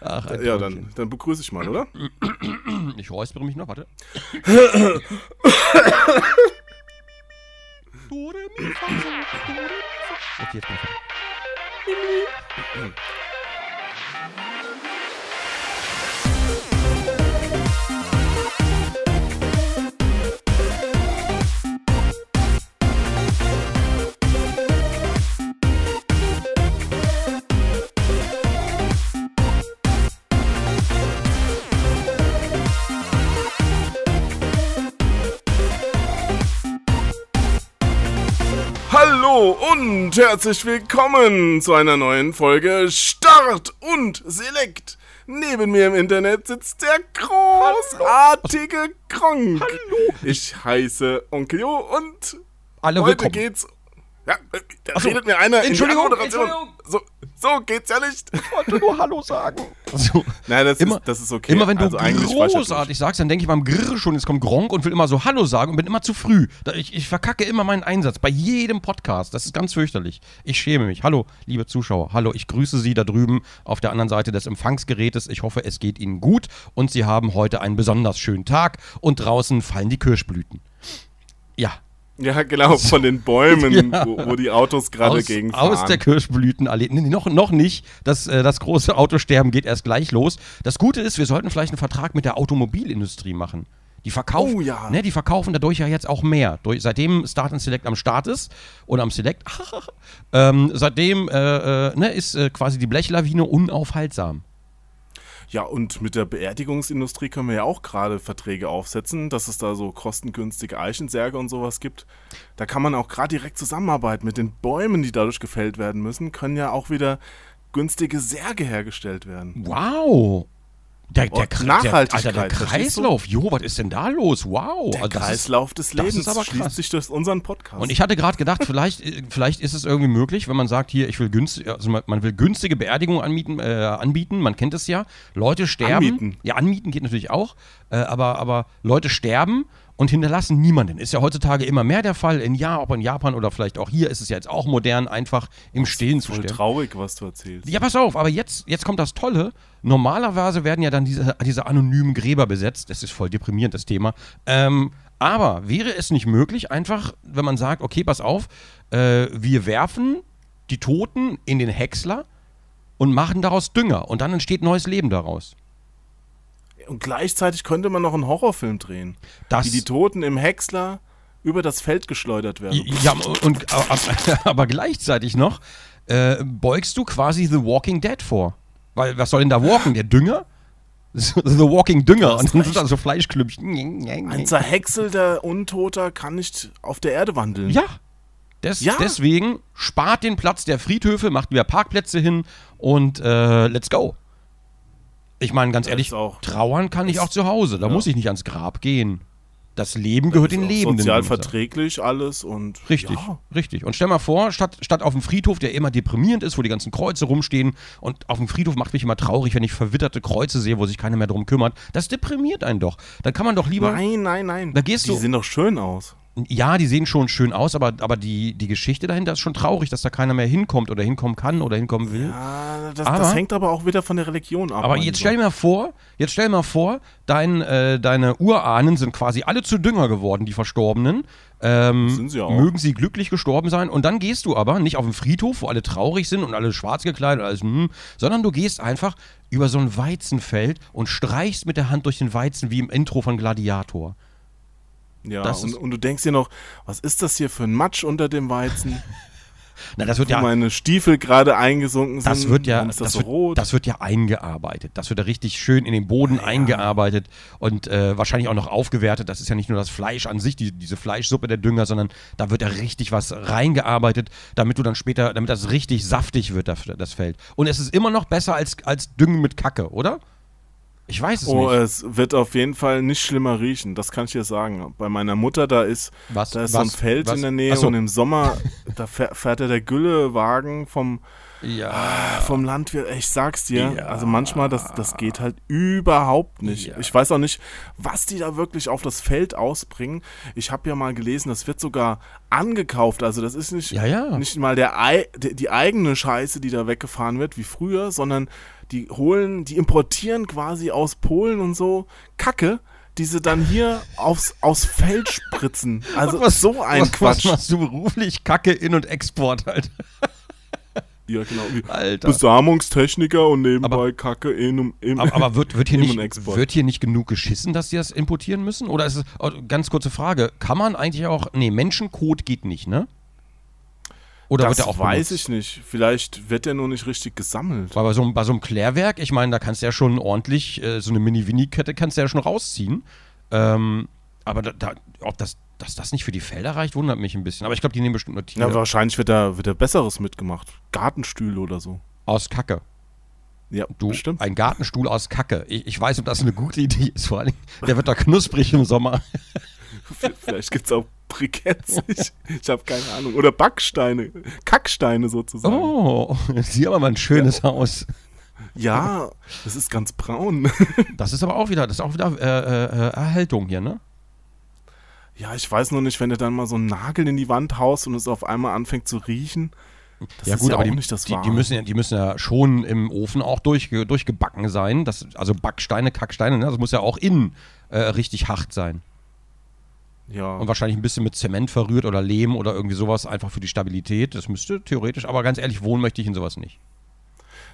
Ach, ein Ja, dann, dann begrüße ich mal, oder? Ich räuspere mich noch, warte. Okay, jetzt bin ich und herzlich willkommen zu einer neuen Folge Start und Select. Neben mir im Internet sitzt der großartige Gronk. Hallo. Ich heiße Onkel Jo und Alle heute willkommen. geht's. Ja, äh, da so. redet mir einer Entschuldigung, in die Moderation. Entschuldigung. So, so geht's ja nicht. Ich wollte nur Hallo sagen. So. Nein, das, Immer, ist, das ist okay. immer wenn du also großartig sagst, dann denke ich beim Grrr schon, jetzt kommt Gronk und will immer so Hallo sagen und bin immer zu früh. Ich, ich verkacke immer meinen Einsatz bei jedem Podcast. Das ist ganz fürchterlich. Ich schäme mich. Hallo, liebe Zuschauer. Hallo, ich grüße Sie da drüben auf der anderen Seite des Empfangsgerätes. Ich hoffe, es geht Ihnen gut und Sie haben heute einen besonders schönen Tag und draußen fallen die Kirschblüten. Ja, Ja, genau, von den Bäumen, Ja. wo, wo die Autos gerade gegen aus der Kirschblütenallee. Nee, noch, noch nicht. Das, äh, das große Autosterben geht erst gleich los. Das Gute ist, wir sollten vielleicht einen Vertrag mit der Automobilindustrie machen. Die verkaufen, Oh ja. ne, die verkaufen dadurch ja jetzt auch mehr. Durch, seitdem Start and Select am Start ist oder am Select, ähm, seitdem äh, äh, ne, ist äh, quasi die Blechlawine unaufhaltsam. Ja, und mit der Beerdigungsindustrie können wir ja auch gerade Verträge aufsetzen, dass es da so kostengünstige Eichensärge und sowas gibt. Da kann man auch gerade direkt zusammenarbeiten mit den Bäumen, die dadurch gefällt werden müssen, können ja auch wieder günstige Särge hergestellt werden. Wow. Der, der, Kre- Nachhaltigkeit, Der, Alter, der? Kreislauf. Jo, was ist denn da los? Wow. Der Also das ist- Kreislauf des das Lebens ist aber schließt krass. sich durch unseren Podcast. Und ich hatte gerade gedacht, vielleicht, äh, vielleicht ist es irgendwie möglich, wenn man sagt, hier, ich will günstig, also man, man will günstige Beerdigungen anbieten, äh, anbieten, man kennt es ja. Leute sterben. Anmieten. Ja, anmieten geht natürlich auch, äh, aber, aber Leute sterben und hinterlassen niemanden. Ist ja heutzutage immer mehr der Fall. In ja, ob in Japan oder vielleicht auch hier ist es ja jetzt auch modern, einfach im Stillen zu Voll sterben. traurig, was du erzählst. Ja, pass auf, aber jetzt, jetzt kommt das Tolle. Normalerweise werden ja dann diese, diese anonymen Gräber besetzt. Das ist voll deprimierend, das Thema. Ähm, aber wäre es nicht möglich, einfach, wenn man sagt, okay, pass auf, äh, wir werfen die Toten in den Häcksler und machen daraus Dünger und dann entsteht neues Leben daraus. Und gleichzeitig könnte man noch einen Horrorfilm drehen, Das, wie die Toten im Häcksler über das Feld geschleudert werden. ja, und, aber, aber gleichzeitig noch äh, beugst du quasi The Walking Dead vor. Weil, was soll denn da walken? Der Dünger? The Walking Dünger. Und dann sind da so Fleischklümpchen. Ein zerhäckselter Untoter kann nicht auf der Erde wandeln. Ja. Des, Ja. Deswegen spart den Platz der Friedhöfe, macht wieder Parkplätze hin und äh, let's go. Ich meine, ganz ehrlich, trauern kann ich auch zu Hause. Da Ja. muss ich nicht ans Grab gehen. Das Leben gehört den Lebenden. Sozial verträglich alles und. Richtig, Ja. richtig. Und stell mal vor, statt, statt auf dem Friedhof, der immer deprimierend ist, wo die ganzen Kreuze rumstehen, und auf dem Friedhof macht mich immer traurig, wenn ich verwitterte Kreuze sehe, wo sich keiner mehr drum kümmert. Das deprimiert einen doch. Dann kann man doch lieber. Nein, nein, nein. Da gehst Die du- sehen doch schön aus. Ja, die sehen schon schön aus, aber, aber die, die Geschichte dahinter ist schon traurig, dass da keiner mehr hinkommt oder hinkommen kann oder hinkommen will. Ja, das, Aber- das hängt aber auch wieder von der Religion ab. Aber jetzt stell dir mal vor, jetzt stell dir mal vor, dein, äh, deine Urahnen sind quasi alle zu Dünger geworden, die Verstorbenen. Ähm, Sind sie auch. Mögen sie glücklich gestorben sein. Und dann gehst du aber nicht auf den Friedhof, wo alle traurig sind und alle schwarz gekleidet, und alles, hm, sondern du gehst einfach über so ein Weizenfeld und streichst mit der Hand durch den Weizen wie im Intro von Gladiator. Ja, das und, und du denkst dir noch, was ist das hier für ein Matsch unter dem Weizen? Na, das wird Wo ja. meine Stiefel gerade eingesunken sind. Das wird ja, das, das, wird, rot? das wird ja eingearbeitet. Das wird ja richtig schön in den Boden eingearbeitet und äh, wahrscheinlich auch noch aufgewertet. Das ist ja nicht nur das Fleisch an sich, die, diese Fleischsuppe der Dünger, sondern da wird ja richtig was reingearbeitet, damit du dann später, damit das richtig saftig wird, das, das Feld. Und es ist immer noch besser als, als Düngen mit Kacke, oder? Ich weiß es Oh, nicht. es wird auf jeden Fall nicht schlimmer riechen, das kann ich dir sagen. Bei meiner Mutter, da ist, Was? da ist so ein Was? Feld Was? in der Nähe so. und im Sommer, da fähr- fährt ja der Güllewagen vom, Ja. vom Landwirt, ich sag's dir, Ja. also manchmal, das, das geht halt überhaupt nicht. Ja. Ich weiß auch nicht, was die da wirklich auf das Feld ausbringen. Ich habe ja mal gelesen, das wird sogar angekauft, also das ist nicht, nicht mal der, die eigene Scheiße, die da weggefahren wird, wie früher, sondern die holen, die importieren quasi aus Polen und so Kacke, die sie dann hier aufs, aufs Feld spritzen. Also so ein was, Quatsch. Was machst du beruflich? Kacke, In- und Export halt. ja, genau. Alter. Besamungstechniker und nebenbei Kacke in und Aber, aber wird, wird, hier nicht, wird hier nicht genug geschissen, dass die das importieren müssen? Oder ist es, oh, ganz kurze Frage, kann man eigentlich auch, nee, Menschenkot geht nicht, ne? Oder das wird der auch weiß benutzt? ich nicht. Vielleicht wird der nur nicht richtig gesammelt. Weil bei so, einem- bei so einem Klärwerk, ich meine, da kannst du ja schon ordentlich, äh, so eine Mini-Winnie-Kette kannst du ja schon rausziehen. Ähm, aber da, da, ob das, dass das nicht für die Felder reicht, wundert mich ein bisschen. Aber ich glaube, die nehmen bestimmt nur Tiere Ja, wahrscheinlich wird da, wird da Besseres mitgemacht. Gartenstühle oder so. aus Kacke. Ja, Du, bestimmt. ein Gartenstuhl aus Kacke. Ich, ich weiß, ob das eine gute Idee ist. Vor allem, der wird da knusprig im Sommer. Vielleicht gibt es auch Briketts. Ich, ich habe keine Ahnung. Oder Backsteine. Kacksteine sozusagen. Oh, sie haben aber ein schönes Haus. Ja, das ist ganz braun. Das ist aber auch wieder, das ist auch wieder äh, äh, Erhaltung hier, ne? Ja, ich weiß nur nicht, wenn du dann mal so einen Nagel in die Wand haust und es auf einmal anfängt zu riechen. Das ja ist gut, ja aber die, nicht das die, die, müssen ja, die müssen ja schon im Ofen auch durchge, durchgebacken sein. Das, also Backsteine, Kacksteine, ne? das muss ja auch innen äh, richtig hart sein. Ja. Und wahrscheinlich ein bisschen mit Zement verrührt oder Lehm oder irgendwie sowas, einfach für die Stabilität. Das müsste theoretisch, aber ganz ehrlich, wohnen möchte ich in sowas nicht.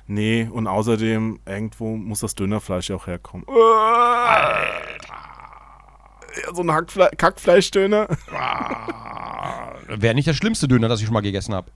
Nee, und außerdem, irgendwo muss das Dönerfleisch ja auch herkommen. Ja, so ein Hackfle Kackfleischdöner. Wäre nicht der schlimmste Döner, das ich schon mal gegessen habe.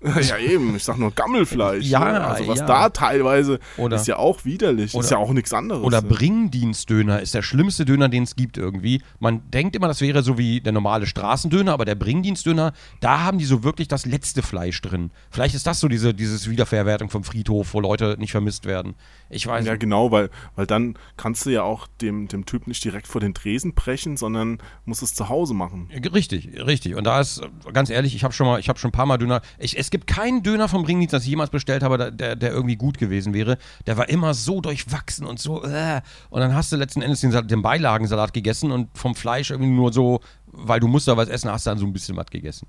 ja, eben. Ich sag nur Gammelfleisch. Ja, ne? Also was ja. da teilweise Oder- ist ja auch widerlich. oder- ist ja auch nichts anderes. Oder ne? Bringdienstdöner ist der schlimmste Döner, den es gibt irgendwie. Man denkt immer, das wäre so wie der normale Straßendöner, aber der Bringdienstdöner, da haben die so wirklich das letzte Fleisch drin. Vielleicht ist das so diese dieses Wiederverwertung vom Friedhof, wo Leute nicht vermisst werden. Ich weiß Ja, genau, weil, weil dann kannst du ja auch dem, dem Typ nicht direkt vor den Tresen brechen, sondern musst es zu Hause machen. Richtig, richtig. Und da ist, äh, ganz ehrlich, ich habe schon mal, ich habe schon ein paar Mal Döner. Ich, es gibt keinen Döner vom Bringdienst, das ich jemals bestellt habe, der- der, irgendwie gut gewesen wäre. Der war immer so durchwachsen und so. Äh. Und dann hast du letzten Endes den, den Beilagensalat gegessen und vom Fleisch irgendwie nur so, weil du musst da was essen, hast du dann so ein bisschen was gegessen.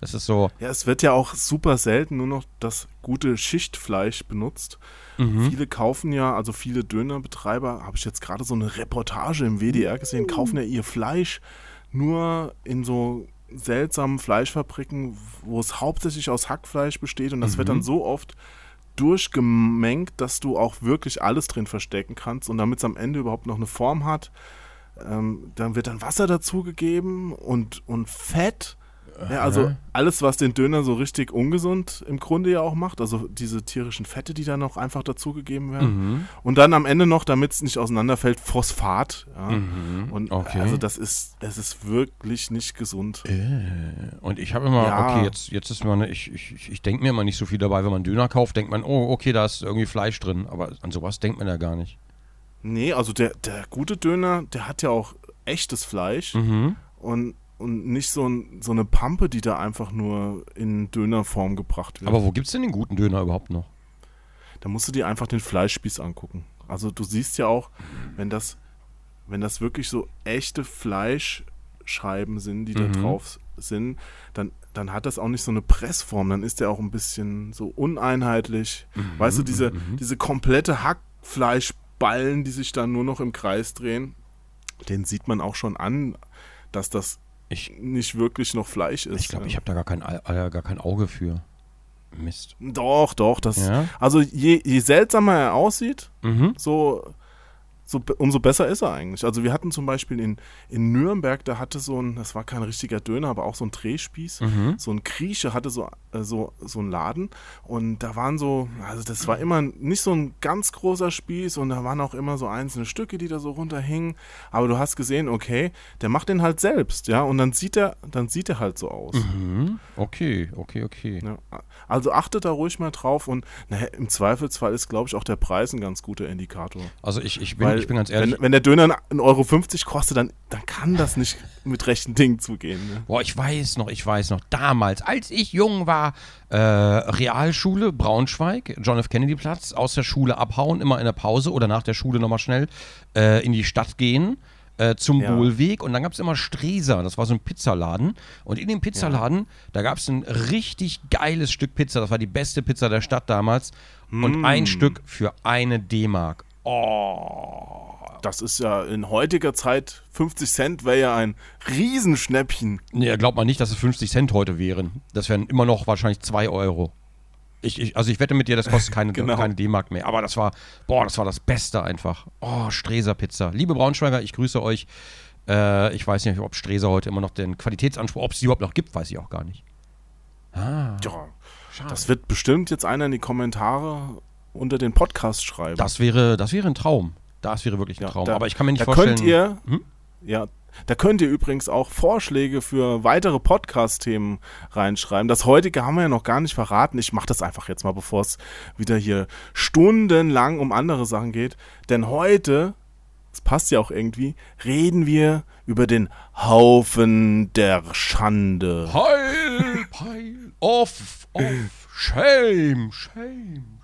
Das ist so. Ja, es wird ja auch super selten nur noch das gute Schichtfleisch benutzt. Mhm. Viele kaufen ja, also viele Dönerbetreiber, habe ich jetzt gerade so eine Reportage im WDR gesehen, kaufen ja ihr Fleisch nur in so seltsamen Fleischfabriken, wo es hauptsächlich aus Hackfleisch besteht und das wird Mhm. dann so oft durchgemengt, dass du auch wirklich alles drin verstecken kannst und damit es am Ende überhaupt noch eine Form hat, ähm, dann wird dann Wasser dazugegeben und, und Fett. Ja, also Aha. alles, was den Döner so richtig ungesund im Grunde ja auch macht, also diese tierischen Fette, die dann noch einfach dazugegeben werden. Mhm. Und dann am Ende noch, damit es nicht auseinanderfällt, Phosphat. Ja. Mhm. Und Okay. also das ist, es ist wirklich nicht gesund. Äh, Und ich habe immer, Ja. okay, jetzt, jetzt ist man, ich, ich, ich- ich denke mir immer nicht so viel dabei, wenn man Döner kauft, denkt man, oh, okay, da ist irgendwie Fleisch drin. Aber an sowas denkt man ja gar nicht. Nee, also der, der gute Döner, der hat ja auch echtes Fleisch Mhm. und, und nicht so, ein, so eine Pampe, die da einfach nur in Dönerform gebracht wird. Aber wo gibt's denn den guten Döner überhaupt noch? da musst du dir einfach den Fleischspieß angucken. Also du siehst ja auch, wenn das, wenn das wirklich so echte Fleischscheiben sind, die Mhm. da drauf sind, dann, dann hat das auch nicht so eine Pressform, dann ist der auch ein bisschen so uneinheitlich. weißt du, diese, diese komplette Hackfleischballen, die sich dann nur noch im Kreis drehen, den sieht man auch schon an, dass das Ich, nicht wirklich noch Fleisch ist. ich glaube, ich habe da gar kein, gar kein Auge für. Mist. Doch, doch, das. Ja? Also je, je seltsamer er aussieht, Mhm. so, so umso besser ist er eigentlich. Also wir hatten zum Beispiel in, in Nürnberg, da hatte so ein, das war kein richtiger Döner, aber auch so ein Drehspieß, Mhm. so ein Grieche hatte so, äh, so, so einen Laden und da waren so, also das war immer nicht so ein ganz großer Spieß und da waren auch immer so einzelne Stücke, die da so runterhingen, aber du hast gesehen, okay, der macht den halt selbst, ja, und dann sieht er, dann sieht er halt so aus. Mhm. Okay, okay, okay. Ja, also achtet da ruhig mal drauf und naja, im Zweifelsfall ist, glaube ich, auch der Preis ein ganz guter Indikator. Also ich, ich bin, Weil ich bin ganz ehrlich. Wenn, wenn der Döner 1,50 Euro kostet, dann, dann kann das nicht mit rechten Dingen zugehen. Ne? Boah, ich weiß noch, ich weiß noch, damals, als ich jung war, äh, Realschule, Braunschweig, John F. Kennedy Platz, aus der Schule abhauen, immer in der Pause oder nach der Schule nochmal schnell äh, in die Stadt gehen äh, zum Ja. Wohlweg und dann gab es immer Streser, das war so ein Pizzaladen und in dem Pizzaladen, da gab es ein richtig geiles Stück Pizza, das war die beste Pizza der Stadt damals und ein Stück für eine D-Mark. Oh, Das ist ja in heutiger Zeit 50 Cent wäre ja ein Riesenschnäppchen. Nee, glaubt man nicht, dass es 50 Cent heute wären. Das wären immer noch wahrscheinlich 2 Euro. Ich, ich, also ich wette mit dir, das kostet keine, Genau. keine D-Mark mehr. Aber das war, boah, das war das Beste einfach. Oh, Streser Pizza. Liebe Braunschweiger, ich grüße euch. Äh, ich weiß nicht, ob Streser heute immer noch den Qualitätsanspruch, ob es die überhaupt noch gibt, weiß ich auch gar nicht. Ah, Ja, schade. das wird bestimmt jetzt einer in die Kommentare unter den Podcast schreiben. Das wäre, das wäre ein Traum. Das wäre wirklich ein Ja, Traum. da- Aber ich kann mir nicht da vorstellen. könnt ihr, Hm? ja, da könnt ihr übrigens auch Vorschläge für weitere Podcast-Themen reinschreiben. Das heutige haben wir ja noch gar nicht verraten. Ich mache das einfach jetzt mal, bevor es wieder hier stundenlang um andere Sachen geht. Denn heute, es passt ja auch irgendwie, reden wir über den Haufen der Schande. Heil, Pile of, of Shame, Shame.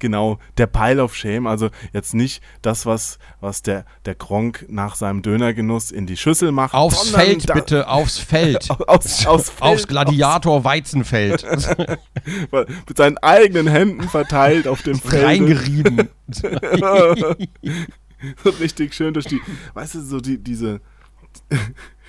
Genau, der Pile of Shame, also jetzt nicht das, was, was der, der Gronk nach seinem Dönergenuss in die Schüssel macht. Aufs Feld da- bitte, aufs Feld. Aus, aus Feld, Aufs Gladiator Weizenfeld. aus, mit seinen eigenen Händen verteilt auf dem Feld. Reingerieben. So richtig schön durch die, weißt du, so die, diese,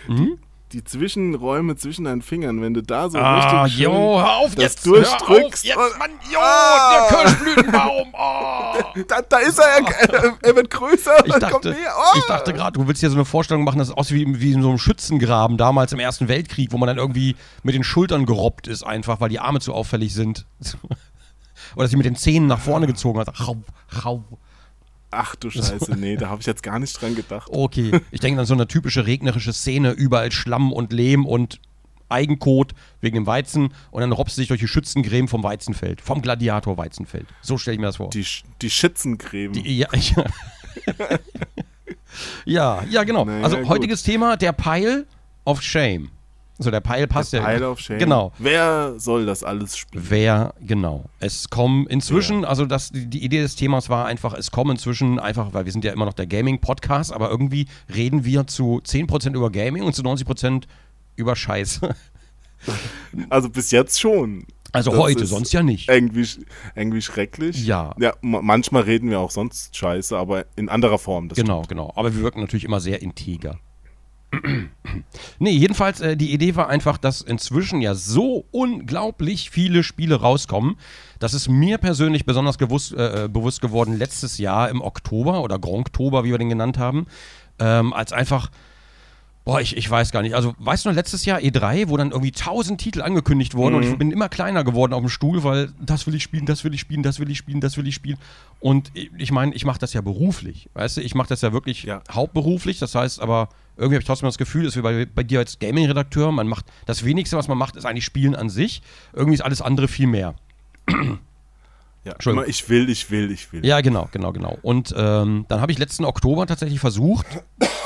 Hm? Die Zwischenräume zwischen deinen Fingern, wenn du da so Ah, richtig schön jo, hör auf das jetzt. durchdrückst Hör auf jetzt, Mann. Jo, Ah. der Kirschblütenbaum. Oh. Da, da ist er, er, er wird größer, Ich kommt dachte. Oh. ich dachte gerade, du willst hier so eine Vorstellung machen, dass es aussieht wie, wie in so einem Schützengraben damals im Ersten Weltkrieg, wo man dann irgendwie mit den Schultern gerobbt ist, einfach, weil die Arme zu auffällig sind. Oder dass sie mit den Zähnen nach vorne gezogen hat. Rau, rau. Ach du Scheiße, nee, da habe ich jetzt gar nicht dran gedacht. Okay, ich denke an so eine typische regnerische Szene, überall Schlamm und Lehm und Eigenkot wegen dem Weizen und dann robst du dich durch die Schützengräben vom Weizenfeld, vom Gladiator Weizenfeld. So stelle ich mir das vor. Die, die Schützengräben. Die, ja, ja. ja, ja, genau. Naja, also gut. heutiges Thema, der Pile of Shame. So, der Pile passt ja. Pile of Shame. Genau. Wer soll das alles spielen? Wer, genau. Es kommen inzwischen, also das, die, Idee des Themas war einfach, es kommen inzwischen einfach, weil wir sind ja immer noch der Gaming-Podcast, aber irgendwie reden wir zu 10% über Gaming und zu 90% über Scheiße. Also bis jetzt schon. Also Das heute, sonst ja nicht. Irgendwie, irgendwie schrecklich. Ja. Ja, ma- manchmal reden wir auch sonst Scheiße, aber in anderer Form. Das Genau, genau. Aber wir wirken natürlich immer sehr integer. nee, jedenfalls, äh, die Idee war einfach, dass inzwischen ja so unglaublich viele Spiele rauskommen. Das ist mir persönlich besonders gewusst, äh, äh, bewusst geworden letztes Jahr im Oktober oder Gronktober, wie wir den genannt haben, ähm, als einfach. Boah, ich, ich weiß gar nicht. Also, weißt du noch, letztes Jahr E3, wo dann irgendwie tausend Titel angekündigt wurden und ich bin immer kleiner geworden auf dem Stuhl, weil das will ich spielen, das will ich spielen, das will ich spielen, das will ich spielen. Und ich ich meine, ich mache das ja beruflich. Weißt du, ich mache das ja wirklich Ja. hauptberuflich. Das heißt aber, irgendwie habe ich trotzdem das Gefühl, dass wir bei, bei dir als Gaming-Redakteur, man macht das wenigste, was man macht, ist eigentlich Spielen an sich. Irgendwie ist alles andere viel mehr. Ja, Entschuldigung. immer ich will, ich will, ich will. Ja, genau, genau, genau. Und ähm, dann habe ich letzten Oktober tatsächlich versucht,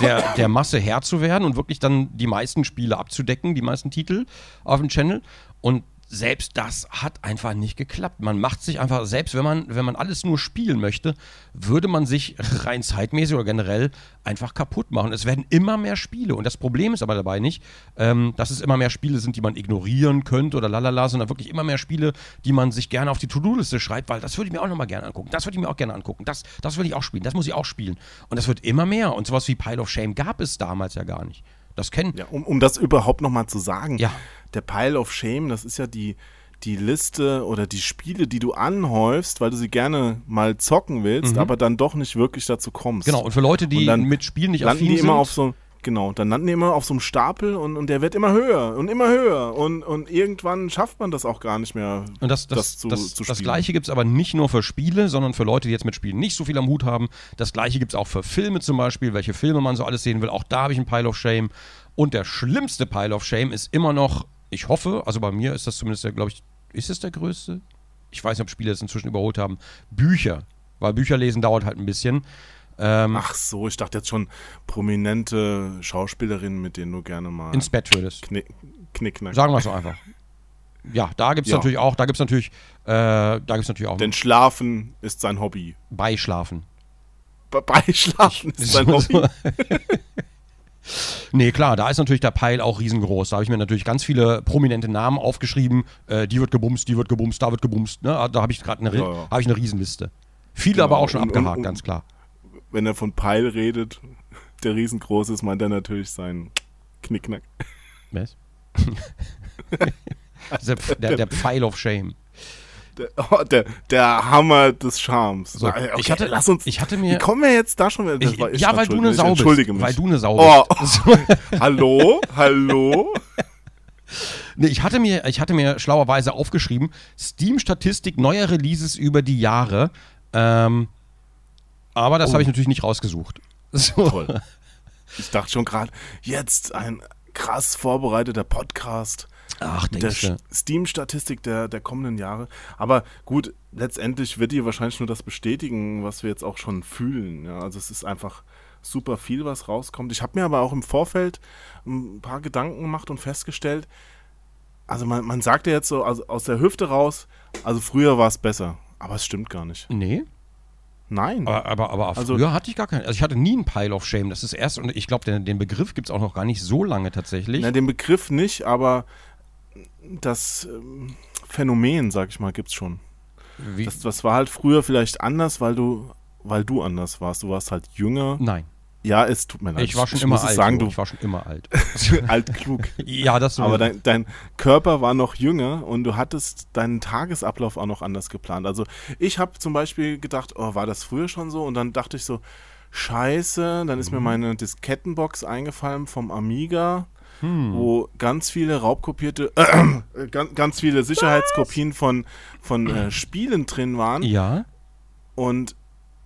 der, der Masse Herr zu werden und wirklich dann die meisten Spiele abzudecken, die meisten Titel auf dem Channel. Und selbst das hat einfach nicht geklappt. Man macht sich einfach, selbst wenn man, wenn man alles nur spielen möchte, würde man sich rein zeitmäßig oder generell einfach kaputt machen. Es werden immer mehr Spiele. Und das Problem ist aber dabei nicht, ähm, dass es immer mehr Spiele sind, die man ignorieren könnte oder lalala, sondern wirklich immer mehr Spiele, die man sich gerne auf die To-Do-Liste schreibt, weil das würde ich mir auch nochmal gerne angucken. Das würde ich mir auch gerne angucken. Das, das will ich auch spielen. Das muss ich auch spielen. Und das wird immer mehr. Und sowas wie Pile of Shame gab es damals ja gar nicht. Das kennen. Ja, um, um das überhaupt nochmal zu sagen, Ja. der Pile of Shame, das ist ja die, die Liste oder die Spiele, die du anhäufst, weil du sie gerne mal zocken willst, aber dann doch nicht wirklich dazu kommst. Mhm. Genau. Und für Leute, die mit Spielen nicht affin die sind. immer auf so genau, dann landen die immer auf so einem Stapel und, und der wird immer höher und immer höher und, und irgendwann schafft man das auch gar nicht mehr. Und das, das, das zu- das, zu das. Gleiche gibt es aber nicht nur für Spiele, sondern für Leute, die jetzt mit Spielen nicht so viel am Hut haben. Das Gleiche gibt es auch für Filme zum Beispiel, welche Filme man so alles sehen will. Auch da habe ich einen Pile of Shame. Und der schlimmste Pile of Shame ist immer noch, ich hoffe, also bei mir ist das zumindest, glaube ich, ist es der größte? Ich weiß nicht, ob Spiele das inzwischen überholt haben. Bücher. Weil Bücher lesen dauert halt ein bisschen. Ähm, Ach so, ich dachte jetzt schon prominente Schauspielerinnen, mit denen du gerne mal ins Bett würdest. knick, knickknack. Sagen wir es so einfach. Ja, da gibt es Ja. natürlich auch, da gibt es natürlich, äh, da gibt's natürlich auch Denn Schlafen ist sein Hobby. Beischlafen. Be- Beischlafen ist sein Hobby. nee, klar, da ist natürlich der Peil auch riesengroß. Da habe ich mir natürlich ganz viele prominente Namen aufgeschrieben. Äh, die wird gebumst, die wird gebumst, da wird gebumst. Ne? Da habe ich gerade eine, Ja, ja. ich eine Riesenliste. Viele Genau. aber auch schon abgehakt, und- und- ganz klar. Wenn er von Peil redet, der riesengroß ist, meint er natürlich seinen Knickknack. Was? der, der, der Pfeil of Shame. Der, oh, der, der Hammer des Charmes. So, okay, ich hatte- lass uns. ich hatte Wie mir- kommen wir jetzt da schon wieder? Ich, ich ja, weil du eine Sau bist. Entschuldige mich. Weil du eine Sau Oh. bist. Hallo? Hallo? Nee, ich hatte mir, ich hatte mir schlauerweise aufgeschrieben, Steam-Statistik neuer Releases über die Jahre. Ähm, aber das Oh. habe ich natürlich nicht rausgesucht. So. Toll. Ich dachte schon gerade, jetzt ein krass vorbereiteter Podcast. Ach, mit der Steam-Statistik der, der kommenden Jahre. Aber gut, letztendlich wird die wahrscheinlich nur das bestätigen, was wir jetzt auch schon fühlen. Ja, also es ist einfach super viel, was rauskommt. Ich habe mir aber auch im Vorfeld ein paar Gedanken gemacht und festgestellt, also man, man sagt ja jetzt so also aus der Hüfte raus, also früher war es besser. Aber es stimmt gar nicht. Nee, Nein. aber, aber, aber Also- früher hatte ich gar keinen. Also ich hatte nie einen Pile of Shame. Das ist erst, und ich glaube, den, den Begriff gibt es auch noch gar nicht so lange tatsächlich. Na, den Begriff nicht, aber das ähm, Phänomen, sag ich mal, gibt's schon. Wie, Das, das war halt früher vielleicht anders, weil du, weil du anders warst. Du warst halt jünger. nein, Ja, es tut mir leid. ich war schon immer muss es alt. sagen, du ich war schon immer alt. alt klug. ja, das. Aber dein, dein Körper war noch jünger und du hattest deinen Tagesablauf auch noch anders geplant. Also ich habe zum Beispiel gedacht, oh, war das früher schon so? Und dann dachte ich so, scheiße, dann ist mir meine Diskettenbox eingefallen vom Amiga, wo ganz viele raubkopierte, äh, ganz, ganz viele Sicherheitskopien von, von äh, Spielen drin waren. ja, Und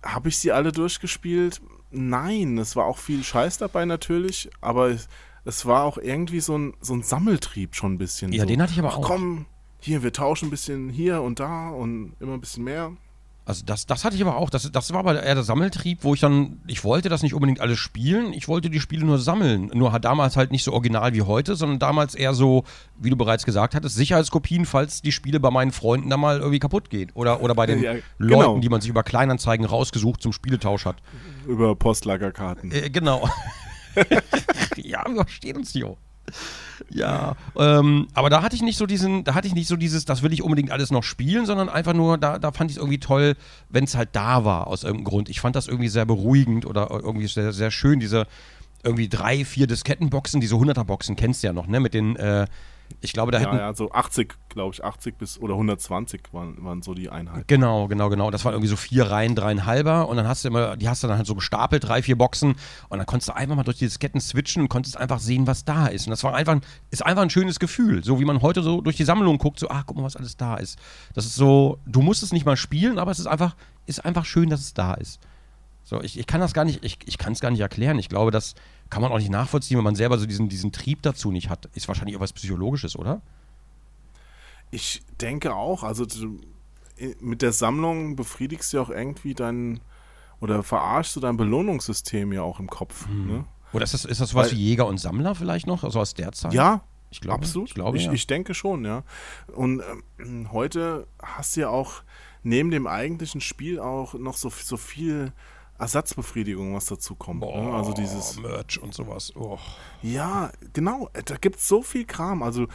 habe ich sie alle durchgespielt? Nein, es war auch viel Scheiß dabei natürlich, aber es, es war auch irgendwie so ein, so ein Sammeltrieb schon ein bisschen. Ja, so. den hatte ich aber Ach, auch. komm, hier, wir tauschen ein bisschen hier und da und immer ein bisschen mehr. Also das, das hatte ich aber auch. Das, das war aber eher der Sammeltrieb, wo ich dann, ich wollte das nicht unbedingt alles spielen, ich wollte die Spiele nur sammeln. Nur hat damals halt nicht so original wie heute, sondern damals eher so, wie du bereits gesagt hattest, Sicherheitskopien, falls die Spiele bei meinen Freunden da mal irgendwie kaputt gehen. Oder, oder bei den Ja, Leuten, genau. die man sich über Kleinanzeigen rausgesucht zum Spieletausch hat. Über Postlagerkarten. Äh, genau. ja, wir verstehen uns hier. Ja, ähm, aber da hatte ich nicht so diesen, da hatte ich nicht so dieses, das will ich unbedingt alles noch spielen, sondern einfach nur, da, da fand ich es irgendwie toll, wenn es halt da war, aus irgendeinem Grund. Ich fand das irgendwie sehr beruhigend oder irgendwie sehr, sehr schön, diese irgendwie drei, vier Diskettenboxen, diese 100er-Boxen, kennst du ja noch, ne, mit den, äh, ich glaube, da hätten, Ja, ja, so 80, glaube ich, 80 bis oder 120 waren, waren so die Einheiten. Genau, genau, genau. Das waren irgendwie so vier Reihen, dreieinhalber und dann hast du immer, die hast du dann halt so gestapelt, drei, vier Boxen und dann konntest du einfach mal durch die Disketten switchen und konntest einfach sehen, was da ist. Und das war einfach, ist einfach ein schönes Gefühl. So wie man heute so durch die Sammlung guckt, so, ah, guck mal, was alles da ist. Das ist so, du musst es nicht mal spielen, aber es ist einfach, ist einfach schön, dass es da ist. So, ich, ich kann das gar nicht, ich, ich kann es gar nicht erklären. Ich glaube, das kann man auch nicht nachvollziehen, wenn man selber so diesen, diesen Trieb dazu nicht hat. Ist wahrscheinlich auch was Psychologisches, oder? Ich denke auch, also mit der Sammlung befriedigst du auch irgendwie dein oder verarschst du dein Belohnungssystem ja auch im Kopf. Hm. Ne? Oder ist das, ist das was Weil- wie Jäger und Sammler vielleicht noch, also aus der Zeit? Ja, Ich glaube, absolut. Ich glaube, ich, ja. ich denke schon, ja. Und ähm, heute hast du ja auch neben dem eigentlichen Spiel auch noch so, so viel Ersatzbefriedigung, was dazu kommt. ne? Also dieses Merch und sowas. Oh. Ja, genau. Da gibt es so viel Kram. Also,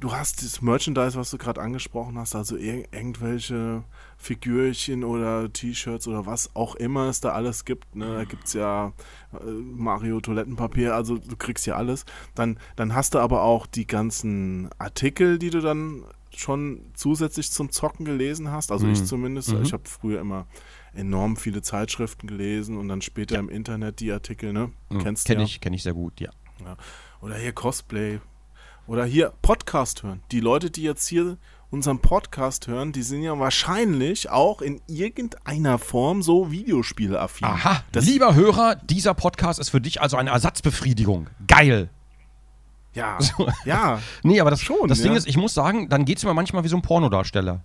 du hast das Merchandise, was du gerade angesprochen hast, also ir irgendwelche Figürchen oder T-Shirts oder was auch immer es da alles gibt. Ne? Da gibt es ja äh, Mario Toilettenpapier, also du kriegst ja alles. Dann, dann hast du aber auch die ganzen Artikel, die du dann schon zusätzlich zum Zocken gelesen hast. Also ich Mhm. zumindest. Mhm. Ich habe früher immer enorm viele Zeitschriften gelesen und dann später im Internet die Artikel, ne? Kennst du Kenn ja. ich, kenn ich sehr gut, ja. Oder hier Cosplay. Oder hier Podcast hören. Die Leute, die jetzt hier unseren Podcast hören, die sind ja wahrscheinlich auch in irgendeiner Form so Videospiele-affin. Aha, Das, lieber Hörer, dieser Podcast ist für dich also eine Ersatzbefriedigung. Geil. ja, ja. Nee, aber das, Schon, das Ding ja. ist, ich muss sagen, dann geht es mir manchmal wie so ein Pornodarsteller.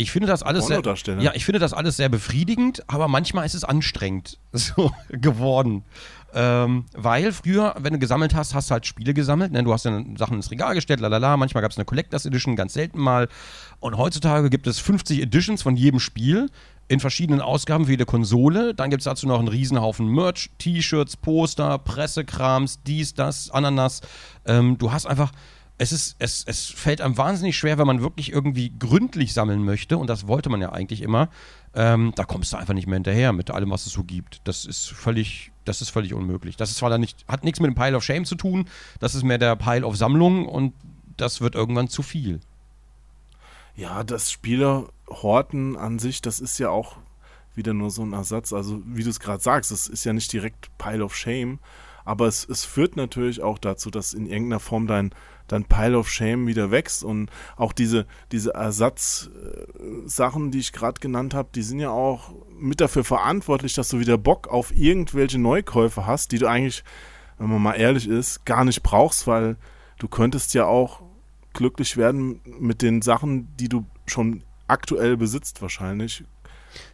Ich finde das alles sehr, ja, ich finde das alles sehr befriedigend, aber manchmal ist es anstrengend so geworden. Ähm, weil früher, wenn du gesammelt hast, hast du halt Spiele gesammelt. Ne? Du hast dann Sachen ins Regal gestellt, lalala. Manchmal gab es eine Collectors Edition, ganz selten mal. Und heutzutage gibt es 50 Editions von jedem Spiel in verschiedenen Ausgaben für jede Konsole. Dann gibt es dazu noch einen Riesenhaufen Merch, T-Shirts, Poster, Pressekrams, dies, das, Ananas. Ähm, du hast einfach. Es, ist, es, es fällt einem wahnsinnig schwer, wenn man wirklich irgendwie gründlich sammeln möchte, und das wollte man ja eigentlich immer. Ähm, da kommst du einfach nicht mehr hinterher mit allem, was es so gibt. Das ist völlig, das ist völlig unmöglich. Das ist zwar dann nicht, hat nichts mit dem Pile of Shame zu tun, das ist mehr der Pile of Sammlung und das wird irgendwann zu viel. Ja, das Spielerhorten an sich, das ist ja auch wieder nur so ein Ersatz. Also, wie du es gerade sagst, es ist ja nicht direkt Pile of Shame, aber es, es führt natürlich auch dazu, dass in irgendeiner Form dein, dein Pile of Shame wieder wächst und auch diese, diese Ersatzsachen, die ich gerade genannt habe, die sind ja auch mit dafür verantwortlich, dass du wieder Bock auf irgendwelche Neukäufe hast, die du eigentlich, wenn man mal ehrlich ist, gar nicht brauchst, weil du könntest ja auch glücklich werden mit den Sachen, die du schon aktuell besitzt wahrscheinlich.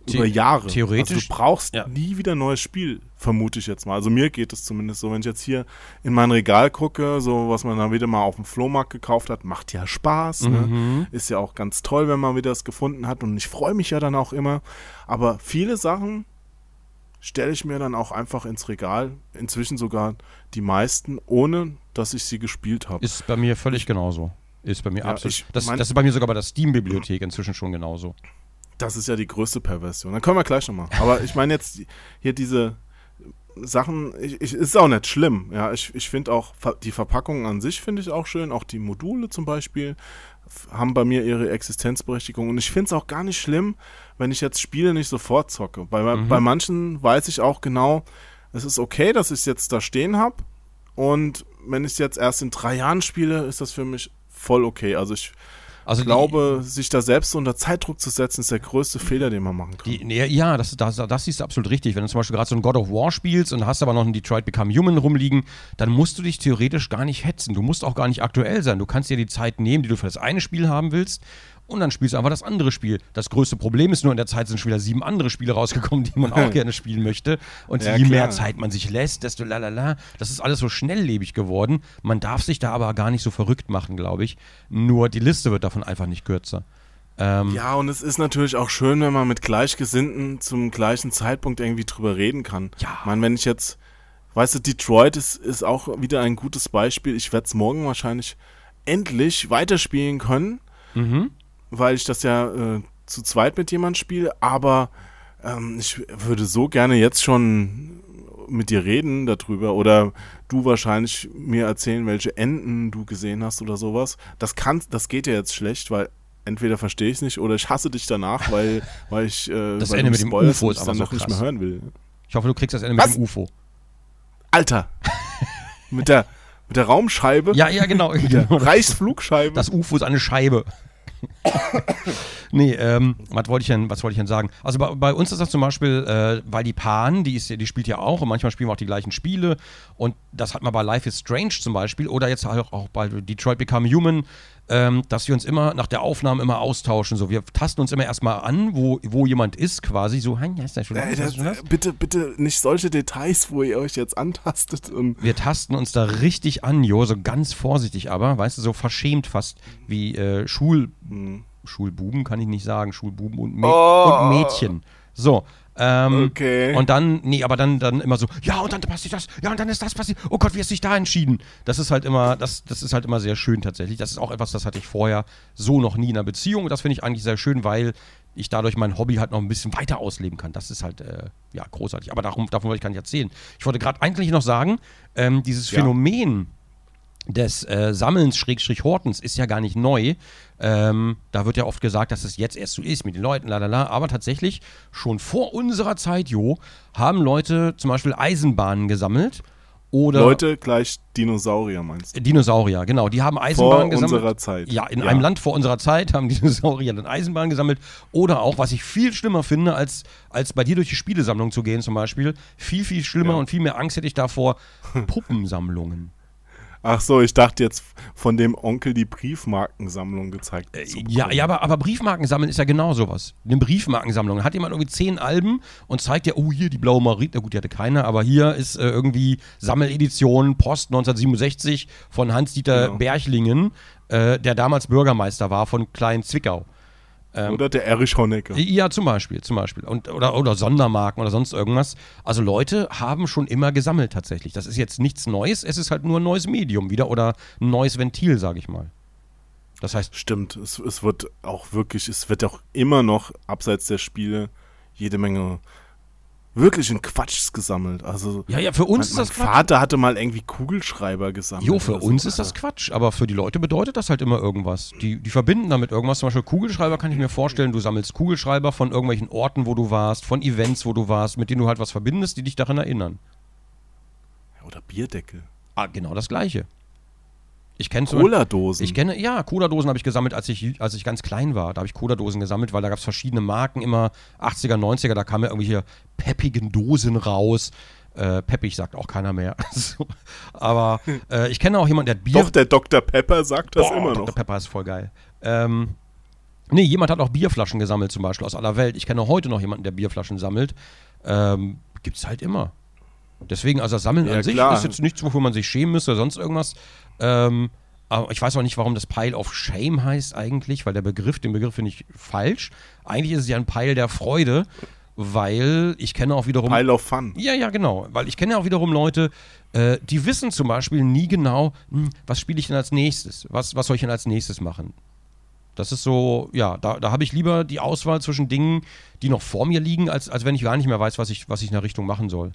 The über Jahre. theoretisch, Also du brauchst ja. nie wieder ein neues Spiel, vermute ich jetzt mal. Also mir geht es zumindest so, wenn ich jetzt hier in mein Regal gucke, so was man dann wieder mal auf dem Flohmarkt gekauft hat, macht ja Spaß. Ne? Mhm. Ist ja auch ganz toll, wenn man wieder das gefunden hat und ich freue mich ja dann auch immer. Aber viele Sachen stelle ich mir dann auch einfach ins Regal, inzwischen sogar die meisten, ohne dass ich sie gespielt habe. Ist bei mir völlig genauso. Ist bei mir Ja, absolut. ich Das, das ist bei mir sogar bei der Steam-Bibliothek inzwischen schon genauso. Das ist ja die größte Perversion. Dann können wir gleich nochmal. Aber ich meine jetzt hier diese Sachen, ich, ich, ist auch nicht schlimm. Ja, ich, ich finde auch die Verpackungen an sich finde ich auch schön. Auch die Module zum Beispiel haben bei mir ihre Existenzberechtigung. Und ich finde es auch gar nicht schlimm, wenn ich jetzt Spiele nicht sofort zocke. Bei, Mhm. bei manchen weiß ich auch genau, es ist okay, dass ich es jetzt da stehen habe. Und wenn ich es jetzt erst in drei Jahren spiele, ist das für mich voll okay. Also ich Also ich glaube, sich da selbst unter Zeitdruck zu setzen, ist der größte Fehler, den man machen kann. Die, nee, ja, das, das, das du absolut richtig. Wenn du zum Beispiel gerade so ein God of War spielst und hast aber noch ein Detroit Become Human rumliegen, dann musst du dich theoretisch gar nicht hetzen. Du musst auch gar nicht aktuell sein. Du kannst dir die Zeit nehmen, die du für das eine Spiel haben willst. Und dann spielst du einfach das andere Spiel. Das größte Problem ist nur, in der Zeit sind schon wieder sieben andere Spiele rausgekommen, die man auch gerne spielen möchte. Und Ja, je klar. mehr Zeit man sich lässt, desto lalala. Das ist alles so schnelllebig geworden. Man darf sich da aber gar nicht so verrückt machen, glaube ich. Nur die Liste wird davon einfach nicht kürzer. Ähm, Ja, und es ist natürlich auch schön, wenn man mit Gleichgesinnten zum gleichen Zeitpunkt irgendwie drüber reden kann. Ja. Ich meine, wenn ich jetzt, weißt du, Detroit ist, ist auch wieder ein gutes Beispiel. Ich werde es morgen wahrscheinlich endlich weiterspielen können, Mhm. Weil ich das ja äh, zu zweit mit jemand spiele, aber ähm, ich würde so gerne jetzt schon mit dir reden darüber oder du wahrscheinlich mir erzählen, welche Enden du gesehen hast oder sowas. Das kann, das geht ja jetzt schlecht, weil entweder verstehe ich es nicht oder ich hasse dich danach, weil, weil ich äh, Das weil Ende mit dem UFO ist dann so noch nicht krass. mehr hören will. Ich hoffe, du kriegst das Ende mit Was? dem UFO. Alter! mit der mit der Raumscheibe, Ja, ja, genau. mit der genau. Reichsflugscheibe. Das UFO ist eine Scheibe. nee, ähm, was wollte ich denn, ich denn sagen? Also bei, bei uns ist das zum Beispiel, äh, weil die Pan, die, ist, die spielt ja auch und manchmal spielen wir auch die gleichen Spiele und das hat man bei Life is Strange zum Beispiel oder jetzt halt auch bei Detroit Become Human, ähm, dass wir uns immer nach der Aufnahme immer austauschen. So, wir tasten uns immer erstmal an, wo, wo jemand ist quasi. So, hein, ja, ist das schon, Ey, ist das schon bitte, bitte nicht solche Details, wo ihr euch jetzt antastet Wir tasten uns da richtig an, Jo, so ganz vorsichtig aber, weißt du, so verschämt fast wie äh, Schul, Hm. Schulbuben kann ich nicht sagen, Schulbuben und, Mä Oh. und Mädchen. So. Ähm, Okay. Und dann, nee, aber dann, dann immer so, ja, und dann passiert das, ja, und dann ist das passiert. Oh Gott, wie hast du dich da entschieden? Das ist halt immer, das, das ist halt immer sehr schön tatsächlich. Das ist auch etwas, das hatte ich vorher so noch nie in einer Beziehung. Und das finde ich eigentlich sehr schön, weil ich dadurch mein Hobby halt noch ein bisschen weiter ausleben kann. Das ist halt, äh, ja, großartig. Aber darum, davon wollte ich gar nicht erzählen. Ich wollte gerade eigentlich noch sagen, ähm, dieses Ja. Phänomen, des äh, Sammelns Schrägstrich Hortens ist ja gar nicht neu. Ähm, da wird ja oft gesagt, dass es jetzt erst so ist mit den Leuten, lalala. Aber tatsächlich, schon vor unserer Zeit, Jo, haben Leute zum Beispiel Eisenbahnen gesammelt. Oder Leute gleich Dinosaurier meinst du? Dinosaurier, genau. Die haben Eisenbahnen Vor gesammelt. unserer Zeit. Ja, in Ja. einem Land vor unserer Zeit haben Dinosaurier dann Eisenbahnen gesammelt. Oder auch, was ich viel schlimmer finde, als, als bei dir durch die Spielesammlung zu gehen zum Beispiel. Viel, viel schlimmer Ja. und viel mehr Angst hätte ich davor. Puppensammlungen. Ach so, ich dachte jetzt von dem Onkel die Briefmarkensammlung gezeigt. Äh, ja, ja, aber, aber Briefmarken sammeln ist ja genau sowas. Eine Briefmarkensammlung. Hat jemand irgendwie zehn Alben und zeigt ja, oh, hier die blaue Marie. Na gut, die hatte keine, aber hier ist äh, irgendwie Sammeledition Post 1967 von Hans-Dieter Genau. Berchlingen, äh, der damals Bürgermeister war von Klein-Zwickau. Oder der Erich Honecker. Ja, zum Beispiel, zum Beispiel. Und, oder, oder Sondermarken oder sonst irgendwas. Also Leute haben schon immer gesammelt tatsächlich. Das ist jetzt nichts Neues, es ist halt nur ein neues Medium wieder oder ein neues Ventil, sage ich mal. Das heißt, Stimmt, es, es wird auch wirklich, es wird auch immer noch abseits der Spiele jede Menge wirklichen Quatsch gesammelt. Also ja, ja, für uns mein, ist mein das Quatsch. Vater hatte mal irgendwie Kugelschreiber gesammelt. Jo, für oder so. uns ist das Quatsch, aber für die Leute bedeutet das halt immer irgendwas. Die, die verbinden damit irgendwas. Zum Beispiel Kugelschreiber kann ich mir vorstellen, du sammelst Kugelschreiber von irgendwelchen Orten, wo du warst, von Events, wo du warst, mit denen du halt was verbindest, die dich daran erinnern. Oder Bierdeckel. Ah, genau das Gleiche. Ich kenne Cola-Dosen. Ich kenne, ja, Cola-Dosen habe ich gesammelt, als ich, als ich ganz klein war. Da habe ich Cola-Dosen gesammelt, weil da gab es verschiedene Marken, immer 80er, 90er, da kamen ja irgendwelche peppigen Dosen raus. Äh, peppig sagt auch keiner mehr. So. Aber äh, ich kenne auch jemanden, der hat Bier. Doch, der Dr. Pepper sagt das Boah, immer Dr. noch. Pepper ist voll geil. Ähm, nee, jemand hat auch Bierflaschen gesammelt, zum Beispiel aus aller Welt. Ich kenne heute noch jemanden, der Bierflaschen sammelt. Ähm, gibt's halt immer. Deswegen, also das Sammeln Ja, an sich klar. ist jetzt nichts, wofür man sich schämen müsste oder sonst irgendwas. Ähm, aber ich weiß auch nicht, warum das Pile of Shame heißt eigentlich, weil der Begriff, den Begriff finde ich falsch. Eigentlich ist es ja ein Pile der Freude, weil ich kenne auch wiederum. Pile of Fun. Ja, ja, genau. Weil ich kenne ja auch wiederum Leute, äh, die wissen zum Beispiel nie genau, hm, was spiele ich denn als nächstes? Was, was soll ich denn als nächstes machen? Das ist so, ja, da, da habe ich lieber die Auswahl zwischen Dingen, die noch vor mir liegen, als, als wenn ich gar nicht mehr weiß, was ich, was ich in der Richtung machen soll.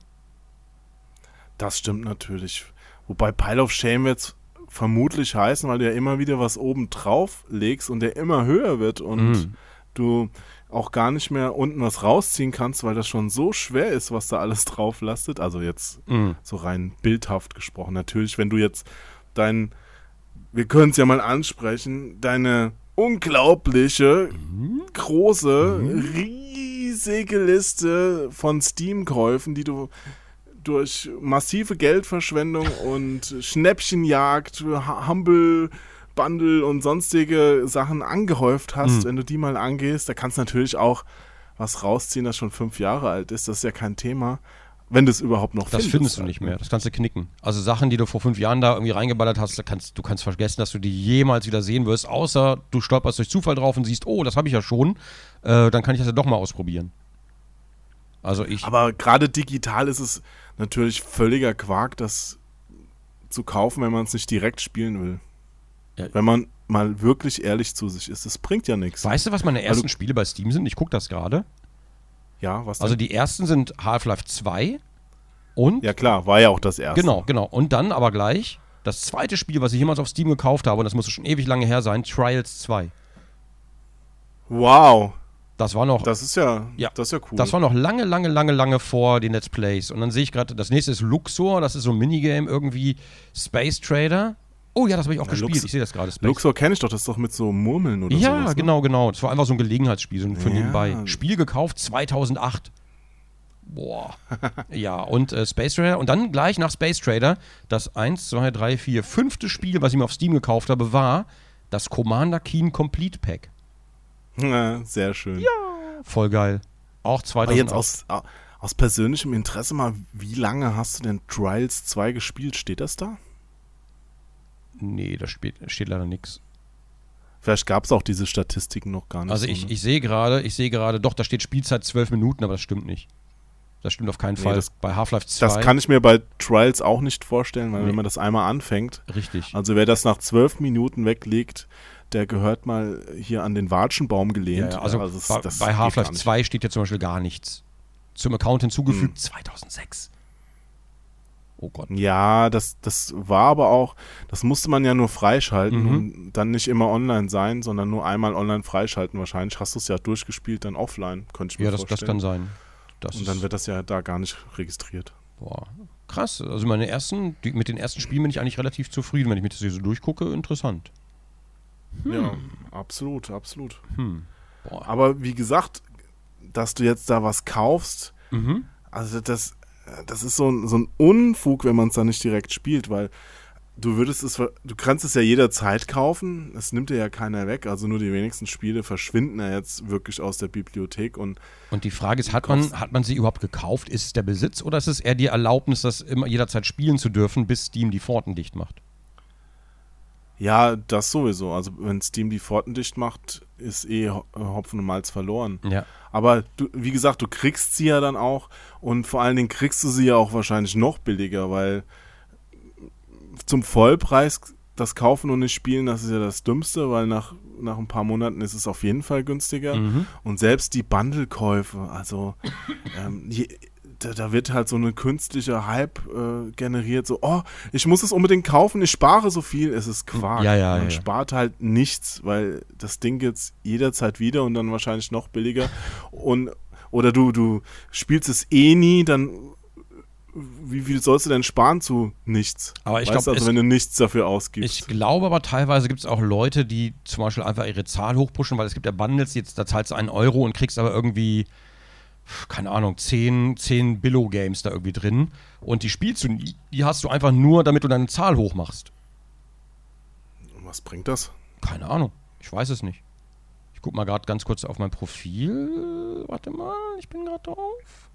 Das stimmt natürlich. Wobei Pile of Shame jetzt vermutlich heißen, weil du ja immer wieder was oben drauf legst und der immer höher wird und Mhm. du auch gar nicht mehr unten was rausziehen kannst, weil das schon so schwer ist, was da alles drauf lastet. Also jetzt Mhm. so rein bildhaft gesprochen. Natürlich, wenn du jetzt dein, wir können es ja mal ansprechen, deine unglaubliche, große, riesige Liste von Steam-Käufen, die du durch massive Geldverschwendung und Schnäppchenjagd, Humble Bundle und sonstige Sachen angehäuft hast, Mhm. wenn du die mal angehst, da kannst du natürlich auch was rausziehen, das schon fünf Jahre alt ist. Das ist ja kein Thema. Wenn du es überhaupt noch Das findest. findest du halt, nicht ne? mehr. Das kannst du knicken. Also Sachen, die du vor fünf Jahren da irgendwie reingeballert hast, kannst, du kannst vergessen, dass du die jemals wieder sehen wirst, außer du stolperst durch Zufall drauf und siehst, oh, das habe ich ja schon. Äh, dann kann ich das ja doch mal ausprobieren. Also ich. Aber gerade digital ist es natürlich völliger Quark, das zu kaufen, wenn man es nicht direkt spielen will. Ja. Wenn man mal wirklich ehrlich zu sich ist. Das bringt ja nichts. Weißt du, was meine ersten Also- Spiele bei Steam sind? Ich gucke das gerade. Ja, was Also denn? die ersten sind Half-Life 2 und Ja klar, war ja auch das erste. genau, genau. Und dann aber gleich das zweite Spiel, was ich jemals auf Steam gekauft habe, und das muss schon ewig lange her sein, Trials 2. Wow, Das war noch, das ist ja, Ja, das ist ja cool. das war noch lange, lange, lange, lange vor den Let's Plays. Und dann sehe ich gerade, das nächste ist Luxor, das ist so ein Minigame, irgendwie Space Trader. Oh ja, das habe ich auch Ja, gespielt. Lux- ich sehe das gerade. Luxor kenne ich doch, das ist doch mit so Murmeln oder Ja, sowas. ne? genau, genau. Das war einfach so ein Gelegenheitsspiel, so ein für Ja. nebenbei. Spiel gekauft 2008. Boah. ja, und äh, Space Trader. Und dann gleich nach Space Trader, das 1, 2, 3, 4, fünfte Spiel, was ich mir auf Steam gekauft habe, war das Commander Keen Complete Pack. Ja, sehr schön. Voll geil. Auch 2008. Aber jetzt aus, au- aus persönlichem Interesse mal, wie lange hast du denn Trials 2 gespielt? Steht das da? Nee, da steht, steht leider nichts. Vielleicht gab es auch diese Statistiken noch gar nicht. Also so, ich, ne? ich sehe gerade, ich sehe gerade, doch, da steht Spielzeit 12 Minuten, aber das stimmt nicht. Das stimmt auf keinen Nee, Fall. das- Bei Half-Life 2. Das kann ich mir bei Trials auch nicht vorstellen, weil Nee. wenn man das einmal anfängt, Richtig. also wer das nach zwölf Minuten weglegt, der gehört mal hier an den Watschenbaum Ja, gelehnt. ja, also das- bei, das bei geht Half-Life gar nicht. 2 steht ja zum Beispiel gar nichts. Zum Account hinzugefügt Hm. 2006. Oh Gott. Ja, das, das war aber auch, das musste man ja nur freischalten Mhm. und dann nicht immer online sein, sondern nur einmal online freischalten. Wahrscheinlich hast du es ja durchgespielt, dann offline, könnte ich mir Ja, das, das vorstellen. kann sein. Das und dann wird das ja da gar nicht registriert. boah, krass. Also meine ersten, die, mit den ersten Spielen bin ich eigentlich relativ zufrieden, wenn ich mir das hier so durchgucke. Interessant. Ja, absolut, absolut. Hm. Boah. Aber wie gesagt, dass du jetzt da was kaufst, Mhm. also das, das ist so ein, so ein Unfug, wenn man es da nicht direkt spielt, weil du würdest es, du kannst es ja jederzeit kaufen. Es nimmt dir ja keiner weg. Also nur die wenigsten Spiele verschwinden ja jetzt wirklich aus der Bibliothek und. Und die Frage ist, hat man, hat man sie überhaupt gekauft? Ist es der Besitz oder ist es eher die Erlaubnis, das immer jederzeit spielen zu dürfen, bis Steam die Pforten dicht macht? Ja, das sowieso. Also wenn Steam die Pforten dicht macht, ist eh Hopfen und Malz verloren. Ja. Aber du, wie gesagt, du kriegst sie ja dann auch und vor allen Dingen kriegst du sie ja auch wahrscheinlich noch billiger, weil zum Vollpreis das Kaufen und nicht Spielen, das ist ja das Dümmste, weil nach, nach ein paar Monaten ist es auf jeden Fall günstiger. Mhm. Und selbst die Bundle-Käufe, also ähm, je, da, da, wird halt so eine künstliche Hype äh, generiert, so, oh, ich muss es unbedingt kaufen, ich spare so viel, es ist Quark. Ja, ja, Man ja. spart halt nichts, weil das Ding jetzt jederzeit wieder und dann wahrscheinlich noch billiger. Und, oder du, du spielst es eh nie, dann wie viel sollst du denn sparen zu nichts? Aber ich glaube, also, wenn du nichts dafür ausgibst. Ich glaube aber teilweise gibt es auch Leute, die zum Beispiel einfach ihre Zahl hochpushen, weil es gibt ja Bundles, jetzt, da zahlst du einen Euro und kriegst aber irgendwie, keine Ahnung, 10, 10 Billo-Games da irgendwie drin. Und die spielst du nie. Die hast du einfach nur, damit du deine Zahl hochmachst. Was bringt das? Keine Ahnung. Ich weiß es nicht. Ich guck mal gerade ganz kurz auf mein Profil. Warte mal, ich bin gerade drauf.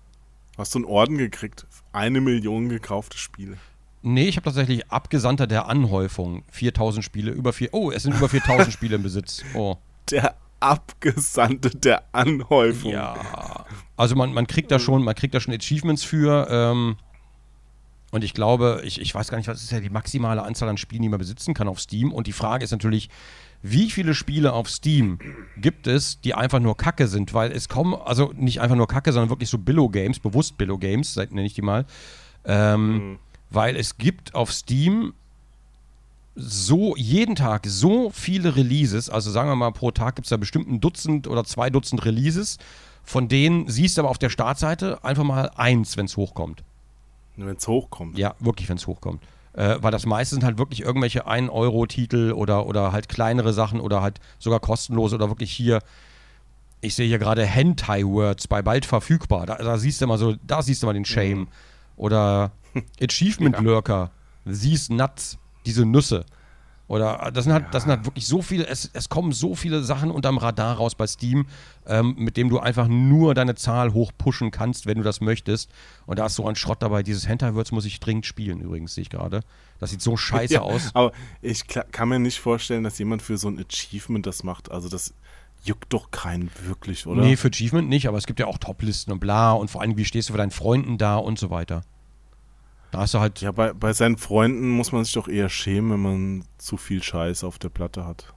Hast du einen Orden gekriegt? Eine Million gekaufte Spiele. Nee, ich habe tatsächlich Abgesandter der Anhäufung. 4000 Spiele, über vier. Oh, es sind über 4000 Spiele im Besitz. Oh. Der Abgesandte der Anhäufung. Ja. Also man, man kriegt da schon, man kriegt da schon Achievements für. Ähm, und ich glaube, ich, ich weiß gar nicht, was ist ja die maximale Anzahl an Spielen, die man besitzen kann auf Steam. Und die Frage ist natürlich, wie viele Spiele auf Steam gibt es, die einfach nur Kacke sind? Weil es kommen, also nicht einfach nur Kacke, sondern wirklich so Billo-Games, bewusst Billo-Games, nenne ich die mal. Ähm, Mhm. Weil es gibt auf Steam so jeden Tag so viele Releases, also sagen wir mal, pro Tag gibt es da bestimmt ein Dutzend oder zwei Dutzend Releases, von denen siehst du aber auf der Startseite einfach mal eins, wenn es hochkommt. Wenn es hochkommt. Ja, wirklich, wenn es hochkommt. Äh, weil das meiste sind halt wirklich irgendwelche 1-Euro-Titel oder, oder halt kleinere Sachen oder halt sogar kostenlose oder wirklich hier. Ich sehe hier gerade Hentai-Words bei bald verfügbar. Da, da siehst du mal so, da siehst du mal den Shame. Oder Achievement Lurker. Siehst Nuts, diese Nüsse. Oder das sind halt, das sind halt wirklich so viele, es, es kommen so viele Sachen unterm Radar raus bei Steam, ähm, mit dem du einfach nur deine Zahl hochpushen kannst, wenn du das möchtest. Und da ist so ein Schrott dabei. Dieses Hentai-Words muss ich dringend spielen, übrigens, sehe ich gerade. Das sieht so scheiße Ja, aus. Aber ich kann mir nicht vorstellen, dass jemand für so ein Achievement das macht. Also das juckt doch keinen wirklich, oder? Nee, für Achievement nicht, aber es gibt ja auch Toplisten und bla und vor allem, wie stehst du für deinen Freunden da und so weiter. Da hast du halt, ja, bei, bei seinen Freunden muss man sich doch eher schämen, wenn man zu viel Scheiß auf der Platte hat.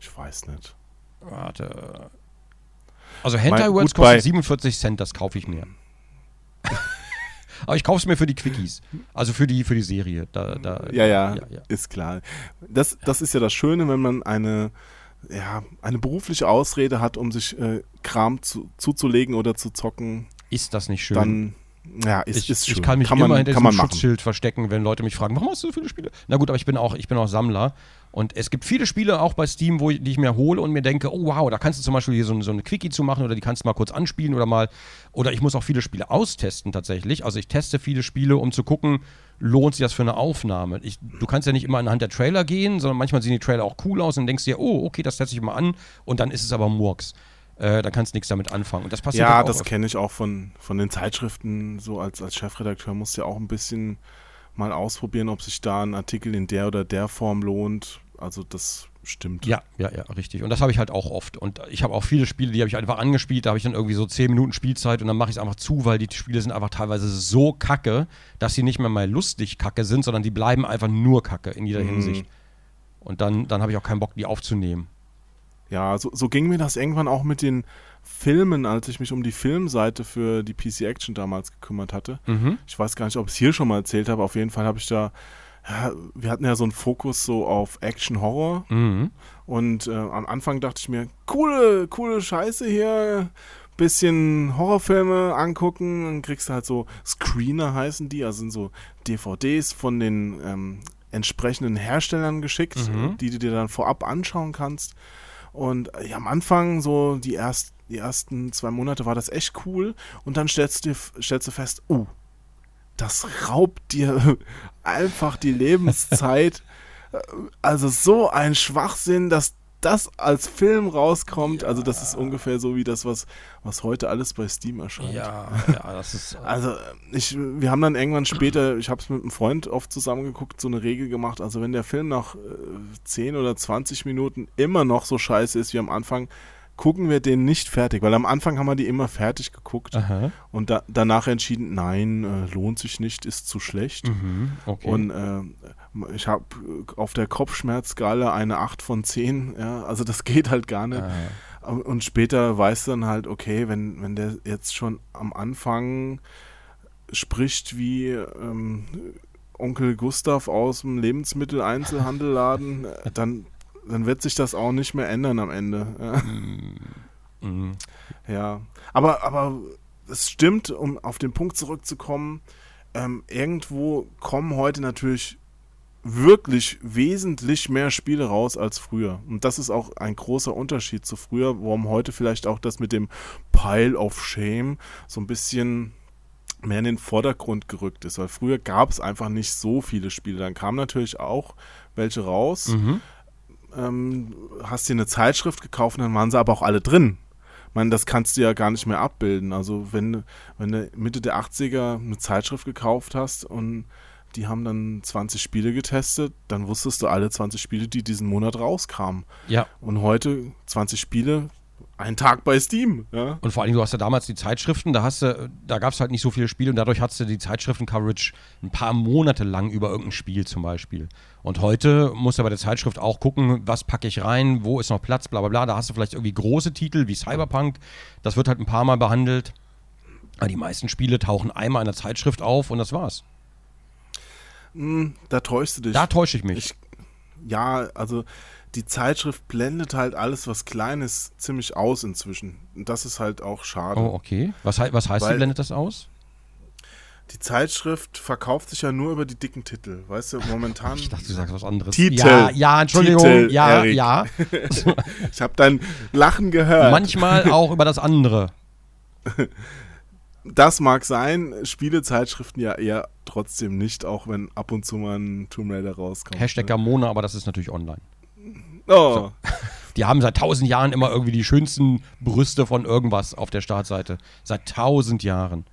Ich weiß nicht. warte. Also gut, bei- kostet 47 Cent, das kaufe ich mir. aber ich kaufe es mir für die Quickies. Also für die, für die Serie. Da, da, Ja, ja, ja, ja. ist klar. Das, das ist ja das Schöne, wenn man eine, ja, eine berufliche Ausrede hat, um sich äh, Kram zu, zuzulegen oder zu zocken, Ist das nicht schön? dann ja, ist, ich, ist ich kann mich man, immer hinter kann diesem man. Schutzschild verstecken, wenn Leute mich fragen, warum hast du so viele Spiele? Na gut, aber ich bin auch, ich bin auch Sammler. Und es gibt viele Spiele auch bei Steam, wo ich, die ich mir hole und mir denke, oh wow, da kannst du zum Beispiel hier so, so eine Quickie zu machen oder die kannst du mal kurz anspielen oder mal. Oder ich muss auch viele Spiele austesten tatsächlich. Also ich teste viele Spiele, um zu gucken, lohnt sich das für eine Aufnahme. Ich, du kannst ja nicht immer anhand der Trailer gehen, sondern manchmal sehen die Trailer auch cool aus und denkst dir, oh, okay, das teste ich mal an und dann ist es aber Murks. Äh, da kannst du nichts damit anfangen. Und das passiert Ja, auch das öfter. kenne ich auch von, von den Zeitschriften. So als, als Chefredakteur musst du ja auch ein bisschen mal ausprobieren, ob sich da ein Artikel in der oder der Form lohnt. Also das stimmt. Ja, ja, ja, richtig. Und das habe ich halt auch oft. Und ich habe auch viele Spiele, die habe ich einfach angespielt, da habe ich dann irgendwie so 10 Minuten Spielzeit und dann mache ich es einfach zu, weil die Spiele sind einfach teilweise so kacke, dass sie nicht mehr mal lustig kacke sind, sondern die bleiben einfach nur kacke in jeder Mhm. Hinsicht. Und dann, dann habe ich auch keinen Bock, die aufzunehmen. Ja, so, so ging mir das irgendwann auch mit den Filmen, als ich mich um die Filmseite für die PC Action damals gekümmert hatte. Mhm. Ich weiß gar nicht, ob ich es hier schon mal erzählt habe. Auf jeden Fall habe ich da, ja, wir hatten ja so einen Fokus so auf Action-Horror. Mhm. Und äh, am Anfang dachte ich mir, coole, coole Scheiße hier. Bisschen Horrorfilme angucken, dann kriegst du halt so Screener heißen die, also sind so DVDs von den ähm, entsprechenden Herstellern geschickt, Mhm. die du dir dann vorab anschauen kannst. Und äh, ja, am Anfang, so die, erst, die ersten zwei Monate war das echt cool. Und dann stellst du, stellst du fest, uh, das raubt dir einfach die Lebenszeit. Also so ein Schwachsinn, dass das als Film rauskommt, ja. also das ist ungefähr so wie das, was, was heute alles bei Steam erscheint. Ja, ja, das ist. Äh also ich, wir haben dann irgendwann später, ich habe es mit einem Freund oft zusammengeguckt, so eine Regel gemacht. Also wenn der Film nach äh, 10 oder 20 Minuten immer noch so scheiße ist wie am Anfang, gucken wir den nicht fertig, weil am Anfang haben wir die immer fertig geguckt Aha. und da, danach entschieden, nein, äh, lohnt sich nicht, ist zu schlecht. Mhm, okay. Und äh, ich habe auf der Kopfschmerzskala eine 8 von 10, ja, also das geht halt gar nicht. Aha. Und später weißt du dann halt, okay, wenn, wenn der jetzt schon am Anfang spricht wie ähm, Onkel Gustav aus dem Lebensmitteleinzelhandelladen, dann dann wird sich das auch nicht mehr ändern am Ende. Ja, mhm. ja. aber, aber es stimmt, um auf den Punkt zurückzukommen, ähm, irgendwo kommen heute natürlich wirklich wesentlich mehr Spiele raus als früher. Und das ist auch ein großer Unterschied zu früher, warum heute vielleicht auch das mit dem Pile of Shame so ein bisschen mehr in den Vordergrund gerückt ist, weil früher gab es einfach nicht so viele Spiele. Dann kamen natürlich auch welche raus, mhm ähm, hast dir eine Zeitschrift gekauft, dann waren sie aber auch alle drin. Ich meine, das kannst du ja gar nicht mehr abbilden. Also wenn, wenn du Mitte der 80er eine Zeitschrift gekauft hast und die haben dann 20 Spiele getestet, dann wusstest du alle 20 Spiele, die diesen Monat rauskamen. Ja. Und heute 20 Spiele, ein Tag bei Steam. Ja? Und vor allem, du hast ja damals die Zeitschriften, da hast du, da gab es halt nicht so viele Spiele und dadurch hattest du die Zeitschriften-Coverage ein paar Monate lang über irgendein Spiel zum Beispiel. Und heute musst du bei der Zeitschrift auch gucken, was packe ich rein, wo ist noch Platz, bla bla bla. Da hast du vielleicht irgendwie große Titel wie Cyberpunk, das wird halt ein paar Mal behandelt. Aber die meisten Spiele tauchen einmal in der Zeitschrift auf und das war's. Hm, da täuschst du dich. Da täusche ich mich. Ich, ja, also die Zeitschrift blendet halt alles, was klein ist, ziemlich aus inzwischen. Und das ist halt auch schade. Oh, okay. Was, was heißt, sie blendet das aus? Die Zeitschrift verkauft sich ja nur über die dicken Titel. Weißt du, momentan. Ich dachte, du sagst was anderes. Titel. Ja, ja Entschuldigung. Titel, ja, Eric. ja. ich habe dein Lachen gehört. Manchmal auch über das andere. Das mag sein, Spielezeitschriften ja eher trotzdem nicht, auch wenn ab und zu mal ein Tomb Raider rauskommt. Hashtag Gamona, aber das ist natürlich online. Oh. So. Die haben seit tausend Jahren immer irgendwie die schönsten Brüste von irgendwas auf der Startseite. Seit tausend Jahren.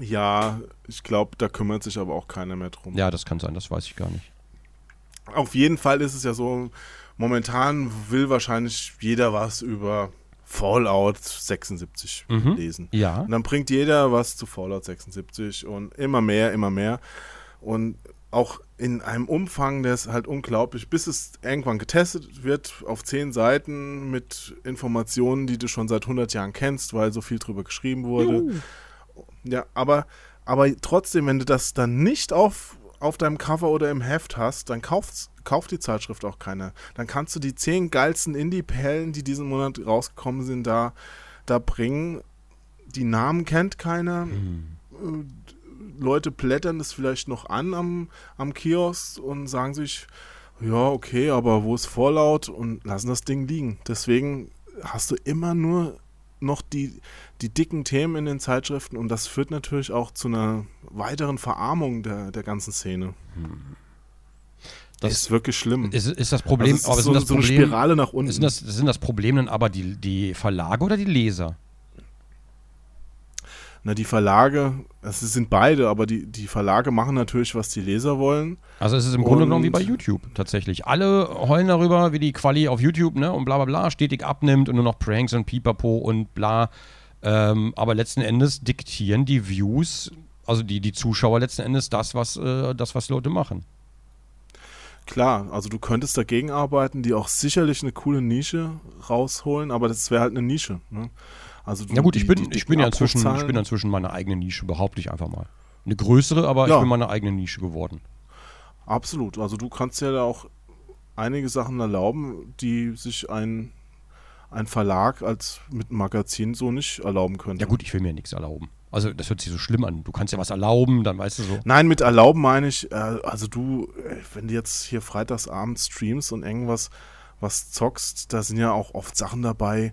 Ja, ich glaube, da kümmert sich aber auch keiner mehr drum. Ja, das kann sein, das weiß ich gar nicht. Auf jeden Fall ist es ja so, momentan will wahrscheinlich jeder was über Fallout 76 mhm. lesen. Ja. Und dann bringt jeder was zu Fallout 76 und immer mehr, immer mehr. Und auch in einem Umfang, der ist halt unglaublich, bis es irgendwann getestet wird auf zehn Seiten mit Informationen, die du schon seit 100 Jahren kennst, weil so viel drüber geschrieben wurde. Juhu. Ja, aber, aber trotzdem, wenn du das dann nicht auf, auf deinem Cover oder im Heft hast, dann kaufst, kauft die Zeitschrift auch keiner. Dann kannst du die zehn geilsten Indie-Perlen, die diesen Monat rausgekommen sind, da, da bringen. Die Namen kennt keiner. Mhm. Leute blättern das vielleicht noch an am, am Kiosk und sagen sich, ja, okay, aber wo ist Vorlaut und lassen das Ding liegen. Deswegen hast du immer nur noch die, die dicken Themen in den Zeitschriften und das führt natürlich auch zu einer weiteren Verarmung der, der ganzen Szene. Das ist wirklich schlimm. Ist, ist das Problem, also ist so, das so Problem, eine Spirale nach unten. Sind das, sind das Problem dann aber die, die Verlage oder die Leser? Na, die Verlage, es sind beide, aber die, die Verlage machen natürlich, was die Leser wollen. Also es ist im Grunde genommen wie bei YouTube tatsächlich. Alle heulen darüber, wie die Quali auf YouTube, ne, und bla bla bla, stetig abnimmt und nur noch Pranks und Pipapo und bla. Ähm, aber letzten Endes diktieren die Views, also die, die Zuschauer letzten Endes das, was, äh, das, was Leute machen. Klar, also du könntest dagegen arbeiten, die auch sicherlich eine coole Nische rausholen, aber das wäre halt eine Nische. Ne? Also du, ja gut, ich bin, ich, bin ja inzwischen, ich bin inzwischen meine eigene Nische, behaupte ich einfach mal. Eine größere, aber ja. ich bin meine eigene Nische geworden. Absolut. Also du kannst ja da auch einige Sachen erlauben, die sich ein, ein Verlag als mit einem Magazin so nicht erlauben könnte. Ja gut, ich will mir nichts erlauben. Also das hört sich so schlimm an. Du kannst ja was erlauben, dann weißt du so. Nein, mit erlauben meine ich, äh, also du, äh, wenn du jetzt hier freitagsabend streamst und irgendwas was zockst, da sind ja auch oft Sachen dabei,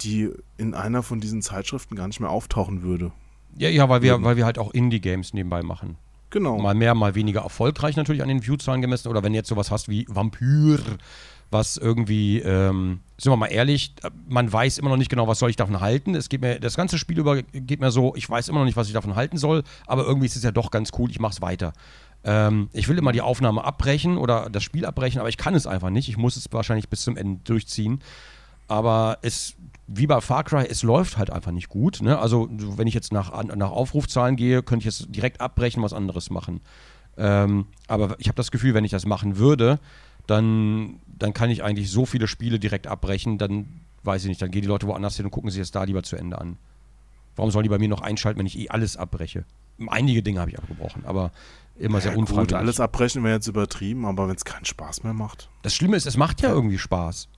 die in einer von diesen Zeitschriften gar nicht mehr auftauchen würde. Ja, ja, weil wir, weil wir halt auch Indie-Games nebenbei machen. Genau. Mal mehr, mal weniger erfolgreich natürlich an den Viewzahlen gemessen. Oder wenn du jetzt sowas hast wie Vampyr, was irgendwie, ähm, sind wir mal ehrlich, man weiß immer noch nicht genau, was soll ich davon halten. Es geht mir, das ganze Spiel über geht mir so, ich weiß immer noch nicht, was ich davon halten soll, aber irgendwie ist es ja doch ganz cool, ich mach's weiter. Ähm, ich will immer die Aufnahme abbrechen oder das Spiel abbrechen, aber ich kann es einfach nicht. Ich muss es wahrscheinlich bis zum Ende durchziehen. Aber es, wie bei Far Cry, es läuft halt einfach nicht gut. Ne? Also, so, wenn ich jetzt nach, nach Aufrufzahlen gehe, könnte ich jetzt direkt abbrechen, was anderes machen. Ähm, aber ich habe das Gefühl, wenn ich das machen würde, dann, dann kann ich eigentlich so viele Spiele direkt abbrechen, dann weiß ich nicht, dann gehen die Leute woanders hin und gucken sich das da lieber zu Ende an. Warum sollen die bei mir noch einschalten, wenn ich eh alles abbreche? Einige Dinge habe ich abgebrochen, aber immer sehr ja, unfreiwillig. gut, alles abbrechen wäre jetzt übertrieben, aber wenn es keinen Spaß mehr macht. Das Schlimme ist, es macht ja irgendwie Spaß.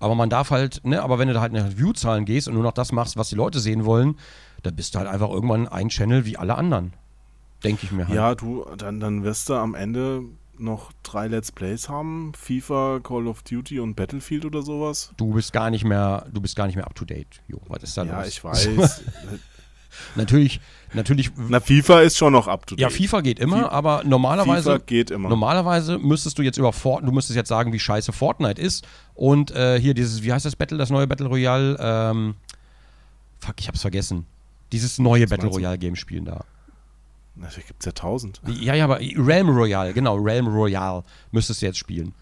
Aber man darf halt, ne, aber wenn du da halt nach View-Zahlen gehst und nur noch das machst, was die Leute sehen wollen, dann bist du halt einfach irgendwann ein Channel wie alle anderen. Denke ich mir halt. Ja, du, dann, dann wirst du am Ende noch drei Let's Plays haben. FIFA, Call of Duty und Battlefield oder sowas. Du bist gar nicht mehr, du bist gar nicht mehr up to date. Jo, was ist da Ja, los? ich weiß. natürlich, natürlich. Na, FIFA ist schon noch up to date. ja, FIFA geht immer, aber normalerweise, FIFA geht immer. normalerweise müsstest du jetzt über Fortnite, du müsstest jetzt sagen, wie scheiße Fortnite ist und äh, hier dieses, wie heißt das Battle, das neue Battle Royale? Ähm, fuck, ich hab's vergessen. Dieses neue Battle meinst du? Royale Game spielen da. Na, da gibt es ja tausend. Ja, ja, aber Realm Royale, genau, Realm Royale müsstest du jetzt spielen.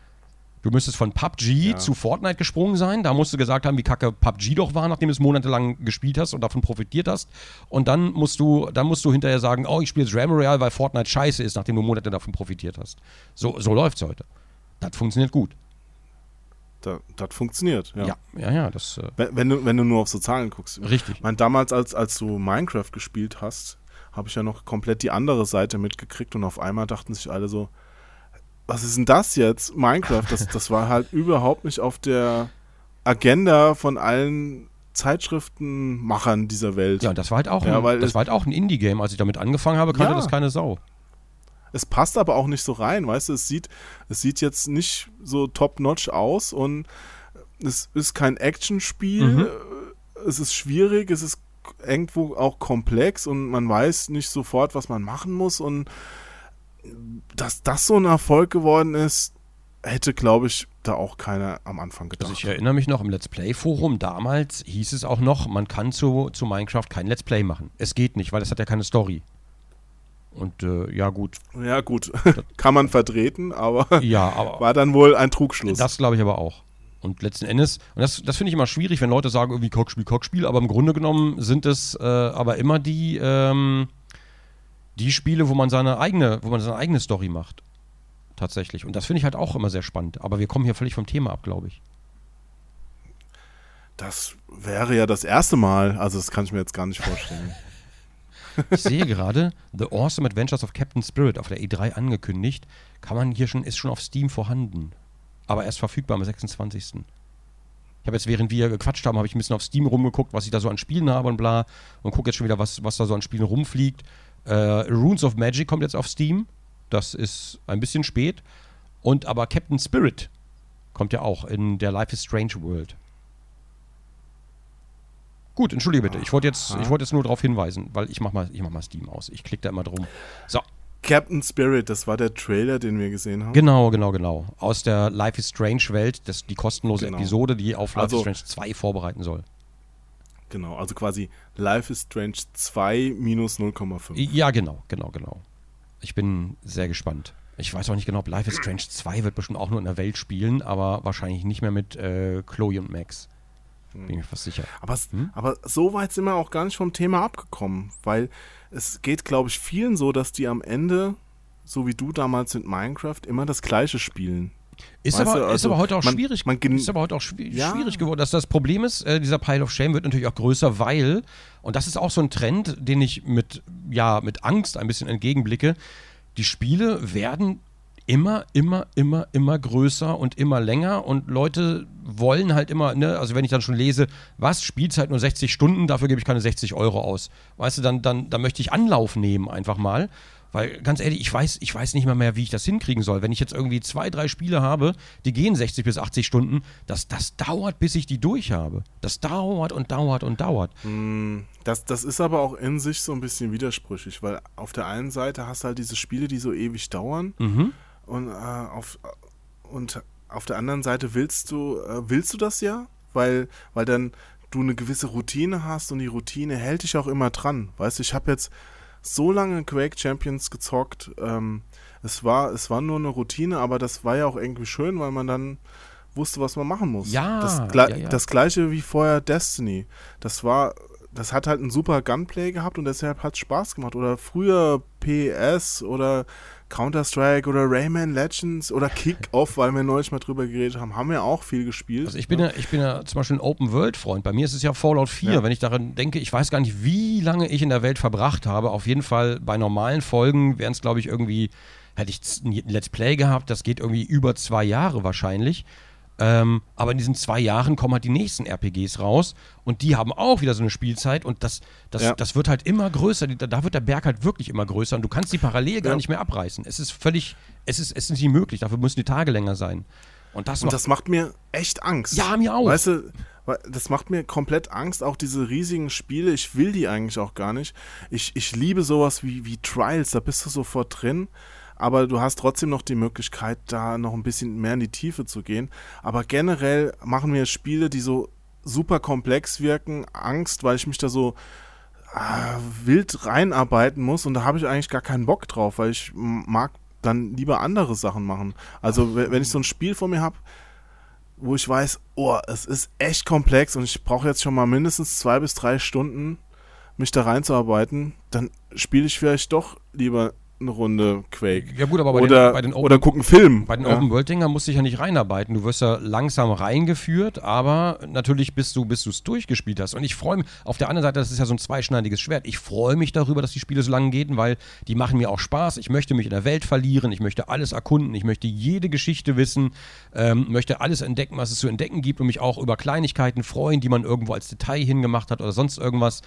Du müsstest von PUBG Ja. zu Fortnite gesprungen sein. Da musst du gesagt haben, wie kacke PUBG doch war, nachdem du es monatelang gespielt hast und davon profitiert hast. Und dann musst du, dann musst du hinterher sagen, oh, ich spiele jetzt Realm Royale, weil Fortnite scheiße ist, nachdem du Monate davon profitiert hast. So, so läuft's heute. Das funktioniert gut. Da, das funktioniert. Ja. Ja, ja, ja, das äh, Wenn, wenn, du, wenn du nur auf so Zahlen guckst. richtig. Ich meine, damals, als, als du Minecraft gespielt hast, habe ich ja noch komplett die andere Seite mitgekriegt und auf einmal dachten sich alle so, was ist denn das jetzt? Minecraft, das, das war halt überhaupt nicht auf der Agenda von allen Zeitschriftenmachern dieser Welt. Ja, und das war halt auch, Ja, ein, das war halt auch ein Indie-Game. Als ich damit angefangen habe, kannte Ja. das keine Sau. Es passt aber auch nicht so rein, weißt du, es sieht, es sieht jetzt nicht so top-notch aus und es ist kein Actionspiel, Mhm. es ist schwierig, es ist irgendwo auch komplex und man weiß nicht sofort, was man machen muss und dass das so ein Erfolg geworden ist, hätte, glaube ich, da auch keiner am Anfang gedacht. Also ich erinnere mich noch im Let's Play Forum damals hieß es auch noch, man kann zu, zu Minecraft kein Let's Play machen. Es geht nicht, weil es hat ja keine Story. Und äh, ja gut, ja gut, kann man vertreten, aber ja, aber war dann wohl ein Trugschluss. das glaube ich aber auch. Und letzten Endes, und das, das finde ich immer schwierig, wenn Leute sagen, irgendwie Cockspiel, Cockspiel, aber im Grunde genommen sind es äh, aber immer die, ähm, die Spiele, wo man seine eigene, wo man seine eigene Story macht. Tatsächlich. Und das finde ich halt auch immer sehr spannend. Aber wir kommen hier völlig vom Thema ab, glaube ich. das wäre ja das erste Mal, also das kann ich mir jetzt gar nicht vorstellen. Ich sehe gerade The Awesome Adventures of Captain Spirit auf der E3 angekündigt. Kann man hier schon, ist schon auf Steam vorhanden. Aber erst verfügbar am 26. Ich habe jetzt, während wir gequatscht haben, habe ich ein bisschen auf Steam rumgeguckt, was ich da so an Spielen habe und bla. Und gucke jetzt schon wieder, was, was da so an Spielen rumfliegt. Äh, Runes of Magic kommt jetzt auf Steam. Das ist ein bisschen spät. Und aber Captain Spirit kommt ja auch in der Life is Strange World. Gut, entschuldige bitte. Ich wollte jetzt, ich wollte jetzt nur darauf hinweisen, weil ich mach mal, ich mach mal Steam aus. Ich klicke da immer drum. So, Captain Spirit, das war der Trailer, den wir gesehen haben. genau, genau, genau. Aus der Life is Strange Welt, das, die kostenlose Genau. Episode, die auf Life Also- is Strange 2 vorbereiten soll. Genau, also quasi Life is Strange 2 minus 0,5. Ja, genau, genau, genau. Ich bin sehr gespannt. Ich weiß auch nicht genau, ob Life is Strange 2 wird bestimmt auch nur in der Welt spielen, aber wahrscheinlich nicht mehr mit äh, Chloe und Max. Bin ich mir fast sicher. Aber, Hm? aber so weit sind wir auch gar nicht vom Thema abgekommen, weil es geht, glaube ich, vielen so, dass die am Ende, so wie du damals mit Minecraft, immer das Gleiche spielen. Ist, aber, du, ist also aber heute auch man- schwierig. man ist aber heute auch schwi Ja. schwierig geworden. Dass das Problem ist, äh, dieser Pile of Shame wird natürlich auch größer, weil, und das ist auch so ein Trend, den ich mit, ja, mit Angst ein bisschen entgegenblicke, die Spiele werden immer, immer, immer, immer größer und immer länger und Leute wollen halt immer, ne, also wenn ich dann schon lese, was, Spielzeit nur 60 Stunden, dafür gebe ich keine 60 Euro aus. Weißt du, dann, dann, dann möchte ich Anlauf nehmen einfach mal. Weil ganz ehrlich, ich weiß, ich weiß nicht mal mehr, wie ich das hinkriegen soll. Wenn ich jetzt irgendwie zwei, drei Spiele habe, die gehen 60 bis 80 Stunden, das, das dauert, bis ich die durch habe. Das dauert und dauert und dauert. Hm, das, das ist aber auch in sich so ein bisschen widersprüchlich, weil auf der einen Seite hast du halt diese Spiele, die so ewig dauern Mhm. Und, äh, auf, und auf der anderen Seite willst du, äh, willst du das ja, weil, weil dann du eine gewisse Routine hast und die Routine hält dich auch immer dran. Weißt du, ich habe jetzt so lange Quake Champions gezockt. Ähm, es, war, es war nur eine Routine, aber das war ja auch irgendwie schön, weil man dann wusste, was man machen muss. Ja, das, ja, ja. das gleiche wie vorher Destiny. Das war, das hat halt ein super Gunplay gehabt und deshalb hat es Spaß gemacht. Oder früher PS oder Counter-Strike oder Rayman Legends oder Kick-Off, weil wir neulich mal drüber geredet haben, haben wir auch viel gespielt. Also ich bin ja, ich bin ja zum Beispiel ein Open-World-Freund. Bei mir ist es ja Fallout 4. Ja. Wenn ich daran denke, ich weiß gar nicht, wie lange ich in der Welt verbracht habe. Auf jeden Fall bei normalen Folgen wären es, glaube ich, irgendwie, hätte ich ein Let's Play gehabt, das geht irgendwie über zwei Jahre wahrscheinlich. Ähm, aber in diesen zwei Jahren kommen halt die nächsten RPGs raus und die haben auch wieder so eine Spielzeit und das, das, Ja. das wird halt immer größer. Da wird der Berg halt wirklich immer größer und du kannst die parallel gar Ja. nicht mehr abreißen. Es ist völlig, es ist, es ist nicht möglich. Dafür müssen die Tage länger sein. Und das Und macht das macht mir echt Angst. Ja, mir auch. Weißt du, das macht mir komplett Angst, auch diese riesigen Spiele. Ich will die eigentlich auch gar nicht. Ich, ich liebe sowas wie, wie Trials, da bist du sofort drin. Aber du hast trotzdem noch die Möglichkeit, da noch ein bisschen mehr in die Tiefe zu gehen. Aber generell machen mir Spiele, die so super komplex wirken, Angst, weil ich mich da so ah, wild reinarbeiten muss. Und da habe ich eigentlich gar keinen Bock drauf, weil ich mag dann lieber andere Sachen machen. Also we- wenn ich so ein Spiel vor mir habe, wo ich weiß, oh, es ist echt komplex und ich brauche jetzt schon mal mindestens zwei bis drei Stunden, mich da reinzuarbeiten, dann spiele ich vielleicht doch lieber eine Runde Quake. Ja gut, aber bei oder, den, bei den Open, oder guck einen Film. bei den ja. Open World Dinger musst du dich ja nicht reinarbeiten. Du wirst ja langsam reingeführt, aber natürlich bis du bis du es durchgespielt hast. Und ich freue mich. Auf der anderen Seite, das ist ja so ein zweischneidiges Schwert. Ich freue mich darüber, dass die Spiele so lange gehen, weil die machen mir auch Spaß. Ich möchte mich in der Welt verlieren. Ich möchte alles erkunden. Ich möchte jede Geschichte wissen. Ähm, möchte alles entdecken, was es zu entdecken gibt und mich auch über Kleinigkeiten freuen, die man irgendwo als Detail hingemacht hat oder sonst irgendwas.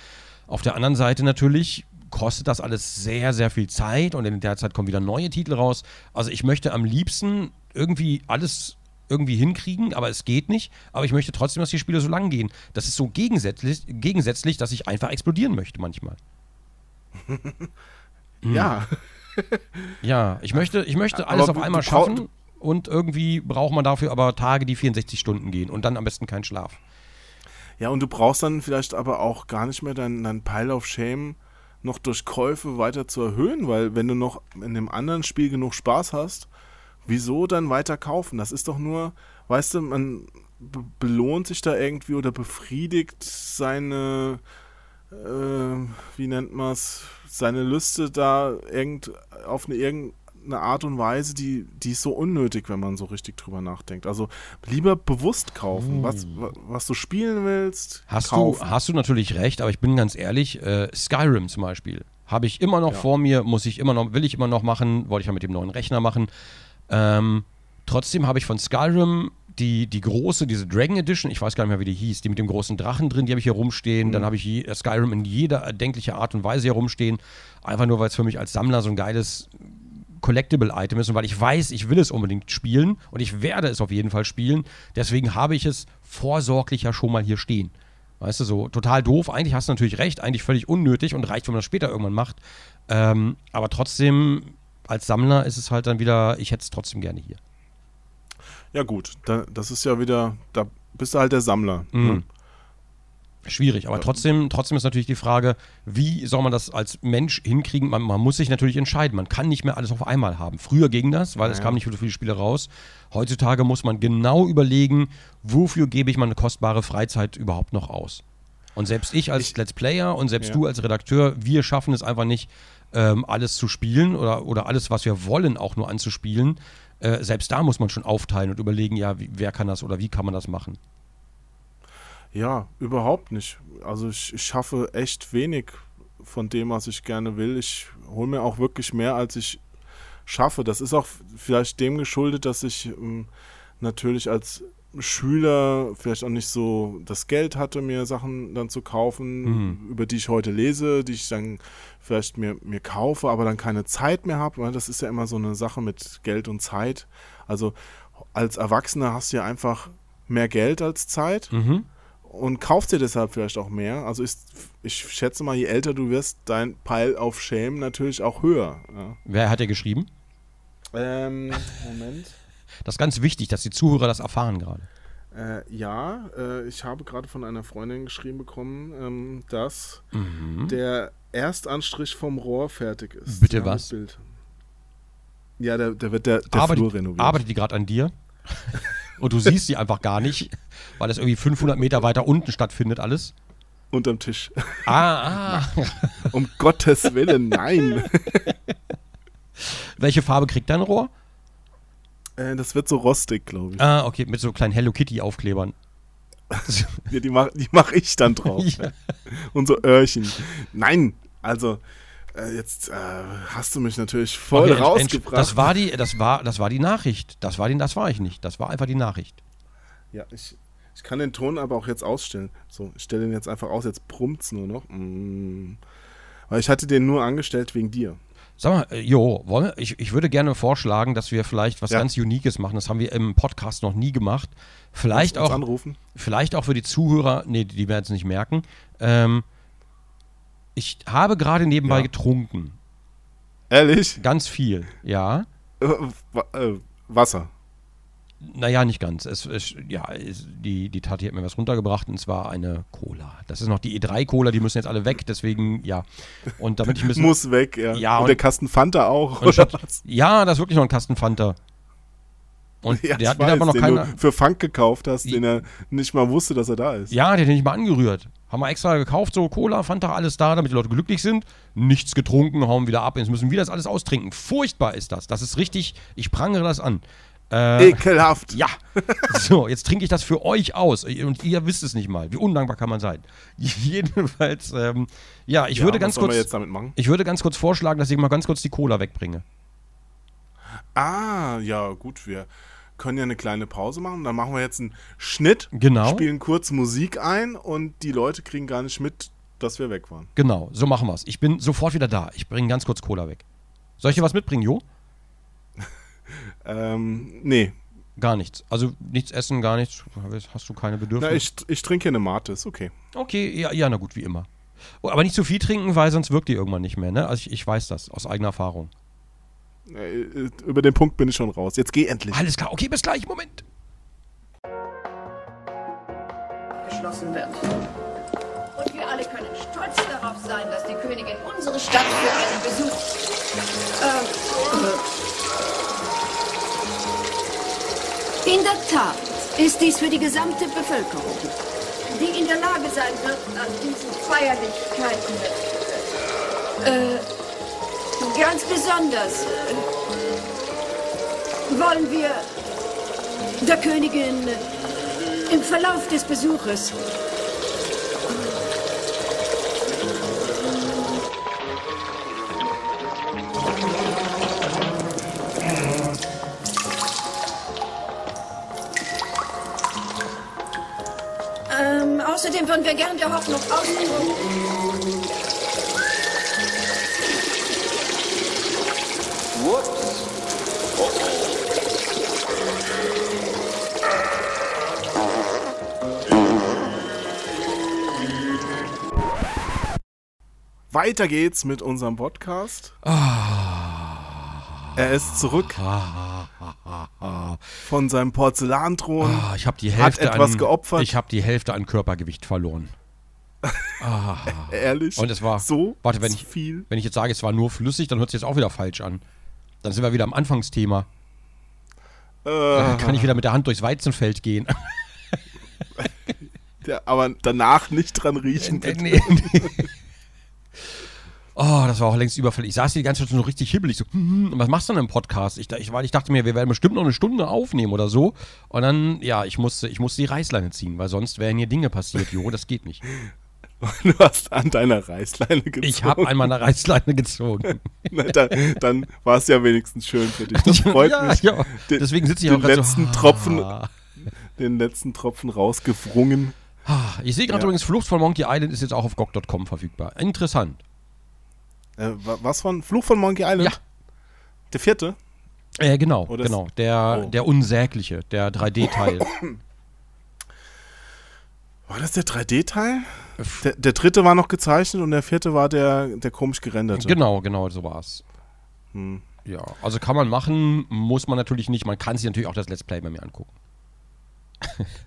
Auf der anderen Seite natürlich kostet das alles sehr, sehr viel Zeit und in der Zeit kommen wieder neue Titel raus. Also ich möchte am liebsten irgendwie alles irgendwie hinkriegen, aber es geht nicht. Aber ich möchte trotzdem, dass die Spiele so lang gehen. Das ist so gegensätzlich, gegensätzlich dass ich einfach explodieren möchte manchmal. Ja, Ja, ich möchte, ich möchte alles Aber auf einmal schaffen und irgendwie braucht man dafür aber Tage, die 64 Stunden gehen und dann am besten keinen Schlaf. ja, und du brauchst dann vielleicht aber auch gar nicht mehr deinen dein Pile of Shame noch durch Käufe weiter zu erhöhen, weil wenn du noch in dem anderen Spiel genug Spaß hast, wieso dann weiter kaufen? Das ist doch nur, weißt du, man be belohnt sich da irgendwie oder befriedigt seine, äh, wie nennt man es, seine Lüste da irgend, auf eine irgendeine Art und Weise, die, die ist so unnötig, wenn man so richtig drüber nachdenkt. Also lieber bewusst kaufen, was, wa- was du spielen willst, Hast kaufen. du, hast du natürlich recht, aber ich bin ganz ehrlich, äh, Skyrim zum Beispiel habe ich immer noch Ja. vor mir, muss ich immer noch, will ich immer noch machen, wollte ich ja mit dem neuen Rechner machen. Ähm, trotzdem habe ich von Skyrim die, die große, diese Dragon Edition, ich weiß gar nicht mehr, wie die hieß, die mit dem großen Drachen drin, die habe ich hier rumstehen. Dann habe ich je, äh, Skyrim in jeder erdenklichen Art und Weise hier rumstehen. Einfach nur, weil es für mich als Sammler so ein geiles Collectible-Item ist und weil ich weiß, ich will es unbedingt spielen und ich werde es auf jeden Fall spielen. Deswegen habe ich es vorsorglich ja schon mal hier stehen. Weißt du, so total doof. Eigentlich hast du natürlich recht, eigentlich völlig unnötig und reicht, wenn man das später irgendwann macht. Ähm, aber trotzdem, als Sammler ist es halt dann wieder, ich hätte es trotzdem gerne hier. Ja gut, da, das ist ja wieder, da bist du halt der Sammler. Mhm. Ne? Schwierig, aber trotzdem, trotzdem ist natürlich die Frage, wie soll man das als Mensch hinkriegen? Man, man muss sich natürlich entscheiden. Man kann nicht mehr alles auf einmal haben. Früher ging das, weil es Ja. kam nicht so viele Spiele raus. Heutzutage muss man genau überlegen, wofür gebe ich meine kostbare Freizeit überhaupt noch aus. Und selbst ich als Let's Player und selbst Ja. du als Redakteur, wir schaffen es einfach nicht, ähm, alles zu spielen oder, oder alles, was wir wollen, auch nur anzuspielen. Äh, selbst da muss man schon aufteilen und überlegen, ja, wie, wer kann das oder wie kann man das machen. Ja, überhaupt nicht. Also ich, ich schaffe echt wenig von dem, was ich gerne will. Ich hole mir auch wirklich mehr, als ich schaffe. Das ist auch vielleicht dem geschuldet, dass ich ähm, natürlich als Schüler vielleicht auch nicht so das Geld hatte, mir Sachen dann zu kaufen, Mhm. über die ich heute lese, die ich dann vielleicht mir, mir kaufe, aber dann keine Zeit mehr habe, das ist ja immer so eine Sache mit Geld und Zeit. Also als Erwachsener hast du ja einfach mehr Geld als Zeit Mhm. Und kaufst dir deshalb vielleicht auch mehr. Also ist, ich schätze mal, je älter du wirst, dein Pile auf Shame natürlich auch höher. Ja. Wer hat dir geschrieben? Ähm, Moment. Das ist ganz wichtig, dass die Zuhörer das erfahren gerade. Äh, ja, äh, ich habe gerade von einer Freundin geschrieben bekommen, ähm, dass Mhm. der Erstanstrich vom Rohr fertig ist. Bitte ja, was? Ja, der wird der, der Flur arbeitet, renoviert. arbeitet die gerade an dir? Und du siehst sie einfach gar nicht, weil das irgendwie 500 Meter weiter unten stattfindet alles. Unterm Tisch. Ah, ah. um Gottes Willen, nein. Welche Farbe kriegt dein Rohr? äh, das wird so rostig, glaube ich. Ah, okay, mit so kleinen Hello Kitty Aufklebern. Ja, die mache mach ich dann drauf. Ja. Und so Öhrchen. Nein, also äh, jetzt äh, hast du mich natürlich voll Okay, rausgebracht. Das war die, das war, das war die Nachricht. Das war die, das war ich nicht. Das war einfach die Nachricht. Ja, ich, ich kann den Ton aber auch jetzt ausstellen. So, ich stelle den jetzt einfach aus, jetzt brummt's nur noch. Mm. Weil ich hatte den nur angestellt wegen dir. Sag mal, äh, Jo, wollen wir, ich, ich würde gerne vorschlagen, dass wir vielleicht was Ja. ganz Unikes machen. Das haben wir im Podcast noch nie gemacht. Vielleicht auch, anrufen. vielleicht auch für die Zuhörer, nee, die werden es nicht merken. Ähm, ich habe gerade nebenbei Ja. getrunken. Ehrlich? Ganz viel, ja. Äh, äh, Wasser. Naja, nicht ganz. Es, es, ja, es, die, die Tati hat mir was runtergebracht und zwar eine Cola. Das ist noch die E3-Cola, die müssen jetzt alle weg, deswegen, ja. Und damit ich ein bisschen. Muss weg, ja. Ja, und, und- der Kasten Fanta auch, statt, ja, da ist wirklich noch ein Kasten Fanta. Und Ja, der hat hat aber noch den keiner. du für Funk gekauft hast, den er nicht mal wusste, dass er da ist. Ja, den hat er nicht mal angerührt. Haben wir extra gekauft, so Cola, Fanta, alles da, damit die Leute glücklich sind. Nichts getrunken, hauen wieder ab. Jetzt müssen wir das alles austrinken. Furchtbar ist das. Das ist richtig, ich prangere das an. Äh, Ekelhaft. ja. So, jetzt trinke ich das für euch aus. Und ihr wisst es nicht mal. Wie undankbar kann man sein? Jedenfalls, ähm, ja, ich Ja, würde ganz kurz. jetzt damit machen? Ich würde ganz kurz vorschlagen, dass ich mal ganz kurz die Cola wegbringe. Ah, ja, gut, wir können ja eine kleine Pause machen. Dann machen wir jetzt einen Schnitt, Genau. spielen kurz Musik ein und die Leute kriegen gar nicht mit, dass wir weg waren. Genau, so machen wir es. Ich bin sofort wieder da. Ich bringe ganz kurz Cola weg. Soll ich dir was mitbringen, Jo? Ähm, nee. Gar nichts. Also nichts essen, gar nichts. Hast du keine Bedürfnisse? Na, ich, ich trinke hier eine Mate, ist okay. Okay, ja, ja, na gut, wie immer. Oh, aber nicht zu viel trinken, weil sonst wirkt die irgendwann nicht mehr, ne? Also ich, ich weiß das aus eigener Erfahrung. Äh, äh, über den Punkt bin ich schon raus. Jetzt geh endlich. Alles klar, okay, bis gleich, Moment. geschlossen wird. Und wir alle können stolz darauf sein, dass die Königin unsere Stadt für einen Besuch. Äh, in der Tat ist dies für die gesamte Bevölkerung, die in der Lage sein wird, an diesen Feierlichkeiten äh, ganz besonders wollen wir der Königin im Verlauf des Besuches Ähm, außerdem würden wir gern der Hoffnung ausdrücken. Weiter geht's mit unserem Podcast. Ah. Er ist zurück von seinem Porzellanthron. Ah, ich habe die Hat Hälfte etwas an, geopfert. Ich habe die Hälfte an Körpergewicht verloren. Ehrlich. Und es war so Warte, wenn ich viel. wenn ich jetzt sage, es war nur flüssig, dann hört sich jetzt auch wieder falsch an. Dann sind wir wieder am Anfangsthema. Äh, Dann kann ich wieder mit der Hand durchs Weizenfeld gehen. ja, aber danach nicht dran riechen. Bitte. nee, nee. Oh, das war auch längst überfällig. Ich saß hier die ganze Zeit schon so richtig hibbelig. So, hm, hm, was machst du denn im Podcast? Ich, ich, ich dachte mir, wir werden bestimmt noch eine Stunde aufnehmen oder so. Und dann, ja, ich musste, ich musste die Reißleine ziehen, weil sonst wären hier Dinge passiert. Jo, das geht nicht. Du hast an deiner Reißleine gezogen. Ich habe einmal eine Reißleine gezogen. Na, da, dann war es ja wenigstend schön für dich. Das freut ja, mich. Ja. Den- Deswegen sitze ich den auch gerade letzten so. Tropfen- ah. den letzten Tropfen rausgewrungen. Ich sehe gerade Ja. übrigens, Flucht von Monkey Island ist jetzt auch auf GOG.com verfügbar. Interessant. Äh, wa- was von Fluch von Monkey Island? Ja. Der vierte? Äh, genau, Oder genau. Der, Oh. der unsägliche, der 3D-Teil. War das der 3D-Teil? Der, der dritte war noch gezeichnet und der vierte war der, der komisch gerenderte. genau, genau, so war's. Hm. Ja, also kann man machen, muss man natürlich nicht. Man kann sich natürlich auch das Let's Play bei mir angucken.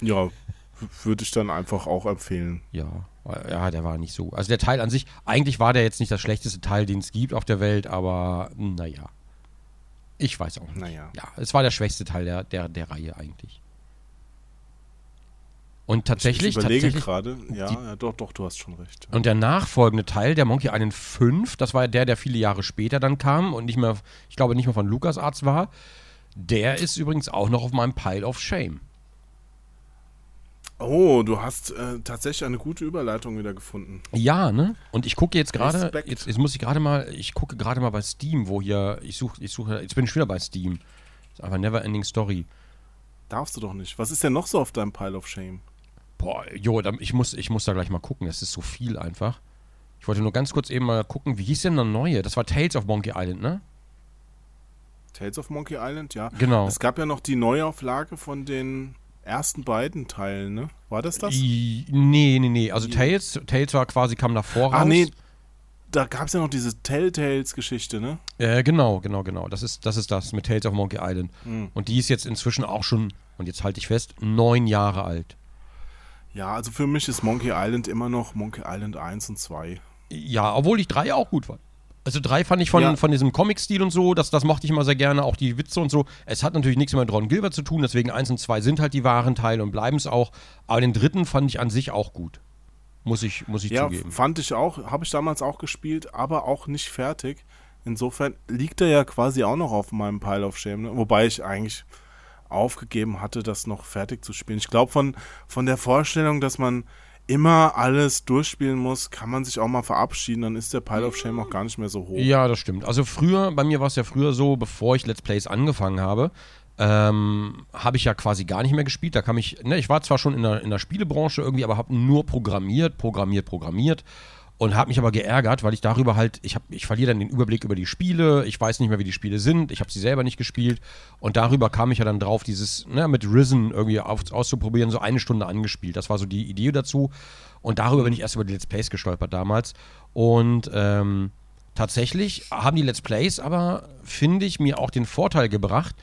Ja, würde ich dann einfach auch empfehlen. Ja, ja, der war nicht so. Also der Teil an sich, eigentlich war der jetzt nicht das schlechteste Teil, den es gibt auf der Welt, aber naja. Ich weiß auch nicht. Naja. Ja, es war der schwächste Teil der, der, der Reihe eigentlich. Und tatsächlich, ich überlege gerade. Ja, ja, doch, doch, du hast schon recht. Und der nachfolgende Teil, der Monkey Island 5, das war ja der, der viele Jahre später dann kam und nicht mehr, ich glaube nicht mehr von LucasArts war, der ist übrigens auch noch auf meinem Pile of Shame. Oh, du hast äh, tatsächlich eine gute Überleitung wieder gefunden. Ja, ne? Und ich gucke jetzt gerade, jetzt, jetzt muss ich gerade mal, ich gucke gerade mal bei Steam, wo hier, ich suche, ich suche, jetzt bin ich wieder bei Steam. Das ist einfach Never Ending Story. Darfst du doch nicht. Was ist denn noch so auf deinem Pile of Shame? Boah, jo, ich muss, ich muss da gleich mal gucken, das ist so viel einfach. Ich wollte nur ganz kurz eben mal gucken, wie hieß denn der neue? Das war Tales of Monkey Island, ne? Tales of Monkey Island, ja. Genau. Es gab ja noch die Neuauflage von den ersten beiden Teilen, ne? War das das? I, nee, nee, nee. Also Tales, Tales war quasi, kam davor raus. Ah, nee. Da gab es ja noch diese Telltales-Geschichte, ne? Äh, genau, genau, genau. Das ist, das ist das mit Tales of Monkey Island. Hm. Und die ist jetzt inzwischen auch schon, und jetzt halte ich fest, neun Jahre alt. Ja, also für mich ist Monkey Island immer noch Monkey Island 1 und 2. Ja, obwohl ich drei auch gut fand. Also drei fand ich von, Ja. von diesem Comic-Stil und so, das, das mochte ich immer sehr gerne, auch die Witze und so. Es hat natürlich nichts mehr mit Ron Gilbert zu tun, deswegen eins und zwei sind halt die wahren Teile und bleiben es auch. Aber den dritten fand ich an sich auch gut. Muss ich, muss ich Ja, zugeben. fand ich auch, habe ich damals auch gespielt, aber auch nicht fertig. Insofern liegt er ja quasi auch noch auf meinem Pile of Shame, ne? wobei ich eigentlich aufgegeben hatte, das noch fertig zu spielen. Ich glaube, von, von der Vorstellung, dass man immer alles durchspielen muss, kann man sich auch mal verabschieden, dann ist der Pile of Shame auch gar nicht mehr so hoch. Ja, das stimmt. Also früher, bei mir war es ja früher so, bevor ich Let's Plays angefangen habe, ähm, habe ich ja quasi gar nicht mehr gespielt. Da kam ich, ne, ich war zwar schon in der, in der Spielebranche irgendwie, aber habe nur programmiert, programmiert, programmiert und habe mich aber geärgert, weil ich darüber halt, ich, hab, ich verliere dann den Überblick über die Spiele, ich weiß nicht mehr, wie die Spiele sind, ich habe sie selber nicht gespielt und darüber kam ich ja dann drauf, dieses, ne, mit Risen irgendwie auf, auszuprobieren, so eine Stunde angespielt. Das war so die Idee dazu und darüber bin ich erst über die Let's Plays gestolpert damals und ähm, tatsächlich haben die Let's Plays aber, finde ich, mir auch den Vorteil gebracht,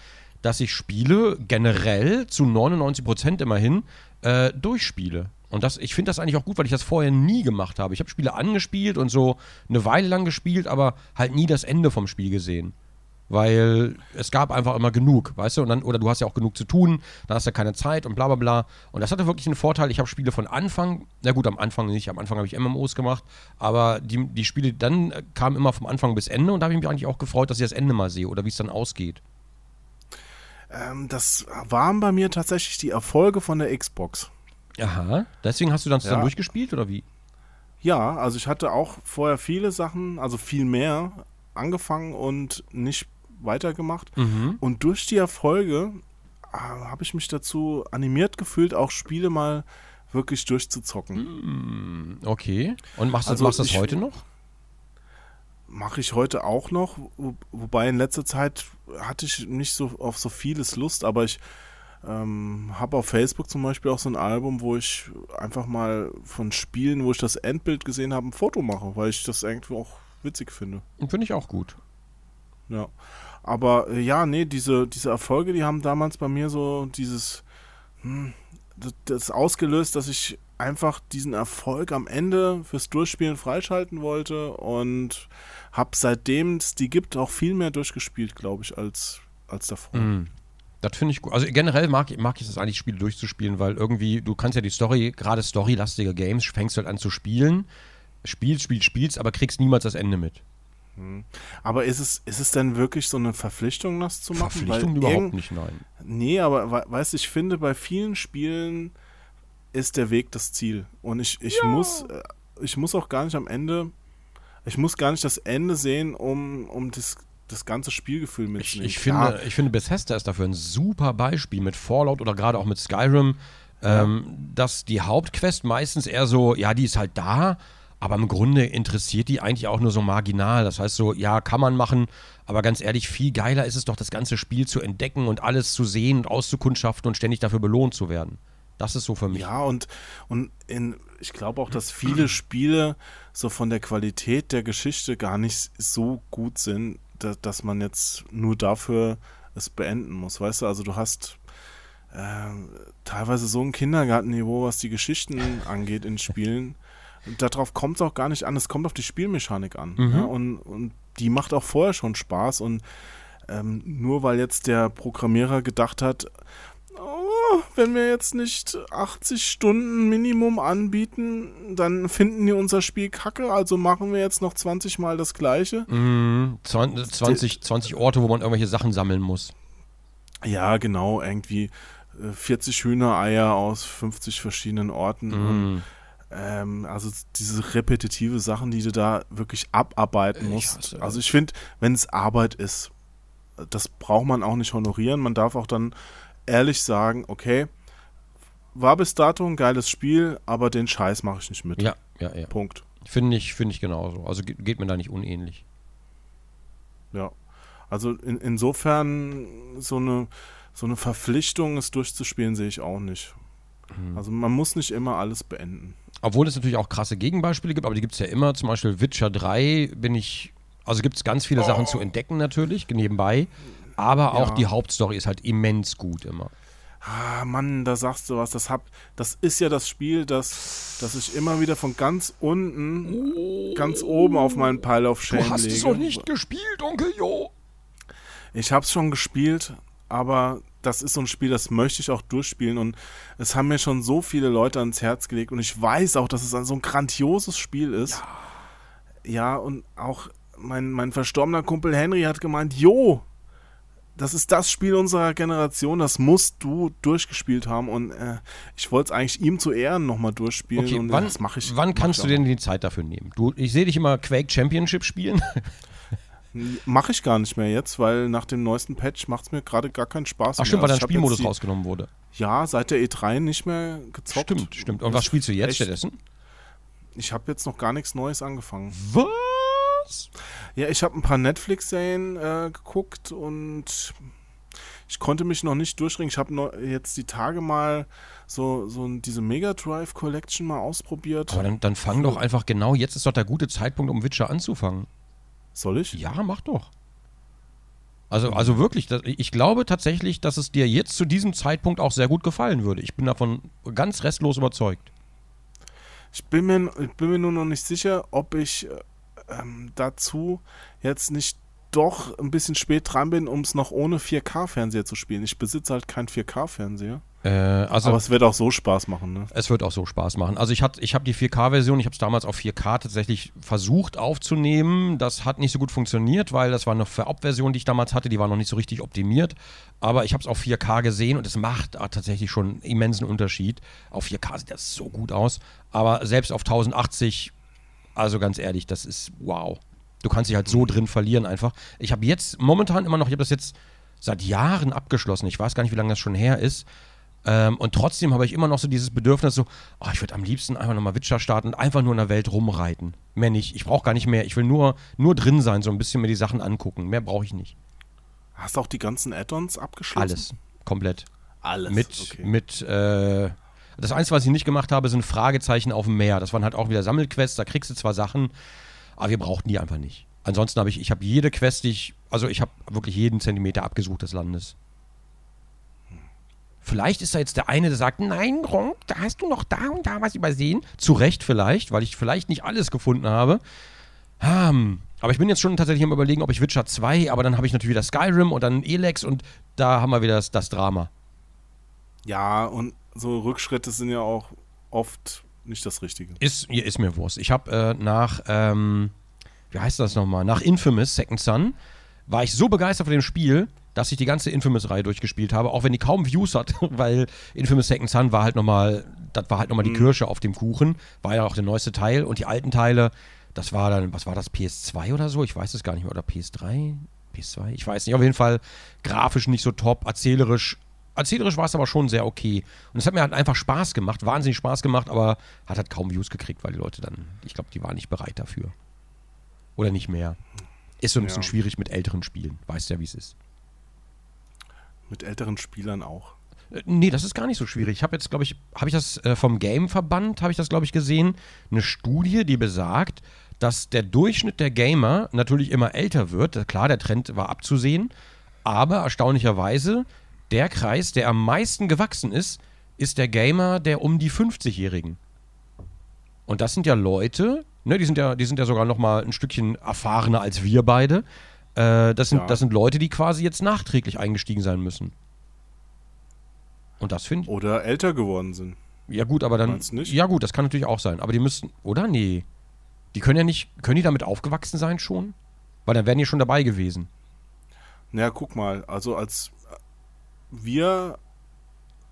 dass ich Spiele generell zu 99% immerhin äh, durchspiele. Und das, ich finde das eigentlich auch gut, weil ich das vorher nie gemacht habe. Ich habe Spiele angespielt und so eine Weile lang gespielt, aber halt nie das Ende vom Spiel gesehen. Weil es gab einfach immer genug, weißt du? Und dann, oder du hast ja auch genug zu tun, dann hast du ja keine Zeit und bla bla bla. Und das hatte wirklich einen Vorteil. Ich habe Spiele von Anfang, na gut, am Anfang nicht, am Anfang habe ich MMOs gemacht, aber die, die Spiele dann kamen immer vom Anfang bis Ende und da habe ich mich eigentlich auch gefreut, dass ich das Ende mal sehe oder wie es dann ausgeht. Ähm, das waren bei mir tatsächlich die Erfolge von der Xbox. Aha, deswegen hast du das Ja. dann durchgespielt oder wie? Ja, also ich hatte auch vorher viele Sachen, also viel mehr angefangen und nicht weitergemacht. Mhm. Und durch die Erfolge äh, habe ich mich dazu animiert gefühlt, auch Spiele mal wirklich durchzuzocken. Okay. Und machst, Also du machst du das ich- heute noch? Mache ich heute auch noch, wo, wobei in letzter Zeit hatte ich nicht so auf so vieles Lust, aber ich ähm, habe auf Facebook zum Beispiel auch so ein Album, wo ich einfach mal von Spielen, wo ich das Endbild gesehen habe, ein Foto mache, weil ich das irgendwie auch witzig finde. Finde ich auch gut. Ja. Aber äh, ja, nee, diese, diese Erfolge, die haben damals bei mir so dieses, hm, das, das ausgelöst, dass ich einfach diesen Erfolg am Ende fürs Durchspielen freischalten wollte und habe seitdem es die gibt auch viel mehr durchgespielt, glaube ich, als, als davor. Mhm. Das finde ich gut. Also generell mag, mag ich es eigentlich, Spiele durchzuspielen, weil irgendwie, du kannst ja die Story, gerade storylastige Games, fängst halt an zu spielen, spielst, spielst, spielst, aber kriegst niemals das Ende mit. Aber ist es, ist es denn wirklich so eine Verpflichtung, das zu machen? Verpflichtung Weil überhaupt nicht, nein. Nee, aber we- weißt du, ich finde, bei vielen Spielen ist der Weg das Ziel. Und ich, ich muss, äh, ich muss auch gar nicht am Ende, ich muss gar nicht das Ende sehen, um, um das das ganze Spielgefühl Ich, mitzunehmen. ich, Klar, finde, ich finde, Bethesda ist dafür ein super Beispiel mit Fallout oder gerade auch mit Skyrim, ähm, dass die Hauptquest meistens eher so, ja, die ist halt da, aber im Grunde interessiert die eigentlich auch nur so marginal. Das heißt so, ja, kann man machen, aber ganz ehrlich, viel geiler ist es doch, das ganze Spiel zu entdecken und alles zu sehen und auszukundschaften und ständig dafür belohnt zu werden. Das ist so für mich. Ja, und, und in, ich glaube auch, dass viele Spiele so von der Qualität der Geschichte gar nicht so gut sind, da, dass man jetzt nur dafür es beenden muss. Weißt du, also du hast äh, teilweise so ein Kindergartenniveau, was die Geschichten angeht in Spielen. Und darauf kommt es auch gar nicht an. Es kommt auf die Spielmechanik an. Mhm. Ja, und, und die macht auch vorher schon Spaß. Und ähm, nur weil jetzt der Programmierer gedacht hat, oh, wenn wir jetzt nicht 80 Stunden Minimum anbieten, dann finden die unser Spiel kacke, also machen wir jetzt noch 20 Mal das gleiche. Mhm, 20, 20, 20 Orte, wo man irgendwelche Sachen sammeln muss. Ja, genau, irgendwie äh, 40 Hühnereier aus 50 verschiedenen Orten. Und, Mhm. ähm, also diese repetitive Sachen, die du da wirklich abarbeiten Ich musst. hasse Also ich finde, wenn es Arbeit ist, das braucht man auch nicht honorieren. Man darf auch dann ehrlich sagen, okay, war bis dato ein geiles Spiel, aber den Scheiß mache ich nicht mit. Ja, ja, ja. Punkt. Finde ich, finde ich genauso. Also ge- geht mir da nicht unähnlich. Ja. Also in, insofern so eine, so eine Verpflichtung, es durchzuspielen, sehe ich auch nicht. Mhm. Also man muss nicht immer alles beenden. Obwohl es natürlich auch krasse Gegenbeispiele gibt, aber die gibt es ja immer. Zum Beispiel Witcher 3 bin ich. Also gibt es ganz viele Sachen zu entdecken natürlich, nebenbei. Aber auch Ja. die Hauptstory ist halt immens gut immer. Ah, Mann, da sagst du was. Das, hab, das ist ja das Spiel, das, das ich immer wieder von ganz unten, ganz oben auf meinen Pile of Shame lege. gespielt, Onkel Jo. Ich habe es schon gespielt, aber das ist so ein Spiel, das möchte ich auch durchspielen und es haben mir schon so viele Leute ans Herz gelegt und ich weiß auch, dass es ein so ein grandioses Spiel ist. Ja, und auch mein, mein verstorbener Kumpel Henry hat gemeint, jo, das ist das Spiel unserer Generation, das musst du durchgespielt haben und äh, ich wollte es eigentlich ihm zu Ehren nochmal durchspielen Okay, und wann, das mache ich. wann mach kannst ich du denn die Zeit dafür nehmen? Du, ich sehe dich immer Quake Championship spielen. Mache ich gar nicht mehr jetzt, weil nach dem neuesten Patch macht es mir gerade gar keinen Spaß Ach stimmt, mehr. weil dein Also Spielmodus die- rausgenommen wurde. Ja, seit der E3 nicht mehr gezockt. Stimmt, stimmt. Und was spielst du jetzt stattdessen? Ich habe jetzt noch gar nichts Neues angefangen. Was? Ja, ich habe ein paar Netflix-Serien äh, geguckt und ich konnte mich noch nicht durchringen. Ich habe jetzt die Tage mal so, so diese Mega Drive Collection mal ausprobiert. Aber dann, dann fang doch einfach genau, jetzt ist doch der gute Zeitpunkt, um Witcher anzufangen. Soll ich? Ja, mach doch. Also, also wirklich, ich glaube tatsächlich, dass es dir jetzt zu diesem Zeitpunkt auch sehr gut gefallen würde. Ich bin davon ganz restlos überzeugt. Ich bin mir, ich bin mir nur noch nicht sicher, ob ich äh, ähm, dazu jetzt nicht doch ein bisschen spät dran bin, um es noch ohne 4K-Fernseher zu spielen. Ich besitze halt keinen 4K-Fernseher. Äh, also Aber es wird auch so Spaß machen, ne? es wird auch so Spaß machen. Also ich, hat- ich habe die 4K-Version, ich habe es damals auf 4K tatsächlich versucht aufzunehmen. Das hat nicht so gut funktioniert, weil das war eine Vorabversion, die ich damals hatte, die war noch nicht so richtig optimiert. Aber ich habe es auf 4K gesehen und es macht tatsächlich schon einen immensen Unterschied. Auf 4K sieht das so gut aus. Aber selbst auf 1080, also ganz ehrlich, das ist wow. Du kannst dich halt so drin verlieren einfach. Ich habe jetzt momentan immer noch, ich habe das jetzt seit Jahren abgeschlossen. Ich weiß gar nicht, wie lange das schon her ist. Ähm, und trotzdem habe ich immer noch so dieses Bedürfnis, so, oh, ich würde am liebsten einfach nochmal Witcher starten und einfach nur in der Welt rumreiten. Mehr nicht. Ich brauche gar nicht mehr. Ich will nur, nur drin sein, so ein bisschen mir die Sachen angucken. Mehr brauche ich nicht. Hast du auch die ganzen Add-ons abgeschlossen? Alles. Komplett. Alles. Mit, okay. mit, äh, das Einzige, was ich nicht gemacht habe, sind Fragezeichen auf dem Meer. Das waren halt auch wieder Sammelquests, da kriegst du zwar Sachen, aber wir brauchten die einfach nicht. Ansonsten habe ich, ich habe jede Quest, die ich, also ich habe wirklich jeden Zentimeter abgesucht des Landes. Vielleicht ist da jetzt der eine, der sagt, nein, Gronk, da hast du noch da und da was übersehen. Zu Recht vielleicht, weil ich vielleicht nicht alles gefunden habe. Hm. Aber ich bin jetzt schon tatsächlich am überlegen, ob ich Witcher 2, aber dann habe ich natürlich wieder Skyrim und dann Elex und da haben wir wieder das, das Drama. Ja, und so Rückschritte sind ja auch oft nicht das Richtige. Ist, ist mir Wurst. Ich habe äh, nach, ähm, wie heißt das nochmal? Nach Infamous Second Son war ich so begeistert von dem Spiel, dass ich die ganze Infamous-Reihe durchgespielt habe, auch wenn die kaum Views hat, weil Infamous Second Son war halt nochmal, das war halt nochmal die Kirsche auf dem Kuchen, war ja auch der neueste Teil und die alten Teile, das war dann, was war das, PS2 oder so? Ich weiß es gar nicht mehr, oder PS3? PS2? Ich weiß nicht. Auf jeden Fall grafisch nicht so top, erzählerisch. Erzählerisch war es aber schon sehr okay. Und es hat mir halt einfach Spaß gemacht, wahnsinnig Spaß gemacht, aber hat halt kaum Views gekriegt, weil die Leute dann, ich glaube, die waren nicht bereit dafür. Oder nicht mehr. Ist so ein bisschen Ja. schwierig mit älteren Spielen. Weißt ja, wie es ist. Mit älteren Spielern auch. Äh, Nee, das ist gar nicht so schwierig. Ich habe jetzt, glaube ich, habe ich das äh, vom Game-Verband, habe ich das, glaube ich, gesehen, eine Studie, die besagt, dass der Durchschnitt der Gamer natürlich immer älter wird. Klar, der Trend war abzusehen, aber erstaunlicherweise, der Kreis, der am meisten gewachsen ist, ist der Gamer der um die 50-Jährigen. Und das sind ja Leute, ne, die sind ja, die sind ja sogar noch mal ein Stückchen erfahrener als wir beide. Äh, das, sind, Ja. das sind Leute, die quasi jetzt nachträglich eingestiegen sein müssen. Und das finde ich. Oder älter geworden sind. Ja, gut, aber dann. Meinst nicht? Ja, gut, das kann natürlich auch sein. Aber die müssten. Oder? Nee. Die können ja nicht. Können die damit aufgewachsen sein schon? Weil dann wären die schon dabei gewesen. Naja, guck mal, also als wir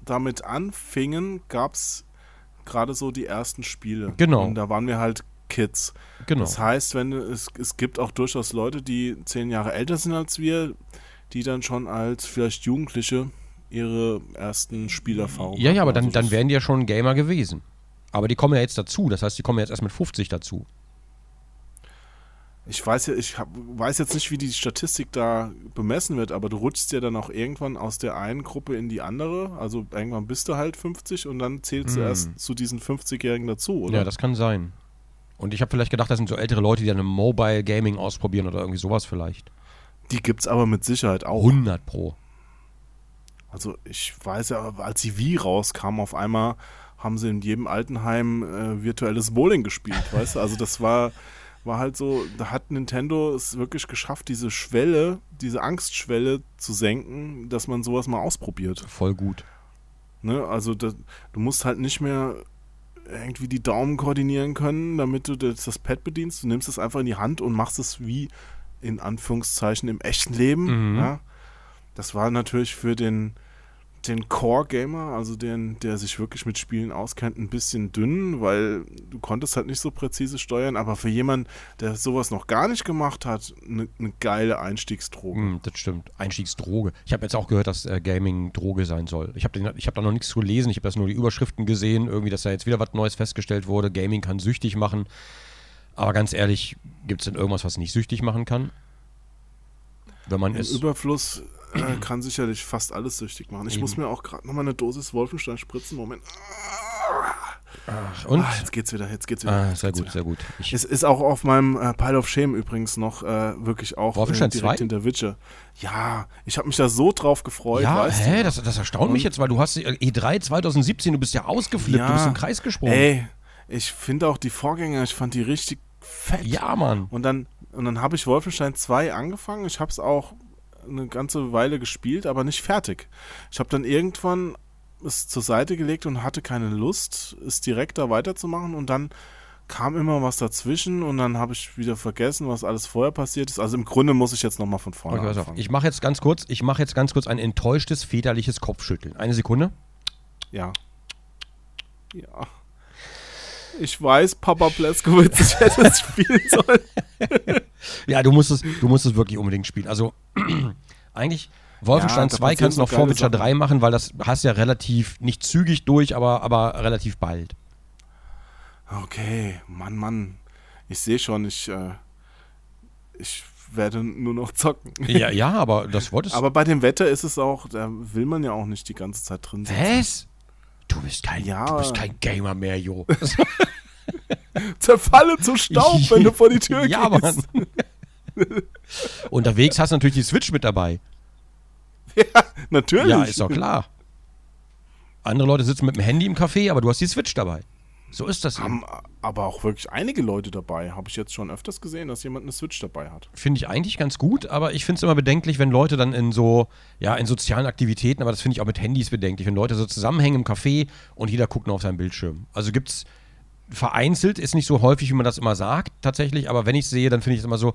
damit anfingen, gab es gerade so die ersten Spiele. Genau. Und da waren wir halt Kids. Genau. Das heißt, wenn es, es gibt auch durchaus Leute, die zehn Jahre älter sind als wir, die dann schon als vielleicht Jugendliche ihre ersten Spielerfahrungen ja, ja, aber dann, Also dann wären die ja schon Gamer gewesen. Aber die kommen ja jetzt dazu. Das heißt, die kommen jetzt erst mit 50 dazu. Ich weiß ja, ich hab, weiß jetzt nicht, wie die Statistik da bemessen wird, aber du rutschst ja dann auch irgendwann aus der einen Gruppe in die andere. Also irgendwann bist du halt 50 und dann zählst du Hm. erst zu diesen 50-Jährigen dazu, oder? Ja, das kann sein. Und ich habe vielleicht gedacht, das sind so ältere Leute, die dann im Mobile Gaming ausprobieren oder irgendwie sowas vielleicht. die gibt's aber mit Sicherheit auch. 100 Pro. Also ich weiß ja, als die Wii rauskam, auf einmal haben sie in jedem Altenheim äh, virtuelles Bowling gespielt, weißt du? Also das war, war halt so, da hat Nintendo es wirklich geschafft, diese Schwelle, diese Angstschwelle zu senken, dass man sowas mal ausprobiert. Voll gut. Ne? Also da, du musst halt nicht mehr irgendwie die Daumen koordinieren können, damit du das, das Pad bedienst. Du nimmst es einfach in die Hand und machst es wie in Anführungszeichen im echten Leben. Mhm. Ja? Das war natürlich für den, den Core-Gamer, also den, der sich wirklich mit Spielen auskennt, ein bisschen dünn, weil du konntest halt nicht so präzise steuern, aber für jemanden, der sowas noch gar nicht gemacht hat, eine ne geile Einstiegsdroge. Mm, das stimmt. Einstiegsdroge. Ich habe jetzt auch gehört, dass äh, Gaming Droge sein soll. Ich habe hab da noch nichts gelesen. Ich habe das nur die Überschriften gesehen. Irgendwie, dass da jetzt wieder was Neues festgestellt wurde. Gaming kann süchtig machen. Aber ganz ehrlich, gibt es denn irgendwas, was nicht süchtig machen kann? Wenn man Im es. Überfluss äh, kann sicherlich fast alles süchtig machen. Ich Eben. muss mir auch gerade nochmal eine Dosis Wolfenstein spritzen. Moment. Ach, und? Ah, jetzt geht's wieder, jetzt geht's wieder. Ah, sehr geht's gut, wieder. sehr gut. Ich, Es ist auch auf meinem äh, Pile of Shame übrigens noch äh, wirklich auch Wolfenstein äh, direkt 2? hinter Witcher. Ja, ich habe mich da so drauf gefreut, ja, weißt hä, du? das, das erstaunt mich Und- jetzt, weil du hast äh, E3 2017, du bist ja ausgeflippt, Ja. du bist im Kreis gesprungen. Ey, ich finde auch die Vorgänger, ich fand die richtig fett. Ja, Mann. Und dann, und dann habe ich Wolfenstein 2 angefangen. Ich habe es auch eine ganze Weile gespielt, aber nicht fertig. Ich habe dann irgendwann es zur Seite gelegt und hatte keine Lust, es direkt da weiterzumachen. Und dann kam immer was dazwischen und dann habe ich wieder vergessen, was alles vorher passiert ist. Also im Grunde muss ich jetzt nochmal von vorne Okay, anfangen. Ich mache jetzt ganz kurz, ich mache jetzt ganz kurz ein enttäuschtes väterliches Kopfschütteln. Eine Sekunde. Ja. Ja. Ich weiß, Papa Bleskowitz, ich hätte es spielen sollen. Ja, du musst es, du musst es wirklich unbedingt spielen. Also eigentlich Wolfenstein Ja, da 2 passieren kannst du noch vor Witcher Sachen. 3 machen, weil das hast ja relativ nicht zügig durch, aber, aber relativ bald. Okay, Mann, Mann. Ich sehe schon, ich, äh, ich werde nur noch zocken. Ja, ja, aber das wolltest Aber bei dem Wetter ist es auch, da will man ja auch nicht die ganze Zeit drin sitzen. Was? Du bist kein, Ja. du bist kein Gamer mehr, Jo. Zerfalle zu Staub, wenn du vor die Tür ja, gehst. Mann. Unterwegs hast du natürlich die Switch mit dabei. Natürlich. Ja, ist doch klar. Andere Leute sitzen mit dem Handy im Café, aber du hast die Switch dabei. So ist das. eben. Haben aber auch wirklich einige Leute dabei. Habe ich jetzt schon öfters gesehen, dass jemand eine Switch dabei hat. Finde ich eigentlich ganz gut, aber ich finde es immer bedenklich, wenn Leute dann in so, ja, in sozialen Aktivitäten, aber das finde ich auch mit Handys bedenklich, wenn Leute so zusammenhängen im Café und jeder guckt nur auf seinen Bildschirm. Also gibt es vereinzelt, ist nicht so häufig, wie man das immer sagt, tatsächlich, aber wenn ich es sehe, dann finde ich es immer so,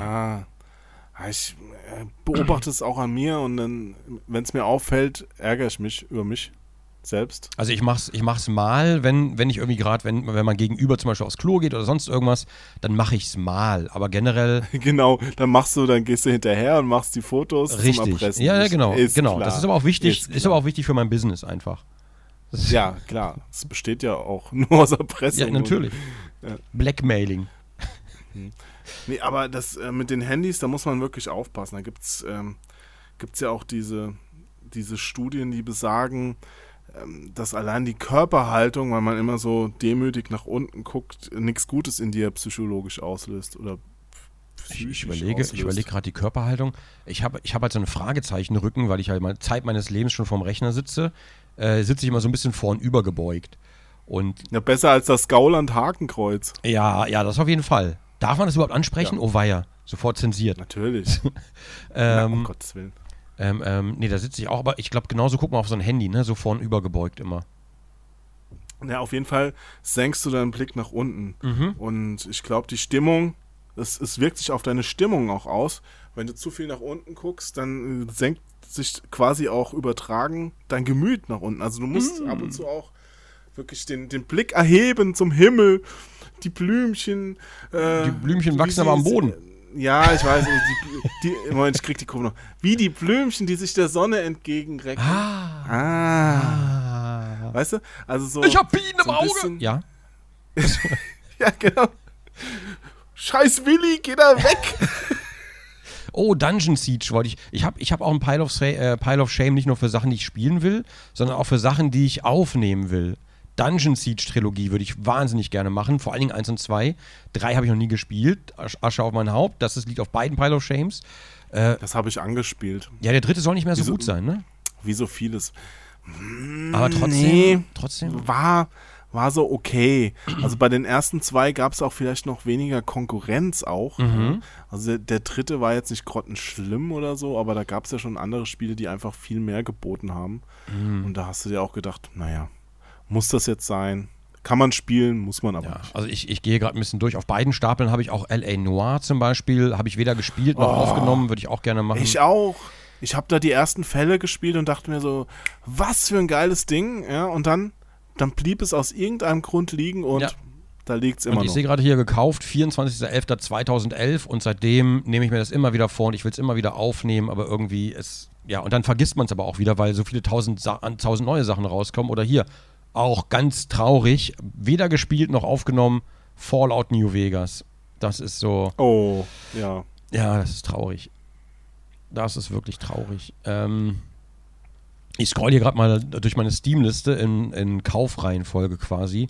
Ja. Ich äh, beobachte es auch an mir und dann, wenn es mir auffällt, ärgere ich mich über mich. Selbst? Also ich mach's, ich mach's mal, wenn, wenn ich irgendwie gerade, wenn, wenn man gegenüber zum Beispiel aufs Klo geht oder sonst irgendwas, dann mache ich's mal. Aber generell Genau, dann machst du, dann gehst du hinterher und machst die Fotos zum richtig. Erpressen. Ja, ja, genau, Ist genau. klar. Das ist aber auch wichtig, Ist ist, aber auch wichtig für mein Business einfach. Ja, klar. Es besteht ja auch nur aus Erpressung. ja, natürlich. Ja. Blackmailing. Nee, aber das äh, mit den Handys, da muss man wirklich aufpassen. Da gibt's ähm, gibt's ja auch diese, diese Studien, die besagen, ähm, dass allein die Körperhaltung, weil man immer so demütig nach unten guckt, nichts Gutes in dir psychologisch auslöst oder Ich, psychisch ich überlege, ich auslöst. überlege gerade die Körperhaltung. Ich habe ich hab halt so einen Fragezeichenrücken, weil ich halt mal Zeit meines Lebens schon vorm Rechner sitze. Äh, sitze ich immer so ein bisschen vorn gebeugt. Und Ja, besser als das Gauland-Hakenkreuz. ja, ja, das auf jeden Fall. Darf man das überhaupt ansprechen? Ja. Oh weia, sofort zensiert. Natürlich. Na, um Ähm, Gottes Willen. Ähm, ähm, nee, da sitze ich auch, aber ich glaube, genauso guck mal auf so ein Handy, ne? So vorn gebeugt immer. Ja, auf jeden Fall senkst du deinen Blick nach unten. Mhm. Und ich glaube, die Stimmung, es, es wirkt sich auf deine Stimmung auch aus. Wenn du zu viel nach unten guckst, dann äh, senkt sich quasi auch übertragen dein Gemüt nach unten. Also du musst Mhm. ab und zu auch wirklich den, den Blick erheben zum Himmel. Die Blümchen. Äh, Die Blümchen wachsen aber am Boden. Ja, ich weiß. Die, die, Moment, ich krieg die Kurve noch. Wie die Blümchen, die sich der Sonne entgegenrecken. Ah. ah. ah. Weißt du? Also so. Ich hab Bienen im so ein Auge. bisschen- Ja. Ja, genau. Scheiß Willi, geh da weg. Oh, Dungeon Siege wollte ich. Ich habe ich hab auch ein Pile of, äh, Pile of Shame nicht nur für Sachen, die ich spielen will, sondern auch für Sachen, die ich aufnehmen will. Dungeon Siege Trilogie würde ich wahnsinnig gerne machen, vor allen Dingen 1 und 2. 3 habe ich noch nie gespielt. Asch- Asche auf mein Haupt. Das ist, liegt auf beiden Pile of Shames. Das habe ich angespielt. Ja, der dritte soll nicht mehr so Wieso- gut sein, ne? Wie so vieles. Aber trotzdem. nee. Trotzdem. War, war so okay. Also bei den ersten zwei gab es auch vielleicht noch weniger Konkurrenz auch. Mhm. Also der, der dritte war jetzt nicht grottenschlimm oder so, aber da gab es ja schon andere Spiele, die einfach viel mehr geboten haben. Mhm. Und da hast du dir auch gedacht, naja, muss das jetzt sein? Kann man spielen, muss man aber Ja, nicht. also ich, ich gehe gerade ein bisschen durch. Auf beiden Stapeln habe ich auch L.A. Noir zum Beispiel. Habe ich weder gespielt noch Oh. aufgenommen. Würde ich auch gerne machen. Ich auch. Ich habe da die ersten Fälle gespielt und dachte mir so, was für ein geiles Ding, ja, und dann, dann blieb es aus irgendeinem Grund liegen und Ja. da liegt es immer Und ich noch. sehe gerade hier gekauft, 24.11.2011 und seitdem nehme ich mir das immer wieder vor und ich will es immer wieder aufnehmen, aber irgendwie es, ja, und dann vergisst man es aber auch wieder, weil so viele tausend, Sa tausend neue Sachen rauskommen. Oder hier, auch ganz traurig, weder gespielt noch aufgenommen, Fallout New Vegas. Das ist so, Oh, ja. ja, das ist traurig. Das ist wirklich traurig. Ähm, ich scroll hier gerade mal durch meine Steam-Liste in, in Kaufreihenfolge quasi.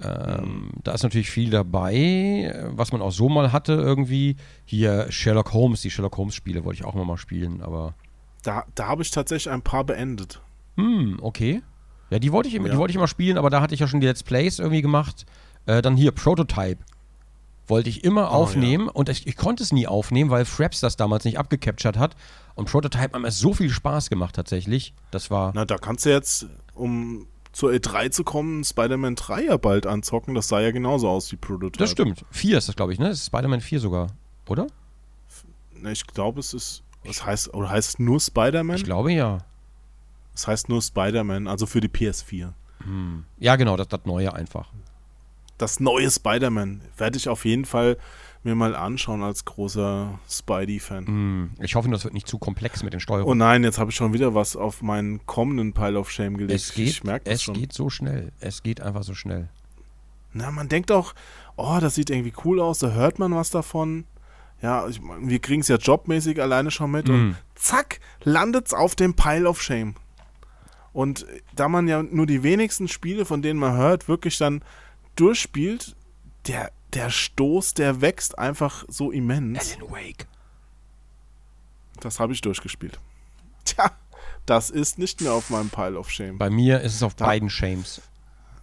Ähm, Da ist natürlich viel dabei, was man auch so mal hatte irgendwie. Hier Sherlock Holmes, die Sherlock Holmes-Spiele wollte ich auch immer mal spielen, aber Da, da habe ich tatsächlich ein paar beendet. hm, okay. Ja, die wollte ich, immer- die Ja. wollte ich immer spielen, aber da hatte ich ja schon die Let's Plays irgendwie gemacht. Äh, dann hier Prototype. Wollte ich immer Oh, aufnehmen und ich, ich konnte es nie aufnehmen, weil Fraps das damals nicht abgecaptured hat. Und Prototype hat mir so viel Spaß gemacht tatsächlich. Das war. Na, da kannst du jetzt, um zur E3 zu kommen, Spider-Man 3 ja bald anzocken. Das sah ja genauso aus wie Prototype. Das stimmt. 4 ist das, glaube ich, ne? Das ist Spider-Man 4 sogar, oder? Na, ich glaube, es ist, was heißt, oder heißt es nur Spider-Man? Ich glaube ja. Es heißt nur Spider-Man, also für die PS4. Ja, genau, das, das Neue einfach. das neue Spider-Man werde ich auf jeden Fall mir mal anschauen als großer Spidey-Fan. Hm, Ich hoffe, das wird nicht zu komplex mit den Oh Steuerungen. nein, jetzt habe ich schon wieder was auf meinen kommenden Pile of Shame gelegt. es geht, ich merke das es schon. geht so schnell. Es geht einfach so schnell. Na, man denkt auch, oh, das sieht irgendwie cool aus, da hört man was davon. Ja, ich, wir kriegen es ja jobmäßig alleine schon mit Mhm. und zack, landet's auf dem Pile of Shame. Und da man ja nur die wenigsten Spiele, von denen man hört, wirklich dann durchspielt, der, der Stoß, der wächst einfach so immens. Alan Wake. Das habe ich durchgespielt. Tja, das ist nicht mehr auf meinem Pile of Shame. Bei mir ist es auf Da- beiden Shames.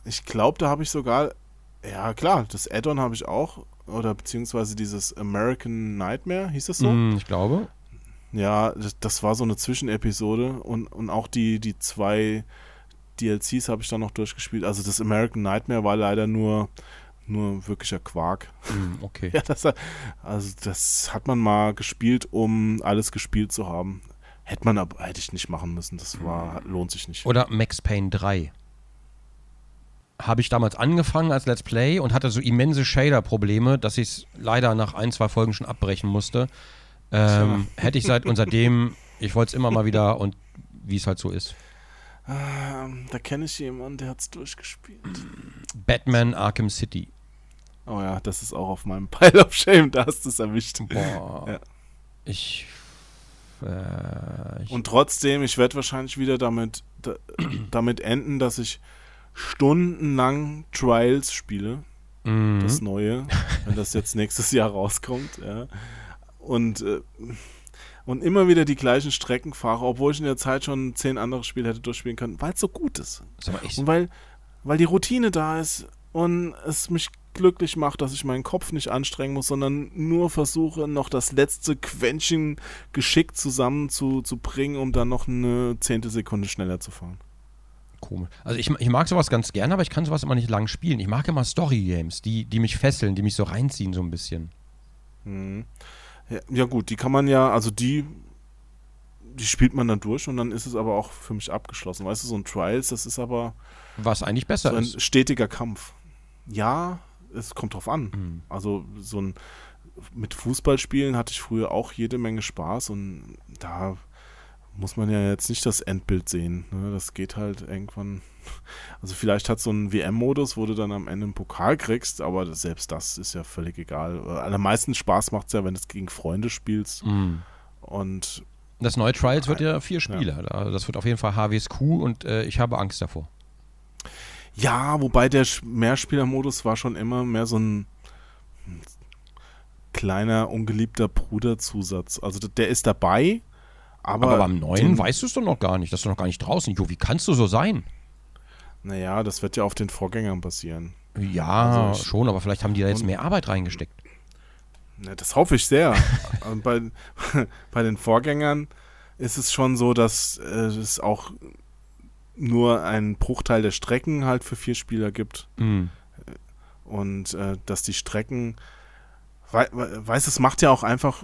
Ich glaube, da habe ich sogar, ja klar, das Add-on habe ich auch, oder beziehungsweise dieses American Nightmare, hieß das so? Hm, ich glaube. Ja, das, das war so eine Zwischenepisode und, und auch die, die zwei DLCs habe ich dann noch durchgespielt. Also das American Nightmare war leider nur, nur wirklicher Quark. Hm, okay. Ja, das, also das hat man mal gespielt, um alles gespielt zu haben. Hätte man aber, hätte ich nicht machen müssen. Das war, lohnt sich nicht. Oder Max Payne 3. Habe ich damals angefangen als Let's Play und hatte so immense Shader-Probleme, dass ich es leider nach ein, zwei Folgen schon abbrechen musste. Ähm, hätte ich seit und seitdem, ich wollte es immer mal wieder und wie es halt so ist. Ähm, da kenne ich jemanden, der hat es durchgespielt. Batman Arkham City. Oh ja, das ist auch auf meinem Pile of Shame, da hast du es erwischt. Boah. Ja. Ich, äh, ich. Und trotzdem, ich werde wahrscheinlich wieder damit, da, damit enden, dass ich stundenlang Trials spiele. Mhm. Das neue, wenn das jetzt nächstes Jahr rauskommt. Ja. Und, äh, und immer wieder die gleichen Strecken fahre, obwohl ich in der Zeit schon zehn andere Spiele hätte durchspielen können, weil es so gut ist. Und weil, weil die Routine da ist und es mich glücklich macht, dass ich meinen Kopf nicht anstrengen muss, sondern nur versuche, noch das letzte Quäntchen geschickt zusammen zu, zu bringen, um dann noch eine zehnte Sekunde schneller zu fahren. Komisch. Also ich, ich mag sowas ganz gerne, aber ich kann sowas immer nicht lang spielen. Ich mag immer Story-Games, die, die mich fesseln, die mich so reinziehen so ein bisschen. Mhm. Ja, ja gut, die kann man ja, also die, die spielt man dann durch und dann ist es aber auch für mich abgeschlossen. Weißt du, so ein Trials, das ist aber Was eigentlich besser so ein ist. stetiger Kampf. Ja, es kommt drauf an. Mhm. Also so ein mit Fußballspielen hatte ich früher auch jede Menge Spaß und da muss man ja jetzt nicht das Endbild sehen. Ne? Das geht halt irgendwann. Also vielleicht hat so ein WM-Modus, wo du dann am Ende einen Pokal kriegst, aber das, selbst das ist ja völlig egal. Am meisten Spaß macht es ja, wenn du es gegen Freunde spielst. Mhm. Und Das neue Trials wird ja vier Spieler. Da- Das wird auf jeden Fall HWSQ und äh, ich habe Angst davor. ja, wobei der Mehrspieler-Modus war schon immer mehr so ein kleiner, ungeliebter Bruderzusatz. Also der ist dabei, aber, Aber, beim neuen weißt du es doch noch gar nicht. Das ist doch noch gar nicht draußen. Jo, wie kannst du so sein? Naja, das wird ja auf den Vorgängern basieren. Ja, Also schon, aber vielleicht haben die da jetzt mehr Arbeit reingesteckt. Ja, das hoffe ich sehr. Und bei, bei den Vorgängern ist es schon so, dass äh, es auch nur einen Bruchteil der Strecken halt für vier Spieler gibt. Mhm. Und äh, dass die Strecken, we- weiß, es macht ja auch einfach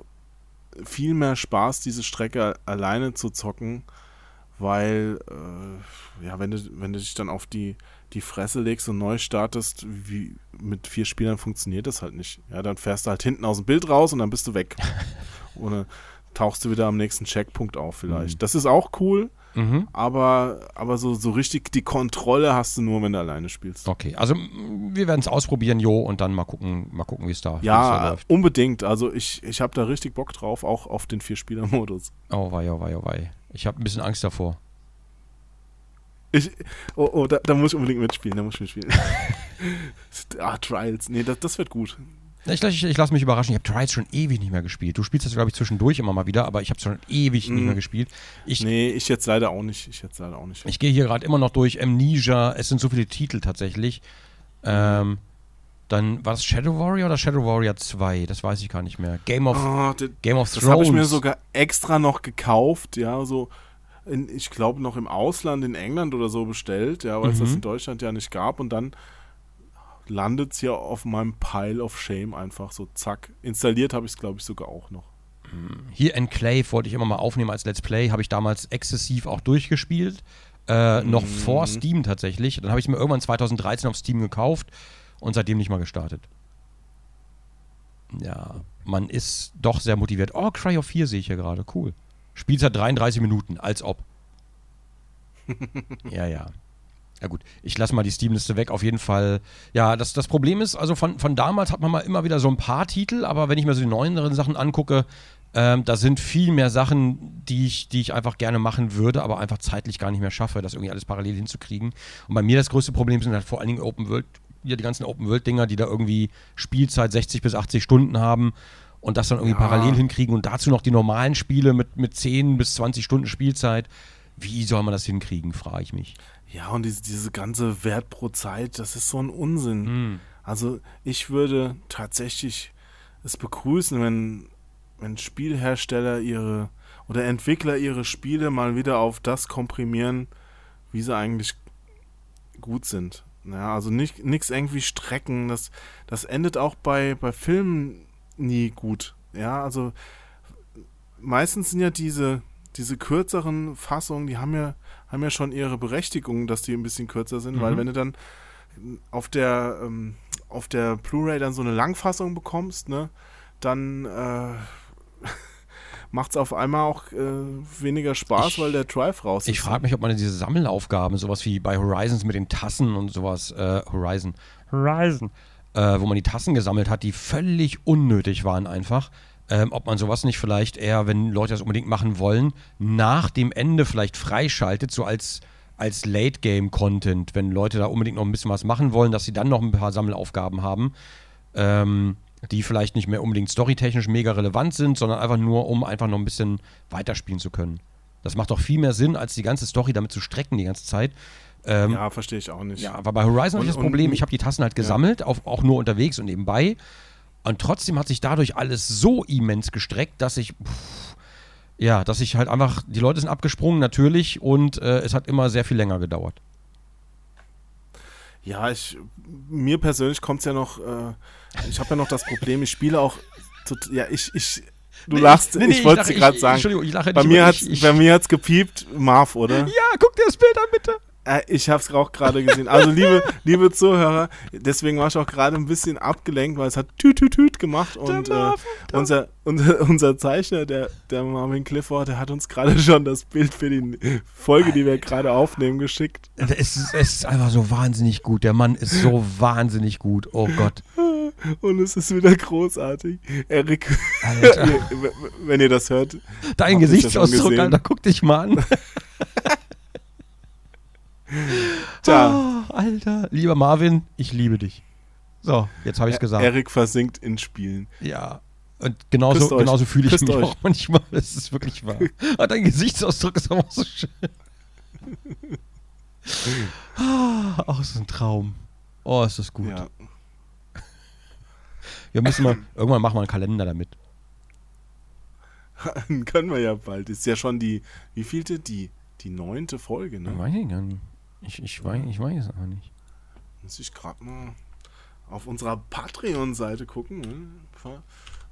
viel mehr Spaß, diese Strecke alleine zu zocken, weil, äh, ja, wenn du, wenn du dich dann auf die, die Fresse legst und neu startest, wie mit vier Spielern funktioniert das halt nicht. Ja, dann fährst du halt hinten aus dem Bild raus und dann bist du weg. Oder tauchst du wieder am nächsten Checkpunkt auf vielleicht. Das ist auch cool, Mhm. aber, aber so, so richtig die Kontrolle hast du nur, wenn du alleine spielst. Okay, also wir werden es ausprobieren, Jo, und dann mal gucken, mal gucken, wie es da, Ja, läuft. unbedingt. Also ich, ich habe da richtig Bock drauf, auch auf den Vier-Spieler-Modus. Oh wei, oh wei, oh wei. Ich habe ein bisschen Angst davor. Ich, oh, oh, da, da muss ich unbedingt mitspielen, da muss ich mitspielen. ah, Trials. Nee, das, das wird gut. Ich, ich, ich lasse mich überraschen. Ich habe Trials schon ewig nicht mehr gespielt. Du spielst das, glaube ich, zwischendurch immer mal wieder, aber ich habe es schon ewig nicht Mhm. mehr gespielt. Ich, Nee, ich jetzt leider auch nicht. Ich jetzt leider auch nicht. ich gehe hier gerade immer noch durch Amnesia. Es sind so viele Titel tatsächlich. Ähm, dann war das Shadow Warrior oder Shadow Warrior 2? Das weiß ich gar nicht mehr. Game of, Ah, das Game of das Thrones. habe ich mir sogar extra noch gekauft, ja, so in, ich glaube noch im Ausland, in England oder so bestellt, ja, weil es das Mhm. in Deutschland ja nicht gab und dann landet es ja auf meinem Pile of Shame einfach so zack. Installiert habe ich es, glaube ich, sogar auch noch. Hier Enclave wollte ich immer mal aufnehmen als Let's Play. Habe ich damals exzessiv auch durchgespielt. Äh, Noch Mhm. vor Steam tatsächlich. Dann habe ich es mir irgendwann 2013 auf Steam gekauft und seitdem nicht mal gestartet. Ja, man ist doch sehr motiviert. Oh, Cryo 4 sehe ich hier gerade. Cool. Spielzeit 33 Minuten, als ob. ja, ja. Ja gut, ich lasse mal die Steam-Liste weg. Auf jeden Fall, ja, das, das Problem ist, also von, von damals hat man mal immer wieder so ein paar Titel, aber wenn ich mir so die neueren Sachen angucke, ähm, da sind viel mehr Sachen, die ich, die ich einfach gerne machen würde, aber einfach zeitlich gar nicht mehr schaffe, das irgendwie alles parallel hinzukriegen. Und bei mir das größte Problem sind halt vor allen Dingen Open World, ja, die ganzen Open World-Dinger, die da irgendwie Spielzeit 60 bis 80 Stunden haben und das dann irgendwie Ja. parallel hinkriegen und dazu noch die normalen Spiele mit, mit 10 bis 20 Stunden Spielzeit. Wie soll man das hinkriegen, frage ich mich. Ja, und diese, diese ganze Wert pro Zeit, das ist so ein Unsinn. Hm. Also ich würde tatsächlich es begrüßen, wenn, wenn Spielhersteller ihre oder Entwickler ihre Spiele mal wieder auf das komprimieren, wie sie eigentlich gut sind. Ja, also nicht nichts irgendwie strecken. Das, das endet auch bei, bei Filmen nie gut. Ja, also meistens sind ja diese, diese kürzeren Fassungen, die haben ja, haben ja schon ihre Berechtigung, dass die ein bisschen kürzer sind, weil Mhm. wenn du dann auf der, ähm, auf der Blu-ray dann so eine Langfassung bekommst, ne, dann äh, macht es auf einmal auch äh, weniger Spaß, Ich- weil der Drive raus ist. Ich frage mich, ob man diese Sammelaufgaben, sowas wie bei Horizons mit den Tassen und sowas, äh, Horizon, Horizon, äh, wo man die Tassen gesammelt hat, die völlig unnötig waren einfach, ähm, ob man sowas nicht vielleicht eher, wenn Leute das unbedingt machen wollen, nach dem Ende vielleicht freischaltet, so als, als Late-Game-Content, wenn Leute da unbedingt noch ein bisschen was machen wollen, dass sie dann noch ein paar Sammelaufgaben haben. Ähm, die vielleicht nicht mehr unbedingt storytechnisch mega relevant sind, sondern einfach nur, um einfach noch ein bisschen weiterspielen zu können. Das macht doch viel mehr Sinn, als die ganze Story damit zu strecken die ganze Zeit. Ähm, ja, verstehe ich auch nicht. ja, aber bei Horizon habe ich das Problem, ich habe die Tassen halt gesammelt, auf, auch nur unterwegs und nebenbei. Und trotzdem hat sich dadurch alles so immens gestreckt, dass ich, pff, ja, dass ich halt einfach, die Leute sind abgesprungen natürlich und äh, es hat immer sehr viel länger gedauert. Ja, ich, mir persönlich kommt es ja noch, äh, ich habe ja noch das Problem, ich spiele auch, ja, ich, ich, du Nee, lachst, nee, nee, ich wollte es gerade sagen. Entschuldigung, ich lache bei nicht, mir aber hat's, ich- ich- bei mir hat's gepiept, Marv, oder? Ja, guck dir das Bild an, bitte. Äh, ich habe es auch gerade gesehen. Also liebe, liebe Zuhörer, deswegen war ich auch gerade ein bisschen abgelenkt, weil es hat tüt tüt tüt gemacht und äh, unser, unser, unser Zeichner, der, der Marvin Clifford, der hat uns gerade schon das Bild für die Folge, die wir gerade aufnehmen, geschickt. Es ist, es ist einfach so wahnsinnig gut. Der Mann ist so wahnsinnig gut. Oh Gott. Und es ist wieder großartig. Erik, wenn ihr das hört, Dein Gesichtsausdruck? Alter, guck dich mal an. tja, Oh, Alter. Lieber Marvin, ich liebe dich. So, jetzt habe ich es gesagt. Erik versinkt in Spielen. Ja. Und genauso, Küsst genauso fühle ich Küsst mich euch. auch manchmal. Das ist wirklich wahr. Aber dein Gesichtsausdruck ist auch so schön. Ah, Oh, ist ein Traum. Oh, ist das gut. Ja. Wir müssen mal, irgendwann machen wir einen Kalender damit. Können wir ja bald. Ist ja schon die, wie vielte? Die, die neunte Folge, ne? Weiß ich gar nicht. Ich, ich, weiß, ich weiß es auch nicht. Muss ich gerade mal auf unserer Patreon-Seite gucken. Ne? Pa Ja,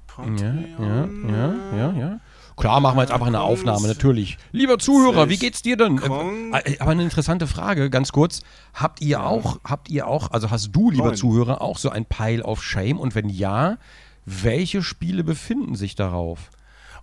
Patreon. ja, ja, ja, ja. Klar, machen wir jetzt einfach eine Aufnahme, natürlich. Lieber Zuhörer, wie geht's dir denn? Kon- Äh, Aber eine interessante Frage, ganz kurz. Habt ihr auch, habt ihr auch, also hast du, lieber Neun. Zuhörer, auch so ein Pile of Shame? Und wenn ja, welche Spiele befinden sich darauf?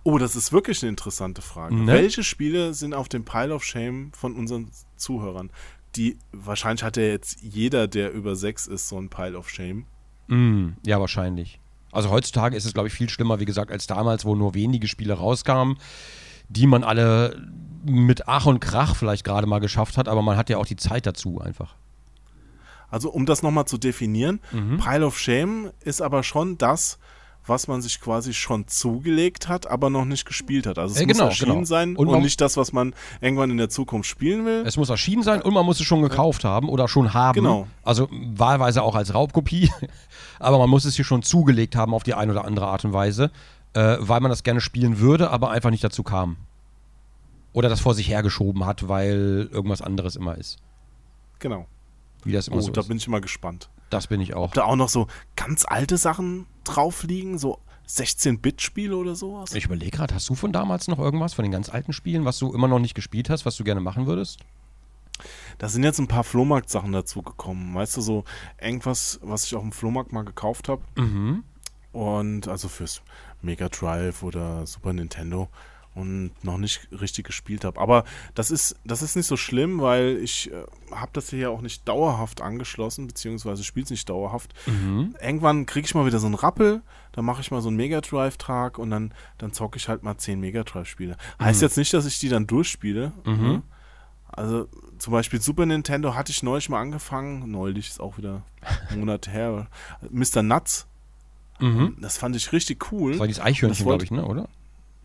Oh, das ist wirklich eine interessante Frage. Ne? Welche Spiele sind auf dem Pile of Shame von unseren Zuhörern? Die, wahrscheinlich hat ja jetzt jeder, der über sechs ist, so ein Pile of Shame. Mm, ja, wahrscheinlich. Also heutzutage ist es, glaube ich, viel schlimmer, wie gesagt, als damals, wo nur wenige Spiele rauskamen, die man alle mit Ach und Krach vielleicht gerade mal geschafft hat, aber man hat ja auch die Zeit dazu einfach. Also, um das nochmal zu definieren, Mhm. Pile of Shame ist aber schon das, was man sich quasi schon zugelegt hat, aber noch nicht gespielt hat. Also es Äh, muss genau, erschienen genau. sein Und und, nicht das, was man irgendwann in der Zukunft spielen will. Es muss erschienen sein und man muss es schon gekauft haben oder schon haben. Genau. Also wahlweise auch als Raubkopie, aber man muss es hier schon zugelegt haben auf die eine oder andere Art und Weise, äh, weil man das gerne spielen würde, aber einfach nicht dazu kam. Oder das vor sich hergeschoben hat, weil irgendwas anderes immer ist. Genau. Wie das immer Oh, so da ist. bin ich mal gespannt. Das bin ich auch. Ob da auch noch so ganz alte Sachen drauf liegen, so 16-Bit-Spiele oder sowas? Ich überlege gerade, hast du von damals noch irgendwas, von den ganz alten Spielen, was du immer noch nicht gespielt hast, was du gerne machen würdest? Da sind jetzt ein paar Flohmarkt-Sachen dazu gekommen. Weißt du, so irgendwas, was ich auf dem Flohmarkt mal gekauft habe. Mhm. Und also fürs Mega Drive oder Super Nintendo und noch nicht richtig gespielt habe. Aber das ist, das ist nicht so schlimm, weil ich äh, habe das hier ja auch nicht dauerhaft angeschlossen, beziehungsweise spiele es nicht dauerhaft. Mhm. Irgendwann kriege ich mal wieder so einen Rappel, dann mache ich mal so einen Mega Drive-Tag und dann, dann zocke ich halt mal 10 Mega Drive-Spiele. Heißt jetzt nicht, dass ich die dann durchspiele. Mhm. ne? Also zum Beispiel Super Nintendo hatte ich neulich mal angefangen, neulich ist auch wieder ein Monat her. Mr. Nuts, Mhm. das fand ich richtig cool. Das war dieses Eichhörnchen, glaube ich, ne, oder?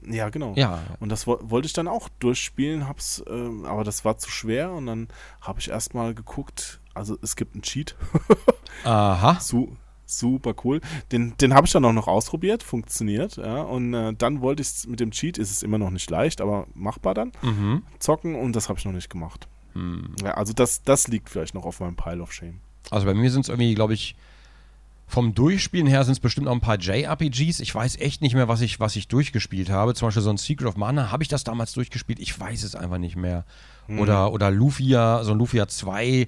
Ja, genau. Ja. Und das wo wollte ich dann auch durchspielen, hab's, ähm, aber das war zu schwer und dann habe ich erstmal geguckt, also es gibt einen Cheat, Aha. Su super cool. Den, den habe ich dann auch noch ausprobiert, funktioniert, ja. Und äh, dann wollte ich mit dem Cheat, ist es immer noch nicht leicht, aber machbar dann, Mhm. zocken und das habe ich noch nicht gemacht. Hm. Ja, also das, das liegt vielleicht noch auf meinem Pile of Shame. Also bei mir sind es irgendwie, glaube ich, Vom Durchspielen her sind es bestimmt auch ein paar JRPGs. Ich weiß echt nicht mehr, was ich, was ich durchgespielt habe. Zum Beispiel so ein Secret of Mana. Habe ich das damals durchgespielt? Ich weiß es einfach nicht mehr. Oder, oder Lufia, so ein Lufia 2.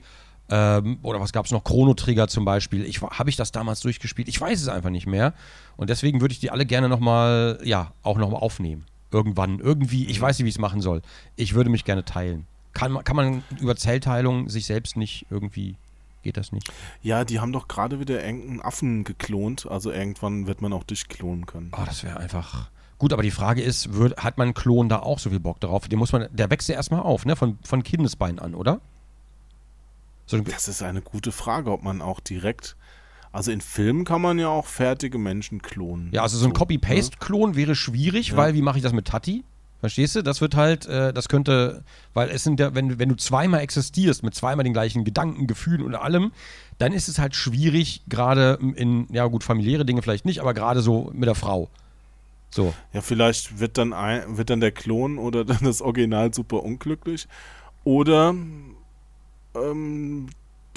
Ähm, oder was gab es noch? Chrono Trigger zum Beispiel. Ich, habe ich das damals durchgespielt? Ich weiß es einfach nicht mehr. Und deswegen würde ich die alle gerne nochmal, ja, auch nochmal aufnehmen. Irgendwann, irgendwie. Ich weiß nicht, wie ich es machen soll. Ich würde mich gerne teilen. Kann, man- kann man über Zellteilung sich selbst nicht irgendwie. Geht das nicht? Ja, die haben doch gerade wieder irgendeinen Affen geklont. Also irgendwann wird man auch dich klonen können. Oh, das wäre einfach. Gut, aber die Frage ist, würd, hat mein Klon da auch so viel Bock drauf? Den muss man, der wächst ja erstmal auf, ne? Von, von Kindesbein an, oder? So, Das ist eine gute Frage, ob man auch direkt. Also in Filmen kann man ja auch fertige Menschen klonen. ja, also so ein ne? Copy-Paste-Klon wäre schwierig, Ja. weil wie mache ich das mit Tati? Verstehst du? Das wird halt, äh, das könnte, weil es sind ja, wenn, wenn du zweimal existierst, mit zweimal den gleichen Gedanken, Gefühlen und allem, dann ist es halt schwierig, gerade in, ja gut, familiäre Dinge vielleicht nicht, aber gerade so mit der Frau. So. Ja, vielleicht wird dann, ein, wird dann der Klon oder dann das Original super unglücklich. Oder ähm,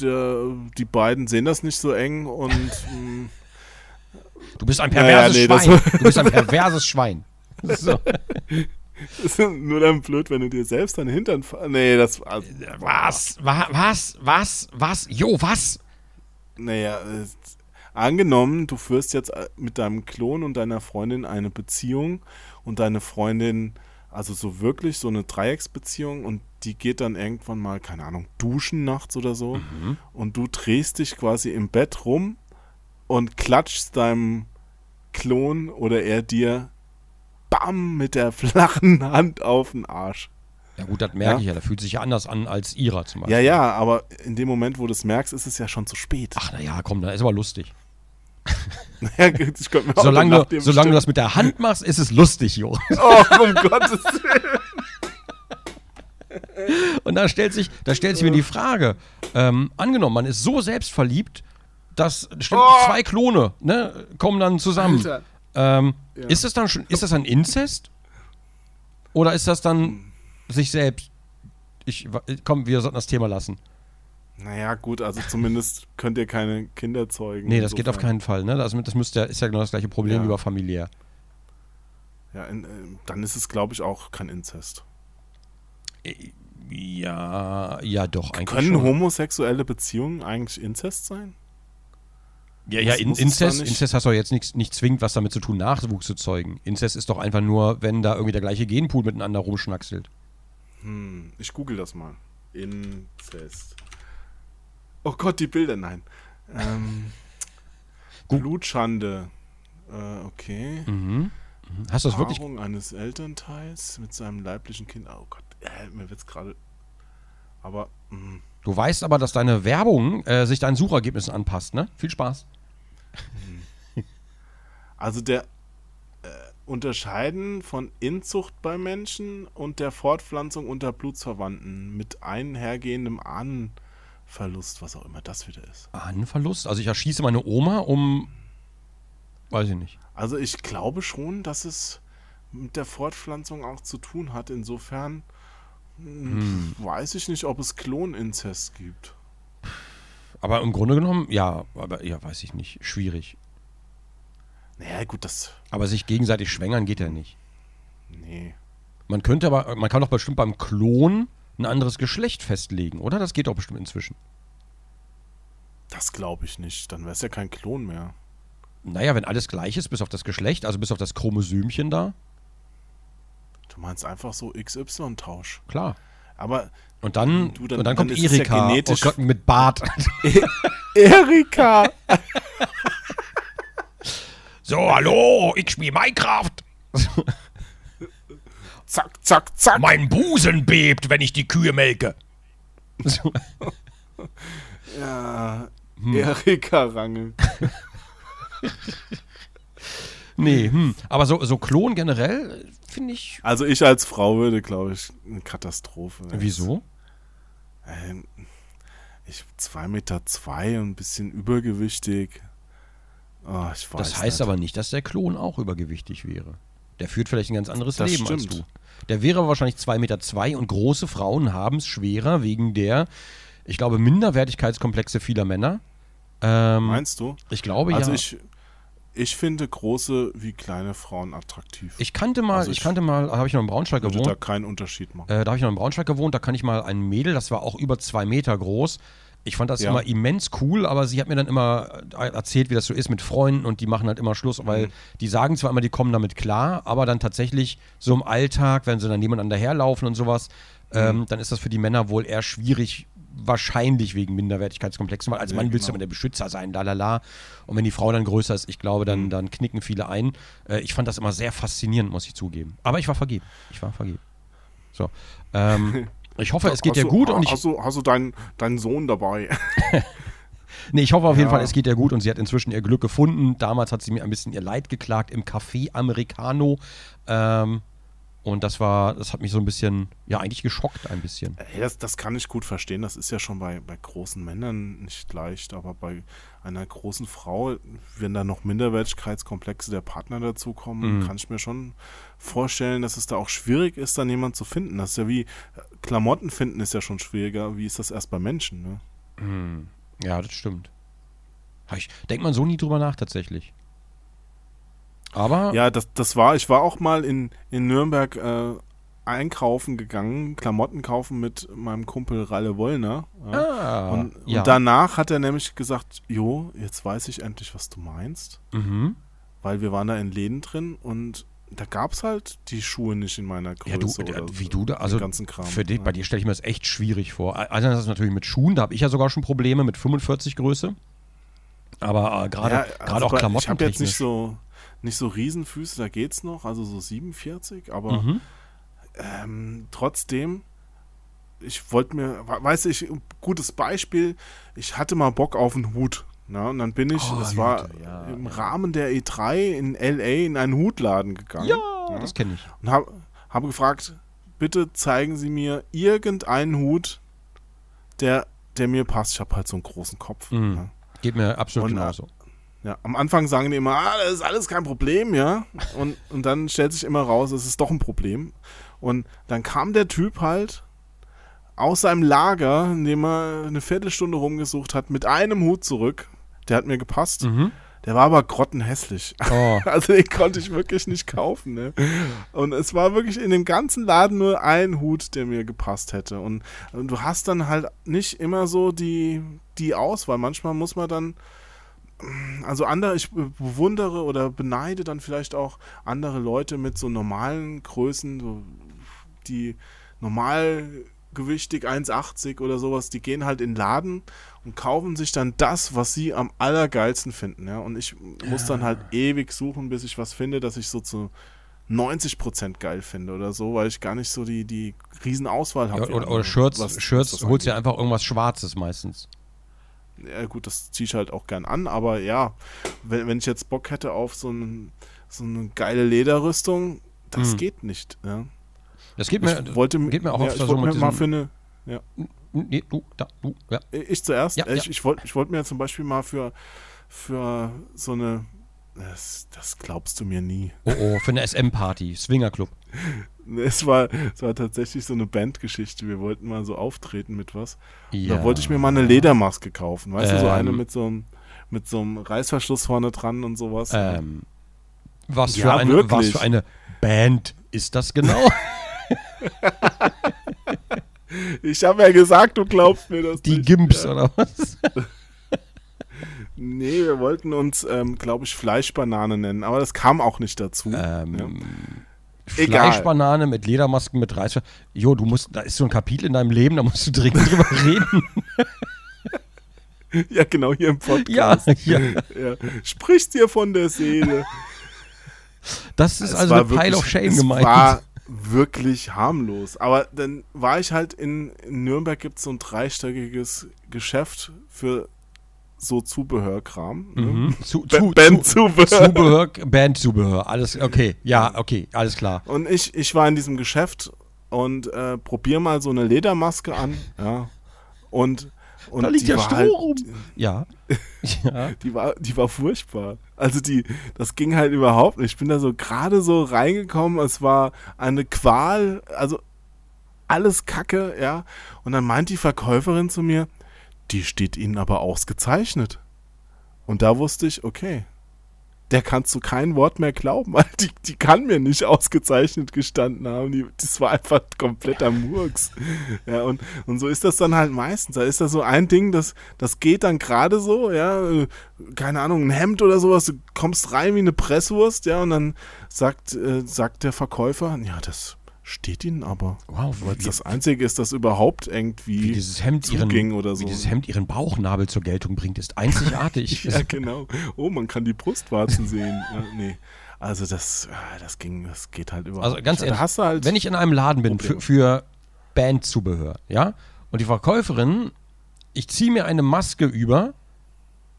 der, die beiden sehen das nicht so eng und ähm, Du bist ein Naja, perverses nee, das- Schwein. Du bist ein perverses Schwein. So. ist nur dann blöd, wenn du dir selbst deinen Hintern. Nee, das. Also, Was? Wa- Was? Was? Was? Jo, was? Naja, äh, angenommen, du führst jetzt äh, mit deinem Klon und deiner Freundin eine Beziehung und deine Freundin, also so wirklich so eine Dreiecksbeziehung und die geht dann irgendwann mal, keine Ahnung, duschen nachts oder so und du drehst dich quasi im Bett rum und klatschst deinem Klon oder er dir bam mit der flachen Hand auf den Arsch. Ja gut, das merke Ja. ich ja. Der fühlt sich ja anders an als ihrer zum Beispiel. Ja, ja, aber in dem Moment, wo du es merkst, ist es ja schon zu spät. Ach naja, komm, das ist aber lustig. Ja, ich könnte mir auch Solange, nach du, solange du das mit der Hand machst, ist es lustig, Jo. Oh, um Gottes Willen. Und da stellt sich, da stellt sich mir die Frage, ähm, angenommen, man ist so selbstverliebt, dass stimmt, Oh! zwei Klone ne, kommen dann zusammen. Alter. Ähm, Ja. Ist das dann schon, ist das dann Inzest? Oder ist das dann sich selbst? Ich, komm, wir sollten das Thema lassen. Naja, gut, also zumindest könnt ihr keine Kinder zeugen. Nee, das geht auf insofern. keinen Fall. Ne? Das, das müsste, ja- ist ja genau das gleiche Problem Ja. wie bei familiär. Ja, in, äh, dann ist es, glaube ich, auch kein Inzest. Ja, ja, doch, eigentlich Können schon. homosexuelle Beziehungen eigentlich Inzest sein? Ja, ja, in, Inzest, nicht- Inzest hast doch jetzt nichts nicht zwingend was damit zu tun, Nachwuchs zu zeugen. Inzest ist doch einfach nur, wenn da irgendwie der gleiche Genpool miteinander rumschnackselt. Hm, ich google das mal. Inzest. Oh Gott, die Bilder, nein. Ähm, Blutschande. Äh, okay. Mhm. Hast du das wirklich? Eines Elternteils mit seinem leiblichen Kind. Oh Gott, äh, mir wird's gerade. Aber mh, Du weißt aber, dass deine Werbung äh, sich deinen Suchergebnissen anpasst, ne? Viel Spaß. also der äh, Unterscheiden von Inzucht bei Menschen und der Fortpflanzung unter Blutsverwandten mit einhergehendem Ahnenverlust, was auch immer das wieder ist. Ahnenverlust? Also ich erschieße meine Oma um. Weiß ich nicht. Also ich glaube schon, dass es mit der Fortpflanzung auch zu tun hat. Insofern mh, weiß ich nicht, ob es Kloninzest gibt. Aber im Grunde genommen, ja, aber ja, weiß ich nicht. Schwierig. Naja, gut, das. Aber sich gegenseitig schwängern geht ja nicht. Nee. Man könnte aber, man kann doch bestimmt beim Klon ein anderes Geschlecht festlegen, oder? Das geht doch bestimmt inzwischen. Das glaube ich nicht. Dann wäre es ja kein Klon mehr. Naja, wenn alles gleich ist, bis auf das Geschlecht, also bis auf das Chromosömchen da, Du meinst einfach so XY-Tausch. klar. Aber Und dann, Du, dann- und dann dann kommt ja Erika genetisch- oh Gott, mit Bart. Erika! so, hallo, ich spiele Minecraft. zack, zack, zack. Mein Busen bebt, wenn ich die Kühe melke. Ja, Hm. Erika Rangel. Nee, hm. aber so, so Klon generell finde ich. Also ich als Frau würde, glaube ich, eine Katastrophe. Wieso? Ähm, ich zwei Meter zwei und ein bisschen übergewichtig. Oh, ich weiß Das heißt nicht. aber nicht, dass der Klon auch übergewichtig wäre. Der führt vielleicht ein ganz anderes Das Leben als stimmt. du. Der wäre wahrscheinlich 2,2 Meter zwei und große Frauen haben es schwerer wegen der, ich glaube, Minderwertigkeitskomplexe vieler Männer. Ähm, Meinst du? ich glaube Also ja. ich, ich finde große wie kleine Frauen attraktiv. Ich kannte mal, Also ich, ich kannte mal, habe ich noch in Braunschweig würde gewohnt. da keinen Unterschied machen. Äh, da habe ich noch in Braunschweig gewohnt, da kann ich mal ein Mädel, das war auch über zwei Meter groß. Ich fand das Ja. immer immens cool, aber sie hat mir dann immer äh, erzählt, wie das so ist mit Freunden und die machen halt immer Schluss, weil Mhm. die sagen zwar immer, die kommen damit klar, aber dann tatsächlich so im Alltag, wenn sie dann nebeneinander herlaufen und sowas, Mhm. ähm, dann ist das für die Männer wohl eher schwierig, wahrscheinlich wegen Minderwertigkeitskomplexen, weil als Ja, Mann willst du genau. immer der Beschützer sein, lalala. Und wenn die Frau dann größer ist, ich glaube, Mhm. dann, dann knicken viele ein. Äh, ich fand das immer sehr faszinierend, muss ich zugeben. Aber ich war vergeben. Ich war vergeben. So. Ähm, ich hoffe, es geht dir gut und ich, Hast du, hast du deinen, deinen Sohn dabei? nee, ich hoffe auf jeden Ja. Fall, es geht ihr gut und sie hat inzwischen ihr Glück gefunden. Damals hat sie mir ein bisschen ihr Leid geklagt im Café Americano. Ähm, und das war, das hat mich so ein bisschen, ja, eigentlich geschockt ein bisschen. Ey, das, das kann ich gut verstehen. Das ist ja schon bei, bei großen Männern nicht leicht, aber bei einer großen Frau, wenn da noch Minderwertigkeitskomplexe der Partner dazukommen, Mhm. kann ich mir schon vorstellen, dass es da auch schwierig ist, dann jemanden zu finden. Das ist ja wie äh, Klamotten finden ist ja schon schwieriger. Wie ist das erst bei Menschen? Ne? Hm. Ja, das stimmt. Ich denkt man so nie drüber nach, tatsächlich. Aber, Ja, das, das war, ich war auch mal in, in Nürnberg äh, einkaufen gegangen, Klamotten kaufen mit meinem Kumpel Ralle Wollner. Ja. ah, Und, ja. und danach hat er nämlich gesagt, Jo, jetzt weiß ich endlich, was du meinst. mhm. Weil wir waren da in Läden drin und da gab es halt die Schuhe nicht in meiner Größe. Ja, du, oder wie du da, also ganzen Kram. für dich, ja. bei dir stelle ich mir das echt schwierig vor. Also das ist natürlich mit Schuhen, da habe ich ja sogar schon Probleme mit 45 Größe. Aber äh, gerade Ja, also auch Klamotten Ich habe jetzt nicht so, nicht so Riesenfüße, da geht's noch, also so 47, aber Mhm. ähm, trotzdem, ich wollte mir, we- weißt du, ich, gutes Beispiel, ich hatte mal Bock auf einen Hut. Na, und dann bin ich, Oh, das war Hüte, ja, im ja. Rahmen der E3 in LA in einen Hutladen gegangen. Ja, das kenne ich. Und habe hab gefragt, bitte zeigen Sie mir irgendeinen Hut, der, der mir passt. Ich habe halt so einen großen Kopf. Mhm. Ja. Geht mir absolut Und, äh, genauso. Ja, am Anfang sagen die immer, ah, das ist alles kein Problem, ja. Und, und dann stellt sich immer raus, es ist doch ein Problem. Und dann kam der Typ halt aus seinem Lager, in dem er eine Viertelstunde rumgesucht hat, mit einem Hut zurück. Der hat mir gepasst. Mhm. Der war aber grottenhässlich. Oh, Also den konnte ich wirklich nicht kaufen. Ne? Und es war wirklich in dem ganzen Laden nur ein Hut, der mir gepasst hätte. Und, und du hast dann halt nicht immer so die, die Auswahl. Manchmal muss man dann, also andere, ich bewundere oder beneide dann vielleicht auch andere Leute mit so normalen Größen, so die normalgewichtig 1,80 oder sowas, die gehen halt in den Laden und kaufen sich dann das, was sie am allergeilsten finden. Ja? Und ich muss dann halt ewig suchen, bis ich was finde, das ich so zu 90% geil finde oder so, weil ich gar nicht so die, die Riesenauswahl habe. ja, oder, oder Shirts, was- was Shirts das holst angeht. einfach irgendwas Schwarzes meistens. Ja, gut, das ziehe ich halt auch gern an, aber ja, wenn, wenn ich jetzt Bock hätte auf so, ein, so eine geile Lederrüstung, das Hm. geht nicht. Ja. Das geht Ich mir, wollte, geht mir auch ja, öfter ich so wollte mit mir mal für eine, Nee, du, da, du, ja. Ich zuerst. Ja, ich ja. ich wollte ich wollt mir zum Beispiel mal für, für so eine. Das, das glaubst du mir nie. Oh, oh, für eine SM-Party, Swingerclub. Es war, es war tatsächlich so eine Bandgeschichte. Wir wollten mal so auftreten mit was. Ja. Da wollte ich mir mal eine Ledermaske kaufen. Weißt du, so Ähm. eine mit so einem mit so einem Reißverschluss vorne dran und sowas. Ähm, was, Ja, für eine, was für eine Band ist das genau? Ich habe ja gesagt, du glaubst mir das Die nicht. Gimps Ja. oder was? Nee, wir wollten uns, ähm, glaube ich, Fleischbanane nennen. Aber das kam auch nicht dazu. Ähm, ja. Egal. Fleischbanane mit Ledermasken mit Reißver. Jo, du musst, da ist so ein Kapitel in deinem Leben, da musst du dringend drüber reden. ja, genau, hier im ja, Podcast. ja. ja. Sprichst dir von der Seele. Das ist Es also eine Pile wirklich- of Shame gemeint. war wirklich harmlos. Aber dann war ich halt in, in Nürnberg gibt es so ein dreistöckiges Geschäft für so Zubehörkram. ne? Mhm. Zu, zu, zu, Bandzubehör. Zubehör, Bandzubehör, alles, okay, ja, okay, alles klar. Und ich, ich war in diesem Geschäft und äh, probier mal so eine Ledermaske an. Ja. Und, und Da liegt ja Stroh halt, rum. Ja. ja. Die war, die war furchtbar. Also die, das ging halt überhaupt nicht. Ich bin da so gerade so reingekommen. Es war eine Qual. Also alles Kacke, ja. Und dann meint die Verkäuferin zu mir, die steht Ihnen aber ausgezeichnet. Und da wusste ich, okay, der kannst du kein Wort mehr glauben, weil die, die kann mir nicht ausgezeichnet gestanden haben. Die, das war einfach kompletter Murks. Ja, und, und so ist das dann halt meistens. Da ist das so ein Ding, das, das geht dann gerade so, ja, äh, keine Ahnung, ein Hemd oder sowas, du kommst rein wie eine Presswurst, ja, und dann sagt, äh, sagt der Verkäufer, ja, das steht ihnen aber. Wow, Weil das Einzige ist, dass überhaupt irgendwie wie dieses Hemd ihren, oder so. wie dieses Hemd ihren Bauchnabel zur Geltung bringt, ist einzigartig. Ja, genau. Oh, man kann die Brustwarzen sehen. Ja, nee. Also das, ah, das ging, das geht halt überhaupt Also ganz nicht. ehrlich, da hast du halt, wenn ich in einem Laden bin für, für Bandzubehör, ja, und die Verkäuferin, ich ziehe mir eine Maske über,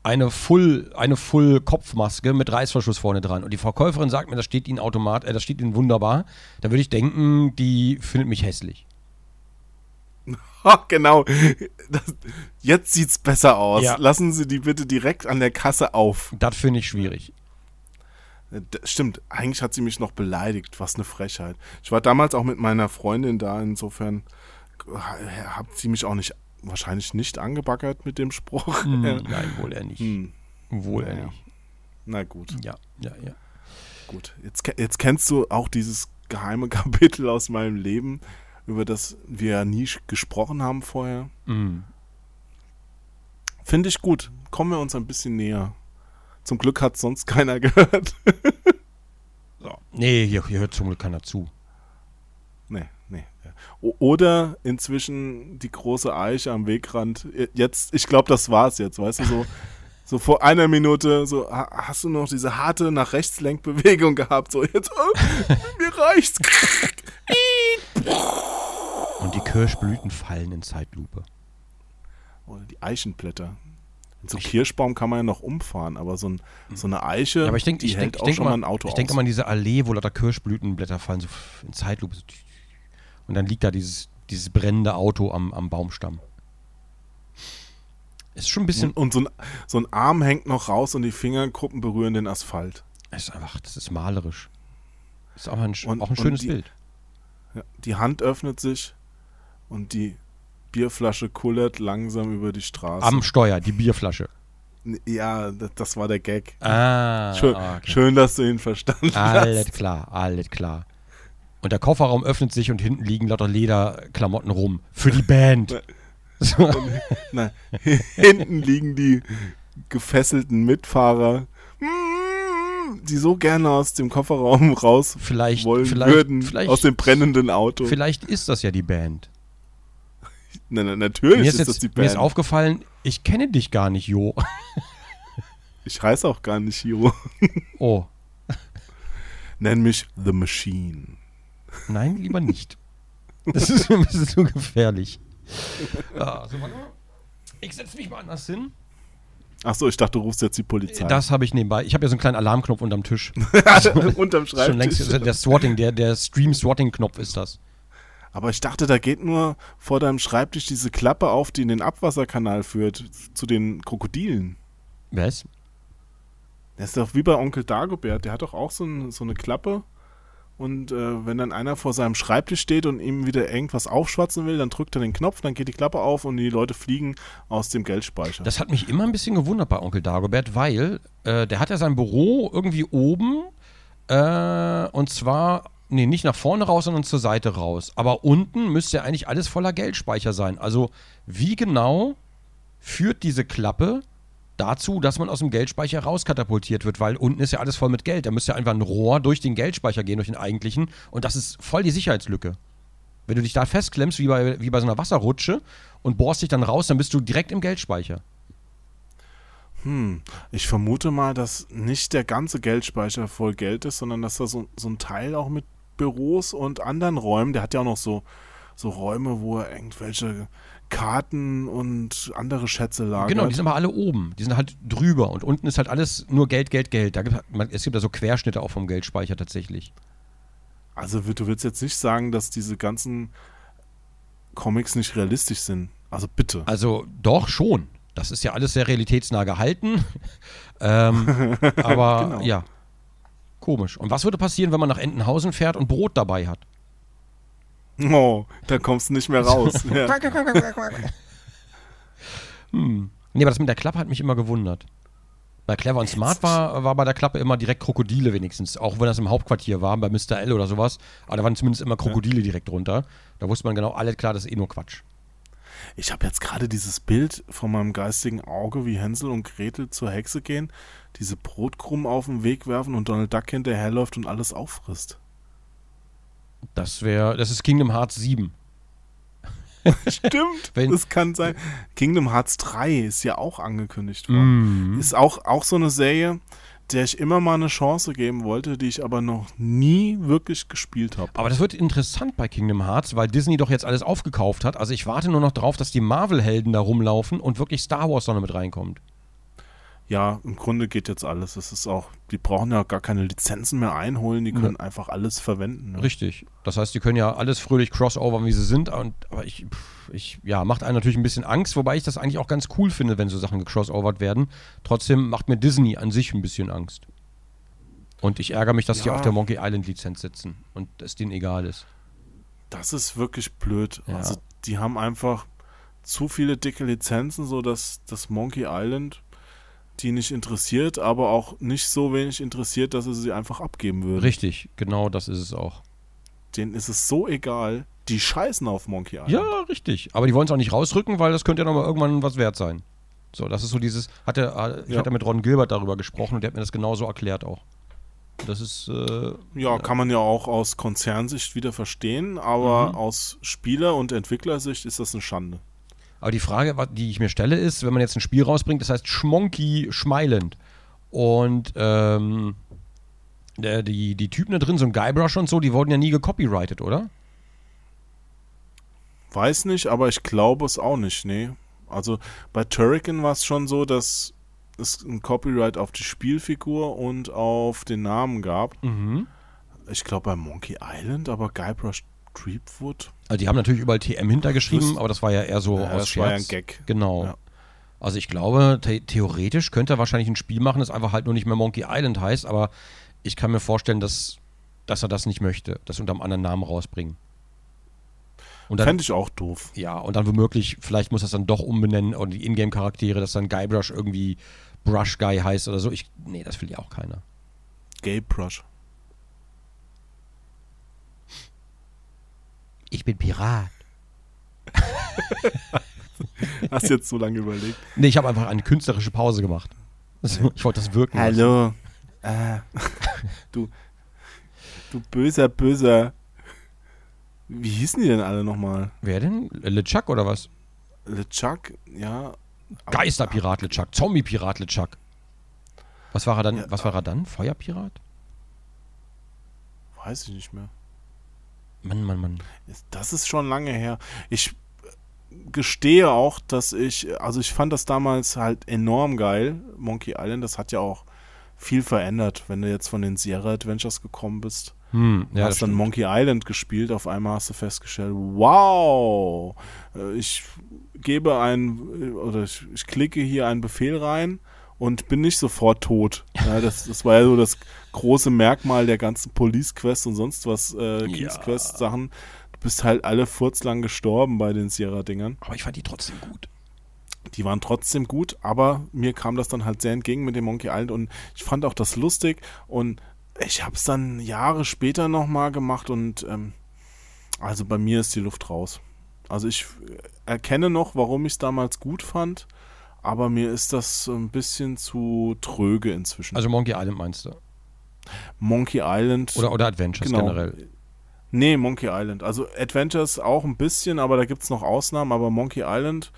eine Full, eine Full Kopfmaske mit Reißverschluss vorne dran, und die Verkäuferin sagt mir, das steht Ihnen automat, äh, das steht Ihnen wunderbar, dann würde ich denken, die findet mich hässlich. Genau. Das, jetzt sieht's besser aus. Ja. Lassen Sie die bitte direkt an der Kasse auf. Das finde ich schwierig. Äh, d- Stimmt, eigentlich hat sie mich noch beleidigt. Was eine Frechheit. Ich war damals auch mit meiner Freundin da, insofern äh, hat sie mich auch nicht, wahrscheinlich nicht angebaggert mit dem Spruch. Hm, Ja. Nein, wohl eher nicht. Hm, Wohl eher Naja. nicht. Na gut, Ja, ja, ja. gut. Jetzt, jetzt kennst du auch dieses geheime Kapitel aus meinem Leben, über das wir nie gesprochen haben vorher. Mm. Finde ich gut. Kommen wir uns ein bisschen näher. Zum Glück hat sonst keiner gehört. So. Nee, hier, hier hört zum Glück keiner zu. Oder inzwischen die große Eiche am Wegrand. Jetzt, ich glaube, das war's jetzt, weißt du, so, so vor einer Minute, so, ha- hast du noch diese harte nach rechts Lenkbewegung gehabt, so, jetzt, oh, mir reicht's. Und die Kirschblüten fallen in Zeitlupe. Oder die Eichenblätter. So ein Kirschbaum kann man ja noch umfahren, aber so, ein, so eine Eiche, Ja, aber ich denke die ich hält denk, ich auch denk schon mal, ein Auto ich denke mal an diese Allee, wo lauter Kirschblütenblätter fallen, so in Zeitlupe. So und dann liegt da dieses, dieses brennende Auto am, am Baumstamm. Ist schon ein bisschen. und und so, ein, so ein Arm hängt noch raus und die Fingerkuppen berühren den Asphalt. Ist einfach, das ist malerisch. Ist auch ein, Und- auch ein schönes die- Bild. Ja, die Hand öffnet sich und die Bierflasche kullert langsam über die Straße. Am Steuer, die Bierflasche. ja, das, das war der Gag. Ah, Schön, ah, okay. schön, dass du ihn verstanden Alles hast. klar, alles klar. Und der Kofferraum öffnet sich und hinten liegen lauter Lederklamotten rum. Für die Band. So. Nein, hinten liegen die gefesselten Mitfahrer, die so gerne aus dem Kofferraum raus Vielleicht, wollen vielleicht, würden, vielleicht, aus dem brennenden Auto. vielleicht ist das ja die Band. Nein, nein, natürlich Mir ist, ist, das jetzt, die mir ist Band. aufgefallen, ich kenne dich gar nicht, Jo. ich heiße auch gar nicht Hiro. Oh, Nenn mich The Machine. Nein, lieber nicht. Das ist mir ein bisschen zu gefährlich. Ah, so, warte mal. ich setze mich mal anders hin. Achso, ich dachte, du rufst jetzt die Polizei. Das habe ich nebenbei. Ich habe ja so einen kleinen Alarmknopf unterm Tisch. Unterm Schreibtisch. Schon längst, der Swatting, der, der Stream-Swatting-Knopf ist das. Aber ich dachte, da geht nur vor deinem Schreibtisch diese Klappe auf, die in den Abwasserkanal führt, zu den Krokodilen. Was? Das ist doch wie bei Onkel Dagobert. Der hat doch auch so, ein, so eine Klappe. Und äh, wenn dann einer vor seinem Schreibtisch steht und ihm wieder irgendwas aufschwatzen will, dann drückt er den Knopf, dann geht die Klappe auf und die Leute fliegen aus dem Geldspeicher. Das hat mich immer ein bisschen gewundert bei Onkel Dagobert, weil äh, der hat ja sein Büro irgendwie oben äh, und zwar, nee, nicht nach vorne raus, sondern zur Seite raus. Aber unten müsste ja eigentlich alles voller Geldspeicher sein. Also wie genau führt diese Klappe dazu, dass man aus dem Geldspeicher rauskatapultiert wird, weil unten ist ja alles voll mit Geld. Da müsste ja einfach ein Rohr durch den Geldspeicher gehen, durch den eigentlichen und das ist voll die Sicherheitslücke. Wenn du dich da festklemmst, wie bei, wie bei so einer Wasserrutsche und bohrst dich dann raus, dann bist du direkt im Geldspeicher. Hm, ich vermute mal, dass nicht der ganze Geldspeicher voll Geld ist, sondern dass da so, so ein Teil auch mit Büros und anderen Räumen, der hat ja auch noch so, so Räume, wo er irgendwelche Karten und andere Schätze lagert. Genau, die sind aber alle oben. Die sind halt drüber und unten ist halt alles nur Geld, Geld, Geld. Da gibt, man, es gibt da so Querschnitte auch vom Geldspeicher tatsächlich. Also du willst jetzt nicht sagen, dass diese ganzen Comics nicht realistisch sind. Also bitte. Also doch schon. Das ist ja alles sehr realitätsnah gehalten. ähm, aber Genau. ja, komisch. Und was würde passieren, wenn man nach Entenhausen fährt und Brot dabei hat? Oh, da kommst du nicht mehr raus. ja. Hm. Nee, aber das mit der Klappe hat mich immer gewundert. Bei Clever und Smart war, war bei der Klappe immer direkt Krokodile wenigstens. Auch wenn das im Hauptquartier war, bei Mr. L oder sowas. Aber da waren zumindest immer Krokodile direkt drunter. Da wusste man genau, alles klar, das ist eh nur Quatsch. Ich habe jetzt gerade dieses Bild von meinem geistigen Auge, wie Hänsel und Gretel zur Hexe gehen, diese Brotkrumen auf den Weg werfen und Donald Duck hinterherläuft und alles auffrisst. Das wäre, das ist Kingdom Hearts 7. Stimmt, Wenn- das kann sein. Kingdom Hearts 3 ist ja auch angekündigt worden. Mhm. Ist auch, auch so eine Serie, der ich immer mal eine Chance geben wollte, die ich aber noch nie wirklich gespielt habe. Aber das wird interessant bei Kingdom Hearts, weil Disney doch jetzt alles aufgekauft hat. Also ich warte nur noch drauf, dass die Marvel-Helden da rumlaufen und wirklich Star Wars noch mit reinkommt. Ja, im Grunde geht jetzt alles. Es ist auch, die brauchen ja gar keine Lizenzen mehr einholen, die können einfach alles verwenden. Ne? Richtig. Das heißt, die können ja alles fröhlich crossovern, wie sie sind. Und, aber ich, ich, ja, macht einen natürlich ein bisschen Angst, wobei ich das eigentlich auch ganz cool finde, wenn so Sachen gecrossovert werden. Trotzdem macht mir Disney an sich ein bisschen Angst. Und ich ärgere mich, dass die Ja. auf der Monkey Island Lizenz sitzen und es denen egal ist. Das ist wirklich blöd. Ja. Also die haben einfach zu viele dicke Lizenzen, so dass das Monkey Island die nicht interessiert, aber auch nicht so wenig interessiert, dass sie sie einfach abgeben würden. Richtig, genau das ist es auch. Denen ist es so egal. Die scheißen auf Monkey Island. Ja, richtig. Aber die wollen es auch nicht rausrücken, weil das könnte ja nochmal irgendwann was wert sein. So, das ist so dieses, hatte, ich Ja. hatte mit Ron Gilbert darüber gesprochen und der hat mir das genauso erklärt auch. Das ist, äh, Ja, kann man ja auch aus Konzernsicht wieder verstehen, aber Mhm. aus Spieler- und Entwicklersicht ist das eine Schande. Aber die Frage, die ich mir stelle, ist, wenn man jetzt ein Spiel rausbringt, das heißt Schmonky Schmeilend und ähm, der, die, die Typen da drin, so ein Guybrush und so, die wurden ja nie gecopyrighted, oder? Weiß nicht, aber ich glaube es auch nicht, nee. Also bei Turrican war es schon so, dass es ein Copyright auf die Spielfigur und auf den Namen gab. Mhm. Ich glaube bei Monkey Island, aber Guybrush Creepwood. Also die haben natürlich überall TM hintergeschrieben, aber das war ja eher so Ja, aus das war ja Scherz. ein Gag. Genau. Ja. Also ich glaube, the theoretisch könnte er wahrscheinlich ein Spiel machen, das einfach halt nur nicht mehr Monkey Island heißt, aber ich kann mir vorstellen, dass, dass er das nicht möchte, das unter einem anderen Namen rausbringen. Und dann, Fände ich auch doof. ja, und dann womöglich, vielleicht muss das dann doch umbenennen und die Ingame-Charaktere, dass dann Guybrush irgendwie Brush Guy heißt oder so. Ich, nee, das will ja auch keiner. Gaybrush. Ich bin Pirat. Hast jetzt so lange überlegt. Nee, ich habe einfach eine künstlerische Pause gemacht. Ich wollte das wirken. Hallo. Äh, du, du böser, böser. Wie hießen die denn alle nochmal? Wer denn? LeChuck oder was? LeChuck, ja. Geisterpirat LeChuck, Zombie-Pirat LeChuck. Was war er dann? Ja, was war er dann? Feuerpirat? Weiß ich nicht mehr. Mann, Mann, Mann. Das ist schon lange her. Ich gestehe auch, dass ich, also ich fand das damals halt enorm geil, Monkey Island. Das hat ja auch viel verändert, wenn du jetzt von den Sierra Adventures gekommen bist. Hm, ja, hast dann stimmt. Monkey Island gespielt, auf einmal hast du festgestellt, wow, äh, ich gebe ein, äh, oder ich, ich klicke hier einen Befehl rein und bin nicht sofort tot. Ja, das, das war ja so das große Merkmal der ganzen Police Quest und sonst was äh, King's. Quest Sachen. Du bist halt alle furzlang gestorben bei den Sierra-Dingern. Aber ich fand die trotzdem gut. Die waren trotzdem gut, aber mir kam das dann halt sehr entgegen mit dem Monkey Island und ich fand auch das lustig und ich habe es dann Jahre später nochmal gemacht und ähm, also bei mir ist die Luft raus. Also ich erkenne noch, warum ich es damals gut fand, aber mir ist das ein bisschen zu tröge inzwischen. Also Monkey Island meinst du? Monkey Island Oder, oder Adventures Genau. generell? Nee, Monkey Island. Also Adventures auch ein bisschen, aber da gibt es noch Ausnahmen. Aber Monkey Island,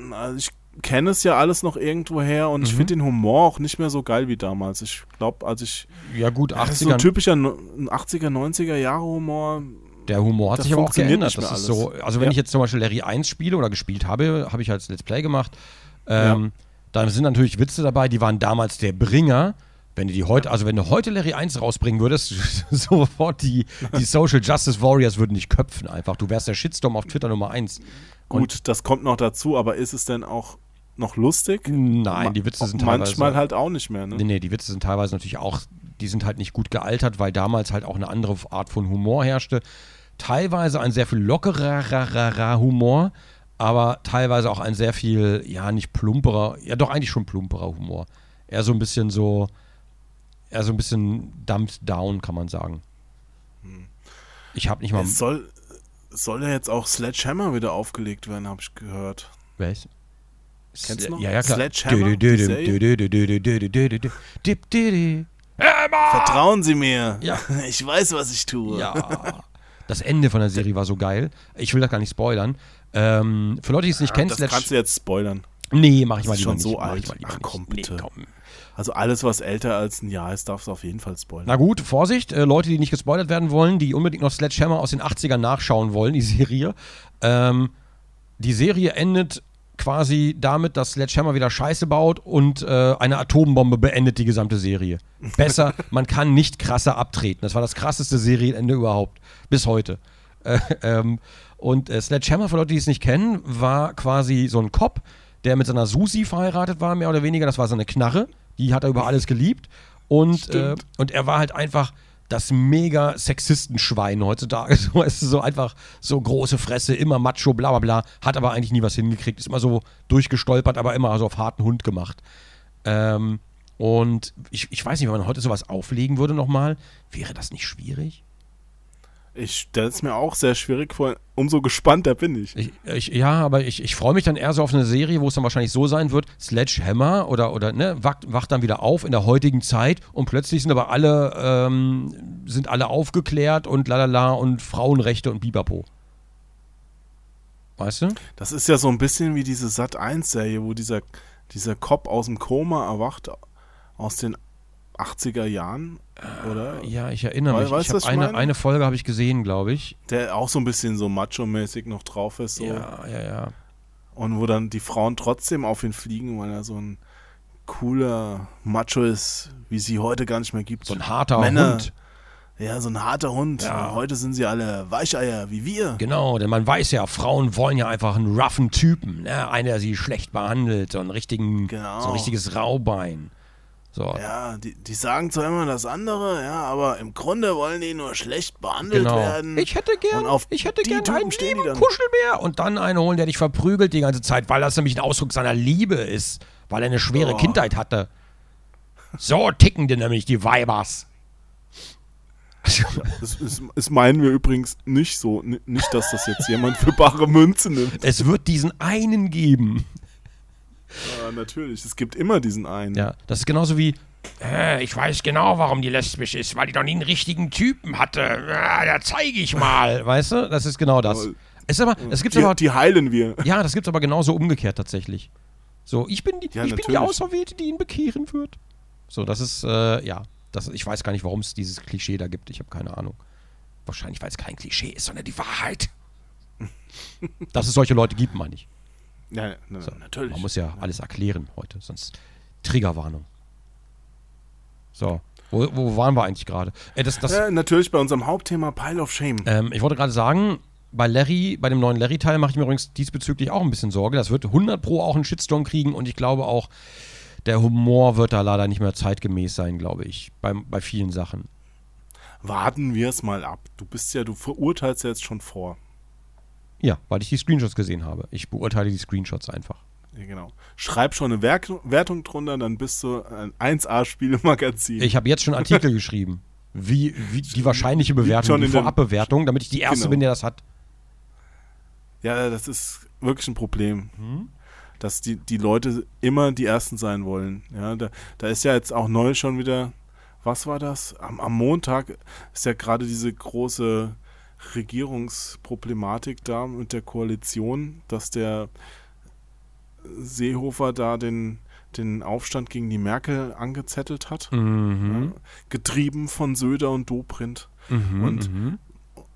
mh, also ich kenne es ja alles noch irgendwo her und ich Mhm. finde den Humor auch nicht mehr so geil wie damals. Ich glaube, als ich. Ja gut, Das ist so ein 80er, typischer no- 80er, 90er Jahre Humor. Der Humor hat das sich aber auch geändert. Das ist so, also wenn Ja. ich jetzt zum Beispiel Larry 1 spiele oder gespielt habe, habe ich als Let's Play gemacht, ähm, dann sind natürlich Witze dabei, die waren damals der Bringer. Wenn du die heute, also wenn du heute Larry 1 rausbringen würdest, sofort die, die Social Justice Warriors würden dich köpfen einfach. Du wärst der Shitstorm auf Twitter Nummer 1. Gut, das kommt noch dazu, aber ist es denn auch noch lustig? Nein, die Witze sind teilweise. Manchmal halt auch nicht mehr, ne? Nee, nee, die Witze sind teilweise natürlich auch, die sind halt nicht gut gealtert, weil damals halt auch eine andere Art von Humor herrschte. Teilweise ein sehr viel lockerer Humor, aber teilweise auch ein sehr viel, ja, nicht plumperer, ja doch eigentlich schon plumperer Humor. eher so ein bisschen so, eher so ein bisschen dumped down, kann man sagen. Ich habe nicht mal. Es soll, soll ja jetzt auch Sledgehammer wieder aufgelegt werden, habe ich gehört. Was? Kennst du noch? Ja, ja, klar. Sledgehammer? Vertrauen Sie mir. Ja. Ich weiß, was ich tue. Ja. Das Ende von der Serie war so geil. Ich will das gar nicht spoilern. Ähm, für Leute, die es nicht kennen, das kannst du jetzt spoilern. Nee, mach ich mal ist lieber schon nicht. so Mach ich alt. mal Ach, komm, bitte. Nee, komm. Also alles, was älter als ein Jahr ist, darfst du auf jeden Fall spoilern. Na gut, Vorsicht, äh, Leute, die nicht gespoilert werden wollen, die unbedingt noch Sledgehammer aus den 80ern nachschauen wollen, die Serie. Ähm, die Serie endet quasi damit, dass Sledgehammer wieder Scheiße baut und äh, eine Atombombe beendet die gesamte Serie. Besser, man kann nicht krasser abtreten. Das war das krasseste Serienende überhaupt. Bis heute. Äh, ähm, und äh, Sledgehammer, für Leute, die es nicht kennen, war quasi so ein Cop, der mit seiner Susi verheiratet war, mehr oder weniger. Das war seine Knarre. Die hat er über alles geliebt. Und, äh, und er war halt einfach das mega Sexistenschwein heutzutage. So, es ist so einfach so große Fresse, immer macho, bla bla bla. Hat aber eigentlich nie was hingekriegt. Ist immer so durchgestolpert, aber immer so auf harten Hund gemacht. Ähm, und ich, ich weiß nicht, wenn man heute sowas auflegen würde nochmal, wäre das nicht schwierig? Ich stelle es mir auch sehr schwierig vor. Umso gespannter bin ich. Ich, ich, ja, aber ich, ich freue mich dann eher so auf eine Serie, wo es dann wahrscheinlich so sein wird, Sledgehammer oder, oder ne, wacht, wacht dann wieder auf in der heutigen Zeit und plötzlich sind aber alle, ähm, sind alle aufgeklärt und lalala und Frauenrechte und Bibapo. Weißt du? Das ist ja so ein bisschen wie diese Sat-1-Serie, wo dieser, dieser Cop aus dem Koma erwacht, aus den 80er Jahren, oder? Ja, ich erinnere mich. weißt Ich habe eine, meine? eine Folge habe ich gesehen, glaube ich. Der auch so ein bisschen so macho-mäßig noch drauf ist. So. Ja, ja, ja. Und wo dann die Frauen trotzdem auf ihn fliegen, weil er so ein cooler Macho ist, wie sie heute gar nicht mehr gibt. So ein harter Männer. Hund. Ja, so ein harter Hund. Ja. Heute sind sie alle Weicheier, wie wir. Genau, denn man weiß ja, Frauen wollen ja einfach einen roughen Typen, ne? Einer, der sie schlecht behandelt, so einen richtigen, Genau. so ein richtiges Raubein. So. Ja, die, die sagen zwar immer das andere, ja, aber im Grunde wollen die nur schlecht behandelt Genau. werden. Ich hätte gern, Und auf ich hätte die gern Typen einen stehen die lieben dann. Kuschelbär und dann einen holen, der dich verprügelt die ganze Zeit, weil das nämlich ein Ausdruck seiner Liebe ist, weil er eine schwere Oh. Kindheit hatte. So ticken die nämlich die Weibers. Das ist, ist meinen wir übrigens nicht so. Nicht, dass das jetzt jemand für bare Münze nimmt. Es wird diesen einen geben. Ja, natürlich. Es gibt immer diesen einen. Ja, das ist genauso wie, äh, ich weiß genau, warum die lesbisch ist, weil die noch nie einen richtigen Typen hatte. Ah, da zeige ich mal. Weißt du, das ist genau das. Es aber, es gibt Die, aber, die heilen wir. ja, das gibt's aber genauso umgekehrt tatsächlich. So, ich bin die, Ja, ich bin die. Auserwählte, die ihn bekehren wird. So, das ist, äh, ja, das, ich weiß gar nicht, warum es dieses Klischee da gibt. Ich habe keine Ahnung. Wahrscheinlich, weil es kein Klischee ist, sondern die Wahrheit. Dass es solche Leute gibt, meine ich. Ja, na, natürlich. Man muss ja alles erklären heute, sonst Triggerwarnung. So, wo, wo waren wir eigentlich gerade? Äh, das, das, Ja, natürlich bei unserem Hauptthema Pile of Shame. ähm, ich wollte gerade sagen, bei Larry, bei dem neuen Larry-Teil mache ich mir übrigens diesbezüglich auch ein bisschen Sorge. Das wird 100 Pro auch einen Shitstorm kriegen und ich glaube auch, der Humor wird da leider nicht mehr zeitgemäß sein, glaube ich, bei, bei vielen Sachen. Warten wir es mal ab. Du bist ja, du verurteilst ja jetzt schon vor. Ja, weil ich die Screenshots gesehen habe. Ich beurteile die Screenshots einfach. Ja, genau. Schreib schon eine Werk Wertung drunter, dann bist du ein 1A-Spielemagazin. Ich habe jetzt schon Artikel geschrieben. Wie, wie die wahrscheinliche Bewertung, die Vorabbewertung, damit ich die Erste Genau. bin, der das hat. Ja, das ist wirklich ein Problem. Mhm. Dass die, die Leute immer die Ersten sein wollen. Ja, da, da ist ja jetzt auch neu schon wieder, was war das? Am, am Montag ist ja gerade diese große Regierungsproblematik da mit der Koalition, dass der Seehofer da den, den Aufstand gegen die Merkel angezettelt hat. Mhm. Ja, getrieben von Söder und Dobrindt. Mhm. Und- mhm.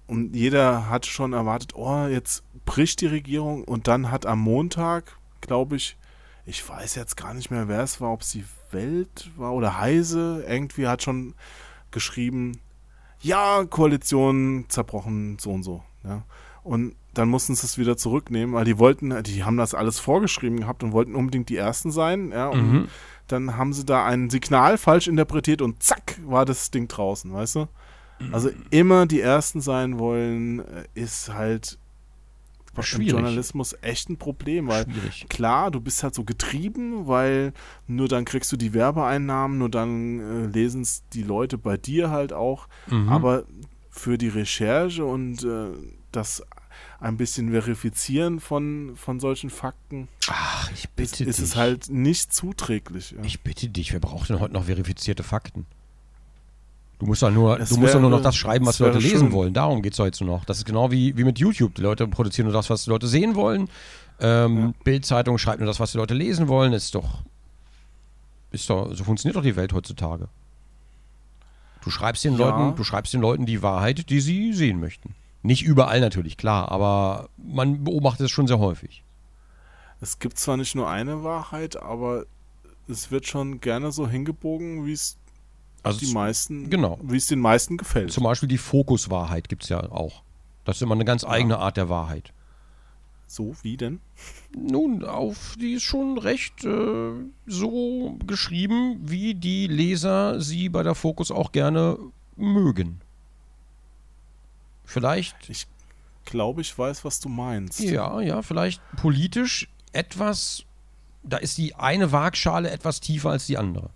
Und jeder hat schon erwartet, oh, jetzt bricht die Regierung. Und dann hat am Montag, glaube ich, ich weiß jetzt gar nicht mehr, wer es war, ob es die Welt war oder Heise, irgendwie hat schon geschrieben, ja, Koalition zerbrochen, so und so. Ja. Und dann mussten sie es wieder zurücknehmen, weil die wollten, die haben das alles vorgeschrieben gehabt und wollten unbedingt die Ersten sein. Ja, und Mhm. dann haben sie da ein Signal falsch interpretiert und zack, war das Ding draußen, weißt du? Also immer die Ersten sein wollen, äh, ist halt im Schwierig. Journalismus echt ein Problem, weil Schwierig. klar, du bist halt so getrieben, weil nur dann kriegst du die Werbeeinnahmen, nur dann äh, lesen es die Leute bei dir halt auch. Mhm. Aber für die Recherche und äh, das ein bisschen Verifizieren von, von solchen Fakten Ach, ich ist, bitte ist dich. es halt nicht zuträglich. Ja. Ich bitte dich, wer braucht denn heute noch verifizierte Fakten? Du musst doch nur, du musst doch nur noch das schreiben, was Leute lesen schön. wollen. Darum geht es heute noch. Das ist genau wie, wie mit YouTube. Die Leute produzieren nur das, was die Leute sehen wollen. Ähm, Bildzeitung schreibt nur das, was die Leute lesen wollen. Ist doch, ist doch, so funktioniert doch die Welt heutzutage. Du schreibst den Ja. Leuten, du schreibst den Leuten die Wahrheit, die sie sehen möchten. Nicht überall natürlich, klar, aber man beobachtet es schon sehr häufig. Es gibt zwar nicht nur eine Wahrheit, aber es wird schon gerne so hingebogen, wie es Also die meisten, genau. wie es den meisten gefällt. zum Beispiel die Fokuswahrheit gibt es ja auch. Das ist immer eine ganz eigene Art der Wahrheit. So, wie denn? Nun, auf die ist schon recht äh, so geschrieben, wie die Leser sie bei der Fokus auch gerne mögen. Vielleicht, Ich glaube, ich weiß, was du meinst. ja, ja, vielleicht politisch etwas, da ist die eine Waagschale etwas tiefer als die andere.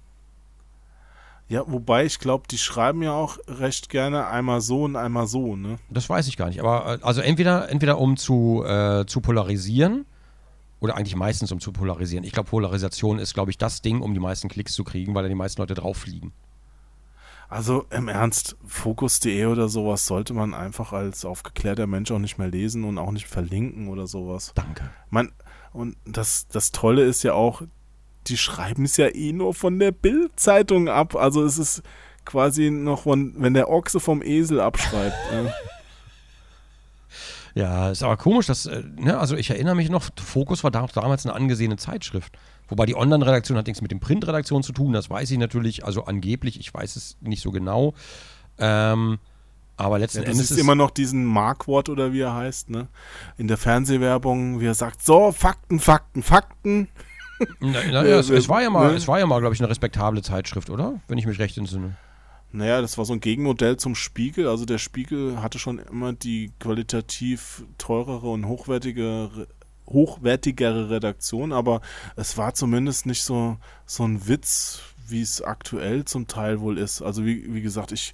Ja, wobei ich glaube, die schreiben ja auch recht gerne einmal so und einmal so, ne? Das weiß ich gar nicht. Aber äh, also entweder, entweder um zu, äh, zu polarisieren oder eigentlich meistens um zu polarisieren. Ich glaube, Polarisation ist, glaube ich, das Ding, um die meisten Klicks zu kriegen, weil da die meisten Leute drauf fliegen. Also im Ernst, Fokus.de oder sowas sollte man einfach als aufgeklärter Mensch auch nicht mehr lesen und auch nicht verlinken oder sowas. Danke. Man, und das, das Tolle ist ja auch, die schreiben es ja eh nur von der Bild-Zeitung ab. Also es ist quasi noch, von, wenn der Ochse vom Esel abschreibt. äh. Ja, ist aber komisch, dass, äh, ne, also ich erinnere mich noch, Fokus war da, damals eine angesehene Zeitschrift. Wobei die Online-Redaktion hat nichts mit den Printredaktionen zu tun, das weiß ich natürlich, also angeblich, ich weiß es nicht so genau. Ähm, aber letzten Ja, du Endes siehst immer noch diesen Markwort oder wie er heißt, ne? In der Fernsehwerbung, wie er sagt, so, Fakten, Fakten, Fakten. Na, na, ja, es, Äh, es war ja mal, ne? es war ja mal, glaube ich, eine respektable Zeitschrift, oder? Wenn ich mich recht entsinne. Naja, das war so ein Gegenmodell zum Spiegel. Also der Spiegel hatte schon immer die qualitativ teurere und hochwertige, hochwertigere Redaktion, aber es war zumindest nicht so, so ein Witz, wie es aktuell zum Teil wohl ist. Also wie, wie gesagt, ich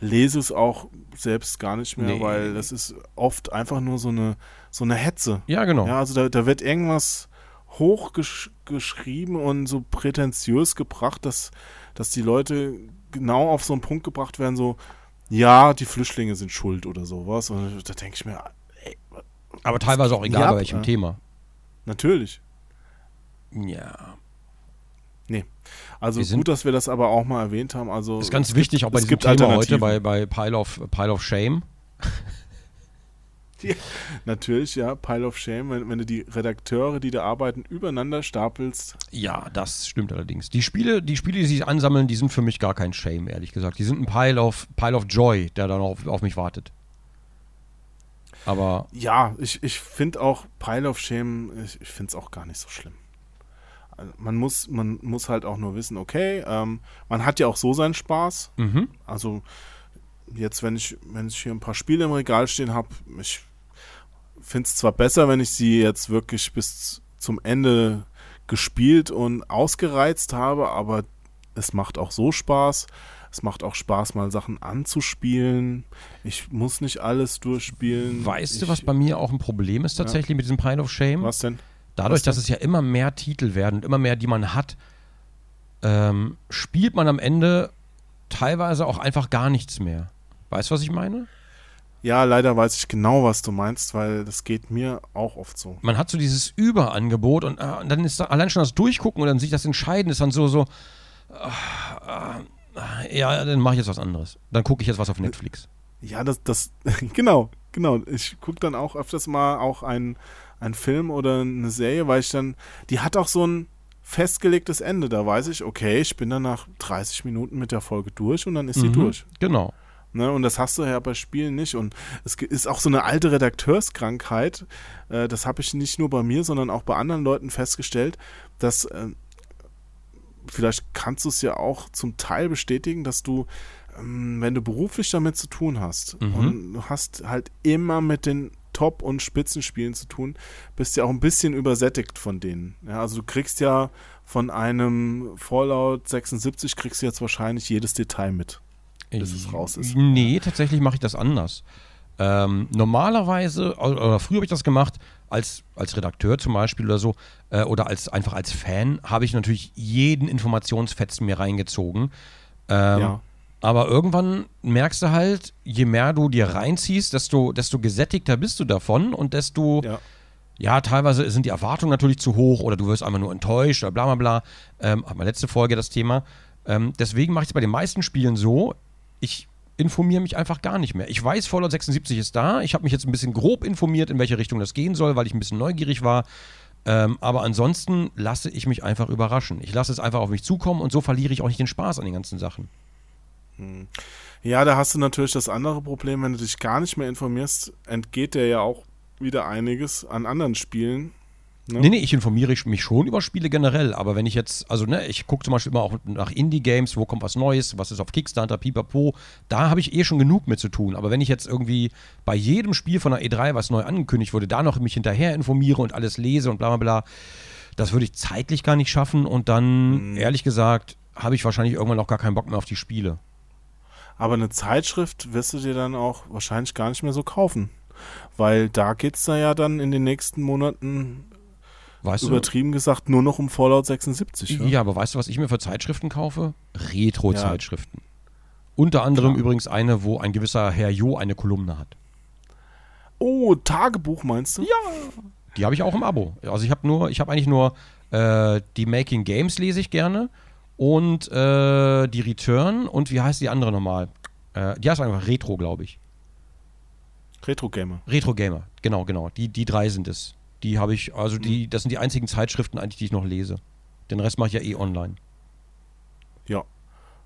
lese es auch selbst gar nicht mehr, Nee. weil das ist oft einfach nur so eine, so eine Hetze. Ja, genau. Ja, also da, da wird irgendwas hochgeschrieben und so prätentiös gebracht, dass, dass die Leute genau auf so einen Punkt gebracht werden, so, ja, die Flüchtlinge sind schuld oder sowas. Und da denke ich mir, ey, aber teilweise auch egal, bei welchem äh. Thema. natürlich. Ja. Also Wir gut, dass wir das aber auch mal erwähnt haben. Also Ist ganz wichtig, auch bei es diesem gibt Thema heute, bei, bei Pile, of, Pile of Shame. Natürlich, ja, Pile of Shame, wenn, wenn du die Redakteure, die da arbeiten, übereinander stapelst. Ja, das stimmt allerdings. Die Spiele, die Spiele, die sich ansammeln, die sind für mich gar kein Shame, ehrlich gesagt. Die sind ein Pile of, Pile of Joy, der dann auf, auf mich wartet. Aber Ja, ich, ich finde auch Pile of Shame, ich, ich finde es auch gar nicht so schlimm. Also man, muss, man muss halt auch nur wissen, okay, ähm, man hat ja auch so seinen Spaß. mhm. Also jetzt, wenn ich, wenn ich hier ein paar Spiele im Regal stehen habe, ich finde es zwar besser, wenn ich sie jetzt wirklich bis zum Ende gespielt und ausgereizt habe, aber es macht auch so Spaß. Es macht auch Spaß, mal Sachen anzuspielen. Ich muss nicht alles durchspielen. weißt du, ich, was bei mir auch ein Problem ist tatsächlich mit diesem Pile of Shame? Was denn? Dadurch, was denn? dass es ja immer mehr Titel werden und immer mehr, die man hat, ähm, spielt man am Ende teilweise auch einfach gar nichts mehr. Weißt du, was ich meine? Ja, leider weiß ich genau, was du meinst, weil das geht mir auch oft so. Man hat so dieses Überangebot und, äh, und dann ist da allein schon das Durchgucken und dann sich das Entscheiden ist dann so, so, äh, äh, ja, dann mache ich jetzt was anderes. Dann gucke ich jetzt was auf Netflix. Ja, das, das, genau, genau. Ich gucke dann auch öfters mal auch einen, einen Film oder eine Serie, weil ich dann, die hat auch so ein festgelegtes Ende. Da weiß ich, okay, ich bin dann nach 30 Minuten mit der Folge durch und dann ist sie Mhm, durch. Genau. Ne? Und das hast du ja bei Spielen nicht. Und es ist auch so eine alte Redakteurskrankheit. Äh, das habe ich nicht nur bei mir, sondern auch bei anderen Leuten festgestellt, dass äh, vielleicht kannst du es ja auch zum Teil bestätigen, dass du, ähm, wenn du beruflich damit zu tun hast Mhm. und du hast halt immer mit den Top- und Spitzenspielen zu tun, bist ja auch ein bisschen übersättigt von denen. Ja, also du kriegst ja von einem Fallout 76 kriegst du jetzt wahrscheinlich jedes Detail mit, bis es raus ist. Nee, tatsächlich mache ich das anders. Ähm, normalerweise, oder früher habe ich das gemacht, als, als Redakteur zum Beispiel oder so, äh, oder als einfach als Fan, habe ich natürlich jeden Informationsfetzen mir reingezogen. Ähm, Ja. Aber irgendwann merkst du halt, je mehr du dir reinziehst, desto, desto gesättigter bist du davon und desto, Ja. ja, teilweise sind die Erwartungen natürlich zu hoch oder du wirst einfach nur enttäuscht oder bla bla bla. Ähm, hat meine letzte Folge das Thema. Ähm, deswegen mache ich es bei den meisten Spielen so, ich informiere mich einfach gar nicht mehr. Ich weiß, Fallout 76 ist da. Ich habe mich jetzt ein bisschen grob informiert, in welche Richtung das gehen soll, weil ich ein bisschen neugierig war. Ähm, aber ansonsten lasse ich mich einfach überraschen. Ich lasse es einfach auf mich zukommen und so verliere ich auch nicht den Spaß an den ganzen Sachen. Ja, da hast du natürlich das andere Problem, wenn du dich gar nicht mehr informierst, entgeht dir ja auch wieder einiges an anderen Spielen. Ne? Nee, nee, ich informiere mich schon über Spiele generell, aber wenn ich jetzt, also ne, ich gucke zum Beispiel immer auch nach Indie-Games, wo kommt was Neues, was ist auf Kickstarter, pipapo, da habe ich eh schon genug mit zu tun. Aber wenn ich jetzt irgendwie bei jedem Spiel von der E3, was neu angekündigt wurde, da noch mich hinterher informiere und alles lese und bla bla bla, das würde ich zeitlich gar nicht schaffen und dann, ehrlich gesagt, habe ich wahrscheinlich irgendwann auch gar keinen Bock mehr auf die Spiele. Aber eine Zeitschrift wirst du dir dann auch wahrscheinlich gar nicht mehr so kaufen. Weil da geht es da ja dann in den nächsten Monaten, Weißt du? übertrieben gesagt, nur noch um Fallout 76. Ja, Ja. aber weißt du, was ich mir für Zeitschriften kaufe? Retro-Zeitschriften. Unter anderem Klar. übrigens eine, wo ein gewisser Herr Jo eine Kolumne hat. Oh, Tagebuch meinst du? Ja. Die habe ich auch im Abo. Also ich habe nur, ich habe eigentlich nur äh, die Making Games lese ich gerne und äh, die Return und wie heißt die andere nochmal? Äh, die heißt einfach Retro, glaube ich. Retro Gamer. Retro Gamer, genau, genau. Die, die drei sind es. Die habe ich, also die, das sind die einzigen Zeitschriften eigentlich, die ich noch lese. Den Rest mache ich ja eh online. Ja.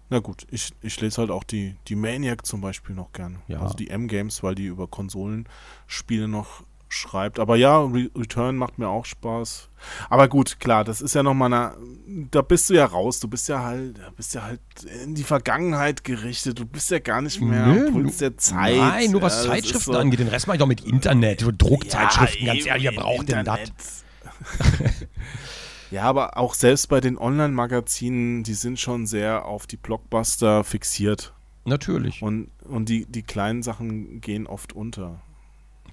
Na gut, ich, ich lese halt auch die, die Maniac zum Beispiel noch gerne. Ja. Also die M-Games, weil die über Konsolenspiele noch schreibt. Aber ja, Re Return macht mir auch Spaß. Aber gut, klar, das ist ja nochmal eine. Da bist du ja raus. Du bist ja halt, bist ja halt in die Vergangenheit gerichtet. Du bist ja gar nicht mehr Nö, am Puls der Zeit. Nein, nur was Ja, Zeitschriften so- angeht. Den Rest mache ich doch mit Internet, so Druckzeitschriften, Ja, ganz ehrlich, wer braucht denn das? Internet. ja, aber auch selbst bei den Online-Magazinen, die sind schon sehr auf die Blockbuster fixiert. Natürlich. Und, und die, die kleinen Sachen gehen oft unter.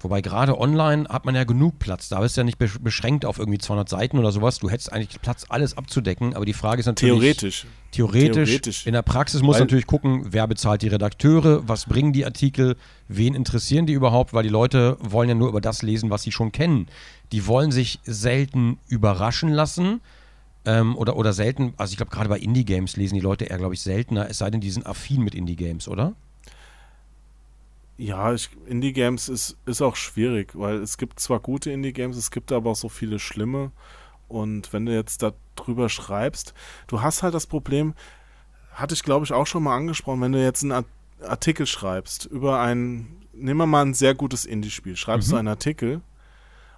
Wobei gerade online hat man ja genug Platz. Da bist du ja nicht besch- beschränkt auf irgendwie 200 Seiten oder sowas. Du hättest eigentlich Platz, alles abzudecken. Aber die Frage ist natürlich. Theoretisch. Theoretisch. Theoretisch. In der Praxis muss natürlich gucken, wer bezahlt die Redakteure, was bringen die Artikel, wen interessieren die überhaupt, weil die Leute wollen ja nur über das lesen, was sie schon kennen. Die wollen sich selten überraschen lassen. Ähm, oder, oder selten, also ich glaube, gerade bei Indie-Games lesen die Leute eher, glaube ich, seltener, es sei denn, die sind affin mit Indie-Games, oder? Ja, ich, Indie-Games ist, ist auch schwierig, weil es gibt zwar gute Indie-Games, es gibt aber auch so viele schlimme. Und wenn du jetzt darüber schreibst, du hast halt das Problem, hatte ich glaube ich auch schon mal angesprochen, wenn du jetzt einen Art- Artikel schreibst über ein, nehmen wir mal ein sehr gutes Indie-Spiel, schreibst du einen Artikel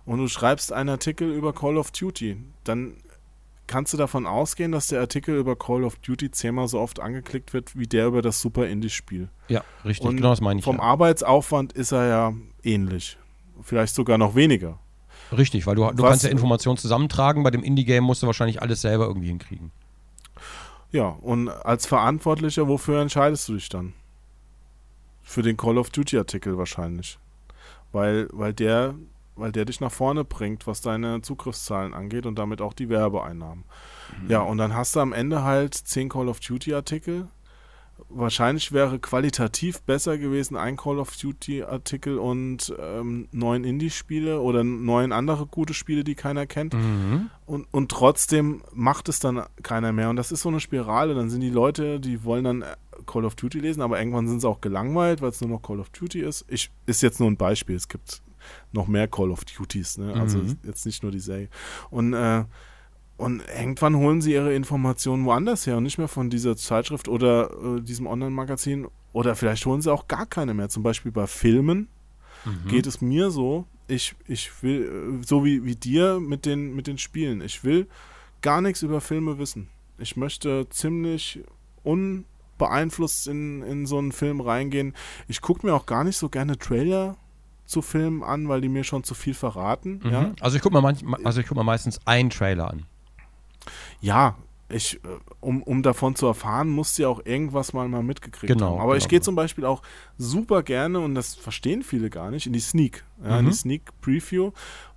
und du schreibst einen Artikel über Call of Duty, dann kannst du davon ausgehen, dass der Artikel über Call of Duty zehnmal so oft angeklickt wird, wie der über das super Indie-Spiel. Ja, richtig, Und genau das meine ich. vom ja. Arbeitsaufwand ist er ja ähnlich. Vielleicht sogar noch weniger. Richtig, weil du, du Was- kannst ja Informationen zusammentragen, bei dem Indie-Game musst du wahrscheinlich alles selber irgendwie hinkriegen. Ja, und als Verantwortlicher, wofür entscheidest du dich dann? Für den Call of Duty Artikel wahrscheinlich. Weil, weil der, weil der dich nach vorne bringt, was deine Zugriffszahlen angeht und damit auch die Werbeeinnahmen. Ja, und dann hast du am Ende halt 10 Call of Duty Artikel. Wahrscheinlich wäre qualitativ besser gewesen ein Call of Duty Artikel und ähm, neun Indie-Spiele oder neun andere gute Spiele, die keiner kennt. Mhm. Und, und trotzdem macht es dann keiner mehr. Und das ist so eine Spirale. Dann sind die Leute, die wollen dann äh, Call of Duty lesen, aber irgendwann sind sie auch gelangweilt, weil es nur noch Call of Duty ist. Ich, ist jetzt nur ein Beispiel. Es gibt noch mehr Call of Duties. Ne? Also Mhm. jetzt nicht nur die Serie. Und, äh, und irgendwann holen sie ihre Informationen woanders her und nicht mehr von dieser Zeitschrift oder äh, diesem Online-Magazin. Oder vielleicht holen sie auch gar keine mehr. Zum Beispiel bei Filmen Mhm. geht es mir so, ich, ich will, äh, so wie, wie dir mit den, mit den Spielen, ich will gar nichts über Filme wissen. Ich möchte ziemlich unbeeinflusst in, in so einen Film reingehen. Ich gucke mir auch gar nicht so gerne Trailer zu Filmen an, weil die mir schon zu viel verraten. Mhm. Ja, Also ich gucke mir, also ich guck meistens einen Trailer an. ja ich, äh, um, um davon zu erfahren, musst du ja auch irgendwas mal, mal mitgekriegt Genau, haben. Aber ich genau, gehe genau. zum Beispiel auch super gerne, und das verstehen viele gar nicht, in die Sneak, ja, in Mhm. die Sneak Preview,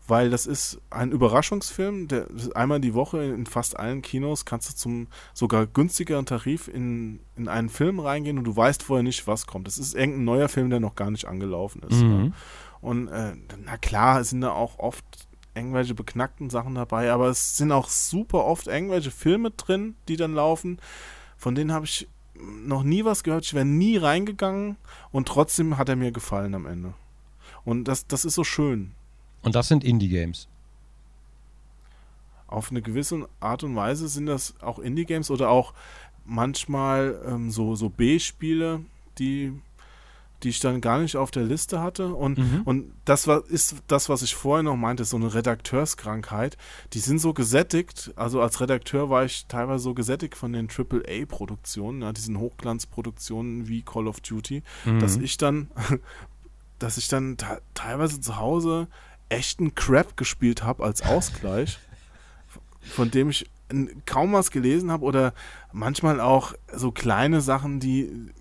weil das ist ein Überraschungsfilm, der einmal die Woche in fast allen Kinos kannst du zum sogar günstigeren Tarif in, in einen Film reingehen und du weißt vorher nicht, was kommt. Das ist irgendein neuer Film, der noch gar nicht angelaufen ist. Mhm. Ja. Und äh, na klar, sind da auch oft irgendwelche beknackten Sachen dabei, aber es sind auch super oft irgendwelche Filme drin, die dann laufen. Von denen habe ich noch nie was gehört. Ich wäre nie reingegangen und trotzdem hat er mir gefallen am Ende. Und das, das ist so schön. Und das sind Indie-Games. Auf eine gewisse Art und Weise sind das auch Indie-Games oder auch manchmal ähm, so, so B-Spiele, die, die ich dann gar nicht auf der Liste hatte. Und, Mhm. und das war, ist das, was ich vorher noch meinte, so eine Redakteurskrankheit. Die sind so gesättigt, also als Redakteur war ich teilweise so gesättigt von den AAA-Produktionen, ja, diesen Hochglanzproduktionen wie Call of Duty, Mhm. dass ich dann, dass ich dann te- teilweise zu Hause echten Crap gespielt habe als Ausgleich, von dem ich kaum was gelesen habe oder manchmal auch so kleine Sachen, die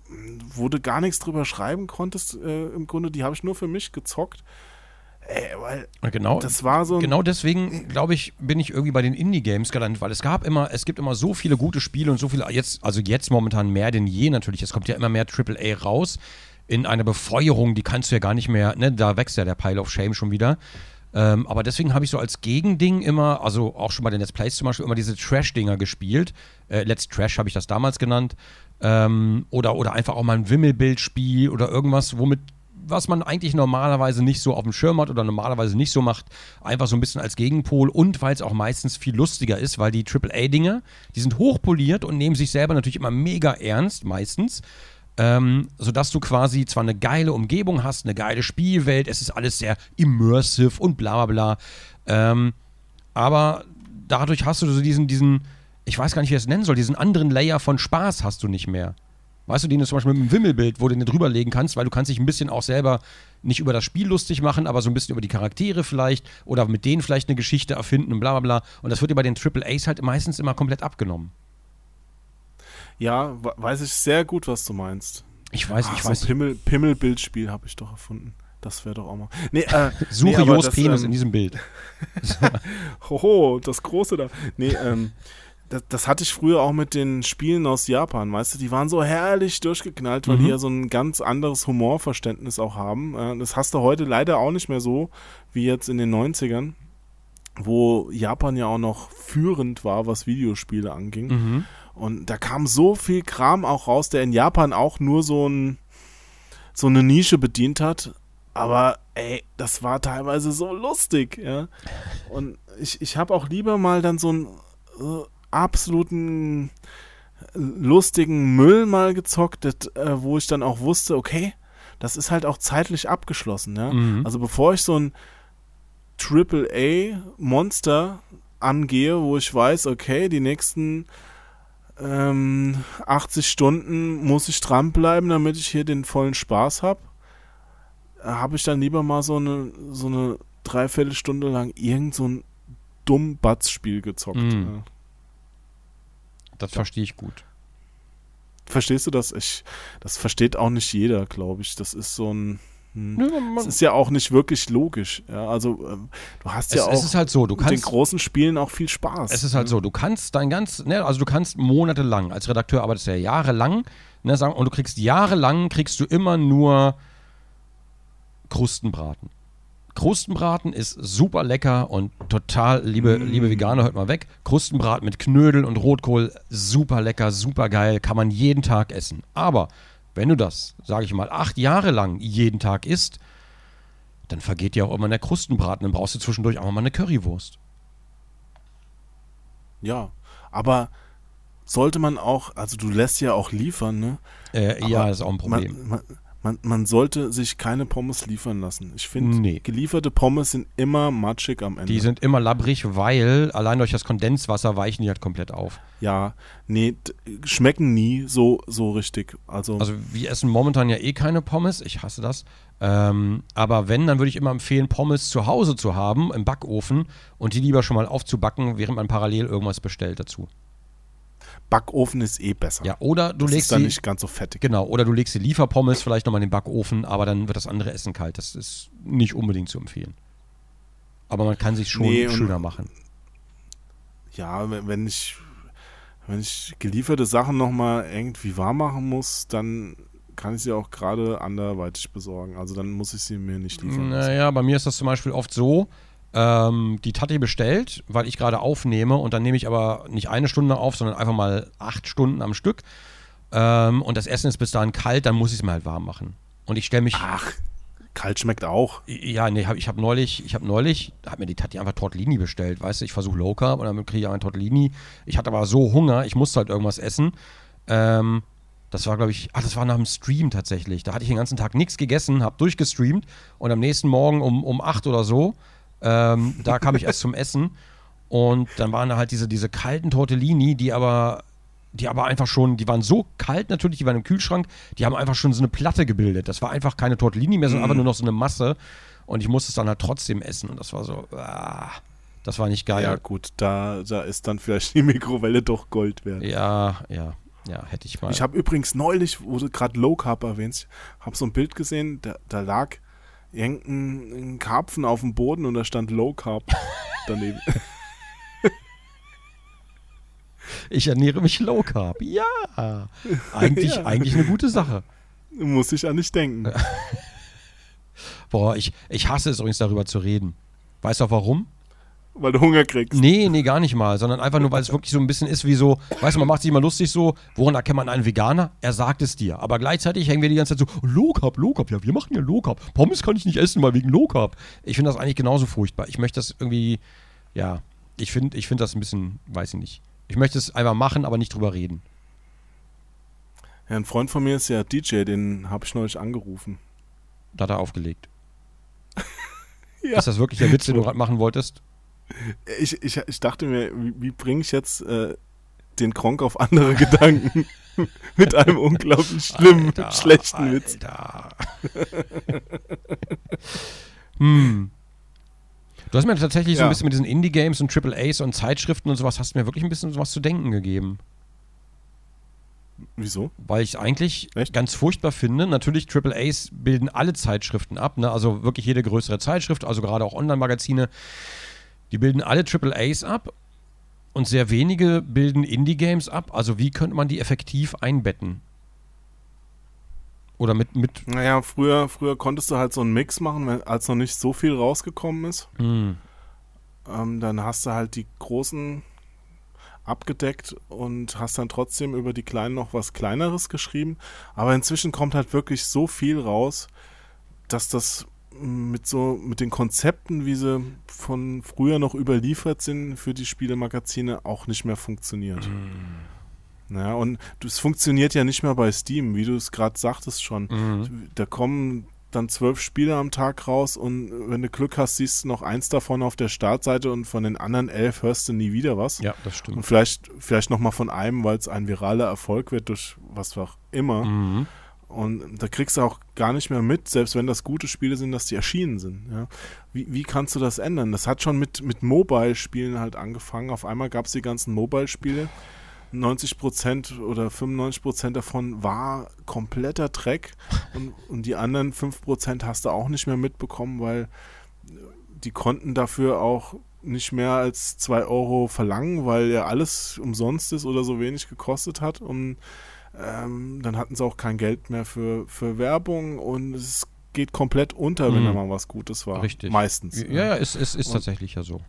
wo du gar nichts drüber schreiben konntest, äh, im Grunde, die habe ich nur für mich gezockt. Ey, weil Ja, Genau, das war so genau deswegen, glaube ich, bin ich irgendwie bei den Indie-Games gelandet, weil es gab immer, es gibt immer so viele gute Spiele und so viele, jetzt, also jetzt momentan mehr denn je natürlich, es kommt ja immer mehr AAA raus in einer Befeuerung, die kannst du ja gar nicht mehr, ne, da wächst ja der Pile of Shame schon wieder. Ähm, aber deswegen habe ich so als Gegending immer, also auch schon bei den Let's Plays zum Beispiel, immer diese Trash-Dinger gespielt. Äh, Let's Trash habe ich das damals genannt. Ähm, oder, oder einfach auch mal ein Wimmelbildspiel oder irgendwas, womit, was man eigentlich normalerweise nicht so auf dem Schirm hat oder normalerweise nicht so macht. Einfach so ein bisschen als Gegenpol und weil es auch meistens viel lustiger ist, weil die AAA-Dinger, die sind hochpoliert und nehmen sich selber natürlich immer mega ernst, meistens. Ähm, sodass du quasi zwar eine geile Umgebung hast, eine geile Spielwelt, es ist alles sehr immersive und bla bla bla. Ähm, aber dadurch hast du so diesen, diesen, ich weiß gar nicht, wie ich das nennen soll, diesen anderen Layer von Spaß hast du nicht mehr. Weißt du, den du zum Beispiel mit einem Wimmelbild, wo du den drüberlegen kannst, weil du kannst dich ein bisschen auch selber nicht über das Spiel lustig machen, aber so ein bisschen über die Charaktere vielleicht oder mit denen vielleicht eine Geschichte erfinden und bla bla bla. Und das wird dir bei den Triple A's halt meistens immer komplett abgenommen. Ja, we- weiß ich sehr gut, was du meinst. Ich weiß, Ach, ich so weiß. Pimmel, Pimmelbildspiel habe ich doch erfunden. Das wäre doch auch mal. Nee, äh, Suche nee, Jos das, Penis ähm, in diesem Bild. Hoho, das Große da. Nee, ähm, das, das hatte ich früher auch mit den Spielen aus Japan, weißt du, die waren so herrlich durchgeknallt, weil Mhm. die ja so ein ganz anderes Humorverständnis auch haben. Äh, das hast du heute leider auch nicht mehr so, wie jetzt in den 90ern, wo Japan ja auch noch führend war, was Videospiele anging. Mhm. Und da kam so viel Kram auch raus, der in Japan auch nur so ein so eine Nische bedient hat. Aber ey, das war teilweise so lustig, ja. Und ich, ich habe auch lieber mal dann so einen äh, absoluten lustigen Müll mal gezockt, das, äh, wo ich dann auch wusste, okay, das ist halt auch zeitlich abgeschlossen, ja. Mhm. Also bevor ich so ein Triple A Monster angehe, wo ich weiß, okay, die nächsten ähm, 80 Stunden muss ich dranbleiben, damit ich hier den vollen Spaß habe, habe ich dann lieber mal so eine, so eine Dreiviertelstunde lang irgend so ein dumm Batz-Spiel gezockt. Ja. Das verstehe ich gut. Verstehst du das? Ich, das versteht auch nicht jeder, glaube ich. Das ist so ein. Hm. Das ist ja auch nicht wirklich logisch. Ja, also ähm, du hast ja es, auch es ist halt so, du mit den kannst. großen Spielen auch viel Spaß. Es ist halt so, du kannst dein ganz, ne, also du kannst monatelang, als Redakteur arbeitest du ja jahrelang, ne, sagen, und du kriegst jahrelang, kriegst du immer nur Krustenbraten. Krustenbraten ist super lecker und total, liebe, Mm. liebe Veganer, hört mal weg. Krustenbraten mit Knödel und Rotkohl, super lecker, super geil, kann man jeden Tag essen. Aber wenn du das, sage ich mal, acht Jahre lang jeden Tag isst, dann vergeht dir auch immer der Krustenbraten, dann brauchst du zwischendurch auch mal eine Currywurst. Ja, aber sollte man auch, also du lässt ja auch liefern, ne? Äh, ja, ist auch ein Problem. Man, man, man, man sollte sich keine Pommes liefern lassen. Ich finde, Nee. gelieferte Pommes sind immer matschig am Ende. Die sind immer labbrig, weil allein durch das Kondenswasser weichen die halt komplett auf. ja, nee, schmecken nie so, so richtig. Also, Also wir essen momentan ja eh keine Pommes, ich hasse das. Ähm, aber wenn, dann würde ich immer empfehlen, Pommes zu Hause zu haben, im Backofen und die lieber schon mal aufzubacken, während man parallel irgendwas bestellt dazu. Backofen ist eh besser. Ja, oder du das legst ist dann die, nicht ganz so fettig. Genau, oder du legst die Lieferpommes vielleicht nochmal in den Backofen, aber dann wird das andere Essen kalt. Das ist nicht unbedingt zu empfehlen. Aber man kann sich schon Nee, und- schöner machen. Ja, wenn ich, wenn ich gelieferte Sachen nochmal irgendwie warm machen muss, dann kann ich sie auch gerade anderweitig besorgen. Also dann muss ich sie mir nicht liefern. Naja, bei mir ist das zum Beispiel oft so, ähm, die Tati bestellt, weil ich gerade aufnehme und dann nehme ich aber nicht eine Stunde auf, sondern einfach mal acht Stunden am Stück. Ähm, und das Essen ist bis dahin kalt, dann muss ich es mir halt warm machen. Und ich stelle mich. Ach, kalt schmeckt auch. Ja, nee, hab, ich habe neulich, ich habe neulich, da hat mir die Tati einfach Tortellini bestellt, weißt du, ich versuche Low Carb und dann kriege ich einen Tortellini. Ich hatte aber so Hunger, ich musste halt irgendwas essen. Ähm, das war, glaube ich, ach, das war nach dem Stream tatsächlich. Da hatte ich den ganzen Tag nichts gegessen, habe durchgestreamt und am nächsten Morgen um, um 8 oder so, ähm, da kam ich erst zum Essen und dann waren da halt diese, diese kalten Tortellini, die aber die aber einfach schon, die waren so kalt natürlich, die waren im Kühlschrank, die haben einfach schon so eine Platte gebildet. Das war einfach keine Tortellini mehr, sondern einfach nur noch so eine Masse. Und ich musste es dann halt trotzdem essen. Und das war so, ah, das war nicht geil. Ja, gut, da, da ist dann vielleicht die Mikrowelle doch Gold wert. ja, ja, ja, hätte ich mal. Ich habe übrigens neulich, wo du gerade Low Carb erwähnst, habe so ein Bild gesehen, da, da lag irgendein ein Karpfen auf dem Boden und da stand Low Carb daneben. ich ernähre mich low carb. Ja, eigentlich, Ja. eigentlich eine gute Sache. Muss ich an nicht denken. Boah, ich, ich hasse es übrigens darüber zu reden. Weißt du auch warum? Weil du Hunger kriegst. Nee, nee, gar nicht mal, sondern einfach nur, weil es wirklich so ein bisschen ist wie so, weißt du, man macht sich immer lustig so, woran erkennt man einen Veganer? Er sagt es dir. Aber gleichzeitig hängen wir die ganze Zeit so, Low Carb, Low Carb, ja, wir machen ja Low Carb. Pommes kann ich nicht essen, weil wegen Low Carb. Ich finde das eigentlich genauso furchtbar. Ich möchte das irgendwie, ja, ich finde ich find das ein bisschen, weiß ich nicht. Ich möchte es einfach machen, aber nicht drüber reden. Ja, ein Freund von mir ist ja DJ, den habe ich neulich angerufen. Da hat er aufgelegt. Ja. Ist das wirklich der Witz, den du gerade machen wolltest? Ich, ich, ich dachte mir, wie, wie bringe ich jetzt äh, den Kronk auf andere Gedanken mit einem unglaublich schlimmen, Alter, schlechten Witz. Alter. hm. Du hast mir tatsächlich so ein Ja. bisschen mit diesen Indie-Games und Triple A's und Zeitschriften und sowas, hast du mir wirklich ein bisschen was zu denken gegeben. Wieso? Weil ich es eigentlich Echt? ganz furchtbar finde. Natürlich, Triple A's bilden alle Zeitschriften ab, ne? also wirklich jede größere Zeitschrift, also gerade auch Online-Magazine, die bilden alle Triple A's ab und sehr wenige bilden Indie-Games ab. Also wie könnte man die effektiv einbetten? Oder mit, mit Naja, früher, früher konntest du halt so einen Mix machen, wenn- als noch nicht so viel rausgekommen ist. hm, Ähm, dann hast du halt die großen abgedeckt und hast dann trotzdem über die kleinen noch was kleineres geschrieben. Aber inzwischen kommt halt wirklich so viel raus, dass das mit so mit den Konzepten, wie sie von früher noch überliefert sind für die Spielemagazine, auch nicht mehr funktioniert. Ja, und es funktioniert ja nicht mehr bei Steam, wie du es gerade sagtest schon. Mhm. Da kommen dann zwölf Spiele am Tag raus und wenn du Glück hast, siehst du noch eins davon auf der Startseite und von den anderen elf hörst du nie wieder was. Ja, das stimmt. Und vielleicht, vielleicht nochmal von einem, weil es ein viraler Erfolg wird durch was auch immer. Mhm. Und da kriegst du auch gar nicht mehr mit, selbst wenn das gute Spiele sind, dass die erschienen sind. Ja. Wie, wie kannst du das ändern? Das hat schon mit, mit Mobile-Spielen halt angefangen. Auf einmal gab es die ganzen Mobile-Spiele. 90% oder 95% davon war kompletter Dreck und, und die anderen 5% hast du auch nicht mehr mitbekommen, weil die konnten dafür auch nicht mehr als 2 Euro verlangen, weil ja alles umsonst ist oder so wenig gekostet hat und ähm, dann hatten sie auch kein Geld mehr für, für Werbung und es geht komplett unter, wenn Mhm. da mal was Gutes war. Richtig. Meistens. Ja, ja, ist, ist, ist Und- tatsächlich ja so.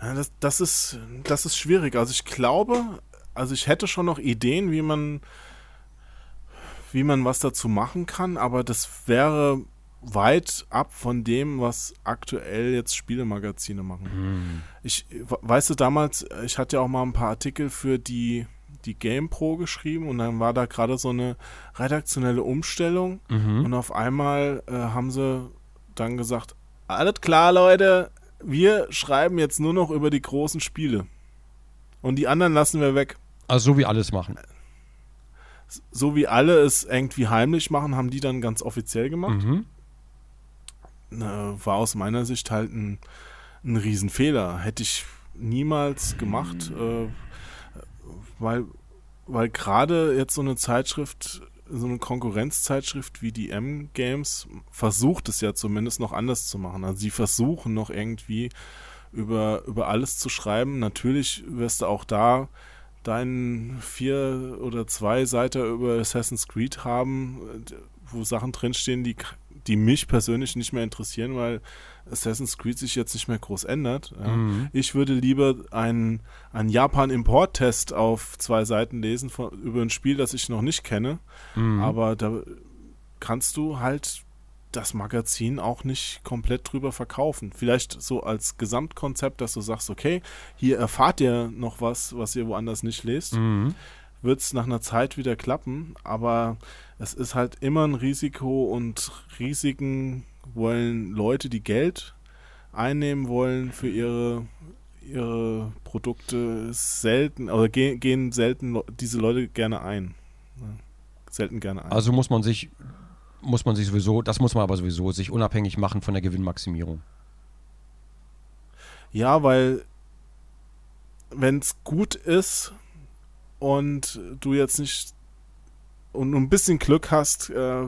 Ja, das, das, ist, das ist schwierig. Also ich glaube, also ich hätte schon noch Ideen, wie man, wie man was dazu machen kann, aber das wäre weit ab von dem, was aktuell jetzt Spielemagazine machen. Ich we- weißt du damals, ich hatte ja auch mal ein paar Artikel für die die GamePro geschrieben und dann war da gerade so eine redaktionelle Umstellung Mhm. und auf einmal äh, haben sie dann gesagt, alles klar, Leute, wir schreiben jetzt nur noch über die großen Spiele. Und die anderen lassen wir weg. Also so wie alles machen. so wie alle es irgendwie heimlich machen, haben die dann ganz offiziell gemacht. Mhm. Äh, war aus meiner Sicht halt ein, ein Riesenfehler. Hätte ich niemals gemacht, äh, weil, weil gerade jetzt so eine Zeitschrift, so eine Konkurrenzzeitschrift wie die M-Games versucht es ja zumindest noch anders zu machen. Also sie versuchen noch irgendwie über, über alles zu schreiben. Natürlich wirst du auch da deinen vier oder zwei Seiten über Assassin's Creed haben, wo Sachen drinstehen, die, die mich persönlich nicht mehr interessieren, weil Assassin's Creed sich jetzt nicht mehr groß ändert. Ja. Mhm. Ich würde lieber einen, einen Japan-Import-Test auf zwei Seiten lesen von, über ein Spiel, das ich noch nicht kenne. Mhm. Aber da kannst du halt das Magazin auch nicht komplett drüber verkaufen. Vielleicht so als Gesamtkonzept, dass du sagst, okay, hier erfahrt ihr noch was, was ihr woanders nicht lest. Mhm. Wird es nach einer Zeit wieder klappen, aber es ist halt immer ein Risiko und Risiken wollen Leute, die Geld einnehmen wollen für ihre, ihre Produkte, selten, oder ge gehen selten diese Leute gerne ein. Ja, selten gerne ein. Also muss man sich, muss man sich sowieso, das muss man aber sowieso, sich unabhängig machen von der Gewinnmaximierung. Ja, weil wenn es gut ist und du jetzt nicht und ein bisschen Glück hast, äh,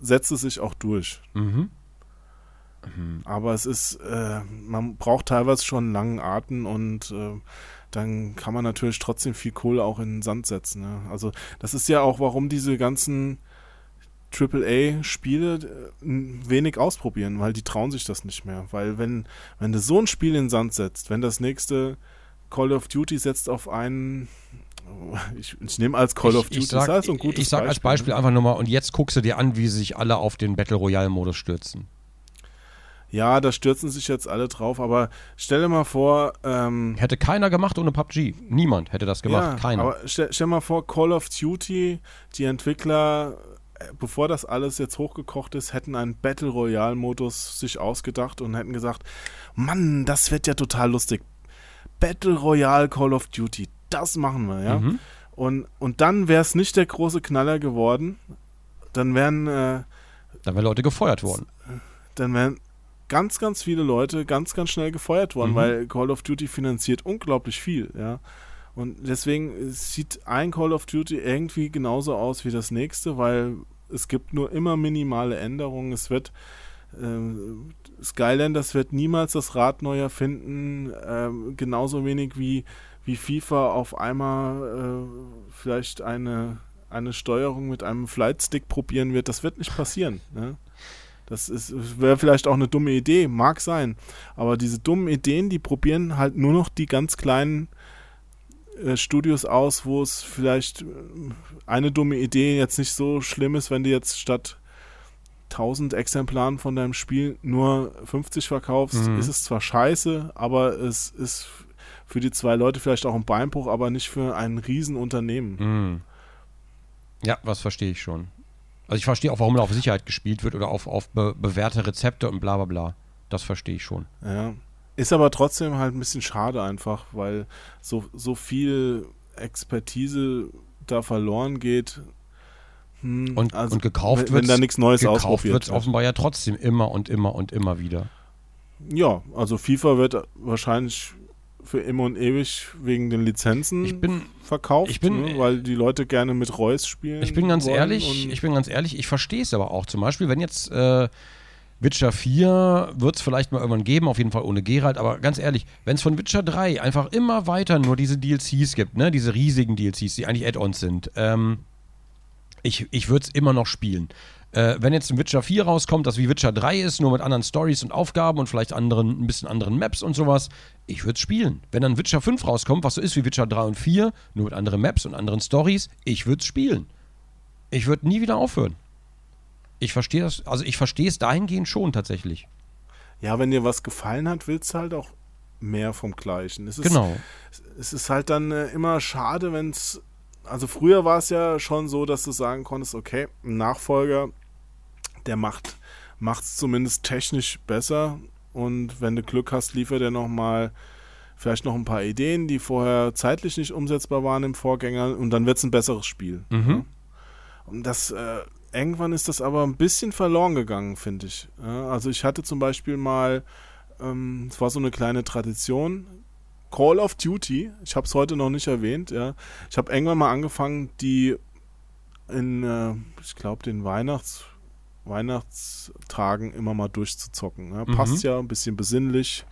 setzt es sich auch durch. Mhm. Aber es ist, äh, man braucht teilweise schon einen langen Atem und äh, dann kann man natürlich trotzdem viel Kohle auch in den Sand setzen. Ja. Also das ist ja auch, warum diese ganzen AAA-Spiele äh, wenig ausprobieren, weil die trauen sich das nicht mehr. Weil wenn, wenn du so ein Spiel in den Sand setzt, wenn das nächste Call of Duty setzt auf einen, ich, ich nehme als Call of Duty, ich sag, das heißt so ein gutes ich sag als Beispiel einfach nur mal, und jetzt guckst du dir an, wie sich alle auf den Battle Royale-Modus stürzen. Ja, da stürzen sich jetzt alle drauf, aber stell dir mal vor, ähm, Hätte keiner gemacht ohne PUBG. Niemand hätte das gemacht. Ja, keiner. Aber stell, stell mal vor, Call of Duty, die Entwickler, äh, bevor das alles jetzt hochgekocht ist, hätten einen Battle Royale-Modus sich ausgedacht und hätten gesagt, Mann, das wird ja total lustig. Battle Royale Call of Duty, das machen wir, ja. Mhm. Und, und dann wäre es nicht der große Knaller geworden. Dann wären, äh, Da wären Leute gefeuert worden. dann wären ganz, ganz viele Leute ganz, ganz schnell gefeuert worden, Mhm. weil Call of Duty finanziert unglaublich viel, ja. Und deswegen sieht ein Call of Duty irgendwie genauso aus wie das nächste, weil es gibt nur immer minimale Änderungen. Es wird ähm, Skylanders wird niemals das Rad neu erfinden, ähm, genauso wenig wie, wie FIFA auf einmal äh, vielleicht eine, eine Steuerung mit einem Flightstick probieren wird. Das wird nicht passieren. Ne? Das wäre vielleicht auch eine dumme Idee, mag sein. Aber diese dummen Ideen, die probieren halt nur noch die ganz kleinen äh, Studios aus, wo es vielleicht äh, eine dumme Idee jetzt nicht so schlimm ist, wenn du jetzt statt 1000 Exemplaren von deinem Spiel nur 50 verkaufst, Mhm. ist es zwar scheiße, aber es ist für die zwei Leute vielleicht auch ein Beinbruch, aber nicht für ein Riesenunternehmen. Mhm. Ja, was verstehe ich schon. Also ich verstehe auch, warum da auf Sicherheit gespielt wird oder auf, auf be bewährte Rezepte und bla bla bla. Das verstehe ich schon. Ja. Ist aber trotzdem halt ein bisschen schade einfach, weil so, so viel Expertise da verloren geht. Hm, Und, also, und gekauft wird wenn da nichts Neues gekauft ausprobiert wird offenbar ja trotzdem immer und immer und immer wieder. Ja, also FIFA wird wahrscheinlich für immer und ewig wegen den Lizenzen Ich bin, verkauft, ich bin- ne, weil die Leute gerne mit Reus spielen. ich bin ganz ehrlich, ich bin ganz ehrlich, ich verstehe es aber auch. Zum Beispiel, wenn jetzt äh, Witcher 4 wird es vielleicht mal irgendwann geben, auf jeden Fall ohne Geralt, aber ganz ehrlich, wenn es von Witcher 3 einfach immer weiter nur diese DLCs gibt, ne, diese riesigen DLCs, die eigentlich Add-ons sind, ähm, ich, ich würde es immer noch spielen. Äh, wenn jetzt ein Witcher 4 rauskommt, das wie Witcher 3 ist, nur mit anderen Stories und Aufgaben und vielleicht anderen, ein bisschen anderen Maps und sowas, ich würde es spielen. Wenn dann Witcher 5 rauskommt, was so ist wie Witcher 3 und 4, nur mit anderen Maps und anderen Stories, ich würde es spielen. Ich würde nie wieder aufhören. Ich verstehe das, also ich verstehe es dahingehend schon tatsächlich. Ja, wenn dir was gefallen hat, willst du halt auch mehr vom Gleichen. Es ist, Genau. es ist halt dann äh, immer schade, wenn es. Also früher war es ja schon so, dass du sagen konntest, okay, ein Nachfolger, der macht es zumindest technisch besser und wenn du Glück hast, liefert er nochmal vielleicht noch ein paar Ideen, die vorher zeitlich nicht umsetzbar waren im Vorgänger und dann wird es ein besseres Spiel. Mhm. Und das, äh, irgendwann ist das aber ein bisschen verloren gegangen, finde ich. Ja, also ich hatte zum Beispiel mal, ähm, es war so eine kleine Tradition, Call of Duty, ich habe es heute noch nicht erwähnt, ja. Ich habe irgendwann mal angefangen, die in, äh, ich glaube, den Weihnachts Weihnachtstagen immer mal durchzuzocken. Ja. Passt ja, ein bisschen besinnlich.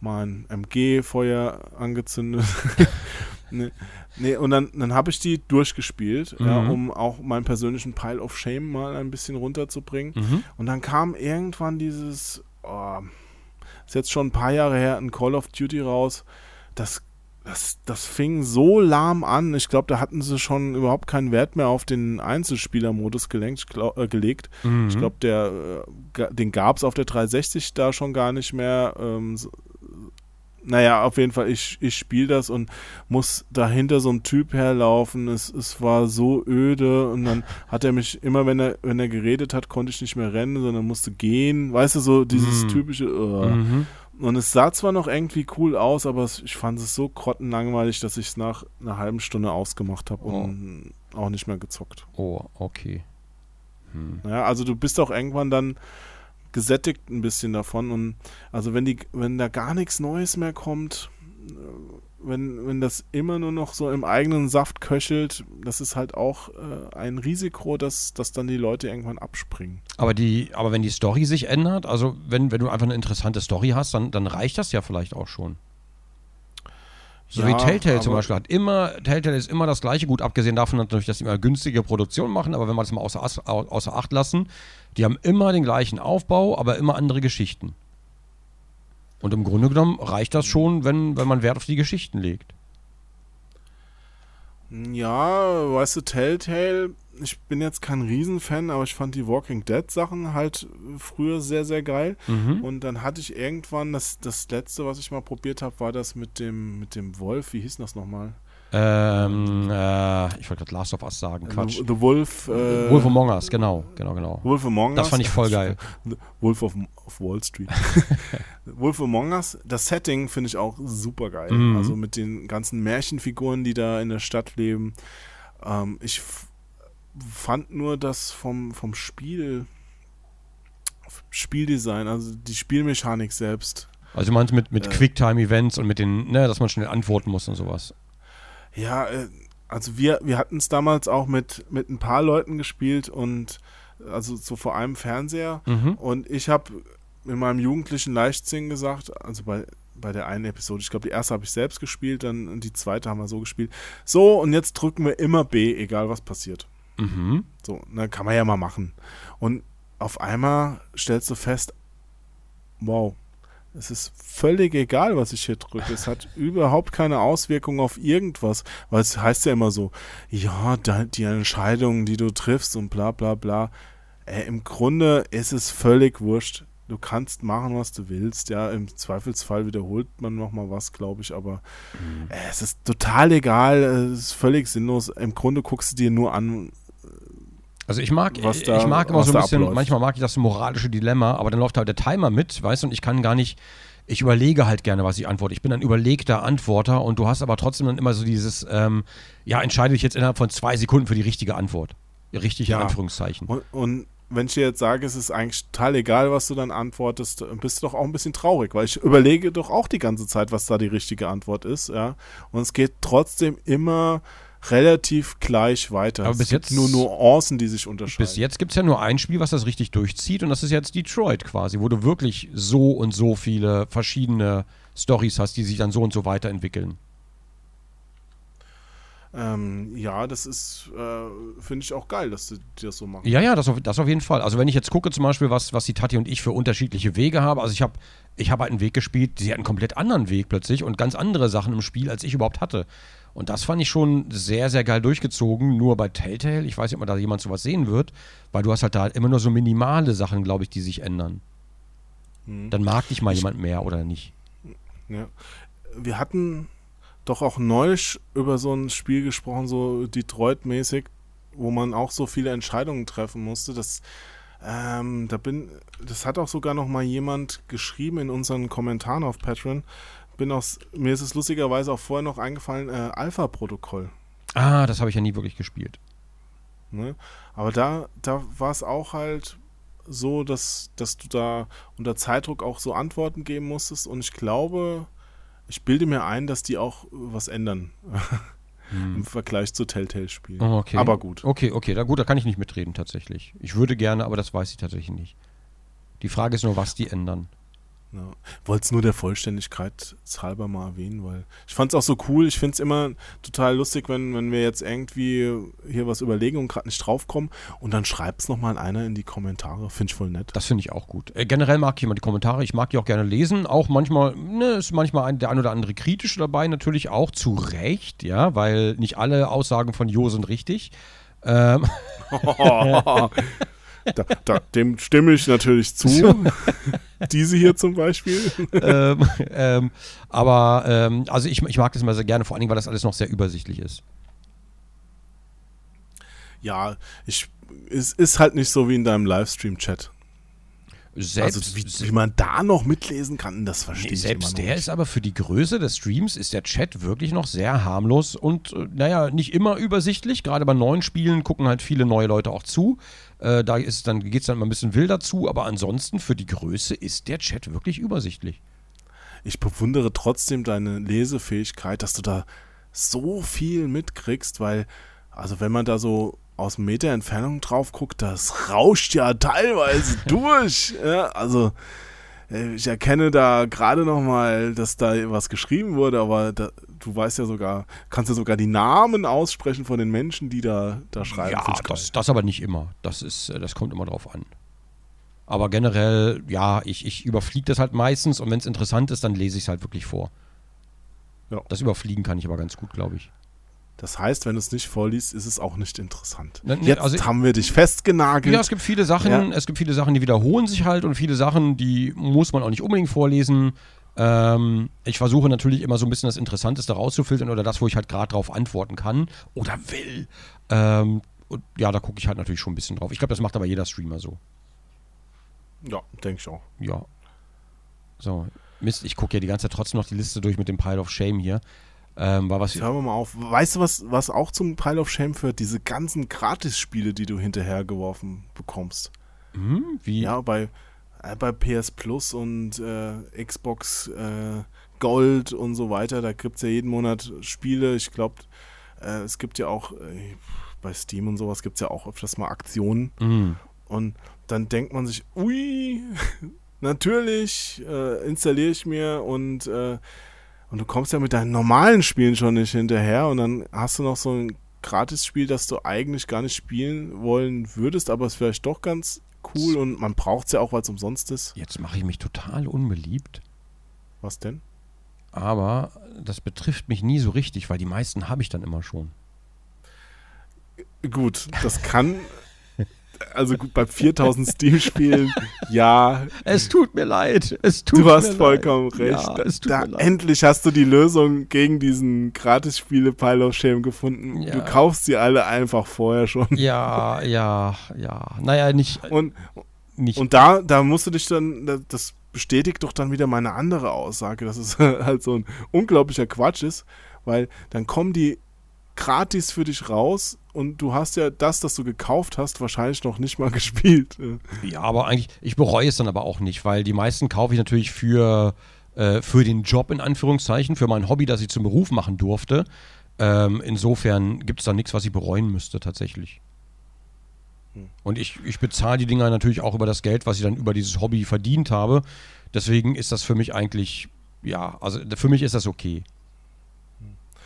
Mal ein MG-Feuer angezündet. nee, nee, und dann, dann habe ich die durchgespielt, ja, Mhm. um auch meinen persönlichen Pile of Shame mal ein bisschen runterzubringen. Mhm. Und dann kam irgendwann dieses, oh, ist jetzt schon ein paar Jahre her, ein Call of Duty raus. Das, das, das fing so lahm an. Ich glaube, da hatten sie schon überhaupt keinen Wert mehr auf den Einzelspielermodus gelenkt, glaub, äh, gelegt. Mhm. Ich glaube, der, äh, den gab es auf der 360 da schon gar nicht mehr. Ähm, so, naja, auf jeden Fall, ich, ich spiele das und muss dahinter so einem Typ herlaufen. Es, es war so öde und dann hat er mich, immer wenn er, wenn er geredet hat, konnte ich nicht mehr rennen, sondern musste gehen. Weißt du, so dieses Mhm. typische. äh. Mhm. Und es sah zwar noch irgendwie cool aus, aber ich fand es so grottenlangweilig, dass ich es nach einer halben Stunde ausgemacht habe und auch nicht mehr gezockt. Oh, okay. Hm. Ja, also du bist auch irgendwann dann gesättigt ein bisschen davon und also wenn die, wenn da gar nichts Neues mehr kommt, äh, wenn, wenn das immer nur noch so im eigenen Saft köchelt, das ist halt auch äh, ein Risiko, dass, dass dann die Leute irgendwann abspringen. Aber, die, aber wenn die Story sich ändert, also wenn, wenn du einfach eine interessante Story hast, dann, dann reicht das ja vielleicht auch schon. So Ja, wie Telltale zum Beispiel hat immer, Telltale ist immer das gleiche, gut abgesehen davon natürlich, dass sie immer günstige Produktion machen, aber wenn wir das mal außer, außer Acht lassen, die haben immer den gleichen Aufbau, aber immer andere Geschichten. Und im Grunde genommen reicht das schon, wenn, wenn man Wert auf die Geschichten legt. Ja, weißt du, Telltale, ich bin jetzt kein Riesenfan, aber ich fand die Walking Dead Sachen halt früher sehr, sehr geil. Mhm. Und dann hatte ich irgendwann, das, das letzte, was ich mal probiert habe, war das mit dem, mit dem Wolf, wie hieß das nochmal? Ähm, äh, ich wollte gerade Last of Us sagen, Quatsch. The, The Wolf. Äh, Wolf Among Us, genau, genau, genau. Wolf Among Us. Das fand ich voll geil. Wolf of, of Wall Street. Wolf Among Us, das Setting finde ich auch super geil. Mhm. Also mit den ganzen Märchenfiguren, die da in der Stadt leben. Ähm, ich fand nur das vom, vom Spiel. Spieldesign, also die Spielmechanik selbst. Also du meinst mit, mit Äh. Quicktime-Events und mit den, ne, dass man schnell antworten muss und sowas. Ja, äh, also wir, wir hatten es damals auch mit, mit ein paar Leuten gespielt und also so vor einem Fernseher. Mhm. Und ich habe in meinem jugendlichen Leichtsinn gesagt, also bei, bei der einen Episode, ich glaube, die erste habe ich selbst gespielt, dann die zweite haben wir so gespielt. So, und jetzt drücken wir immer B, egal was passiert. Mhm. So, na, kann man ja mal machen. Und auf einmal stellst du fest, wow, es ist völlig egal, was ich hier drücke. Es hat überhaupt keine Auswirkung auf irgendwas, weil es heißt ja immer so, ja, die Entscheidungen, die du triffst und bla bla bla. Äh, Im Grunde ist es völlig wurscht. Du kannst machen, was du willst. Ja, im Zweifelsfall wiederholt man nochmal was, glaube ich, aber Mhm. äh, es ist total egal. Es ist völlig sinnlos. Im Grunde guckst du dir nur an, Also ich mag, da- ich mag immer so ein bisschen, abläuft. manchmal mag ich das moralische Dilemma, aber dann läuft halt der Timer mit, weißt du, und ich kann gar nicht, ich überlege halt gerne, was ich antworte. Ich bin ein überlegter Antworter und du hast aber trotzdem dann immer so dieses, ähm, ja, entscheide dich jetzt innerhalb von zwei Sekunden für die richtige Antwort. Richtig Ja. Anführungszeichen. Und, und wenn ich dir jetzt sage, es ist eigentlich total egal, was du dann antwortest, bist du doch auch ein bisschen traurig, weil ich überlege doch auch die ganze Zeit, was da die richtige Antwort ist, ja. Und es geht trotzdem immer relativ gleich weiter. Aber es bis gibt jetzt- nur Nuancen, die sich unterscheiden. Bis jetzt gibt es ja nur ein Spiel, was das richtig durchzieht und das ist jetzt Detroit quasi, wo du wirklich so und so viele verschiedene Stories hast, die sich dann so und so weiterentwickeln. Ähm, ja, das ist, äh, finde ich auch geil, dass du die das so machen. Ja, ja, das auf, das auf jeden Fall. Also wenn ich jetzt gucke zum Beispiel, was, was die Tati und ich für unterschiedliche Wege haben, also ich habe ich hab halt einen Weg gespielt, sie hat einen komplett anderen Weg plötzlich und ganz andere Sachen im Spiel, als ich überhaupt hatte. Und das fand ich schon sehr, sehr geil durchgezogen. Nur bei Telltale, ich weiß nicht, ob man da jemand sowas sehen wird, weil du hast halt da immer nur so minimale Sachen, glaube ich, die sich ändern. Hm. Dann mag dich mal jemand mehr oder nicht. Ja. Wir hatten doch auch neulich über so ein Spiel gesprochen, so Detroit-mäßig, wo man auch so viele Entscheidungen treffen musste. Das, ähm, da bin, das hat auch sogar noch mal jemand geschrieben in unseren Kommentaren auf Patreon. Bin aus, mir ist es lustigerweise auch vorher noch eingefallen, äh, Alpha-Protokoll. Ah, das habe ich ja nie wirklich gespielt. Ne? Aber da, da war es auch halt so, dass, dass du da unter Zeitdruck auch so Antworten geben musstest. Und ich glaube, ich bilde mir ein, dass die auch was ändern. Im Vergleich zu Telltale-Spielen. Oh, okay. Aber gut. Okay, okay, da, gut, da kann ich nicht mitreden tatsächlich. Ich würde gerne, aber das weiß ich tatsächlich nicht. Die Frage ist nur, was die ändern. Ja. Wollte es nur der Vollständigkeit halber mal erwähnen, weil ich fand es auch so cool. Ich finde es immer total lustig, wenn, wenn wir jetzt irgendwie hier was überlegen und gerade nicht draufkommen und dann schreibt es nochmal einer in die Kommentare. Finde ich voll nett. Das finde ich auch gut. Äh, generell mag ich immer die Kommentare. Ich mag die auch gerne lesen. Auch manchmal ne, ist manchmal ein, der ein oder andere kritisch dabei, natürlich auch zu Recht, ja, weil nicht alle Aussagen von Jo sind richtig. Ähm, da, da, dem stimme ich natürlich zu. Diese hier zum Beispiel. ähm, ähm, aber ähm, also ich, ich mag das immer sehr gerne, vor allem, weil das alles noch sehr übersichtlich ist. Ja, ich, es ist halt nicht so wie in deinem Livestream-Chat. Selbst, also wie, wie, man da noch mitlesen kann, das verstehe nee, ich Selbst der ist aber für die Größe des Streams ist der Chat wirklich noch sehr harmlos und äh, naja, nicht immer übersichtlich. Gerade bei neuen Spielen gucken halt viele neue Leute auch zu. Äh, da ist dann geht es dann mal ein bisschen wilder zu, aber ansonsten für die Größe ist der Chat wirklich übersichtlich. Ich bewundere trotzdem deine Lesefähigkeit, dass du da so viel mitkriegst, weil also wenn man da so aus Meter Entfernung drauf guckt, das rauscht ja teilweise durch. Ja, also äh, ich erkenne da gerade noch mal, dass da was geschrieben wurde, aber da, du weißt ja sogar, kannst ja sogar die Namen aussprechen von den Menschen, die da, da schreiben. Ja, das, das aber nicht immer. Das ist, äh, das kommt immer drauf an. Aber generell, ja, ich, ich überfliege das halt meistens und wenn es interessant ist, dann lese ich es halt wirklich vor. Ja. Das Überfliegen kann ich aber ganz gut, glaube ich. Das heißt, wenn du es nicht vorliest, ist es auch nicht interessant. Ne, Jetzt also, haben wir dich festgenagelt. Ja, es gibt viele Sachen, ja. es gibt viele Sachen, die wiederholen sich halt und viele Sachen, die muss man auch nicht unbedingt vorlesen. Ähm, ich versuche natürlich immer so ein bisschen das Interessanteste rauszufiltern oder das, wo ich halt gerade drauf antworten kann oder will. Ähm, und ja, da gucke ich halt natürlich schon ein bisschen drauf. Ich glaube, das macht aber jeder Streamer so. Ja, denke ich auch. Ja. So, Mist, ich gucke ja die ganze Zeit trotzdem noch die Liste durch mit dem Pile of Shame hier. Ähm, war was wir mal auf. Weißt du, was, was auch zum Pile of Shame führt? Diese ganzen Gratis-Spiele, die du hinterhergeworfen bekommst. Hm, wie? Ja, bei, bei PS Plus und äh, Xbox äh, Gold und so weiter. Da gibt es ja jeden Monat Spiele. Ich glaube, äh, es gibt ja auch äh, bei Steam und sowas gibt es ja auch öfters mal Aktionen. Mhm. Und dann denkt man sich, ui, natürlich äh, installiere ich mir und und du kommst ja mit deinen normalen Spielen schon nicht hinterher und dann hast du noch so ein Gratis-Spiel, das du eigentlich gar nicht spielen wollen würdest, aber es vielleicht doch ganz cool und man braucht es ja auch, weil es umsonst ist. Jetzt mache ich mich total unbeliebt. Was denn? Aber das betrifft mich nie so richtig, weil die meisten habe ich dann immer schon. Gut, das kann also gut, bei 4000 Steam-Spielen, ja. Es tut mir leid. Es tut du hast vollkommen leid. recht. Ja, es tut da, mir leid. Endlich hast du die Lösung gegen diesen Gratis-Spiele-Pile of Shame gefunden. Ja. Du kaufst sie alle einfach vorher schon. Ja, ja, ja. Naja, nicht. Und, nicht. und da, da musst du dich dann, das bestätigt doch dann wieder meine andere Aussage, dass es halt so ein unglaublicher Quatsch ist, weil dann kommen die gratis für dich raus und du hast ja das, das du gekauft hast, wahrscheinlich noch nicht mal gespielt. Ja, aber eigentlich, ich bereue es dann aber auch nicht, weil die meisten kaufe ich natürlich für, äh, für den Job in Anführungszeichen, für mein Hobby, das ich zum Beruf machen durfte. Ähm, insofern gibt es da nichts, was ich bereuen müsste tatsächlich. Hm. Und ich, ich bezahle die Dinger natürlich auch über das Geld, was ich dann über dieses Hobby verdient habe. Deswegen ist das für mich eigentlich, ja, also für mich ist das okay.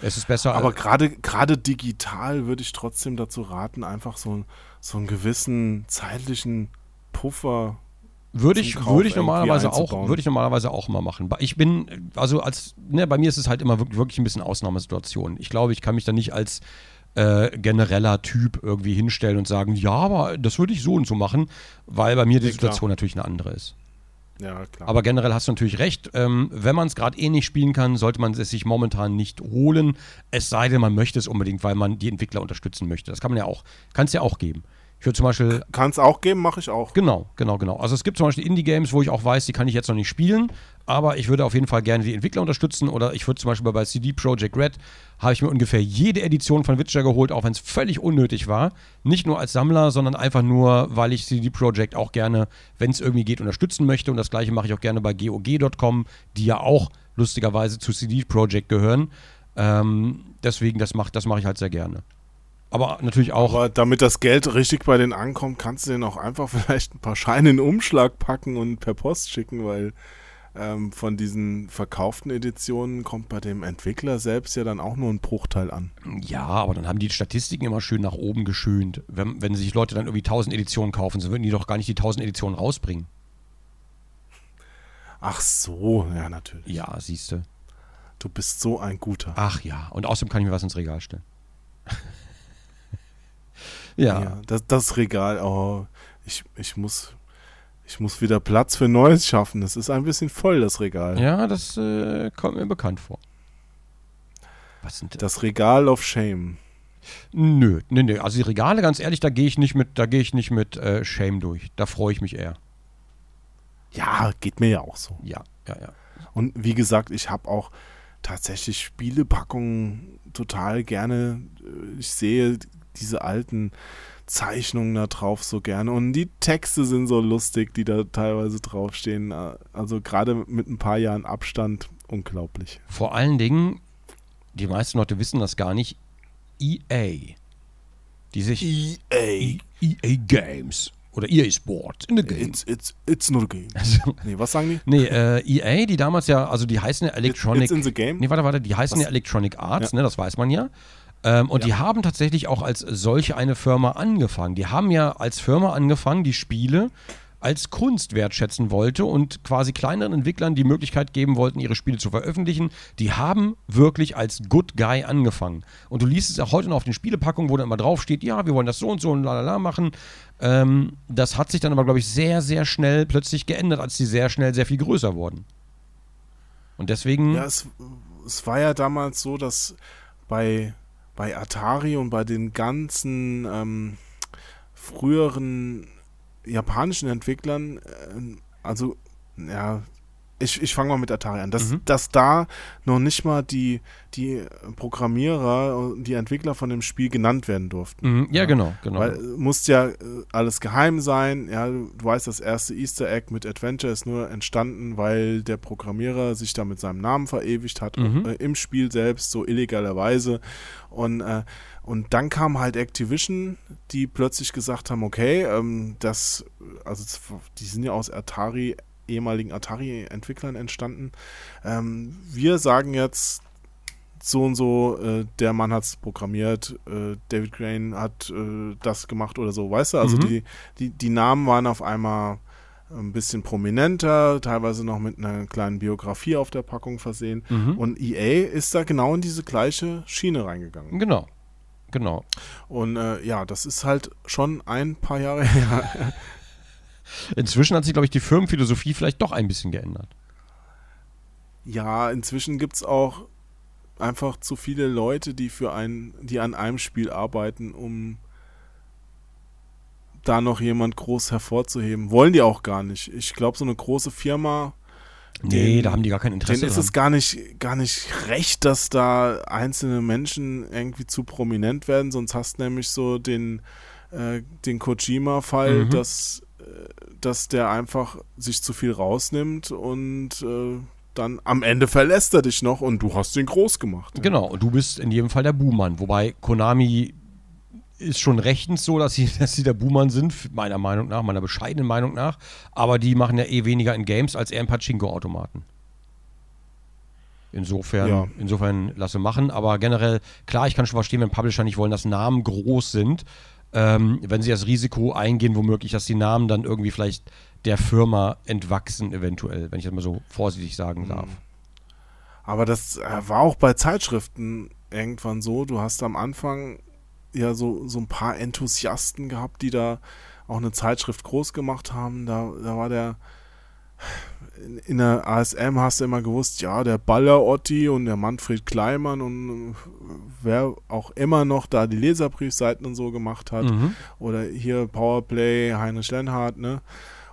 Es ist besser. Aber gerade gerade digital würde ich trotzdem dazu raten, einfach so, so einen gewissen zeitlichen Puffer würde ich, würde ich normalerweise auch, würde ich normalerweise auch mal machen. Ich bin, also als, ne, bei mir ist es halt immer wirklich, wirklich ein bisschen Ausnahmesituation. Ich glaube, ich kann mich da nicht als äh, genereller Typ irgendwie hinstellen und sagen, ja, aber das würde ich so und so machen, weil bei mir die Situation klar. natürlich eine andere ist. Ja, klar. Aber generell hast du natürlich recht. Ähm, wenn man es gerade eh nicht spielen kann, sollte man es sich momentan nicht holen. Es sei denn, man möchte es unbedingt, weil man die Entwickler unterstützen möchte. Das kann man ja auch, kann es ja auch geben. Ich würde zum Beispiel Kann es auch geben, mache ich auch. Genau, genau, genau. Also es gibt zum Beispiel Indie-Games, wo ich auch weiß, die kann ich jetzt noch nicht spielen, aber ich würde auf jeden Fall gerne die Entwickler unterstützen oder ich würde zum Beispiel bei CD Projekt Red habe ich mir ungefähr jede Edition von Witcher geholt, auch wenn es völlig unnötig war. Nicht nur als Sammler, sondern einfach nur, weil ich CD Projekt auch gerne, wenn es irgendwie geht, unterstützen möchte und das gleiche mache ich auch gerne bei GOG.com, die ja auch lustigerweise zu CD Projekt gehören. Ähm, deswegen, das mache das mach ich halt sehr gerne. Aber natürlich auch. Aber damit das Geld richtig bei denen ankommt, kannst du denen auch einfach vielleicht ein paar Scheine in den Umschlag packen und per Post schicken, weil ähm, von diesen verkauften Editionen kommt bei dem Entwickler selbst ja dann auch nur ein Bruchteil an. Ja, aber dann haben die Statistiken immer schön nach oben geschönt. Wenn, wenn sich Leute dann irgendwie 1000 Editionen kaufen, so würden die doch gar nicht die 1000 Editionen rausbringen. Ach so, ja, natürlich. Ja, siehst du. Du bist so ein guter. Ach ja, und außerdem kann ich mir was ins Regal stellen. Ja. Ja, das, das Regal, oh, ich, ich muss. Ich muss wieder Platz für Neues schaffen. Es ist ein bisschen voll, das Regal. Ja, das äh, kommt mir bekannt vor. Was sind Das Regal of Shame. Nö, nö, nö. Also die Regale, ganz ehrlich, da gehe ich nicht mit, da gehe ich nicht mit äh, Shame durch. Da freue ich mich eher. Ja, geht mir ja auch so. Ja, ja, ja. Und wie gesagt, ich habe auch tatsächlich Spielepackungen total gerne. Ich sehe diese alten Zeichnungen da drauf so gerne. Und die Texte sind so lustig, die da teilweise draufstehen. Also gerade mit ein paar Jahren Abstand, unglaublich. Vor allen Dingen, die meisten Leute wissen das gar nicht, EA. Die sich EA. EA Games oder EA Sports in the game. It's, it's, it's not a game. Also, Nee, was sagen die? nee, äh, EA, die damals ja, also die heißen ja Electronic. It's in the game? Nee, warte, warte, die heißen Was? ja Electronic Arts, Ja. ne, das weiß man ja. Ähm, und die haben tatsächlich auch als solche eine Firma angefangen. Die haben ja als Firma angefangen, die Spiele als Kunst wertschätzen wollte und quasi kleineren Entwicklern die Möglichkeit geben wollten, ihre Spiele zu veröffentlichen. Die haben wirklich als Good Guy angefangen. Und du liest es auch heute noch auf den Spielepackungen, wo dann immer draufsteht, ja, wir wollen das so und so und lalala machen. Ähm, das hat sich dann aber, glaube ich, sehr, sehr schnell plötzlich geändert, als die sehr schnell sehr viel größer wurden. Und deswegen. Ja, es, es war ja damals so, dass bei, bei Atari und bei den ganzen ähm, früheren japanischen Entwicklern, äh, also ja, ich, ich fange mal mit Atari an, dass, Mhm. dass da noch nicht mal die, die Programmierer und die Entwickler von dem Spiel genannt werden durften. Mhm, ja, genau, genau. Weil äh, muss ja äh, alles geheim sein. Ja, du weißt, das erste Easter Egg mit Adventure ist nur entstanden, weil der Programmierer sich da mit seinem Namen verewigt hat Mhm. äh, im Spiel selbst, so illegalerweise. Und, äh, und dann kam halt Activision, die plötzlich gesagt haben, okay, ähm, das, also die sind ja aus Atari, ehemaligen Atari-Entwicklern entstanden. Ähm, wir sagen jetzt, so und so, äh, der Mann hat es programmiert, äh, David Crane hat äh, das gemacht oder so, weißt du? Also Mhm. die, die, die Namen waren auf einmal ein bisschen prominenter, teilweise noch mit einer kleinen Biografie auf der Packung versehen. Mhm. Und EA ist da genau in diese gleiche Schiene reingegangen. Genau. Genau. Und äh, ja, das ist halt schon ein paar Jahre her. Inzwischen hat sich, glaube ich, die Firmenphilosophie vielleicht doch ein bisschen geändert. Ja, inzwischen gibt es auch einfach zu viele Leute, die für ein, die an einem Spiel arbeiten, um da noch jemand groß hervorzuheben. Wollen die auch gar nicht. Ich glaube, so eine große Firma, Nee, Den- da haben die gar kein Interesse denen ist dran. es gar nicht, gar nicht recht, dass da einzelne Menschen irgendwie zu prominent werden, sonst hast du nämlich so den, äh, den Kojima-Fall, Mhm. dass, dass der einfach sich zu viel rausnimmt und äh, dann am Ende verlässt er dich noch und du hast ihn groß gemacht. Genau, und du bist in jedem Fall der Buhmann. Wobei Konami ist schon rechtens so, dass sie, dass sie der Buhmann sind, meiner Meinung nach, meiner bescheidenen Meinung nach. Aber die machen ja eh weniger in Games als eher in Pachinko-Automaten. Insofern, Ja. insofern lasse machen. Aber generell, klar, ich kann schon verstehen, wenn Publisher nicht wollen, dass Namen groß sind. Ähm, wenn sie das Risiko eingehen, womöglich, dass die Namen dann irgendwie vielleicht der Firma entwachsen, eventuell, wenn ich das mal so vorsichtig sagen darf. Aber das äh, war auch bei Zeitschriften irgendwann so. Du hast am Anfang ja so, so ein paar Enthusiasten gehabt, die da auch eine Zeitschrift groß gemacht haben. Da, da war der, in, der ASM hast du immer gewusst, ja, der Baller Otti und der Manfred Kleimann und äh, wer auch immer noch da die Leserbriefseiten und so gemacht hat. Mhm. Oder hier Powerplay, Heinrich Lenhardt, ne?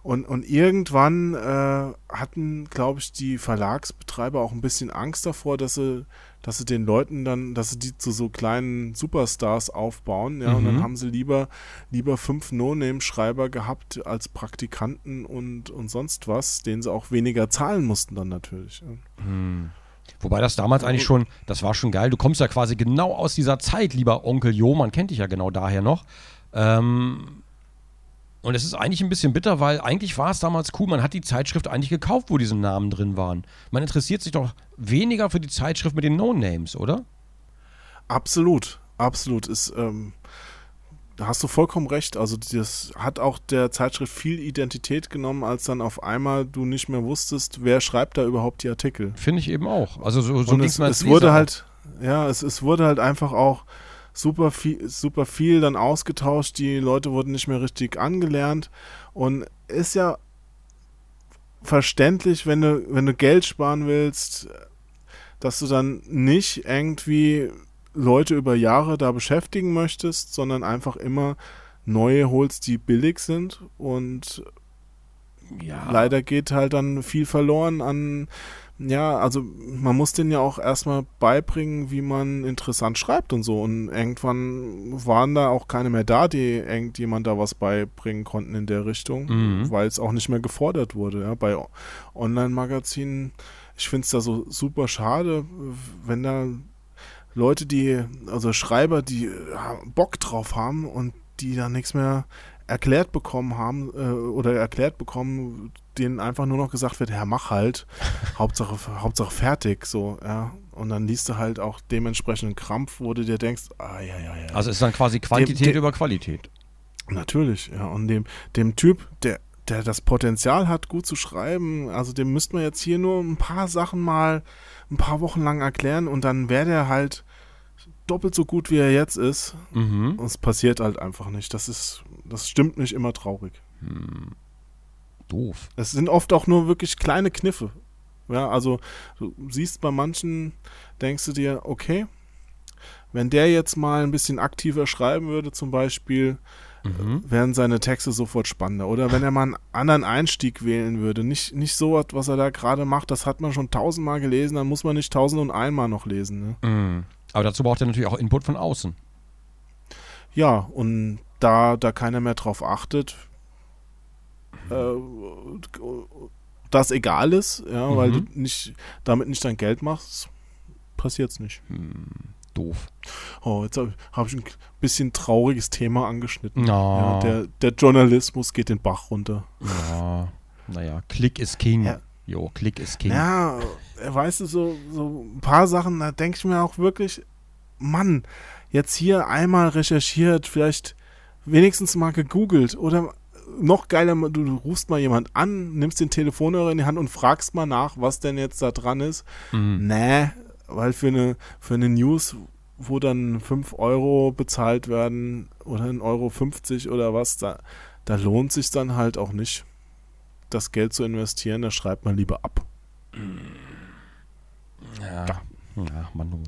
Und, und irgendwann äh, hatten, glaube ich, die Verlagsbetreiber auch ein bisschen Angst davor, dass sie, dass sie den Leuten dann, dass sie die zu so kleinen Superstars aufbauen, ja, und dann Mhm. haben sie lieber, lieber fünf No-Name-Schreiber gehabt als Praktikanten und, und sonst was, denen sie auch weniger zahlen mussten dann natürlich. ja. Wobei das damals eigentlich schon, das war schon geil. Du kommst ja quasi genau aus dieser Zeit, lieber Onkel Jo, man kennt dich ja genau daher noch. Ähm, und es ist eigentlich ein bisschen bitter, weil eigentlich war es damals cool, man hat die Zeitschrift eigentlich gekauft, wo diese Namen drin waren. Man interessiert sich doch weniger für die Zeitschrift mit den No-Names, oder? Absolut, absolut. Ist, ähm, da hast du vollkommen recht. Also das hat auch der Zeitschrift viel Identität genommen, als dann auf einmal du nicht mehr wusstest, wer schreibt da überhaupt die Artikel. Finde ich eben auch. Also so, so Und es, es wurde halt, ja, es, es wurde halt einfach auch super viel, super viel dann ausgetauscht. Die Leute wurden nicht mehr richtig angelernt und ist ja verständlich, wenn du, wenn du Geld sparen willst, dass du dann nicht irgendwie Leute über Jahre da beschäftigen möchtest, sondern einfach immer neue holst, die billig sind und. Ja. leider geht halt dann viel verloren an, ja, also man muss denen ja auch erstmal beibringen, wie man interessant schreibt und so. Und irgendwann waren da auch keine mehr da, die irgendjemand da was beibringen konnten in der Richtung, Mhm. weil es auch nicht mehr gefordert wurde. Ja. Bei Online-Magazinen, ich finde es da so super schade, wenn da Leute, die, also Schreiber, die ja, Bock drauf haben und die da nichts mehr erklärt bekommen haben äh, oder erklärt bekommen, denen einfach nur noch gesagt wird, ja, mach halt, Hauptsache, Hauptsache fertig, so, ja. Und dann liest du halt auch dementsprechend einen Krampf, wo du dir denkst, ah, ja, ja, ja. Also es ist dann quasi Quantität dem- über Qualität. Natürlich, ja. Und dem, dem Typ, der, der das Potenzial hat, gut zu schreiben, also dem müsste man jetzt hier nur ein paar Sachen mal ein paar Wochen lang erklären und dann wäre der halt doppelt so gut, wie er jetzt ist. Mhm. Und es passiert halt einfach nicht. Das ist, das stimmt mich immer traurig. Doof. Es sind oft auch nur wirklich kleine Kniffe. Ja, also du siehst bei manchen, denkst du dir, okay, wenn der jetzt mal ein bisschen aktiver schreiben würde, zum Beispiel, Mhm. wären seine Texte sofort spannender. Oder wenn er mal einen anderen Einstieg wählen würde. Nicht, nicht so was, was er da gerade macht, das hat man schon tausendmal gelesen, dann muss man nicht tausend und einmal noch lesen. Ne? Mhm. Aber dazu braucht er natürlich auch Input von außen. Ja, und da, da keiner mehr drauf achtet, äh, das egal ist, ja, weil du Mhm. nicht, damit nicht dein Geld machst, passiert's nicht. Doof. Oh, jetzt habe hab ich ein bisschen trauriges Thema angeschnitten. Ja. Ja, der, der Journalismus geht den Bach runter. Ja, naja, Klick ist King. Ja. Jo, Klick ist King. Ja, äh, weißt du, so, so ein paar Sachen, da denke ich mir auch wirklich, Mann, jetzt hier einmal recherchiert, vielleicht wenigstens mal gegoogelt oder noch geiler, du, rufst mal jemand an, nimmst den Telefonhörer in die Hand und fragst mal nach, was denn jetzt da dran ist. Mhm. Nee, weil für eine, für eine News, wo dann 5 Euro bezahlt werden oder 1,50 Euro 50 oder was, da, da lohnt sich dann halt auch nicht, das Geld zu investieren, da schreibt man lieber ab. Ja. Ja, Manu.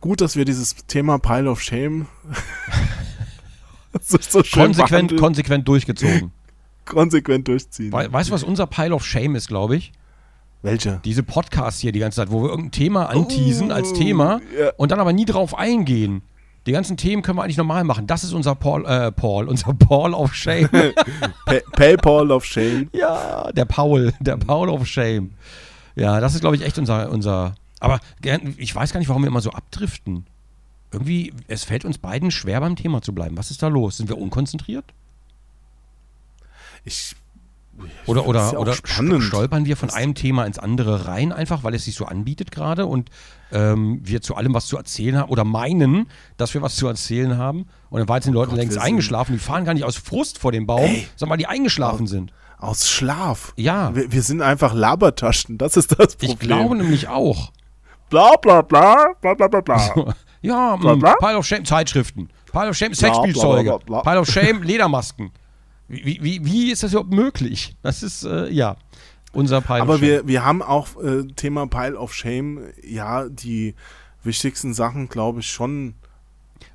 Gut, dass wir dieses Thema Pile of Shame so, so schön Konsequent, behandeln, konsequent durchgezogen. konsequent durchziehen. We weißt du, was unser Pile of Shame ist, glaube ich? Welcher? Diese Podcasts hier die ganze Zeit, wo wir irgendein Thema anteasen als Thema Oh, ja. und dann aber nie drauf eingehen. Die ganzen Themen können wir eigentlich normal machen. Das ist unser Paul, äh, Paul, unser Paul of Shame. Pa PayPal of Shame. ja, der Paul, der Paul of Shame. Ja, das ist, glaube ich, echt unser, unser. Aber ich weiß gar nicht, warum wir immer so abdriften. Irgendwie, es fällt uns beiden schwer beim Thema zu bleiben. Was ist da los? Sind wir unkonzentriert? Ich, Oder, oder, ja oder spannend. stolpern wir von Das- einem Thema ins andere rein, einfach weil es sich so anbietet gerade und ähm, wir zu allem was zu erzählen haben oder meinen, dass wir was zu erzählen haben und dann waren die Leute Gott, längst eingeschlafen. Die fahren gar nicht aus Frust vor dem Baum, Ey. sondern weil die eingeschlafen sind. aus Schlaf. Ja, Wir, wir sind einfach Labertaschen, das ist das Problem. ich glaube nämlich auch. Bla bla bla, bla bla bla bla. Ja, Bla, mh, bla. Pile of Shame, Zeitschriften. Pile of Shame, Sexspielzeuge. Pile of Shame, Ledermasken. Wie, wie, wie ist das überhaupt möglich? Das ist, äh, ja. Unser Pile Aber of wir, wir haben auch äh, Thema Pile of Shame, ja, die wichtigsten Sachen, glaube ich, schon.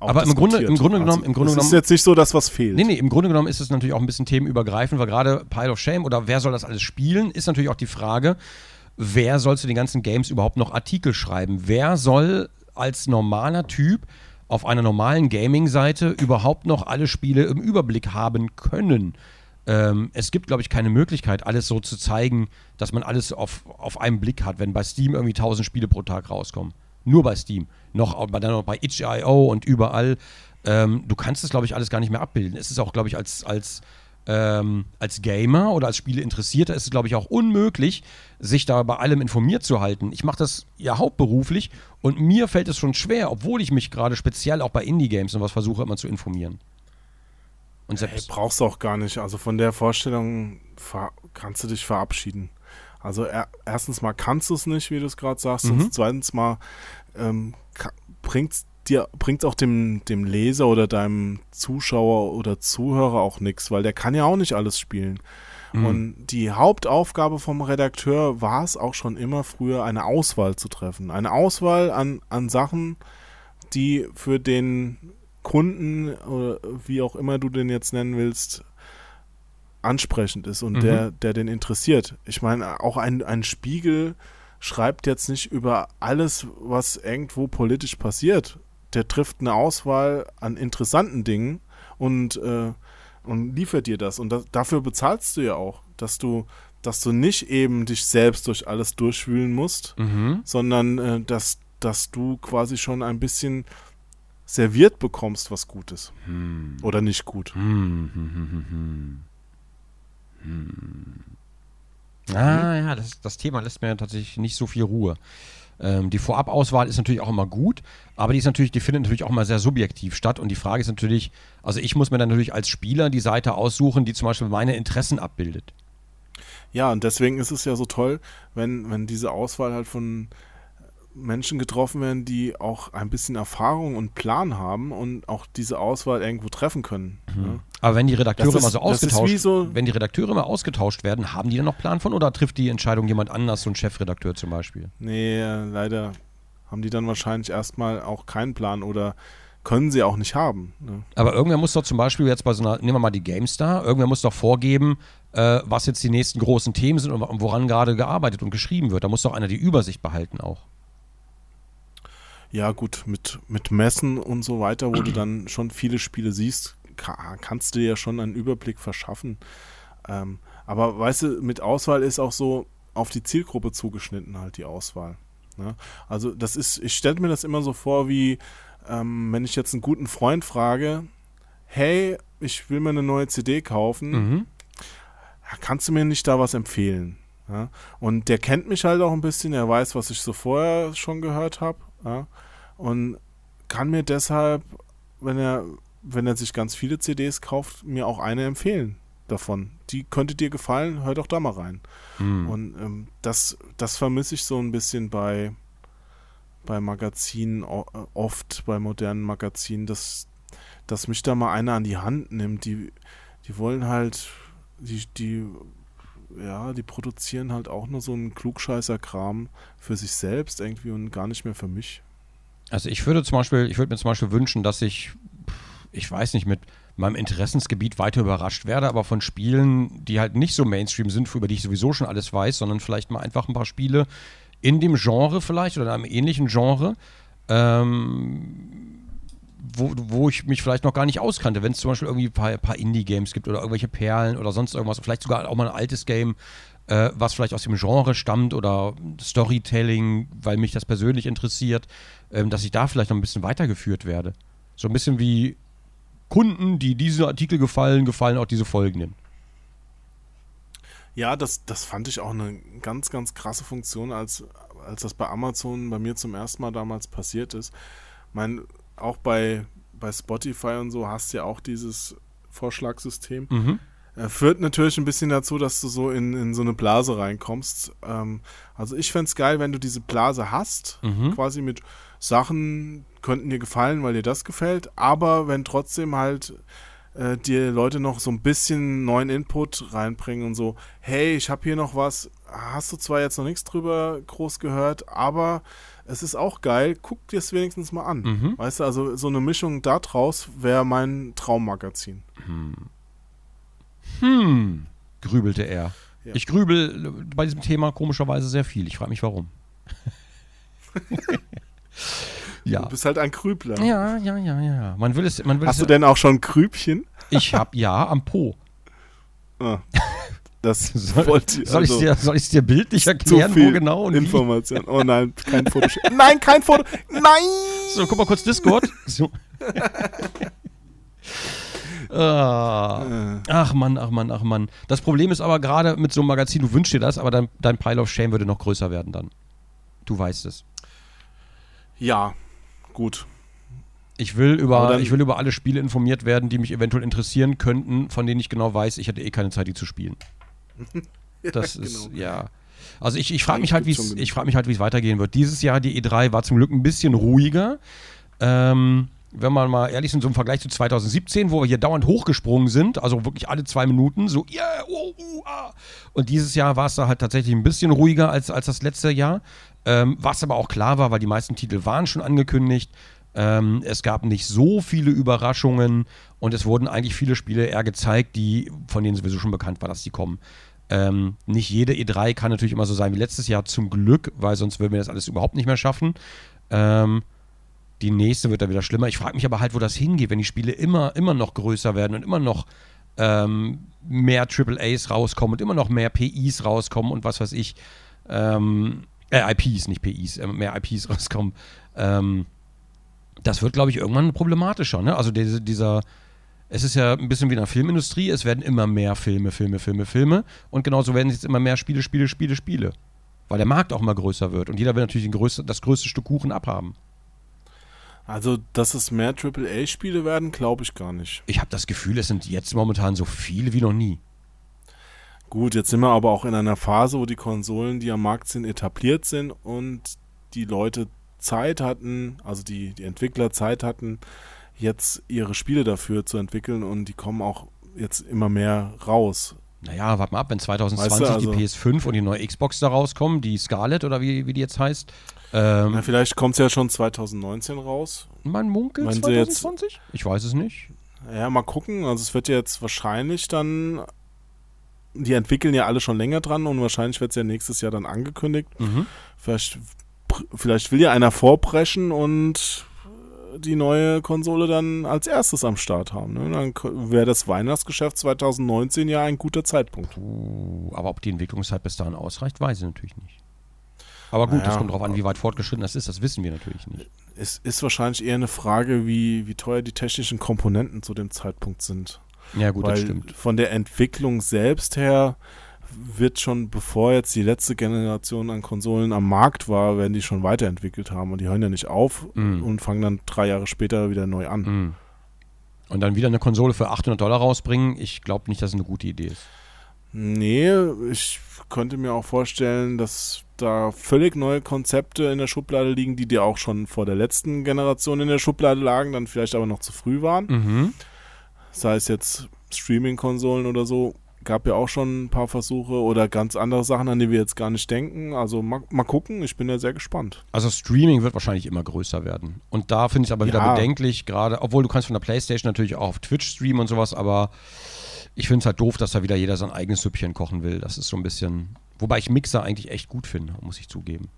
Aber im Grunde- im Grunde genommen- im Grunde es ist genommen- jetzt nicht so, dass was fehlt. Nee, nee, im Grunde genommen ist es natürlich auch ein bisschen themenübergreifend, weil gerade Pile of Shame oder wer soll das alles spielen, ist natürlich auch die Frage, wer soll zu den ganzen Games überhaupt noch Artikel schreiben? Wer soll als normaler Typ auf einer normalen Gaming-Seite überhaupt noch alle Spiele im Überblick haben können? Ähm, es gibt, glaube ich, keine Möglichkeit, alles so zu zeigen, dass man alles auf, auf einen Blick hat, wenn bei Steam irgendwie 1000 Spiele pro Tag rauskommen. Nur bei Steam. Noch, dann noch bei itch.io und überall. Ähm, du kannst das, glaube ich, alles gar nicht mehr abbilden. Es ist auch, glaube ich, als, als, ähm, als Gamer oder als Spieleinteressierter ist es, glaube ich, auch unmöglich, sich da bei allem informiert zu halten. Ich mache das ja hauptberuflich und mir fällt es schon schwer, obwohl ich mich gerade speziell auch bei Indie-Games und was versuche, immer zu informieren. Und Hey, selbst. brauchst du auch gar nicht. Also von der Vorstellung kannst du dich verabschieden. Also er erstens mal kannst du es nicht, wie du es gerade sagst. Mhm. Und zweitens mal ähm, bringt es dir bringt's auch dem, dem Leser oder deinem Zuschauer oder Zuhörer auch nichts, weil der kann ja auch nicht alles spielen. Mhm. Und die Hauptaufgabe vom Redakteur war es auch schon immer früher, eine Auswahl zu treffen. Eine Auswahl an, an Sachen, die für den Kunden oder wie auch immer du den jetzt nennen willst, ansprechend ist und Mhm. der, der den interessiert. Ich meine, auch ein, ein Spiegel schreibt jetzt nicht über alles, was irgendwo politisch passiert. Der trifft eine Auswahl an interessanten Dingen und, äh, und liefert dir das. Und das, dafür bezahlst du ja auch, dass du, dass du nicht eben dich selbst durch alles durchwühlen musst, Mhm. sondern äh, dass, dass du quasi schon ein bisschen serviert bekommst, was gut ist. Hm. Oder nicht gut. Hm, hm, hm, hm. Hm. Ah ja, das, das Thema lässt mir tatsächlich nicht so viel Ruhe. Ähm, die Vorabauswahl ist natürlich auch immer gut, aber die ist natürlich, die findet natürlich auch immer sehr subjektiv statt. Und die Frage ist natürlich, also ich muss mir dann natürlich als Spieler die Seite aussuchen, die zum Beispiel meine Interessen abbildet. Ja, und deswegen ist es ja so toll, wenn, wenn diese Auswahl halt von Menschen getroffen werden, die auch ein bisschen Erfahrung und Plan haben und auch diese Auswahl irgendwo treffen können. Ja. Aber wenn die Redakteure Das immer so ist ausgetauscht, so- wenn die Redakteure immer ausgetauscht werden, haben die dann noch Plan von oder trifft die Entscheidung jemand anders, so ein Chefredakteur zum Beispiel? Nee, äh, leider haben die dann wahrscheinlich erstmal auch keinen Plan oder können sie auch nicht haben. Ne? Aber irgendwer muss doch zum Beispiel jetzt bei so einer, nehmen wir mal die GameStar, irgendwer muss doch vorgeben, äh, was jetzt die nächsten großen Themen sind und woran gerade gearbeitet und geschrieben wird. Da muss doch einer die Übersicht behalten auch. Ja, gut, mit, mit Messen und so weiter, wo du dann schon viele Spiele siehst, ka kannst du dir ja schon einen Überblick verschaffen. Ähm, aber weißt du, mit Auswahl ist auch so auf die Zielgruppe zugeschnitten halt die Auswahl. Ne? Also das ist, ich stelle mir das immer so vor, wie ähm, wenn ich jetzt einen guten Freund frage, hey, ich will mir eine neue CD kaufen, Mhm. kannst du mir nicht da was empfehlen? Ja? Und der kennt mich halt auch ein bisschen, er weiß, was ich so vorher schon gehört habe. Ja? Und kann mir deshalb, wenn er, wenn er sich ganz viele CDs kauft, mir auch eine empfehlen davon. Die könnte dir gefallen, hör doch da mal rein. Mhm. Und ähm, das, das vermisse ich so ein bisschen bei, bei Magazinen, äh, oft bei modernen Magazinen, dass, dass mich da mal einer an die Hand nimmt. Die, die wollen halt, die, die, ja, die produzieren halt auch nur so einen Klugscheißer-Kram für sich selbst irgendwie und gar nicht mehr für mich. Also ich würde zum Beispiel, ich würde mir zum Beispiel wünschen, dass ich, ich weiß nicht, mit meinem Interessensgebiet weiter überrascht werde, aber von Spielen, die halt nicht so Mainstream sind, über die ich sowieso schon alles weiß, sondern vielleicht mal einfach ein paar Spiele in dem Genre vielleicht oder in einem ähnlichen Genre, ähm, wo, wo ich mich vielleicht noch gar nicht auskannte. Wenn es zum Beispiel irgendwie ein paar, paar Indie-Games gibt oder irgendwelche Perlen oder sonst irgendwas, vielleicht sogar auch mal ein altes Game, äh, was vielleicht aus dem Genre stammt oder Storytelling, weil mich das persönlich interessiert, ähm, dass ich da vielleicht noch ein bisschen weitergeführt werde. So ein bisschen wie Kunden, die diese Artikel gefallen, gefallen auch diese Folgenden. Ja, das, das fand ich auch eine ganz, ganz krasse Funktion, als, als das bei Amazon bei mir zum ersten Mal damals passiert ist. Mein, auch bei, bei Spotify und so hast du ja auch dieses Vorschlagssystem. Mhm. Äh, führt natürlich ein bisschen dazu, dass du so in, in so eine Blase reinkommst. Ähm, also ich fände es geil, wenn du diese Blase hast, Mhm. quasi mit Sachen könnten dir gefallen, weil dir das gefällt, aber wenn trotzdem halt äh, dir Leute noch so ein bisschen neuen Input reinbringen und so, hey, ich habe hier noch was, hast du zwar jetzt noch nichts drüber groß gehört, aber es ist auch geil. Guck dir es wenigstens mal an. Mhm. Weißt du, also so eine Mischung da draus wäre mein Traummagazin. Hm, grübelte er. Ja. Ich grübel äh, bei diesem Thema komischerweise sehr viel. Ich frage mich warum. ja. Du bist halt ein Krübler. Ja, ja, ja, ja. Man will es, man will Hast es, du denn auch schon Krübchen? Ich hab ja am Po. Ah, das Soll, wollte ich. soll ich also, dir, soll ich's dir bildlich erklären, wo genau und wie? Information. Oh nein, kein Foto. nein, kein Foto. Nein! So, guck mal kurz Discord. So. Ah. Ach Mann, ach Mann, ach Mann. Das Problem ist aber gerade mit so einem Magazin, du wünschst dir das, aber dein, dein Pile of Shame würde noch größer werden dann. Du weißt es. Ja, gut. Ich will, über, dann- ich will über alle Spiele informiert werden, die mich eventuell interessieren könnten, von denen ich genau weiß, ich hätte eh keine Zeit, die zu spielen. Das Ja, ist, genau. ja. Also ich, ich frage mich halt, ich frag mich halt, wie es weitergehen wird. Dieses Jahr, die E3, war zum Glück ein bisschen ruhiger. Ähm, wenn man mal ehrlich ist, so im Vergleich zu 2017, wo wir hier dauernd hochgesprungen sind, also wirklich alle zwei Minuten, so, yeah, oh, uh, ah. Und dieses Jahr war es da halt tatsächlich ein bisschen ruhiger als, als das letzte Jahr. Ähm, was aber auch klar war, weil die meisten Titel waren schon angekündigt. Ähm, es gab nicht so viele Überraschungen und es wurden eigentlich viele Spiele eher gezeigt, die, von denen sowieso schon bekannt war, dass die kommen. Ähm, nicht jede E3 kann natürlich immer so sein wie letztes Jahr, zum Glück, weil sonst würden wir das alles überhaupt nicht mehr schaffen. Ähm, die nächste wird dann wieder schlimmer. Ich frage mich aber halt, wo das hingeht, wenn die Spiele immer, immer noch größer werden und immer noch ähm, mehr AAAs rauskommen und immer noch mehr PIs rauskommen und was weiß ich. Ähm, äh, IPs, nicht PIs, äh, mehr IPs rauskommen. Ähm, das wird, glaube ich, irgendwann problematischer. Ne? Also diese, dieser, es ist ja ein bisschen wie in der Filmindustrie, es werden immer mehr Filme, Filme, Filme, Filme und genauso werden jetzt immer mehr Spiele, Spiele, Spiele, Spiele. Weil der Markt auch immer größer wird und jeder will natürlich größte, das größte Stück Kuchen abhaben. Also, dass es mehr AAA-Spiele werden, glaube ich gar nicht. Ich habe das Gefühl, es sind jetzt momentan so viele wie noch nie. Gut, jetzt sind wir aber auch in einer Phase, wo die Konsolen, die am Markt sind, etabliert sind und die Leute Zeit hatten, also die, die Entwickler Zeit hatten, jetzt ihre Spiele dafür zu entwickeln und die kommen auch jetzt immer mehr raus. Naja, warte mal ab, wenn 2020 Weißt du, also- die PS5 und die neue Xbox da rauskommen, die Scarlett oder wie, wie die jetzt heißt. Ähm, Na, vielleicht kommt es ja schon 2019 raus. man munkelt Meinen Sie jetzt- 2020? Ich weiß es nicht. Ja, mal gucken. Also es wird jetzt wahrscheinlich dann, die entwickeln ja alle schon länger dran und wahrscheinlich wird es ja nächstes Jahr dann angekündigt. Mhm. Vielleicht, vielleicht will ja einer vorpreschen und die neue Konsole dann als erstes am Start haben. Ne? Dann wäre das Weihnachtsgeschäft 2019 ja ein guter Zeitpunkt. Uh, aber ob die Entwicklungszeit bis dahin ausreicht, weiß ich natürlich nicht. Aber gut, Naja, das kommt drauf an, wie weit fortgeschritten das ist, das wissen wir natürlich nicht. Es ist wahrscheinlich eher eine Frage, wie, wie teuer die technischen Komponenten zu dem Zeitpunkt sind. Ja, gut, das Weil stimmt. von der Entwicklung selbst her wird schon, bevor jetzt die letzte Generation an Konsolen am Markt war, werden die schon weiterentwickelt haben und die hören ja nicht auf Mm. und fangen dann drei Jahre später wieder neu an. Mhm. Und dann wieder eine Konsole für 800 Dollar rausbringen, ich glaube nicht, dass es eine gute Idee ist. Nee, ich könnte mir auch vorstellen, dass da völlig neue Konzepte in der Schublade liegen, die dir auch schon vor der letzten Generation in der Schublade lagen, dann vielleicht aber noch zu früh waren. Mhm. Sei es jetzt Streaming-Konsolen oder so. Gab ja auch schon ein paar Versuche oder ganz andere Sachen, an die wir jetzt gar nicht denken. Also mal, mal gucken, ich bin ja sehr gespannt. Also Streaming wird wahrscheinlich immer größer werden. Und da finde ich es aber wieder Ja. bedenklich, gerade, obwohl du kannst von der Playstation natürlich auch auf Twitch streamen und sowas, aber ich finde es halt doof, dass da wieder jeder sein eigenes Süppchen kochen will. Das ist so ein bisschen. Wobei ich Mixer eigentlich echt gut finde, muss ich zugeben.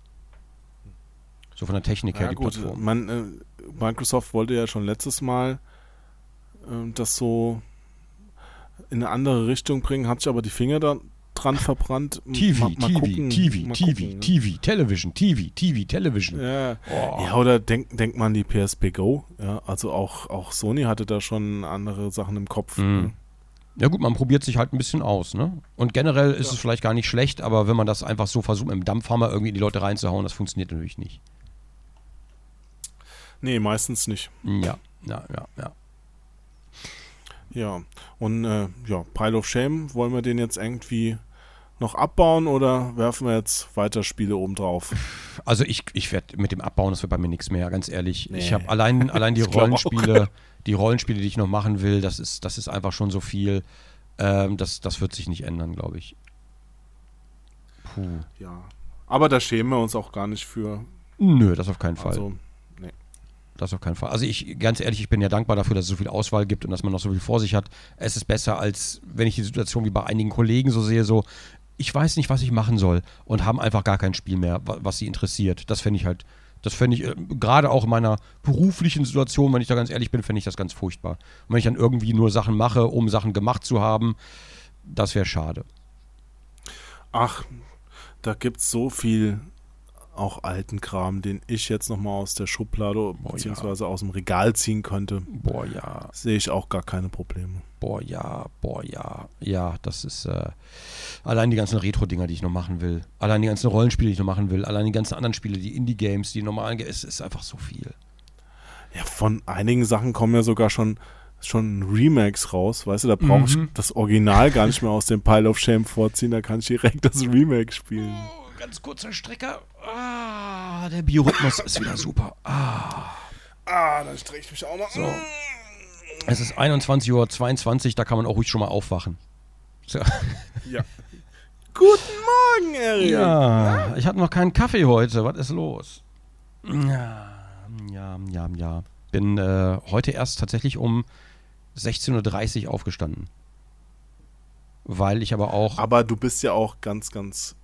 So von der Technik her, Ja, die gut, Plattform. man, äh, Microsoft wollte ja schon letztes Mal ähm, das so in eine andere Richtung bringen, hat sich aber die Finger da dran verbrannt. TV, Mal- mal TV, gucken, TV, TV, gucken, ne? TV, Television, TV, TV, Television. Ja. Oh. ja, oder denkt denk man an die PSP Go. Ja, also auch, auch Sony hatte da schon andere Sachen im Kopf. Mhm. ne? Ja gut, man probiert sich halt ein bisschen aus, ne? Und generell ist Ja. es vielleicht gar nicht schlecht, aber wenn man das einfach so versucht, mit dem Dampfhammer irgendwie in die Leute reinzuhauen, das funktioniert natürlich nicht. Nee, meistens nicht. Ja, ja, ja, ja. Ja, und äh, ja, Pile of Shame, wollen wir den jetzt irgendwie noch abbauen oder werfen wir jetzt weiter Spiele oben drauf? Also ich, ich werde mit dem Abbauen, das wird bei mir nichts mehr, ganz ehrlich. Ich Nee. habe allein, allein die Ich. Rollenspiele, die Rollenspiele, die ich noch machen will, das ist, das ist einfach schon so viel. Ähm, das, das wird sich nicht ändern, glaube ich. Puh. Ja. Aber da schämen wir uns auch gar nicht für. Nö, das auf keinen Fall. Also. Das auf keinen Fall. Also ich, ganz ehrlich, ich bin ja dankbar dafür, dass es so viel Auswahl gibt und dass man noch so viel vor sich hat. Es ist besser, als wenn ich die Situation wie bei einigen Kollegen so sehe, so, ich weiß nicht, was ich machen soll und haben einfach gar kein Spiel mehr, wa- was sie interessiert. Das fände ich halt, das fände ich, äh, gerade auch in meiner beruflichen Situation, wenn ich da ganz ehrlich bin, fände ich das ganz furchtbar. Und wenn ich dann irgendwie nur Sachen mache, um Sachen gemacht zu haben, das wäre schade. Ach, da gibt's so viel auch alten Kram, den ich jetzt nochmal aus der Schublade beziehungsweise aus dem Regal ziehen könnte. Boah, ja. Sehe ich auch gar keine Probleme. Boah, ja, boah, ja. Ja, das ist äh, allein die ganzen Retro-Dinger, die ich noch machen will. Allein die ganzen Rollenspiele, die ich noch machen will. Allein die ganzen anderen Spiele, die Indie-Games, die normalen. Ge- Es ist einfach so viel. Ja, von einigen Sachen kommen ja sogar schon, schon Remakes raus, weißt du, da brauche ich Mhm. das Original gar nicht mehr aus dem Pile of Shame vorziehen, da kann ich direkt das Remake spielen. Ganz kurzer Strecker. Ah, der Biorhythmus ist wieder super. Ah. Ah, dann strecke ich mich auch noch. So. Es ist 21.22 Uhr, da kann man auch ruhig schon mal aufwachen. So. Ja. Guten Morgen, Erik. Ja, ich hatte noch keinen Kaffee heute. Was ist los? Ja, ja, ja, ja. Bin äh, heute erst tatsächlich um 16.30 Uhr aufgestanden. Weil ich aber auch. Aber du bist ja auch ganz, ganz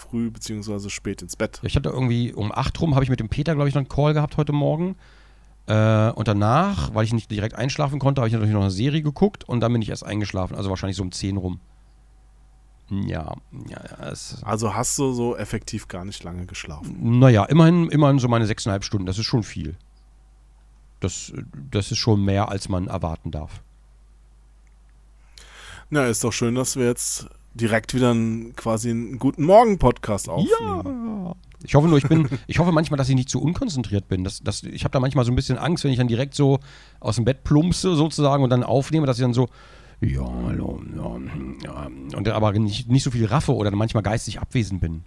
früh beziehungsweise spät ins Bett. Ich hatte irgendwie um 8 rum, habe ich mit dem Peter, glaube ich, noch einen Call gehabt heute Morgen. Äh, und danach, weil ich nicht direkt einschlafen konnte, habe ich natürlich noch eine Serie geguckt und dann bin ich erst eingeschlafen. Also wahrscheinlich so um 10 rum. Ja, ja, ja. Also hast du so effektiv gar nicht lange geschlafen. Naja, immerhin, immerhin so meine sechseinhalb Stunden. Das ist schon viel. Das, das ist schon mehr, als man erwarten darf. Na, ist doch schön, dass wir jetzt direkt wieder einen, quasi einen guten Morgen-Podcast aufnehmen. Ich hoffe nur, ich bin, ich hoffe manchmal, dass ich nicht zu unkonzentriert bin. Das, das, ich habe da manchmal so ein bisschen Angst, wenn ich dann direkt so aus dem Bett plumpse sozusagen und dann aufnehme, dass ich dann so, ja, hallo, ja, ja, und dann aber nicht, nicht so viel raffe oder dann manchmal geistig abwesend bin.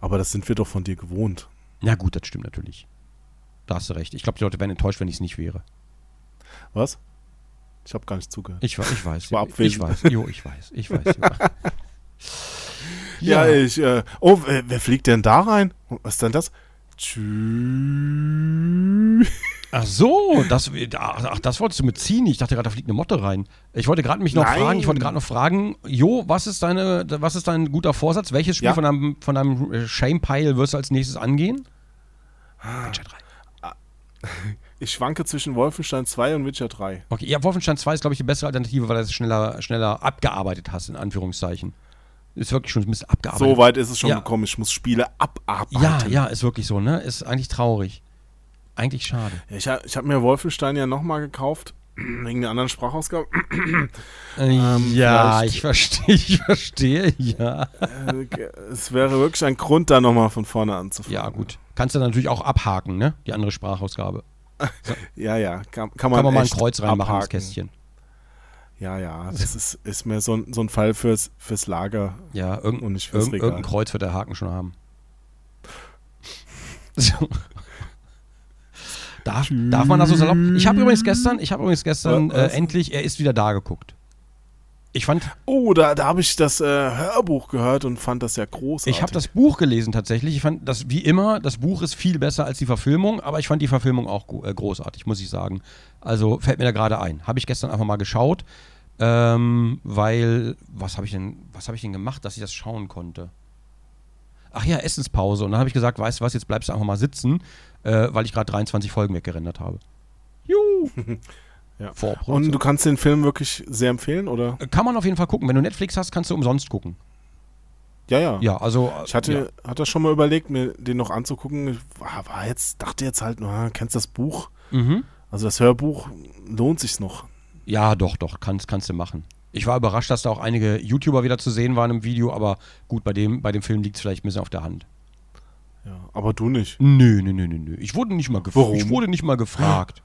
Aber das sind wir doch von dir gewohnt. Ja gut, das stimmt natürlich. Da hast du recht. Ich glaube, die Leute wären enttäuscht, wenn ich es nicht wäre. Was? Ich habe gar nicht zugehört. Ich, ich weiß. Ich war ich abwesend. weiß. Jo, ich weiß. Ich weiß. Jo. Ja, ich, äh, oh, wer, wer fliegt denn da rein? Was ist denn das? Tschüss. Ach so, das, ach, das wolltest du mit ziehen. Ich dachte gerade, da fliegt eine Motte rein. Ich wollte gerade mich noch Nein. fragen, ich wollte gerade noch fragen, Jo, was ist deine, was ist dein guter Vorsatz? Welches Spiel Ja. von deinem, von deinem äh, Shame-Pile wirst du als nächstes angehen? Witcher 3. Ich schwanke zwischen Wolfenstein 2 und Witcher 3. Okay, ja, Wolfenstein 2 ist, glaube ich, die bessere Alternative, weil du es schneller, schneller abgearbeitet hast, in Anführungszeichen. Ist wirklich schon ein bisschen abgearbeitet. So weit ist es schon Ja. gekommen, ich muss Spiele abarbeiten. Ja, ja, ist wirklich so, ne? Ist eigentlich traurig. Eigentlich schade. Ja, Ich, ich habe mir Wolfenstein ja nochmal gekauft, wegen der anderen Sprachausgabe. ja, vielleicht- ich verstehe, ich verstehe, ja. Äh, es wäre wirklich ein Grund, da nochmal von vorne anzufangen. Ja, gut. Kannst du natürlich auch abhaken, ne? Die andere Sprachausgabe. Ja, ja, kann, kann man, Kann man mal ein Kreuz reinmachen ins. Kästchen. Ja, ja, das ist, ist mir so, ein- so ein Fall fürs, fürs Lager. Ja, irgendein, Und nicht fürs Regal. irgendein Kreuz wird der Haken schon haben. So. Darf, darf man das so salopp? Ich habe übrigens gestern, ich habe übrigens gestern äh, Was? endlich, er ist wieder da geguckt. Ich fand, Oh, da, da habe ich das äh, Hörbuch gehört und fand das ja großartig. ich habe das Buch gelesen tatsächlich. Ich fand das, wie immer, das Buch ist viel besser als die Verfilmung, aber ich fand die Verfilmung auch äh, großartig, muss ich sagen. Also fällt mir da gerade ein. Habe ich gestern einfach mal geschaut, ähm, weil, was habe ich denn, was habe ich denn gemacht, dass ich das schauen konnte? Ach ja, Essenspause. Und dann habe ich gesagt, weißt du was, jetzt bleibst du einfach mal sitzen, äh, weil ich gerade 23 Folgen weggerendert habe. Juhu. Ja. Und du kannst den Film wirklich sehr empfehlen, oder? Kann man auf jeden Fall gucken. Wenn du Netflix hast, kannst du umsonst gucken. Ja, ja. Ja, also. Ich hatte, ja. hatte schon mal überlegt, mir den noch anzugucken. Ich war, war jetzt, dachte jetzt halt, na, kennst das Buch? Mhm. Also das Hörbuch lohnt sich noch. Ja, doch, doch, kannst, kannst du machen. Ich war überrascht, dass da auch einige YouTuber wieder zu sehen waren im Video, aber gut, bei dem, bei dem Film liegt es vielleicht ein bisschen auf der Hand. Ja, aber du nicht. Nö, nö, nö, nö, nö. Ich wurde nicht mal gefragt. Ich wurde nicht mal gefragt.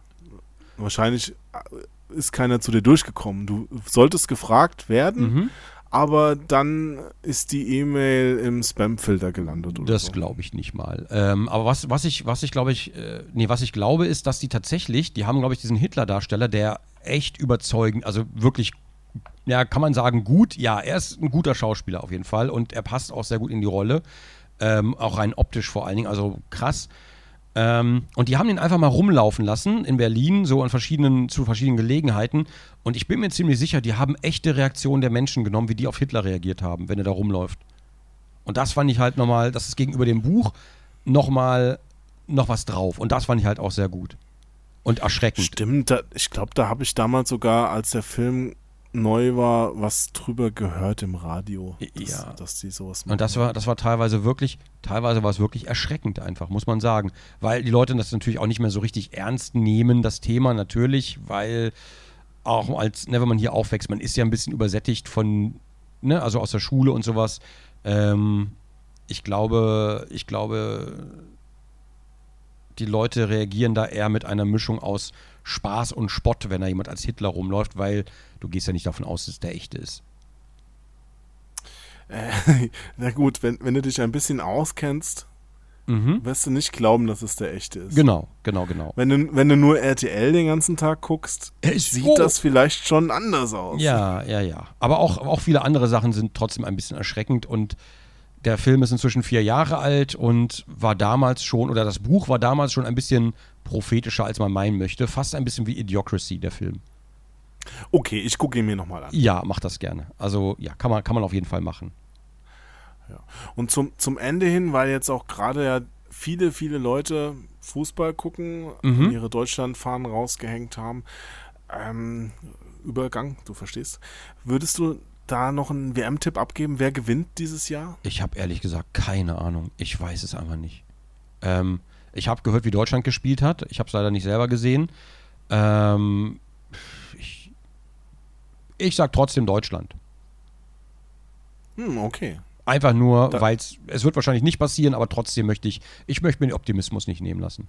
Wahrscheinlich äh, ist keiner zu dir durchgekommen. Du solltest gefragt werden, Mhm. aber dann ist die E-Mail im Spam-Filter gelandet. Oder Das so. glaube ich nicht mal. Ähm, aber was, was ich, was ich glaube ich, äh, nee, was ich glaube, ist, dass die tatsächlich, die haben, glaube ich, diesen Hitler-Darsteller, der echt überzeugend, also wirklich ja, kann man sagen, gut. Ja, er ist ein guter Schauspieler auf jeden Fall und er passt auch sehr gut in die Rolle. Ähm, auch rein optisch vor allen Dingen, also krass. Ähm, und die haben ihn einfach mal rumlaufen lassen in Berlin, so an verschiedenen, zu verschiedenen Gelegenheiten. Und ich bin mir ziemlich sicher, die haben echte Reaktionen der Menschen genommen, wie die auf Hitler reagiert haben, wenn er da rumläuft. Und das fand ich halt nochmal, das ist gegenüber dem Buch nochmal noch was drauf. Und das fand ich halt auch sehr gut. Und erschreckend. Stimmt, da, ich glaube, da habe ich damals sogar, als der Film neu war, was drüber gehört im Radio. Dass, Ja. Dass die sowas machen. Und das war, das war teilweise wirklich, teilweise war es wirklich erschreckend einfach, muss man sagen. Weil die Leute das natürlich auch nicht mehr so richtig ernst nehmen, das Thema natürlich, weil auch als, ne, wenn man hier aufwächst, man ist ja ein bisschen übersättigt von, ne, also aus der Schule und sowas. Ähm, ich glaube, ich glaube, die Leute reagieren da eher mit einer Mischung aus Spaß und Spott, wenn da jemand als Hitler rumläuft, weil du gehst ja nicht davon aus, dass der echte ist. Äh, na gut, wenn, wenn du dich ein bisschen auskennst, Mhm. wirst du nicht glauben, dass es der echte ist. Genau, genau, genau. Wenn du, wenn du nur RTL den ganzen Tag guckst, ist sieht froh. das vielleicht schon anders aus. Ja, ja, ja. Aber auch, auch viele andere Sachen sind trotzdem ein bisschen erschreckend und der Film ist inzwischen vier Jahre alt und war damals schon, oder das Buch war damals schon ein bisschen prophetischer, als man meinen möchte. Fast ein bisschen wie Idiocracy, der Film. Okay, ich gucke ihn mir nochmal an. Ja, mach das gerne. Also, ja, kann man, kann man auf jeden Fall machen. Und zum, zum Ende hin, weil jetzt auch gerade ja viele, viele Leute Fußball gucken Mhm. ihre Deutschlandfahnen rausgehängt haben, ähm, Übergang, du verstehst. Würdest du da noch einen WM-Tipp abgeben? Wer gewinnt dieses Jahr? Ich habe ehrlich gesagt keine Ahnung. Ich weiß es einfach nicht. Ähm, ich habe gehört, wie Deutschland gespielt hat. Ich habe es leider nicht selber gesehen. Ähm, ich, ich sag trotzdem Deutschland. Hm, okay. Einfach nur, weil es wird wahrscheinlich nicht passieren, aber trotzdem möchte ich, ich möchte mir den Optimismus nicht nehmen lassen.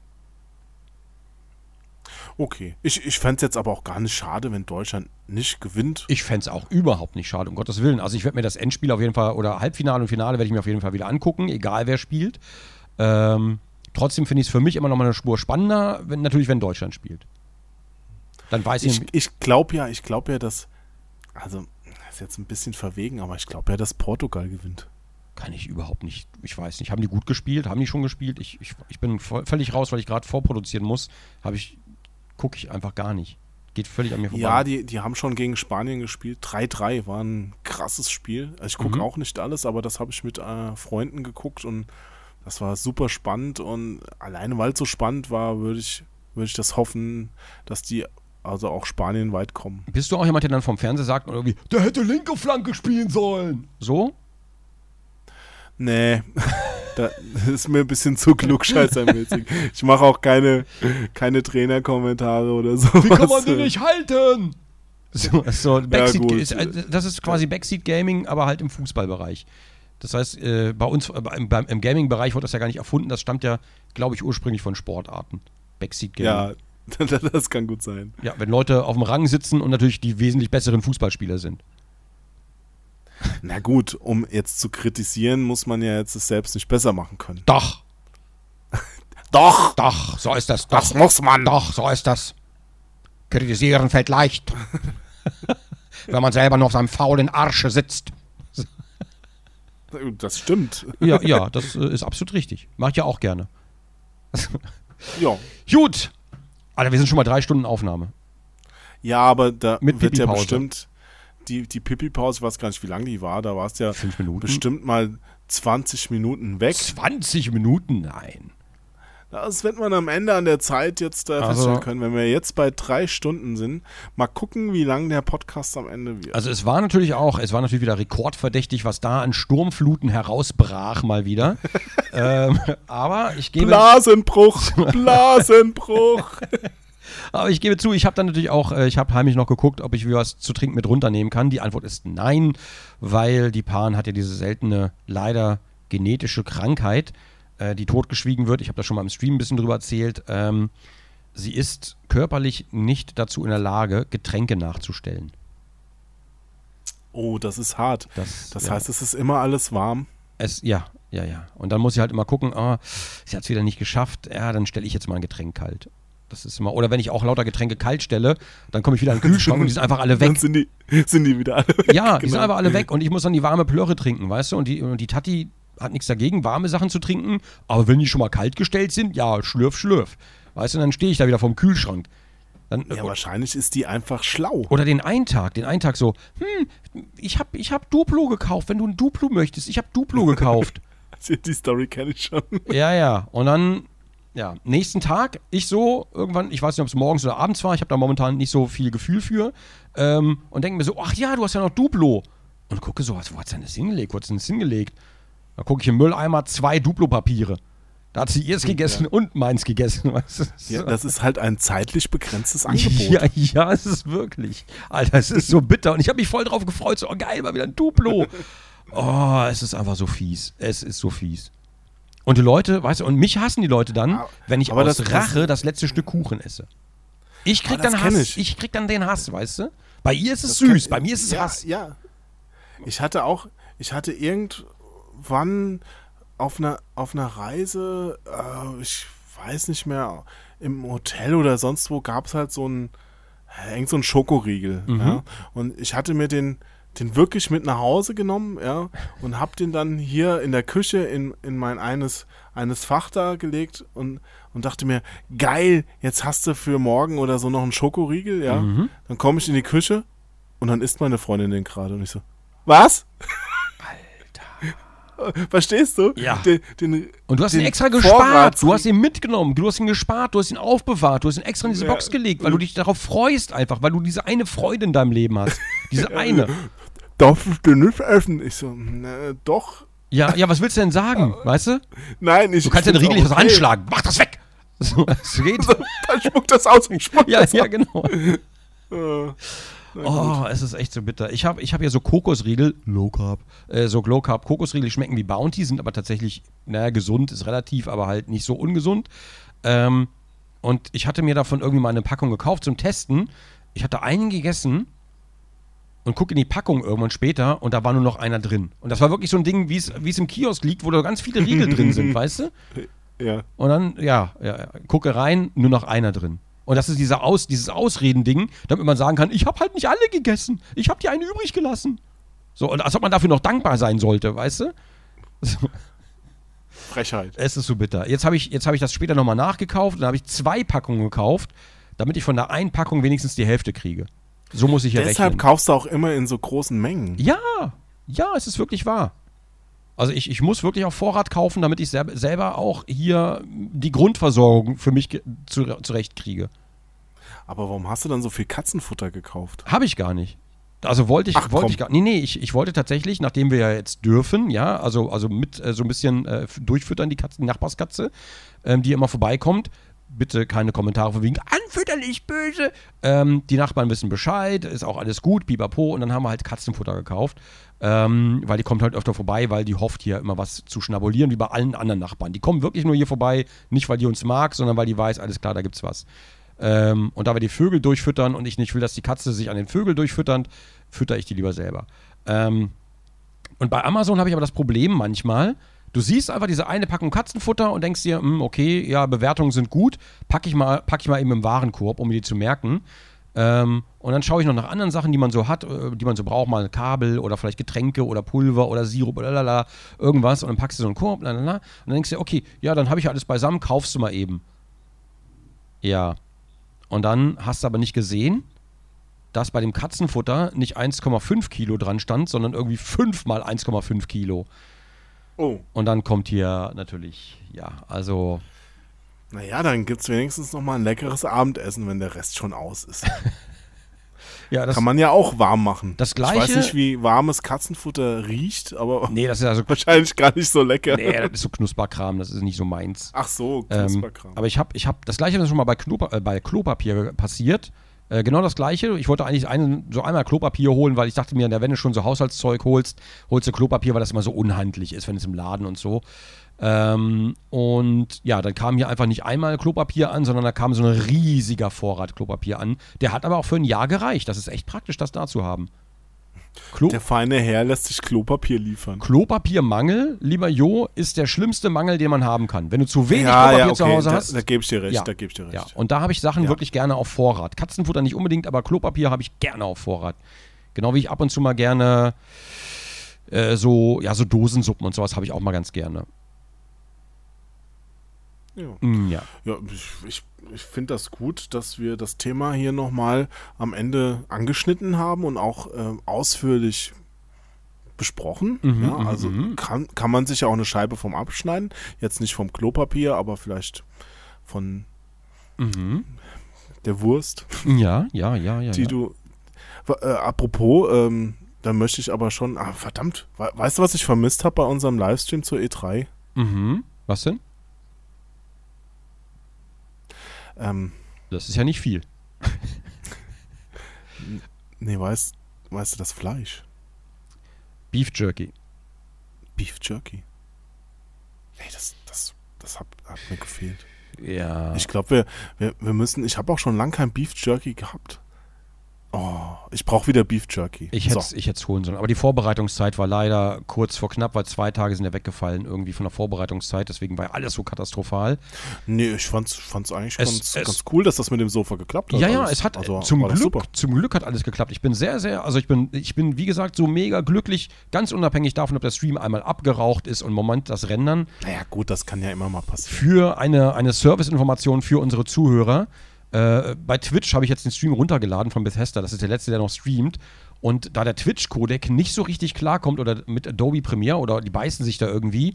Okay. Ich, ich fände es jetzt aber auch gar nicht schade, wenn Deutschland nicht gewinnt. Ich fände es auch überhaupt nicht schade, um Gottes Willen. Also ich werde mir das Endspiel auf jeden Fall, oder Halbfinale und Finale werde ich mir auf jeden Fall wieder angucken, egal wer spielt. Ähm, trotzdem finde ich es für mich immer noch mal eine Spur spannender, wenn, natürlich, wenn Deutschland spielt. Dann weiß ich, Ich, ich glaube ja, ich glaube ja, dass, also, ist jetzt ein bisschen verwegen, aber ich glaube ja, dass Portugal gewinnt. kann ich überhaupt nicht, ich weiß nicht. Haben die gut gespielt? Haben die schon gespielt? Ich, ich, ich bin voll, völlig raus, weil ich gerade vorproduzieren muss. Habe ich, gucke ich einfach gar nicht. Geht völlig an mir vorbei. Ja, die, die haben schon gegen Spanien gespielt. 3-3 war ein krasses Spiel. Also ich gucke Mhm. auch nicht alles, aber das habe ich mit äh, Freunden geguckt und das war super spannend. Und alleine weil es so spannend war, würde ich, würde ich das hoffen, dass die also auch Spanien weit kommen. Bist du auch jemand, der dann vom Fernseher sagt, oder wie, der hätte linke Flanke spielen sollen? So? Nee, da das ist mir ein bisschen zu klugscheißermäßig. Ich mache auch keine, keine Trainerkommentare oder so. Wie kann man den nicht halten? So, so Backseat, ist, äh, das ist quasi Backseat Gaming, aber halt im Fußballbereich. Das heißt, äh, bei uns äh, im, beim- im Gaming-Bereich wurde das ja gar nicht erfunden. Das stammt ja, glaube ich, ursprünglich von Sportarten. Backseat Gaming. Ja, das kann gut sein. Ja, wenn Leute auf dem Rang sitzen und natürlich die wesentlich besseren Fußballspieler sind. Na gut, um jetzt zu kritisieren, muss man ja jetzt es selbst nicht besser machen können. Doch, Doch! doch, so ist das. Doch, Das muss man! doch, so ist das. Kritisieren fällt leicht. wenn man selber nur auf seinem faulen Arsche sitzt. Das stimmt. Ja, ja, das äh, ist absolut richtig. Mach ich ja auch gerne. Ja. Gut. Alter, wir sind schon mal drei Stunden Aufnahme. Ja, aber da Mit wird ja bestimmt die, die Pipi-Pause, ich weiß gar nicht, wie lang die war, da war es ja Fünf Minuten. bestimmt mal 20 Minuten weg. 20 Minuten? Nein. Das wird man am Ende an der Zeit jetzt äh, Also- feststellen können. Wenn wir jetzt bei drei Stunden sind, mal gucken, wie lang der Podcast am Ende wird. Also es war natürlich auch, es war natürlich wieder rekordverdächtig, was da an Sturmfluten herausbrach mal wieder. ähm, aber ich gebe, Blasenbruch! Blasenbruch! aber ich gebe zu, ich habe dann natürlich auch, äh, ich habe heimlich noch geguckt, ob ich was zu trinken mit runternehmen kann. Die Antwort ist nein, weil die Pan hat ja diese seltene, leider genetische Krankheit, äh, die totgeschwiegen wird. Ich habe da schon mal im Stream ein bisschen drüber erzählt. Ähm, sie ist körperlich nicht dazu in der Lage, Getränke nachzustellen. Oh, das ist hart. Das, Das ja. heißt, es ist immer alles warm. Es, ja, ja, ja. Und dann muss ich halt immer gucken, oh, sie hat es wieder nicht geschafft. Ja, dann stelle ich jetzt mal ein Getränk kalt. Das ist immer, oder wenn ich auch lauter Getränke kalt stelle, dann komme ich wieder in den Kühlschrank und die sind einfach alle weg. Dann sind die, sind die wieder alle weg. Ja, die sind genau. aber alle weg und ich muss dann die warme Plörre trinken, weißt du? Und die, und die Tati hat nichts dagegen, warme Sachen zu trinken, aber wenn die schon mal kalt gestellt sind, ja, schlürf, schlürf. Weißt du, und dann stehe ich da wieder vorm Kühlschrank. Dann, Ja, wahrscheinlich ist die einfach schlau. oder den einen Tag, den einen Tag so, hm, ich hab, ich hab Duplo gekauft, wenn du ein Duplo möchtest, ich hab Duplo gekauft. Die Story kenne ich schon. ja, ja. Und dann, ja, nächsten Tag, ich so, irgendwann, ich weiß nicht, ob es morgens oder abends war, ich habe da momentan nicht so viel Gefühl für, ähm, und denke mir so, ach ja, du hast ja noch Duplo. Und gucke so, was, wo hat sie denn das hingelegt? Wo hat sie denn das hingelegt? Dann gucke ich im Mülleimer zwei Duplo-Papiere. Da hat sie ihrs gegessen und meins gegessen. Weißt du? Ja, das ist halt ein zeitlich begrenztes Angebot. Ja, ja, es ist wirklich. Alter, es ist so bitter. Und ich habe mich voll drauf gefreut. So, oh, geil, mal wieder ein Duplo. Oh, es ist einfach so fies. Es ist so fies. Und die Leute, weißt du, und mich hassen die Leute dann, wenn ich aber aus das- Rache das letzte Stück Kuchen esse. Ich krieg dann Hass. ich. Ich. krieg dann den Hass, weißt du? Bei ihr ist es Das süß, bei mir ist es ja, Hass. Ja. Ich hatte auch, ich hatte irgendwann auf einer, auf einer Reise, äh, ich weiß nicht mehr, im Hotel oder sonst wo gab es halt so ein, irgend so ein Schokoriegel. Mhm. Ja? Und ich hatte mir den, den wirklich mit nach Hause genommen, ja, und hab den dann hier in der Küche in, in mein eines, eines Fach da gelegt und, und dachte mir, geil, jetzt hast du für morgen oder so noch einen Schokoriegel, ja. Mhm. Dann komme ich in die Küche und dann isst meine Freundin den gerade und ich so, was? Alter. Verstehst du? Ja. Den, den, Und du hast ihn extra gespart. Vorrats- Du hast ihn mitgenommen. Du hast ihn gespart. Du hast ihn aufbewahrt. Du hast ihn extra in diese Ja. Box gelegt, weil du dich darauf freust einfach, weil du diese eine Freude in deinem Leben hast. Diese eine. Darf ich den nicht essen? Ich so, na, doch. Ja, ja, was willst du denn sagen? Weißt du? Nein, ich Du kannst ja den Riegel nicht okay. anschlagen. Mach das weg! So, es geht. Dann spuckt das aus. Spuckt ja, das ja, aus. genau. Äh, Oh, es ist echt so bitter. Ich habe ich hab ja so Kokosriegel, Low Carb, äh, so Low Carb Kokosriegel schmecken wie Bounty, sind aber tatsächlich, naja, gesund, ist relativ, aber halt nicht so ungesund. Ähm, und ich hatte mir davon irgendwie mal eine Packung gekauft zum Testen. Ich hatte einen gegessen und gucke in die Packung irgendwann später und da war nur noch einer drin. Und das war wirklich so ein Ding, wie es im Kiosk liegt, wo da ganz viele Riegel drin sind, weißt du? ja. Und dann, ja, ja, gucke rein, nur noch einer drin. Und das ist dieser Aus, dieses Ausreden-Ding, damit man sagen kann, ich habe halt nicht alle gegessen. Ich habe die eine übrig gelassen. So, und als ob man dafür noch dankbar sein sollte, weißt du? So, Frechheit. es ist so bitter. Jetzt habe ich, jetzt hab ich das später nochmal nachgekauft und dann habe ich zwei Packungen gekauft, damit ich von der einen Packung wenigstens die Hälfte kriege. So muss ich ja Deshalb rechnen. kaufst du auch immer in so großen Mengen. Ja, ja, es ist wirklich wahr. Also ich, ich muss wirklich auf Vorrat kaufen, damit ich selber, selber auch hier die Grundversorgung für mich zu, zurechtkriege. Aber warum hast du dann so viel Katzenfutter gekauft? Habe ich gar nicht. Also wollte ich, Ach, wollte komm. ich gar Nee, nee, ich, ich wollte tatsächlich, nachdem wir ja jetzt dürfen, ja, also, also mit äh, so ein bisschen äh, durchfüttern, die Katze, die Nachbarskatze, ähm, die immer vorbeikommt. Bitte keine Kommentare von wegen anfütterlich böse. Ähm, die Nachbarn wissen Bescheid, ist auch alles gut, pipapo. Und dann haben wir halt Katzenfutter gekauft, ähm, weil die kommt halt öfter vorbei, weil die hofft hier immer was zu schnabulieren, wie bei allen anderen Nachbarn. Die kommen wirklich nur hier vorbei, nicht weil die uns mag, sondern weil die weiß, alles klar, da gibt's was. Ähm, und da wir die Vögel durchfüttern und ich nicht will, dass die Katze sich an den Vögel durchfüttert, fütter ich die lieber selber. Ähm, und bei Amazon habe ich aber das Problem manchmal, du siehst einfach diese eine Packung Katzenfutter und denkst dir, hm, okay, ja, Bewertungen sind gut, packe ich, mal, pack ich mal eben im Warenkorb, um mir die zu merken. Ähm, und dann schaue ich noch nach anderen Sachen, die man so hat, äh, die man so braucht, mal Kabel oder vielleicht Getränke oder Pulver oder Sirup oder lalala, irgendwas. Und dann packst du so einen Korb, lalala, und dann denkst du dir, okay, ja, dann habe ich alles beisammen, kaufst du mal eben. Ja. Und dann hast du aber nicht gesehen, dass bei dem Katzenfutter nicht 1,5 Kilo dran stand, sondern irgendwie 5 mal 1,5 Kilo. Oh. Und dann kommt hier natürlich, ja, also, Naja, dann gibt es wenigstens noch mal ein leckeres Abendessen, wenn der Rest schon aus ist. ja, das, Kann man ja auch warm machen. Das Ich weiß Gleiche- nicht, wie warmes Katzenfutter riecht, aber nee, das ist also, wahrscheinlich gar nicht so lecker. nee, das ist so Knusperkram, das ist nicht so meins. Ach so, Ähm, Knusperkram. aber ich habe, ich habe, das gleiche ist schon mal bei, Klopa äh, bei Klopapier passiert. Äh, genau das gleiche. Ich wollte eigentlich einen, so einmal Klopapier holen, weil ich dachte mir, wenn du schon so Haushaltszeug holst, holst du Klopapier, weil das immer so unhandlich ist, wenn es im Laden und so. Ähm, und ja, dann kam hier einfach nicht einmal Klopapier an, sondern da kam so ein riesiger Vorrat Klopapier an. Der hat aber auch für ein Jahr gereicht. Das ist echt praktisch, das da zu haben. Klo Der feine Herr lässt sich Klopapier liefern. Klopapiermangel, lieber Jo, ist der schlimmste Mangel, den man haben kann. Wenn du zu wenig Klopapier zu Hause da, hast. Da gebe ich dir recht, Ja. da gebe ich dir recht. Ja, und da habe ich Sachen Ja. wirklich gerne auf Vorrat. Katzenfutter nicht unbedingt, aber Klopapier habe ich gerne auf Vorrat. Genau wie ich ab und zu mal gerne äh, so, ja, so Dosensuppen und sowas habe ich auch mal ganz gerne. Ja. Mm, ja. Ja, ich, ich, finde das gut, dass wir das Thema hier nochmal am Ende angeschnitten haben und auch ähm, ausführlich besprochen. Mhm, ja, mhm, also mhm. kann, kann man sich ja auch eine Scheibe vom abschneiden. Jetzt nicht vom Klopapier, aber vielleicht von Mhm. der Wurst, Ja, ja, ja, ja. die ja. du. Äh, apropos, ähm, da möchte ich aber schon. Ah, verdammt, we weißt du, was ich vermisst habe bei unserem Livestream zur E E3? Mhm. Was denn? Ähm, Das ist ja nicht viel. nee, weißt, weißt du, das Fleisch. Beef Jerky. Beef Jerky. Ey, das, das, das hat, hat mir gefehlt. Ja. Ich glaube, wir, wir, wir müssen. Ich habe auch schon lange kein Beef Jerky gehabt. Oh, ich brauche wieder Beef Jerky. Ich hätte es ich hätt's holen sollen. Aber die Vorbereitungszeit war leider kurz vor knapp, weil zwei Tage sind ja weggefallen irgendwie von der Vorbereitungszeit. Deswegen war alles so katastrophal. Nee, ich fand's, fand's eigentlich Es- ganz, es- ganz cool, dass das mit dem Sofa geklappt hat. Ja, ja, es hat Also, zum Glück, zum Glück hat alles geklappt. Ich bin sehr, sehr, also ich bin, ich bin, wie gesagt, so mega glücklich, ganz unabhängig davon, ob der Stream einmal abgeraucht ist und im Moment das Rendern, Naja, gut, das kann ja immer mal passieren. für eine, eine Serviceinformation für unsere Zuhörer. Äh, bei Twitch habe ich jetzt den Stream runtergeladen von Bethesda. Das ist der letzte, der noch streamt. Und da der Twitch-Codec nicht so richtig klarkommt oder mit Adobe Premiere oder die beißen sich da irgendwie,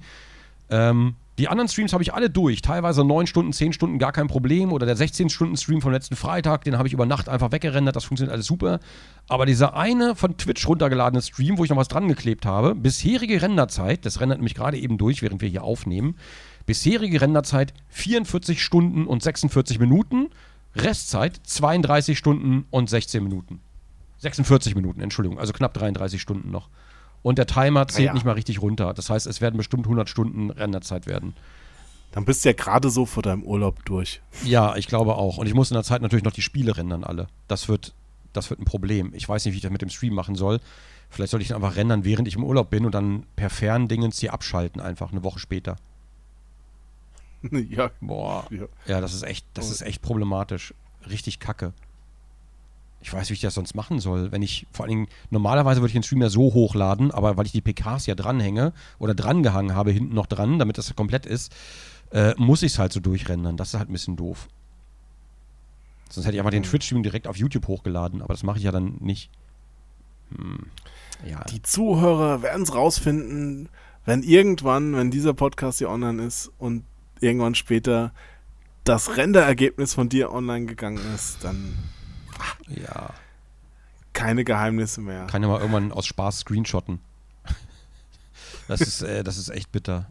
ähm, die anderen Streams habe ich alle durch. Teilweise 9 Stunden, 10 Stunden, gar kein Problem. Oder der 16-Stunden-Stream vom letzten Freitag, den habe ich über Nacht einfach weggerendert. Das funktioniert alles super. Aber dieser eine von Twitch runtergeladene Stream, wo ich noch was dran geklebt habe, bisherige Renderzeit, das rendert nämlich gerade eben durch, während wir hier aufnehmen, bisherige Renderzeit 44 Stunden und 46 Minuten, Restzeit 32 Stunden und 16 Minuten. 46 Minuten, Entschuldigung, also knapp 33 Stunden noch. Und der Timer zählt ja. nicht mal richtig runter. Das heißt, es werden bestimmt 100 Stunden Renderzeit werden. Dann bist du ja gerade so vor deinem Urlaub durch. Ja, ich glaube auch. Und ich muss in der Zeit natürlich noch die Spiele rendern alle. Das wird, das wird ein Problem. Ich weiß nicht, wie ich das mit dem Stream machen soll. Vielleicht soll ich dann einfach rendern, während ich im Urlaub bin und dann per Ferndingens die abschalten, einfach eine Woche später. ja. Boah. Ja. Ja, das ist echt, das ist echt problematisch. Richtig kacke. Ich weiß, wie ich das sonst machen soll. Wenn ich, vor allen Dingen, normalerweise würde ich den Stream ja so hochladen, aber weil ich die PKs ja dranhänge oder drangehangen habe, hinten noch dran, damit das komplett ist, äh, muss ich es halt so durchrendern. Das ist halt ein bisschen doof. Sonst hätte ich einfach den Twitch-Stream direkt auf YouTube hochgeladen, aber das mache ich ja dann nicht. Hm. Ja. Die Zuhörer werden es rausfinden, wenn irgendwann, wenn dieser Podcast hier online ist und irgendwann später das Renderergebnis von dir online gegangen ist, dann ja. keine Geheimnisse mehr. Kann ja mal irgendwann aus Spaß screenshotten. Das ist, äh, das ist echt bitter.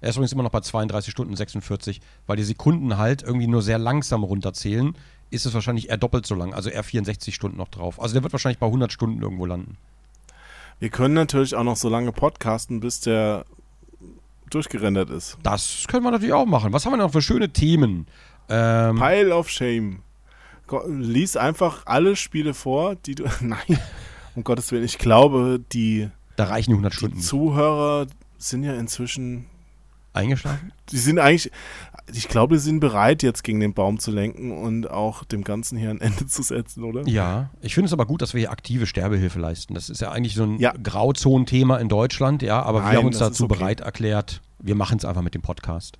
Er ist übrigens immer noch bei 32 Stunden 46, weil die Sekunden halt irgendwie nur sehr langsam runterzählen, ist es wahrscheinlich eher doppelt so lang, also eher 64 Stunden noch drauf. Also der wird wahrscheinlich bei 100 Stunden irgendwo landen. Wir können natürlich auch noch so lange podcasten, bis der durchgerendert ist. Das können wir natürlich auch machen. Was haben wir noch für schöne Themen? Ähm, Pile of Shame. Lies einfach alle Spiele vor, die du. Nein, um Gottes Willen. Ich glaube, die, da reichen die 100 die Stunden. Zuhörer sind ja inzwischen. Eingeschlafen? Die sind eigentlich. Ich glaube, die sind bereit, jetzt gegen den Baum zu lenken und auch dem Ganzen hier ein Ende zu setzen, oder? Ja, ich finde es aber gut, dass wir hier aktive Sterbehilfe leisten. Das ist ja eigentlich so ein Ja. Grauzonenthema in Deutschland, ja, aber wir Nein, haben uns dazu okay. bereit erklärt, wir machen es einfach mit dem Podcast.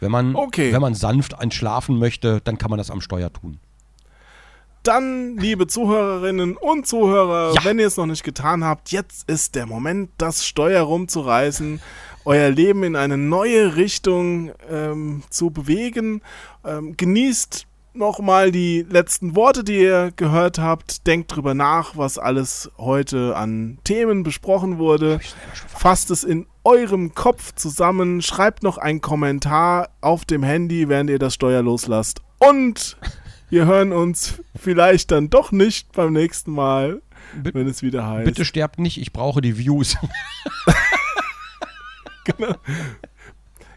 Wenn man, Okay. wenn man sanft entschlafen möchte, dann kann man das am Steuer tun. Dann, liebe Zuhörerinnen und Zuhörer, Ja. wenn ihr es noch nicht getan habt, jetzt ist der Moment, das Steuer rumzureißen, euer Leben in eine neue Richtung ähm, zu bewegen. Ähm, genießt nochmal die letzten Worte, die ihr gehört habt. Denkt drüber nach, was alles heute an Themen besprochen wurde. Fasst es in eurem Kopf zusammen. Schreibt noch einen Kommentar auf dem Handy, während ihr das Steuer loslasst. Und wir hören uns vielleicht dann doch nicht beim nächsten Mal, Bitte, wenn es wieder heißt. bitte sterbt nicht, ich brauche die Views.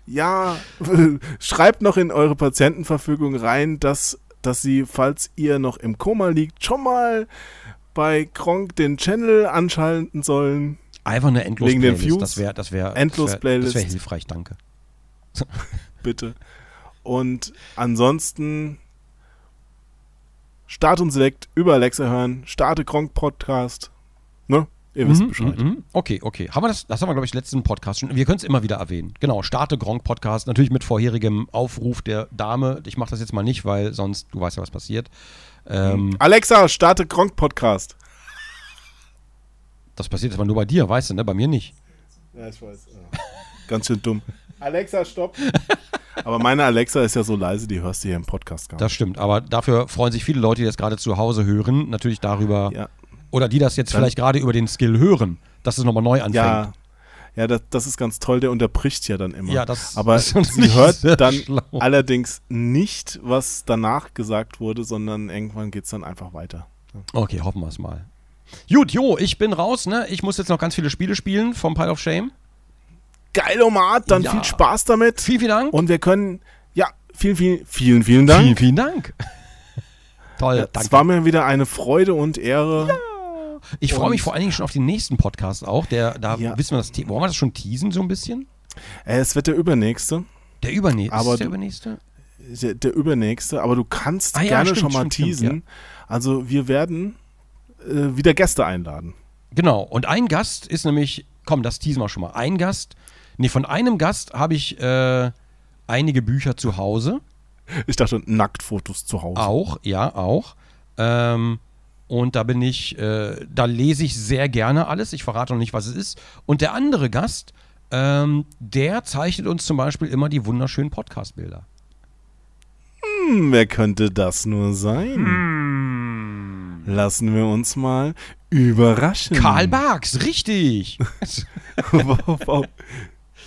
Ja, schreibt noch in eure Patientenverfügung rein, dass, dass sie, falls ihr noch im Koma liegt, schon mal bei Kronk den Channel anschalten sollen. Einfach eine endlos Wegen den Playlist. Views? Das wäre das wär, Endlos das wär. Das wäre hilfreich, danke. bitte. Und ansonsten Start und Select über Alexa hören, starte Gronk Podcast. Ne? Ihr wisst Mhm, Bescheid. mhm. Okay, okay. Haben wir das, das haben wir, glaube ich, letzten Podcast schon. Wir können es immer wieder erwähnen. Genau, starte Gronk Podcast. Natürlich mit vorherigem Aufruf der Dame. Ich mache das jetzt mal nicht, weil sonst, du weißt ja, was passiert. Ähm, Alexa, starte Gronk Podcast. das passiert jetzt mal nur bei dir, weißt du, ne? Bei mir nicht. Ja, ich weiß. Ganz schön dumm. Alexa, stopp. Aber meine Alexa ist ja so leise, die hörst du hier im Podcast gar nicht. Das stimmt. Aber dafür freuen sich viele Leute, die das gerade zu Hause hören, natürlich darüber. Ja, Oder die das jetzt Dann- vielleicht gerade über den Skill hören, dass es nochmal neu anfängt. ja, ja das, das ist ganz toll, der unterbricht ja dann immer. Ja, das Aber ist sie hört dann schlau. allerdings nicht, was danach gesagt wurde, sondern irgendwann geht es dann einfach weiter. Okay, hoffen wir es mal. Gut, Jo, ich bin raus, ne? Ich muss jetzt noch ganz viele Spiele spielen vom Pile of Shame. Geilomat, dann Ja. viel Spaß damit. Vielen, vielen Dank. Und wir können, ja, vielen, vielen, vielen, vielen Dank. Vielen, vielen Dank. Toll, Ja, danke. es war mir wieder eine Freude und Ehre. ich freue mich vor allen Dingen schon auf den nächsten Podcast auch. Der, da Ja. wissen wir das The- Wollen wir das schon teasen so ein bisschen? Äh, es wird der übernächste. Der übernächste. Aber der übernächste? Der, der übernächste, aber du kannst Ah ja, gerne stimmt, schon mal stimmt, stimmt, teasen. Also wir werden äh, wieder Gäste einladen. Genau. Und ein Gast ist nämlich, komm, das teasen wir schon mal. Ein Gast, nee, von einem Gast habe ich äh, einige Bücher zu Hause. Ich dachte, Nacktfotos zu Hause. Auch, ja, auch. Ähm, und da bin ich, äh, da lese ich sehr gerne alles. Ich verrate noch nicht, was es ist. Und der andere Gast, ähm, der zeichnet uns zum Beispiel immer die wunderschönen Podcast-Bilder. Hm, wer könnte das nur sein? Lassen wir uns mal überraschen. Karl Barks, richtig. Wow, wow.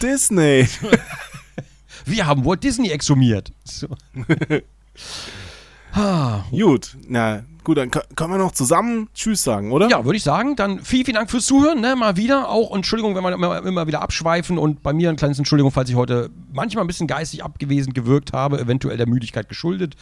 Disney. Wir haben Walt Disney exhumiert. So. Ah, Gut, na gut, dann kö- können wir noch zusammen Tschüss sagen, oder? Ja, würde ich sagen. Dann vielen, vielen Dank fürs Zuhören. Ne? Mal wieder. Auch Entschuldigung, wenn wir immer, immer wieder abschweifen. Und bei mir ein kleines Entschuldigung, falls ich heute manchmal ein bisschen geistig abgewesen gewirkt habe. Eventuell der Müdigkeit geschuldet.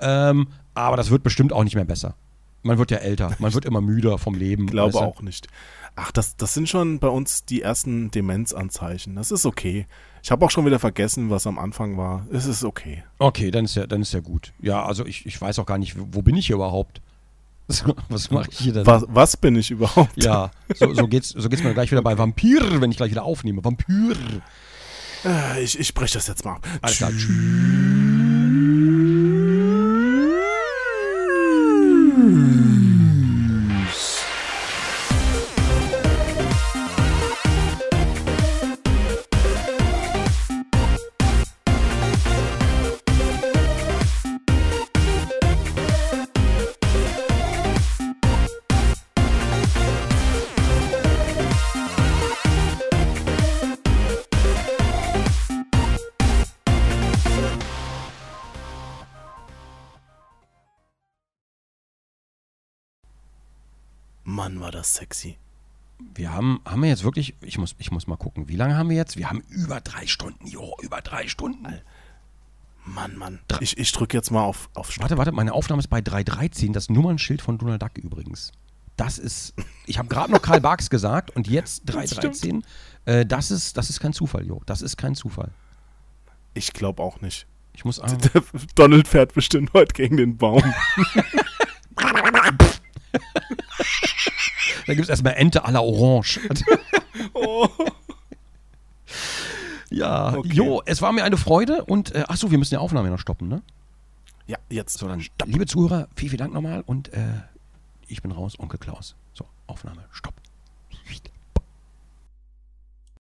Ähm, aber das wird bestimmt auch nicht mehr besser. Man wird ja älter. Man wird immer müder vom Leben. Ich glaube weißt du? auch nicht. Ach, das, das sind schon bei uns die ersten Demenzanzeichen. Das ist okay. Ich habe auch schon wieder vergessen, was am Anfang war. Es ist okay. Okay, dann ist ja, dann ist ja gut. Ja, also ich, ich weiß auch gar nicht, wo bin ich hier überhaupt? Was mache ich hier denn? Was, was bin ich überhaupt? Ja, so, so geht's, so geht's mir gleich wieder bei Vampir, wenn ich gleich wieder aufnehme. Vampir. Äh, Ich, ich spreche das jetzt mal ab. Alles klar. Mann, das sexy. Wir haben, haben wir jetzt wirklich, ich muss, ich muss mal gucken, wie lange haben wir jetzt? Wir haben über drei Stunden, jo, über drei Stunden. Mann, Mann. Ich, ich drücke jetzt mal auf, auf Stopp. Warte, warte, meine Aufnahme ist bei 313, das Nummernschild von Donald Duck übrigens. Das ist, ich habe gerade noch Karl Barks gesagt und jetzt 313. Äh, das, ist, das ist kein Zufall, Jo. Das ist kein Zufall. Ich glaube auch nicht. Ich muss Der Donald fährt bestimmt heute gegen den Baum. Da gibt es erstmal Ente à la Orange. Oh. Ja, Okay. Jo, es war mir eine Freude und, äh, achso, wir müssen die Aufnahme noch stoppen, ne? Ja, jetzt. So, dann, liebe Zuhörer, vielen, vielen Dank nochmal und äh, ich bin raus, Onkel Klaus. So, Aufnahme, stopp.